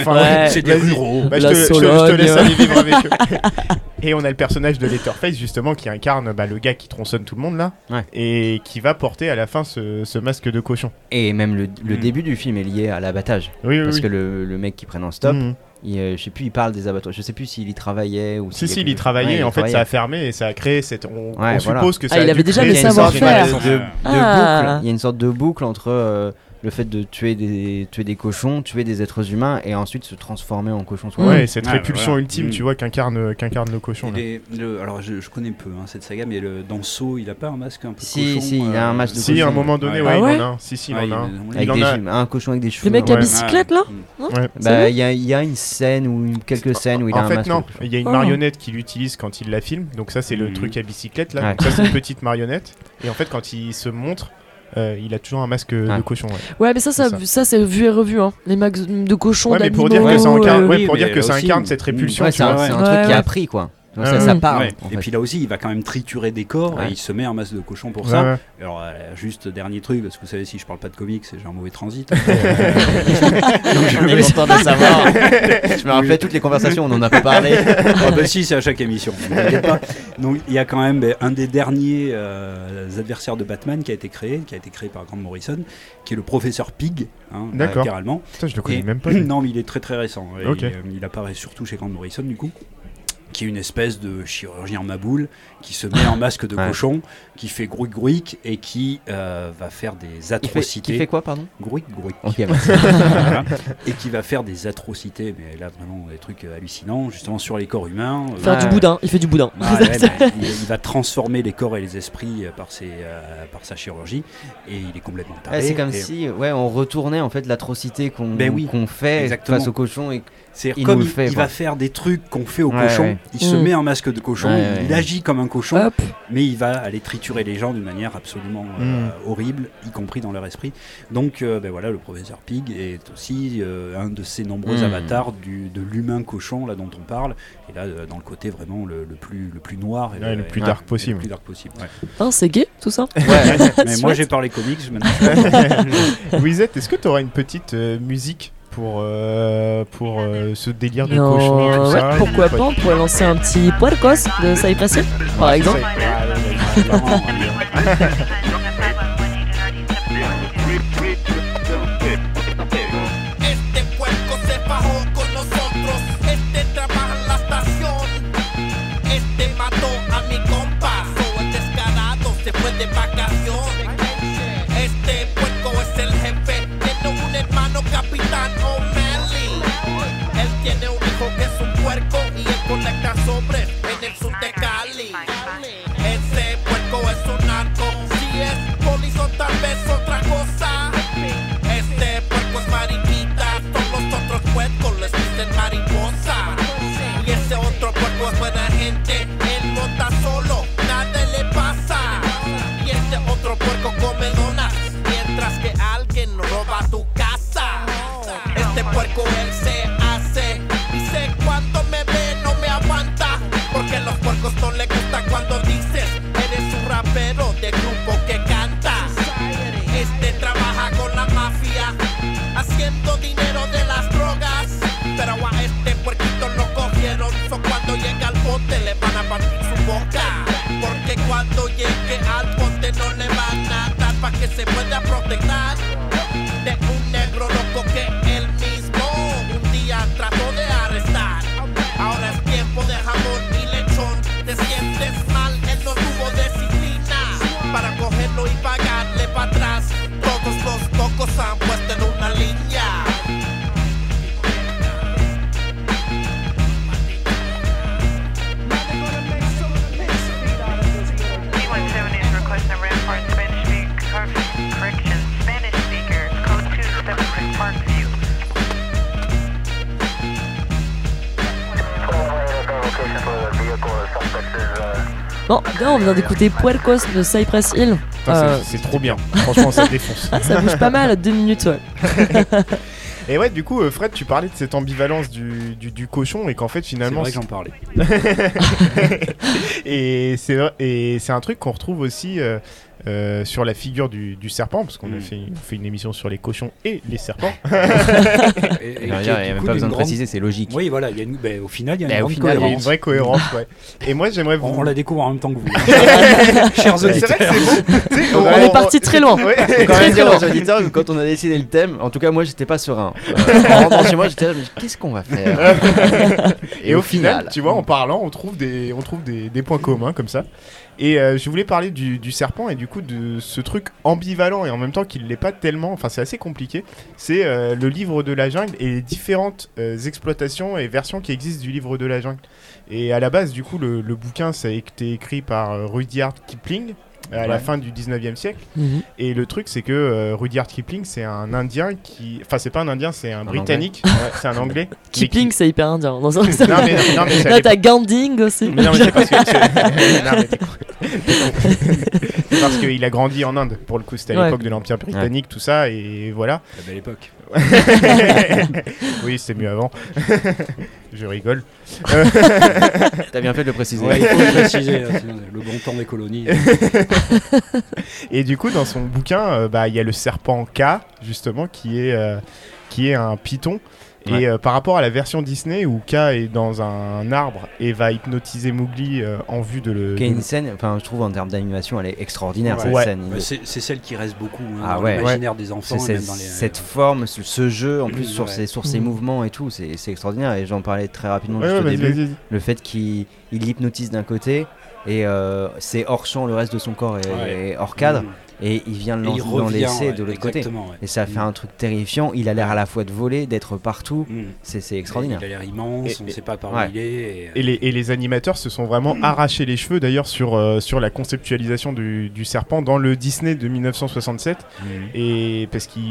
Enfin, Ouais, c'est des ruraux. Bah, je, La te, je te- je te Sologne. laisse aller vivre avec eux. Et on a le personnage de Letterface, justement, qui incarne bah, le gars qui tronçonne tout le monde là. Et qui va porter à la fin ce, ce masque de cochon. Et même le, le Mm. début du film est lié à l'abattage. Oui, oui, Parce oui. que le, le mec qui prenne en stop, Mhm. il, euh, je sais plus, il parle des abattoirs. Je sais plus s'il y travaillait ou Si, s'il si, il y travaillait, Ouais, et en fait, ça a fermé et ça a créé cette. On, on Ouais, voilà. suppose que ça Ah, a il dû avait déjà créer des savoir-faire. de, de Ah. Il y a une sorte de boucle entre euh, le fait de tuer des, tuer des cochons, tuer des êtres humains et ensuite se transformer en cochon soi Ouais, cette Ah, répulsion voilà. ultime, Mm. tu vois, qu'incarne qu'incarne le cochon. là. Et le- alors je, je connais peu hein, cette saga, mais le, dans Saw, il a pas un masque un peu Si, cochon si, il a un euh, masque de Si, cochon. à un moment donné, Ouais. ouais, Ah il en a un. Si, si, il Ouais, en a un. il- Il Avec en des a- cheveux- un cochon avec des cheveux. Le mec à bicyclette là Non Bah, il y, a- il y a une scène ou quelques scènes où il a en un fait, masque. non, de cochon. il y a une Oh. marionnette qu'il utilise quand il la filme. Donc, ça, c'est le Mhm. truc à bicyclette là. Donc, ça, c'est une petite marionnette. Et en fait, quand il se montre, euh, il a toujours un masque de cochon. ouais. Ouais, mais ça, ça, C'est ça c'est vu et revu. Hein. Les max de cochons, Ouais, mais pour dire que ça incarne, euh, ouais, oui, pour mais dire que là ça aussi, incarne cette répulsion. Ouais, c'est un, c'est un Ouais, truc qui ouais. a pris quoi. Donc ça, ça. Ouais. en Et puis là aussi, il va quand même triturer des corps Ouais. et il se met un masque de cochon pour Ouais, ça. ouais. Alors, euh, juste dernier truc, parce que vous savez, si je parle pas de comics, j'ai un mauvais transit. Donc, je content de savoir. je me rappelle toutes les conversations, on en a pas parlé. Ah bah si, c'est à chaque émission. pas. Donc il y a quand même ben, un des derniers euh, adversaires de Batman qui a été créé, qui a été créé par Grant Morrison, qui est le professeur Pig, hein, D'accord. littéralement. Putain, je le connais Et- même pas. non, mais il est très très récent. Il, euh, il apparaît surtout chez Grant Morrison du coup qui est une espèce de chirurgien maboule qui se met en masque de Ouais. cochon, qui fait grouic grouic et qui euh, va faire des Il fait, atrocités. qui fait quoi, pardon? Grouic grouic. Ok, merci. Voilà. et qui va faire des atrocités, mais là vraiment des trucs euh, hallucinants, justement sur les corps humains. Euh, Faire du Ouais. boudin, il fait du boudin. ah ouais, il, il va transformer les corps et les esprits euh, par, ses, euh, par sa chirurgie et il est complètement taré. Ouais, c'est comme si ouais, on retournait en fait l'atrocité qu'on Ben oui, fait exactement. face au cochon et C'est comme il, fait, va faire des trucs qu'on fait au Ouais, cochon, ouais. il se Mm. met un masque de cochon, Ouais, ouais, il agit comme un cochon, Hop. mais il va aller triturer les gens d'une manière absolument euh, Mm. horrible, y compris dans leur esprit. Donc euh, ben voilà, le professeur Pig est aussi euh, un de ces nombreux Mm. avatars du, de l'humain cochon là dont on parle, et là euh, dans le côté vraiment le, le plus, le plus noir et Ouais, le plus dark et possible. Le plus dark possible. ouais. Hein, c'est gay tout ça? Mais moi j'ai parlé comics, maintenant. Louisette, est-ce que tu auras une petite euh, musique? Pour, euh, pour euh, ce délire de Non, cochon tout ouais, ça. pourquoi pas, on pourrait lancer un petit puercos de Hill, par exemple. reflect sobre rapero de grupo que canta. Este trabaja con la mafia, haciendo dinero de las drogas. Pero a este puerquito lo cogieron, so cuando llega al bote le van a partir su boca. Porque cuando llegue al bote no le van a dar para que se pueda proteger Bon, là on vient d'écouter Puercos de Cypress Hill. C'est- Euh, C'est trop bien. Franchement, ça défonce. ah, ça bouge pas mal à deux minutes, ouais. Et ouais, du coup, euh, Fred, tu parlais de cette ambivalence du, du, du cochon et qu'en fait, C'est finalement. vrai que j'en parlais. et c'est vrai- et c'est un truc qu'on retrouve aussi euh, euh, sur la figure du, du serpent, parce qu'on a Mm. fait, une émission sur les cochons et les serpents. Et- et Il n'y a, est, même coup, pas besoin de grande- préciser, c'est logique. Oui, voilà, il y a une... ben, au final, il y a une Ben, au grande final, il y a une vraie cohérence, ouais. Et moi, j'aimerais vous. On, on la découvre en même temps que vous. Chers auditeurs. sais, On est parti très loin. Ouais. Quand Très, même dire très aux loin. auditeurs que quand on a décidé le thème, en tout cas moi j'étais pas serein. Euh, en rentrant chez moi j'étais là, mais qu'est-ce qu'on va faire? Et au final, tu vois, en parlant, on trouve des, on trouve des, des points communs comme ça. Et euh, je voulais parler du, serpent et du coup de ce truc ambivalent et en même temps qu'il l'est pas tellement, enfin c'est assez compliqué. C'est euh, le livre de la jungle et les différentes euh, exploitations et versions qui existent du livre de la jungle. Et à la base, du coup, le, le bouquin ça a été écrit par Rudyard Kipling à la fin du 19e siècle. Mhm. Et le truc, c'est que euh, Rudyard Kipling, c'est un Indien qui. Enfin, c'est pas un Indien, c'est un, Anglais. Britannique. Ouais, c'est un Anglais. qui- Kipling, c'est hyper indien. Dans un... Non, mais, non, mais ça Là, t'as Ganding aussi. mais non, mais c'est parce que. parce qu'il a grandi en Inde. Pour le coup, c'était à Ouais. l'époque de l'Empire britannique, tout ça, et voilà. La belle époque. oui, c'était mieux avant. Je rigole. T'as bien fait de le préciser. Ouais, il faut le préciser, là, sinon, le bon temps des colonies. Et du coup, dans son bouquin, euh, bah, il y a le serpent K, justement, qui est, euh, qui est un python. Ouais. Et euh, par rapport à la version Disney où K est dans un arbre et va hypnotiser Mowgli euh, en vue de le. Qui une scène, enfin je trouve en termes d'animation elle est extraordinaire Ouais. cette Ouais. scène. Bah, c'est c'est celle qui reste beaucoup hein, Ah dans ouais. l'imaginaire des enfants. C'est et c'est- même dans les- cette forme, ce, ce jeu en plus sur, ouais. ses, sur ses Mm. mouvements et tout, c'est c'est extraordinaire. Et j'en parlais très rapidement Ouais, juste ouais, au début. vas-y, vas-y. Le fait qu'il il hypnotise d'un côté et euh, c'est hors champ, le reste de son corps est, Ouais. est hors cadre. Mm. Et il vient Et l'en il l'en revient, laisser ouais, de l'autre côté. ouais. Et ça fait Mm. un truc terrifiant. Il a l'air à la fois de voler, d'être partout. Mm. C'est c'est extraordinaire. Il a l'air immense, Et- on ne sait pas par Ouais. où il est. et- Et les, et les animateurs se sont vraiment arrachés les cheveux d'ailleurs sur, euh, sur la conceptualisation du, du serpent dans le Disney de 1967 Mm. et parce qu'il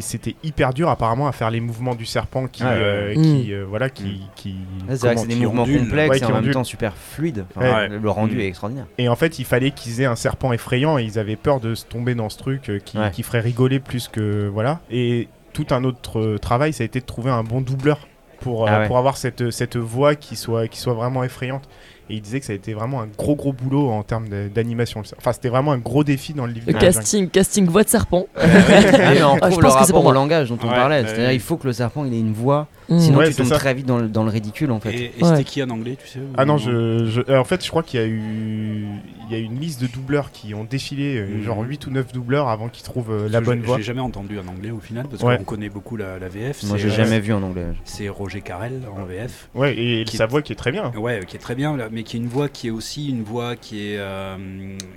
c'était hyper dur apparemment à faire les mouvements du serpent qui, ouais, euh, qui euh, voilà qui, qui Là, C'est vrai que c'est des qui mouvements ondule. complexes Ouais, et qui en même temps super fluides. Enfin, Ouais. Le rendu Mm. est extraordinaire. Et en fait, il fallait qu'ils aient un serpent effrayant et ils avaient peur de se tomber dans ce truc euh, qui, Ouais. qui ferait rigoler plus que voilà. Et tout un autre euh, travail, ça a été de trouver un bon doubleur pour, euh, Ah ouais. pour avoir cette, cette voix qui soit, qui soit vraiment effrayante. Et il disait que ça a été vraiment un gros gros boulot en termes d'animation. Enfin, c'était vraiment un gros défi dans le livre. Le casting, casting voix de serpent. Mais on Ah, je pense le que c'est pour moi. au langage dont on Ouais, parlait. C'est-à-dire il faut que le serpent il ait une voix, Mmh. Sinon, ouais, tu tombes très vite dans le, ridicule en fait. Et, et ouais. c'était qui en anglais, tu sais Ah non, euh, en fait, je crois qu'il y a eu il y a une liste de doubleurs qui ont défilé, euh, mmh. genre 8 ou 9 doubleurs avant qu'ils trouvent euh, la bonne voix. J'ai jamais entendu en anglais au final, parce ouais. qu'on connaît beaucoup la, la VF. Moi, j'ai jamais vu en anglais. C'est Roger Carrel en VF. Ouais, et, sa voix qui est très bien. Hein. Ouais, qui est très bien, mais qui est une voix qui est aussi une voix qui est,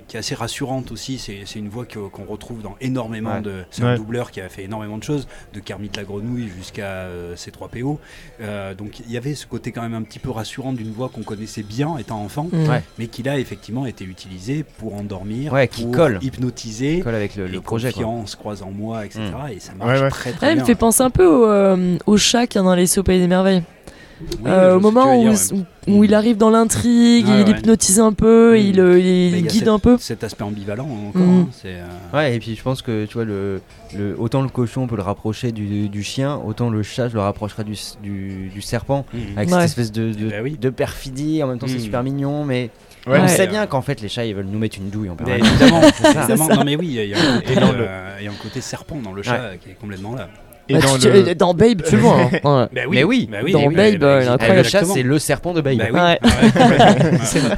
qui est assez rassurante aussi. C'est une voix qu'on retrouve dans énormément de. C'est un doubleur qui a fait énormément de choses, de Kermit la grenouille jusqu'à C3P. Euh, donc il y avait ce côté quand même un petit peu rassurant d'une voix qu'on connaissait bien étant enfant, mm. mais qui là effectivement été utilisée pour endormir, ouais, qui pour colle. hypnotiser, colle avec le, le projet. Confiance, croise en moi, etc. Mm. Et ça marche très très bien. Elle me fait penser un peu au, euh, chat qu'il y a dans les Pays des Merveilles. Oui, Euh, au moment où, où, où il arrive dans l'intrigue, Ouais, il ouais. hypnotise un peu, Mm. il, euh, il, il guide cet- un peu. Cet aspect ambivalent encore. Mm. hein, c'est, euh, Ouais, et puis je pense que tu vois, le, le, autant le cochon on peut le rapprocher du, du chien, autant le chat je le rapprocherais du, du, du serpent. mm. Avec Ouais. cette espèce de, de, Bah oui. de perfidie, en même temps c'est Mm. super mignon, mais Ouais, on sait euh, bien qu'en fait les chats ils veulent nous mettre une douille en permanence. évidemment, C'est ça. évidemment. non mais oui, il y a un côté serpent dans le chat qui est complètement là. Et Bah, dans tu- le- dans Babe, tu le vois. hein. Ouais. Bah Mais oui, bah dans oui, Babe, bah, euh, il bah, Eh, incroyable. le chat c'est le serpent de Babe. Bah oui, Ouais. ouais. C'est vrai.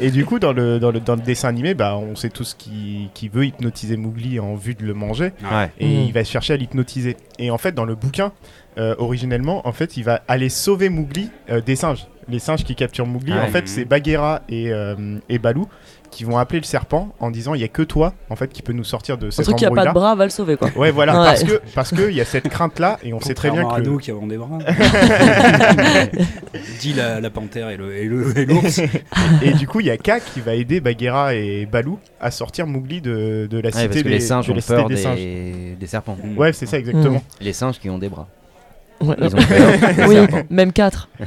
Et du coup, dans le, dans le, dans le dessin animé, bah, on sait tous qui, qui veut hypnotiser Mowgli en vue de le manger. Ouais. Et Mm. il va chercher à l'hypnotiser. Et en fait, dans le bouquin, euh, originellement, en fait, il va aller sauver Mowgli euh, des singes. Les singes qui capturent Mowgli, Ah en fait, c'est Bagheera et, euh, et Balou qui vont appeler le serpent en disant il y a que toi, en fait, qui peut nous sortir de Un cet truc qui a pas de bras va le sauver, quoi. Ouais, voilà, Ouais. parce que parce que il y a cette crainte là et on sait très bien que à nous qui avons des bras. Dit la, la panthère et le- et le- et l'ours. et du coup il y a K qui va aider Bagheera et Balou à sortir Mowgli de, de la Ouais, cité parce que des les singes de ont peur des des, singes. des serpents. Ouais, c'est ça exactement. Les singes qui ont des bras. Ouais, Ils ont oui, même 4.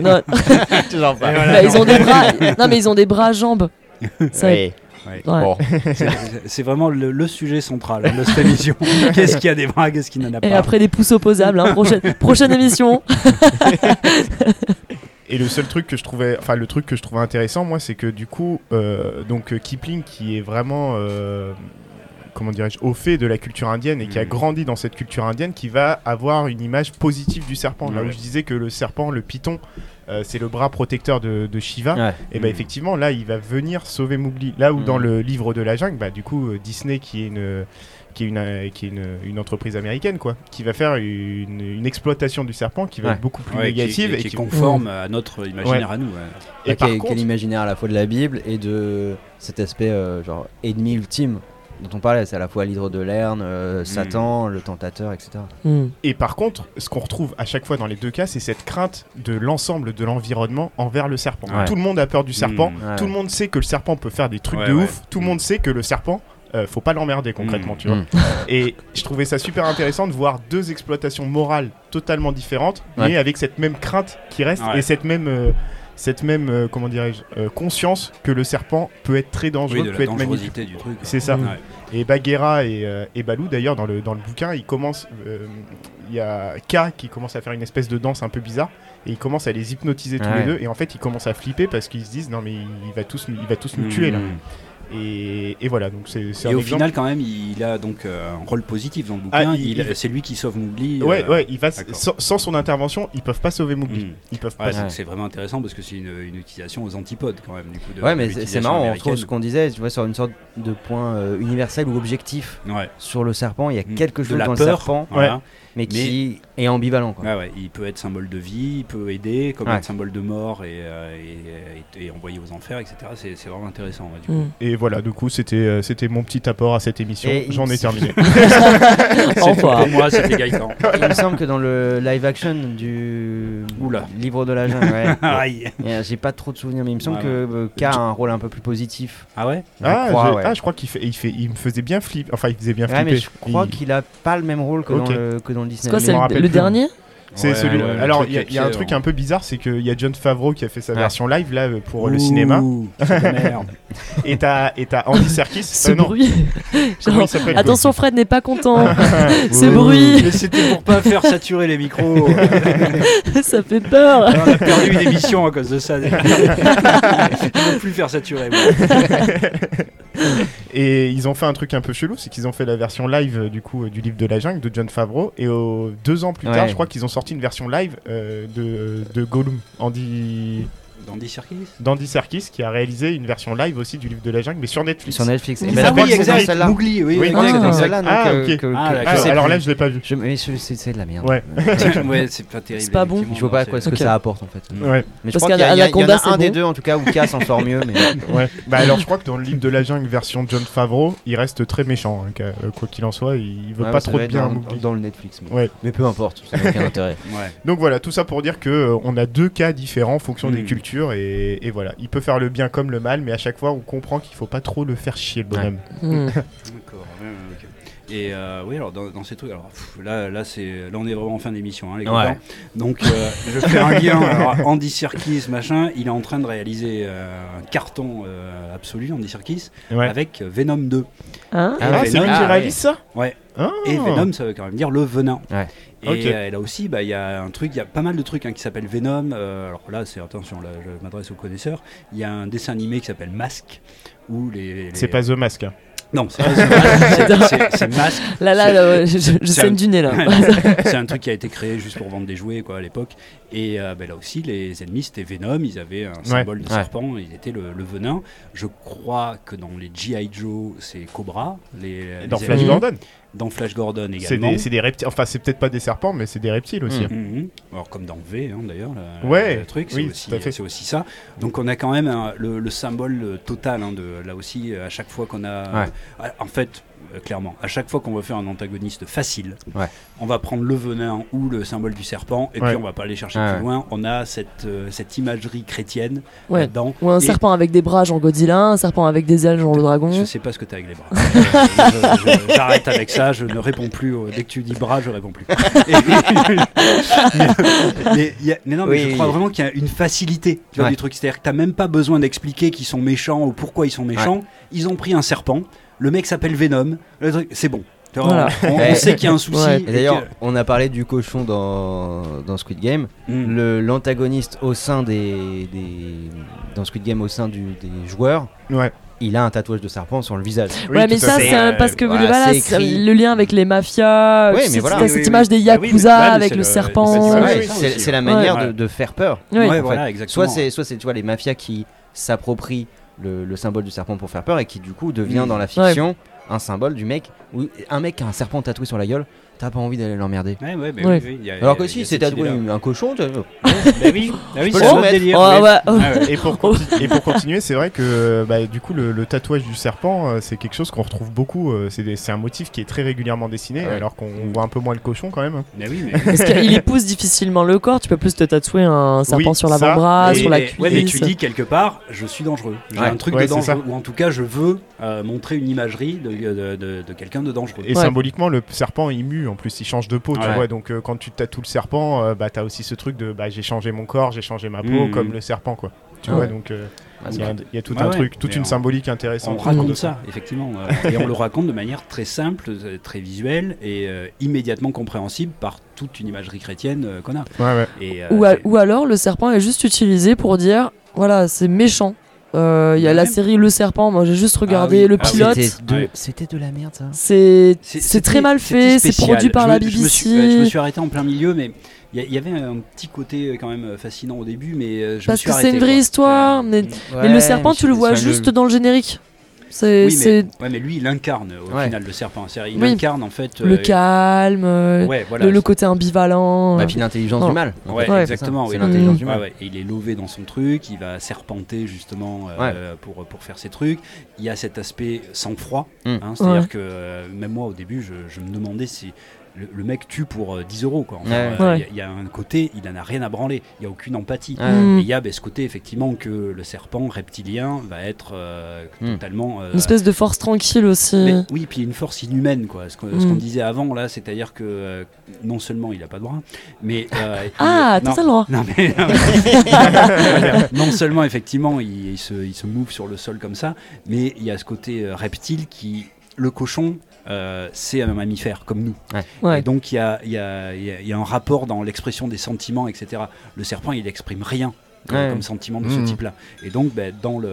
Non. Toujours pas. Et voilà, Bah, non. ils ont des bras. Non, mais ils ont des bras jambes. Ça, Oui. Ouais. Ouais. Bon. C'est- vraiment le, le sujet central hein, de cette émission. Qu'est-ce qui a des bras, qu'est-ce qui n'en a pas Et après des pouces opposables. hein. Prochaine, prochaine émission. Et le seul truc que je trouvais, enfin le truc que je trouvais intéressant, moi, c'est que du coup, euh, donc euh, Kipling, qui est vraiment, euh, comment dirais-je, au fait de la culture indienne et qui a Mhm. grandi dans cette culture indienne, qui va avoir une image positive du serpent. Là où je disais que le serpent, le python, euh, c'est le bras protecteur de, de Shiva. Ouais. Et bah effectivement, là, il va venir sauver Mowgli. Là où dans Mhm. le livre de la jungle, bah du coup, euh, Disney, qui est une qui est une, euh, qui est une, une entreprise américaine quoi, qui va faire une, une exploitation du serpent qui va Ouais. être beaucoup plus Ouais, négative qui- et qui est conforme à notre imaginaire à nous. ouais. Et Ouais, par qui est- qui est contre- l'imaginaire à la fois de la Bible et de cet aspect euh, genre ennemi ultime dont on parlait. C'est à la fois l'hydre de Lerne, euh, Satan, le tentateur, etc. Hmm. Et par contre, ce qu'on retrouve à chaque fois dans les deux cas, c'est cette crainte de l'ensemble de l'environnement envers le serpent. Ouais. Tout le monde a peur du serpent, Mmh. Ouais. tout le monde sait que le serpent peut faire des trucs Ouais, de ouais. ouf, tout le monde sait que le serpent, euh, faut pas l'emmerder concrètement, Mmh. tu vois. Mmh. Et je trouvais ça super intéressant de voir deux exploitations morales totalement différentes, Ouais. mais avec cette même crainte qui reste Ouais. et cette même, euh, cette même, euh, comment dirais-je, euh, conscience que le serpent peut être très dangereux, Oui, de peut la être magnifique. dangerosité du truc. C'est ça. Ouais. Et Bagheera et, euh, et Balou, d'ailleurs, dans le, dans le bouquin, ils commencent. euh, Il y a K qui commence à faire une espèce de danse un peu bizarre. Et il commence à les hypnotiser tous Ouais. les deux. Et en fait, ils commencent à flipper parce qu'ils se disent Non, mais il va tous, nous- il va tous nous tuer là. Mmh. Et, et voilà, donc c'est Et un au exemple. final, quand même, il a donc euh, un rôle positif dans le Ah, bouquin. Il- il- C'est lui qui sauve Mowgli. Ouais, euh, ouais, il va, sans, sans son intervention, ils peuvent pas sauver Mowgli. Mm. Ils peuvent Ouais, pas. c'est- Ouais. C'est vraiment intéressant parce que c'est une, une utilisation aux antipodes quand même. Du coup, de- Ouais, de mais c'est- marrant, on américaine. retrouve ce qu'on disait, tu vois, sur une sorte de point euh, universel ou objectif Ouais. sur le serpent. Il y a Mm. quelque De chose la dans peur, le serpent, voilà. Mais qui est ambivalent. Quoi. Ouais, il peut être symbole de vie, il peut aider, comme Ouais. être symbole de mort et, euh, et, et- et envoyé aux enfers, etc. C'est c'est vraiment intéressant. ouais, du coup. Hmm. Et voilà, du coup, c'était euh, c'était mon petit apport à cette émission. J'en ai terminé. Au revoir. Pour moi, c'était Gaëtan. Il me semble que dans le live action du Oula. livre de la jungle, ouais, euh, j'ai pas trop de souvenirs, mais il me semble Ouais, que euh, K a un rôle un peu plus positif. Ah ouais? Je ah, crois, ah, je crois qu'il fait, il fait, il me faisait bien flipper. Enfin, il faisait bien Ouais, flipper. mais je crois Il- qu'il a pas le même rôle que, dans, le, que dans le Disney. C'est quoi, c'est le, plus. dernier C'est Ouais, celui. ouais, Alors, il y, a- y un truc hein. un peu bizarre, c'est qu'il y a John Favreau qui a fait sa Ouais. version live là euh, pour le cinéma. Merde. Et t'as et t'as Andy Serkis. Ce euh, bruit. Genre, attention, Fred n'est pas content. Ce bruit, Mais c'était pour pas faire saturer les micros. ça fait peur. Alors, on a perdu une émission à cause de ça. Ils vont plus faire saturer. moi. Et ils ont fait un truc un peu chelou, c'est qu'ils ont fait la version live du coup euh, du livre de la jungle de John Favreau. Et au- deux ans plus tard, je crois qu'ils ont sorti une version live euh, de, de Gollum, Andy D'Andy Serkis d'Andy Serkis, qui a réalisé une version live aussi du livre de la jungle, mais sur Netflix. Sur Netflix. Et Ah ben, oui, exact. Mowgli, oui, Oui, Je crois que c'est Ah. dans celle-là. Ah, euh, ok. que- que- Ah, sais alors là, je l'ai pas vu. Je- mais c'est de la merde. Ouais. ouais, c'est pas terrible. C'est pas bon. Je vois pas quoi ce que Ok. ça apporte en fait. Ouais. Mais je Parce crois qu'il y, a- un des deux en tout cas où K s'en sort mieux. Ouais. Bah alors je crois que dans le livre de la jungle version John Favreau, il reste très méchant. hein, euh, quoi qu'il en soit, il veut pas trop de bien à dans, le Netflix. Mais, Ouais. mais peu importe, ça n'a aucun intérêt. Ouais. Donc voilà, tout ça pour dire que euh, on a deux cas différents en fonction des Mm. Et, et voilà, il peut faire le bien comme le mal, mais à chaque fois on comprend qu'il faut pas trop le faire chier le bonhomme. Hmm. Ouais, ok. Et euh, oui, alors dans, dans ces trucs, alors pff, là, là, c'est, là, on est vraiment en fin d'émission, hein, les copains. Ouais. Donc, euh, je fais un lien. Alors, Andy Serkis, machin, il est en train de réaliser euh, un carton euh, absolu, Andy Serkis, Ouais. avec Venom 2. Hein Ah, c'est lui Venom- qui réalise ça Ouais. Ah. Et Venom, ça veut quand même dire le venin. Ouais. Et là aussi, bah, il y a un truc, il y a pas mal de trucs hein, qui s'appellent Venom. Euh, alors là, c'est attention, là, je m'adresse aux connaisseurs. Il y a un dessin animé qui s'appelle Mask, où les. les- C'est pas The Mask. Non, c'est Mask. Là, là, ouais, je, je- saigne du nez là. c'est un truc qui a été créé juste pour vendre des jouets quoi, à l'époque. Et euh, ben là aussi, les ennemis c'était Venom, ils avaient un symbole de Ouais. serpent, ils étaient le, le venin. Je crois que dans les G.I. Joe, c'est Cobra. Les, Et dans les Flash. Gordon, Dans Flash Gordon également. c'est des reptiles. Enfin, c'est peut-être pas des serpents, mais c'est des reptiles aussi. Mm. Mhm. Alors comme dans V hein, d'ailleurs, Ouais, le truc, c'est oui, aussi, ça. Donc on a quand même le, le symbole total hein, de là aussi à chaque fois qu'on a. Ouais. en fait, euh, clairement. À chaque fois qu'on va faire un antagoniste facile, Ouais. on va prendre le venin ou le symbole du serpent, et Ouais. puis on va pas aller chercher Ouais. plus loin. On a cette, euh, cette imagerie chrétienne Ouais. là-dedans. Ou un Et serpent avec des bras, genre Godzilla, un serpent avec des ailes, genre le dragon. Je sais pas ce que t'as avec les bras. J'arrête avec ça, je ne réponds plus. au- Dès que tu dis bras, je réponds plus. Mais, mais il y a- mais non, mais Oui. je crois vraiment qu'il y a une facilité tu vois, Ouais. du truc. C'est-à-dire que t'as même pas besoin d'expliquer qu'ils sont méchants ou pourquoi ils sont méchants. Ils ont pris un serpent, le mec s'appelle Venom, le truc, c'est bon. Voilà. On, sait qu'il y a un souci. D'ailleurs, que- on a parlé du cochon dans, dans Squid Game. Mm. Le L'antagoniste au sein des, des- dans Squid Game au sein du, des joueurs. Ouais. Il a un tatouage de serpent sur le visage. ouais, mais ça, c'est parce que Voilà, voilà, le lien avec les mafias. Ouais, mais voilà. Oui, cette oui, image des oui. Bah oui, yakuza mais avec le le- serpent. C'est la manière Ouais. de, de faire peur. Ouais. en fait. voilà, exactement. Soit c'est soit c'est tu vois les mafias qui s'approprient le, le symbole du serpent pour faire peur et qui du coup devient dans la fiction un symbole du mec ou un mec qui a un serpent tatoué sur la gueule. T'as pas envie d'aller l'emmerder. Ouais, ouais, mais Ouais. oui, oui, il y a- Alors il y a- que si a c'est cette tatoué idée-là. un cochon, tu- Bah oui, bah oui, peux c'est le un autre remettre. délire. Oui. Ah ouais. Et pour, conti- et pour continuer, c'est vrai que bah, du coup, le, le tatouage du serpent, euh, c'est quelque chose qu'on retrouve beaucoup. euh, c'est des- c'est un motif qui est très régulièrement dessiné, Ouais. alors qu'on voit un peu moins le cochon quand même. Mais oui, mais. Parce qu'il épouse difficilement le corps, tu peux plus te tatouer un serpent Oui, sur ça, l'avant-bras, sur la cuisse. ouais, mais tu dis quelque part, je suis dangereux. J'ai Ouais. un truc Ouais, de c'est dangereux. Ou en tout cas, je veux euh, montrer une imagerie de, de, de- de quelqu'un de dangereux. Et Ouais. symboliquement, le serpent il mue, en plus, il change de peau, tu Ouais. vois. Donc euh, quand tu tatoues le serpent, euh, bah, t'as aussi ce truc de bah, j'ai changé mon corps, j'ai changé ma peau, Mhm. comme le serpent, quoi. Tu Ah vois, ouais. donc euh, il y, a- y tout un ouais. truc, toute Mais une on- symbolique On intéressante. raconte autour de ça, effectivement. euh, et on le raconte de manière très simple, très visuelle et euh, immédiatement compréhensible par toute une imagerie chrétienne euh, qu'on a. Ouais, ouais. Et, euh, Ou, a- c'est- ou alors le serpent est juste utilisé pour dire voilà, c'est méchant. Euh, Il y a la série Le Serpent, moi j'ai juste regardé oui, le ah pilote. C'était de, Ouais. c'était de la merde ça. C'est très mal fait, c'est produit par Je la BBC. Je me, suis, ouais, je me suis arrêté en plein milieu, mais il y, avait un petit côté euh, quand même euh, fascinant au début, mais je me Parce suis que c'est une vraie quoi. histoire, mais, mais le serpent tu le vois juste dans le générique. C'est Oui, c'est mais, ouais, mais lui, il incarne au Ouais. final le serpent. C'est-à-dire, Il Oui. incarne en fait. le euh, calme, euh, Ouais, voilà. le, le côté ambivalent. Bah, euh. puis l'intelligence Non. du mal. en Ouais, fait. exactement. C'est oui. l'intelligence du Ouais, mal. ouais. Et il est lové dans son truc, il va serpenter justement euh, pour, pour faire ses trucs. Il y a cet aspect sang-froid. Mm. hein, C'est-à-dire Ouais. que euh, même moi au début, je, je me demandais si le, le mec tue pour euh, 10 euros. Quoi. Enfin, Ouais. euh, Il Ouais. y a- il y, a un côté, il en a rien à branler, il n'y a aucune empathie. Ouais. Mm. Et il y a ben, ce côté effectivement que le serpent reptilien va être euh, Mm. totalement. euh, Une espèce de force tranquille aussi. mais oui, puis une force inhumaine, quoi. Ce qu'on Mm. qu'on disait avant, là, c'est-à-dire que euh, non seulement il a pas de bras, mais. euh, Ah, t'as le droit. non, mais, non, mais- non seulement effectivement il, il se, il se move sur le sol comme ça, mais il y a ce côté euh, reptile qui. Le cochon, euh, c'est un mammifère comme nous. Ouais. Et donc il y a, il y a- il y a- il y a un rapport dans l'expression des sentiments, etc. Le serpent, il exprime rien. Comme, Ouais. comme sentiment de ce type-là. Et donc, ben, dans, le,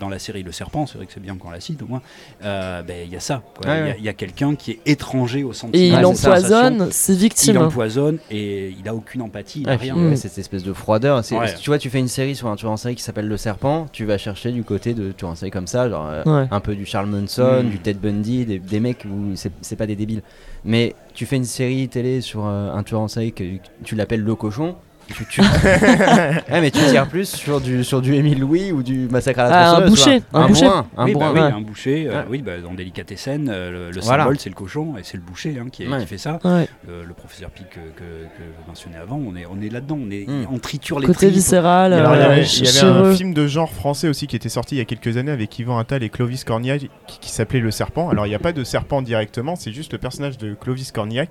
dans la série Le Serpent, c'est vrai que c'est bien qu'on la cite au moins, euh, ben, il y a ça. Ouais, Il y a- quelqu'un qui est étranger au sentiment. Et il empoisonne ses victimes. Il empoisonne et il a aucune empathie, il a rien. puis, ouais, Mm. cette espèce de froideur. Tu vois, tu fais une série sur un tueur en série qui s'appelle Le Serpent, tu vas chercher du côté de tueur en série comme ça, genre euh, Ouais. un peu du Charles Manson, Mm. du Ted Bundy, des, des mecs où c'est c'est pas des débiles. Mais tu fais une série télé sur euh, un tueur en série que tu l'appelles Le Cochon. Tu, tu... ouais, mais tu tires plus sur du, sur du Émile Louis ou du Massacre à la Ah, un boucher, un un boucher. bourrin, un oui, bah bourrin. oui, ouais. un boucher, euh, Ouais. oui, bah, dans Delicatessen, euh, le, le Voilà. symbole c'est le cochon et c'est le boucher hein, qui, est- Ouais. qui fait ça. Ouais. Le, le professeur Pic que, que, que je mentionnais avant, on est, on est là-dedans, on, est, Mm. on triture les Côté tripes. viscéral. Il y euh, avait, ch- il y avait un film de genre français aussi qui était sorti il y a quelques années avec Yvan Attal et Clovis Cornillac qui, qui s'appelait Le Serpent. Alors il n'y a pas de serpent directement, c'est juste le personnage de Clovis Cornillac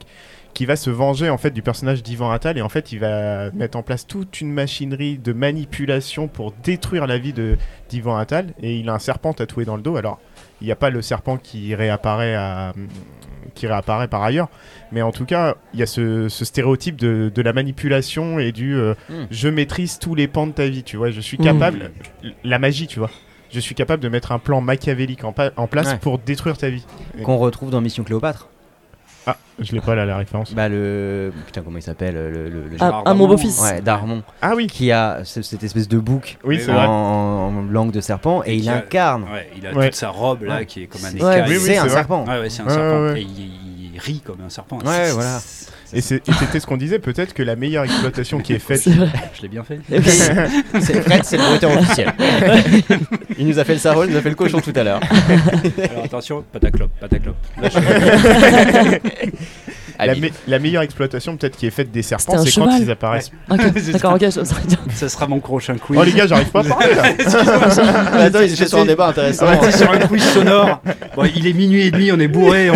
qui va se venger en fait du personnage d'Yvan Attal et en fait il va mettre en place toute une machinerie de manipulation pour détruire la vie de d'Yvan Attal et il a un serpent tatoué dans le dos. Alors il n'y a pas le serpent qui réapparaît à qui réapparaît par ailleurs. Mais en tout cas, il y a ce, ce stéréotype de, de la manipulation et du euh, Mm. je maîtrise tous les pans de ta vie, tu vois. Je suis capable, la magie, tu vois. Je suis capable de mettre un plan machiavélique en, pa- en place Ouais. pour détruire ta vie. Qu'on retrouve dans Mission Cléopâtre. Ah, je l'ai pas là, la référence. Bah le putain comment il s'appelle le, le, Ah, ah, mon beau-fils. Ouais, Darmon. Ah oui. Qui a ce- cette espèce de bouc Oui, c'est en, vrai. en langue de serpent et, Et il qui a- incarne. Ouais, il a Ouais. toute sa robe là Ouais. qui est comme un C'est- écaille. Oui, oui, c'est un vrai. serpent. Ouais, ouais, c'est un Ouais, serpent. ouais, ouais. Et il, il rit comme un serpent. Ouais, voilà. C'est- et c'était ce qu'on disait, peut-être que la meilleure exploitation qui est faite. Je l'ai bien fait. C'est Fred, c'est le bruiteur officiel. il nous a fait le sarol, il nous a fait le cochon tout à l'heure. Alors attention, pataclop, pataclop. La, Habile. me- la meilleure exploitation peut-être qui est faite des serpents, c'est quand ils apparaissent. D'accord, ok, Ça sera mon prochain quiz. Oh les gars, j'arrive pas à parler là. Attends, il est sur un débat intéressant. On est sur un quiz sonore. Bon, il est minuit et demi, on est bourré, on.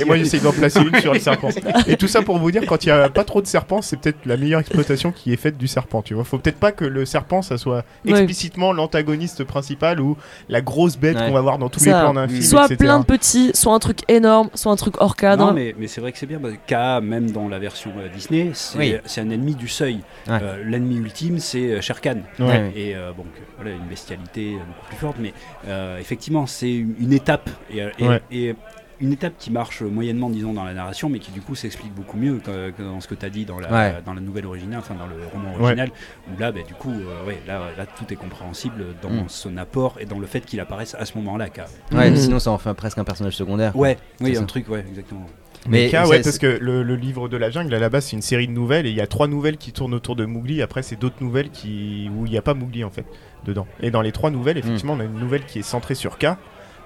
Et moi j'essaie d'en placer une sur le serpent. Et tout ça pour vous dire, quand il y a pas trop de serpents, c'est peut-être la meilleure exploitation qui est faite du serpent. Tu vois, faut peut-être pas que le serpent ça soit Ouais. explicitement l'antagoniste principal ou la grosse bête Ouais. qu'on va voir dans tous Ça, les plans d'un film. Soit etc. plein de petits, soit un truc énorme, soit un truc hors cadre. Non, mais, mais c'est vrai que c'est bien. parce que K, même dans la version euh, Disney, c'est Oui. c'est un ennemi du seuil. Ouais. Euh, L'ennemi ultime, c'est euh, Shere Khan. Ouais. Et euh, bon, voilà, une bestialité euh, beaucoup plus forte. Mais euh, effectivement, c'est une étape. Et, euh, et- Ouais. et une étape qui marche moyennement, disons, dans la narration, mais qui du coup s'explique beaucoup mieux que, que dans ce que tu as dit dans la, Ouais. dans la nouvelle originale, enfin dans le roman Ouais. original, où là, bah, du coup, euh, ouais, là, là, tout est compréhensible dans Mm. son apport et dans le fait qu'il apparaisse à ce moment-là. K. Ouais, Mhm. sinon ça en fait presque un personnage secondaire. Ouais, oui, C'est un ça. truc, ouais, exactement. Mais ça, ouais, parce que le, le livre de la jungle, à la base, c'est une série de nouvelles et il y a trois nouvelles qui tournent autour de Mowgli. Après, c'est d'autres nouvelles qui où il n'y a pas Mowgli en fait dedans. Et dans les trois nouvelles, effectivement, on a une nouvelle qui est centrée sur K.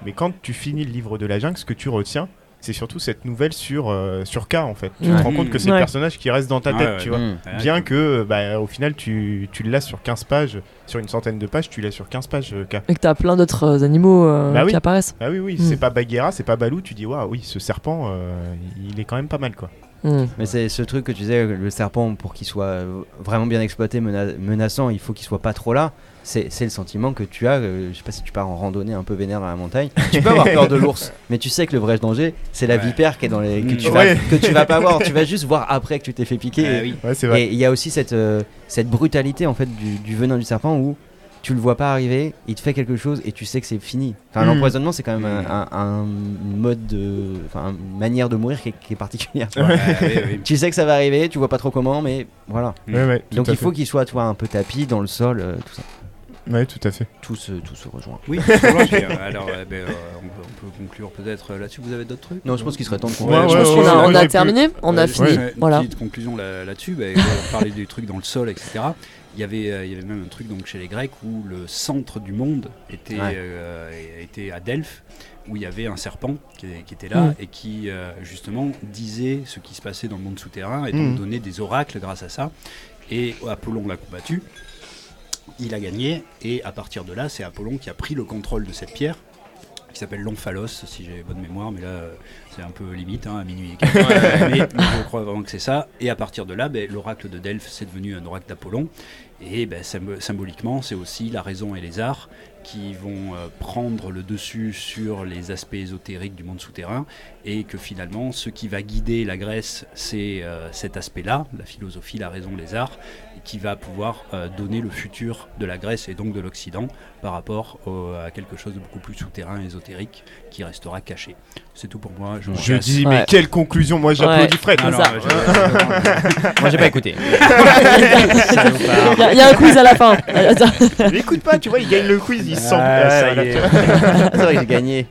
Mais quand tu finis le livre de la jungle, ce que tu retiens, c'est surtout cette nouvelle sur, euh, sur K en fait. Tu Ouais. te rends compte que c'est Ouais. le personnage qui reste dans ta tête, ouais. tu vois. Mm. Ouais, Bien que, bah, au final, tu, tu l'as sur 15 pages, sur une centaine de pages, tu l'as sur 15 pages, euh, K. Et que t'as plein d'autres euh, animaux euh, Bah oui. qui apparaissent. Ah oui, oui, Mm. c'est pas Bagheera, c'est pas Balou, tu dis, waouh, oui, ce serpent, euh, il est quand même pas mal, quoi. Mm. Mais c'est ce truc que tu disais, le serpent, pour qu'il soit euh, vraiment bien exploité, mena- menaçant, il faut qu'il soit pas trop là. C'est c'est le sentiment que tu as. euh, je sais pas si tu pars en randonnée un peu vénère dans la montagne. Tu peux avoir peur de l'ours, mais tu sais que le vrai danger, c'est la Ouais. vipère qui est dans les. que Mm. tu, vas, Ouais. que tu vas pas voir. Tu vas juste voir après que tu t'es fait piquer. Ah Et- oui. Ouais, il y a aussi cette, euh, cette brutalité en fait du, du venin du serpent où tu le vois pas arriver, il te fait quelque chose et tu sais que c'est fini. Enfin, Mm. l'empoisonnement c'est quand même un, un- un mode de, enfin, une manière de mourir qui est, qui est particulière. tu vois. Ouais, oui, oui. Tu sais que ça va arriver, tu vois pas trop comment, mais voilà. Donc il faut qu'il soit toi un peu tapis dans le sol, euh, tout ça. Ouais, tout à fait. Tout se, tout se rejoint. Oui, alors euh, ben, euh, on, peut, on peut conclure peut-être là-dessus. Vous avez d'autres trucs? Non, je pense qu'il serait temps de Ouais, conclure. Je ouais, pense ouais, qu'on a, ouais, on a terminé, on a fini. Une Voilà. petite conclusion là- là-dessus. ben, on parlait des trucs dans le sol, etc. Il y avait, euh, il y avait même un truc donc chez les Grecs où le centre du monde était, Ouais. euh, était à Delphes, où il y avait un serpent qui, qui était là Mm. et qui euh, justement disait ce qui se passait dans le monde souterrain et donc Mm. donnait des oracles grâce à ça. Et Apollon l'a combattu. Il a gagné et à partir de là, c'est Apollon qui a pris le contrôle de cette pierre qui s'appelle l'omphalos, si j'ai bonne mémoire, mais là c'est un peu limite, hein, à minuit et quelques. mais, mais je crois vraiment que c'est ça. Et à partir de là, ben, l'oracle de Delphes, c'est devenu un oracle d'Apollon. Et ben, symb- symboliquement, c'est aussi la raison et les arts qui vont euh, prendre le dessus sur les aspects ésotériques du monde souterrain, et que finalement, ce qui va guider la Grèce, c'est euh, cet aspect-là, la philosophie, la raison, les arts, qui va pouvoir euh, donner le futur de la Grèce et donc de l'Occident par rapport au- à quelque chose de beaucoup plus souterrain, ésotérique, qui restera caché. C'est tout pour moi. Je, Je dis, Ouais. mais quelle conclusion Moi, j'applaudis Ouais. Fred. Ah non, ça. je- je- Moi j'ai pas écouté. Il y, a- il y a un quiz à la fin. Attends. Écoute pas, tu vois, il gagne le quiz, il se sent. Ah, Ouais, ça que j'ai gagné.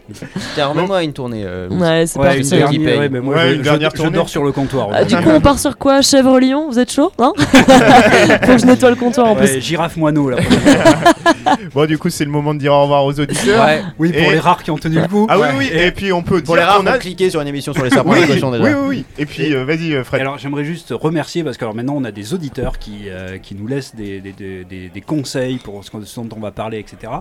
Tiens, remets-moi une tournée. euh. Ouais, c'est Ouais, parti. une dernière, ouais, mais moi, Ouais, je, une je- dernière je tournée. dors sur le comptoir. Ah, du coup, on part sur quoi Chèvre lion? Vous êtes chaud? Non? Faut que je nettoie le comptoir en Ouais, plus. girafe moineau, fois. Bon, du coup, c'est le moment de dire au revoir aux auditeurs. Ouais. Oui, pour Et- les rares qui ont tenu le coup. Ah oui, Ouais. oui, et, puis on peut Pour dire les rares, on a- cliqué sur une émission sur les serpents Oui, déjà. oui, oui, oui. Et puis, euh, vas-y, euh, Fred. Alors j'aimerais juste remercier parce que alors, maintenant on a des auditeurs qui, euh, qui nous laissent des, des, des- des- des conseils pour ce, dont on va parler, etc.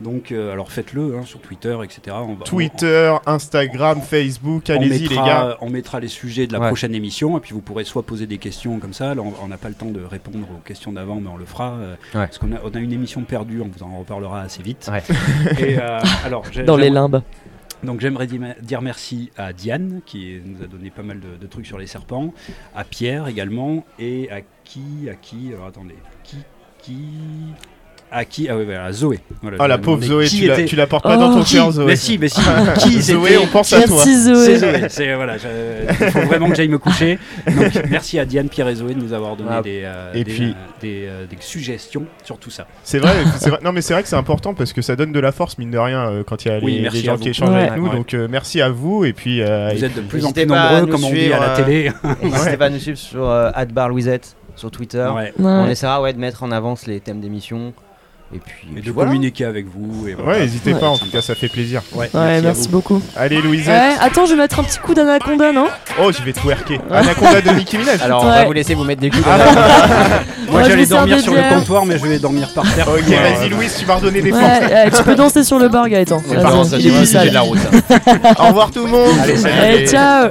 Donc euh, alors faites-le hein, sur Twitter, etc. On va- Twitter, Instagram, Facebook, on, allez-y, les gars. on mettra les sujets de la Ouais. prochaine émission et puis vous pourrez soit poser des questions comme ça. Là on n'a pas le temps de répondre aux questions d'avant, mais on le fera euh, Ouais. parce qu'on a, on a une émission perdue. On vous en reparlera assez vite. Ouais. Et euh, alors Dans les limbes. donc j'aimerais di- dire merci à Diane qui nous a donné pas mal de, de trucs sur les serpents, à Pierre également et à qui, à qui, alors attendez, qui, qui, à qui Ah oui, voilà, Zoé. Voilà, ah la pauvre Zoé, tu, était... la, tu la portes pas dans ton cœur, Zoé. Mais si, mais si. qui Zoé, on pense à toi. Merci Zoé. C'est voilà, il faut vraiment que j'aille me coucher. Donc merci à Diane, Pierre et Zoé de nous avoir donné des, euh, et puis... Euh, euh, des, suggestions sur tout ça. C'est vrai, vrai, Non mais c'est vrai que c'est important parce que ça donne de la force mine de rien quand il y a oui, les, gens qui échangent avec nous. Donc merci à vous et puis. vous êtes de plus en plus nombreux, comme on dit à la télé. N'hésitez pas à nous suivre sur Adbar Louisette sur Twitter. On essaiera de mettre en avance les thèmes d'émission. Et puis. Et de communiquer avec vous. Et. Ouais, n'hésitez pas, en tout cas, ça fait plaisir. Ouais, merci, beaucoup. Allez, Louisette. attends, je vais mettre un petit coup d'anaconda, non? Oh, je vais twerker. Anaconda de Nicki Minaj. Alors, on va vous laisser vous mettre des coups ah. d'anaconda. Moi, j'allais dormir sur le comptoir, mais je vais dormir par terre. ok, vas-y, Louis, tu vas redonner des forces. tu peux danser sur le bar, Gaëtan. J'ai de la route. Au revoir, tout le monde. Allez, ciao.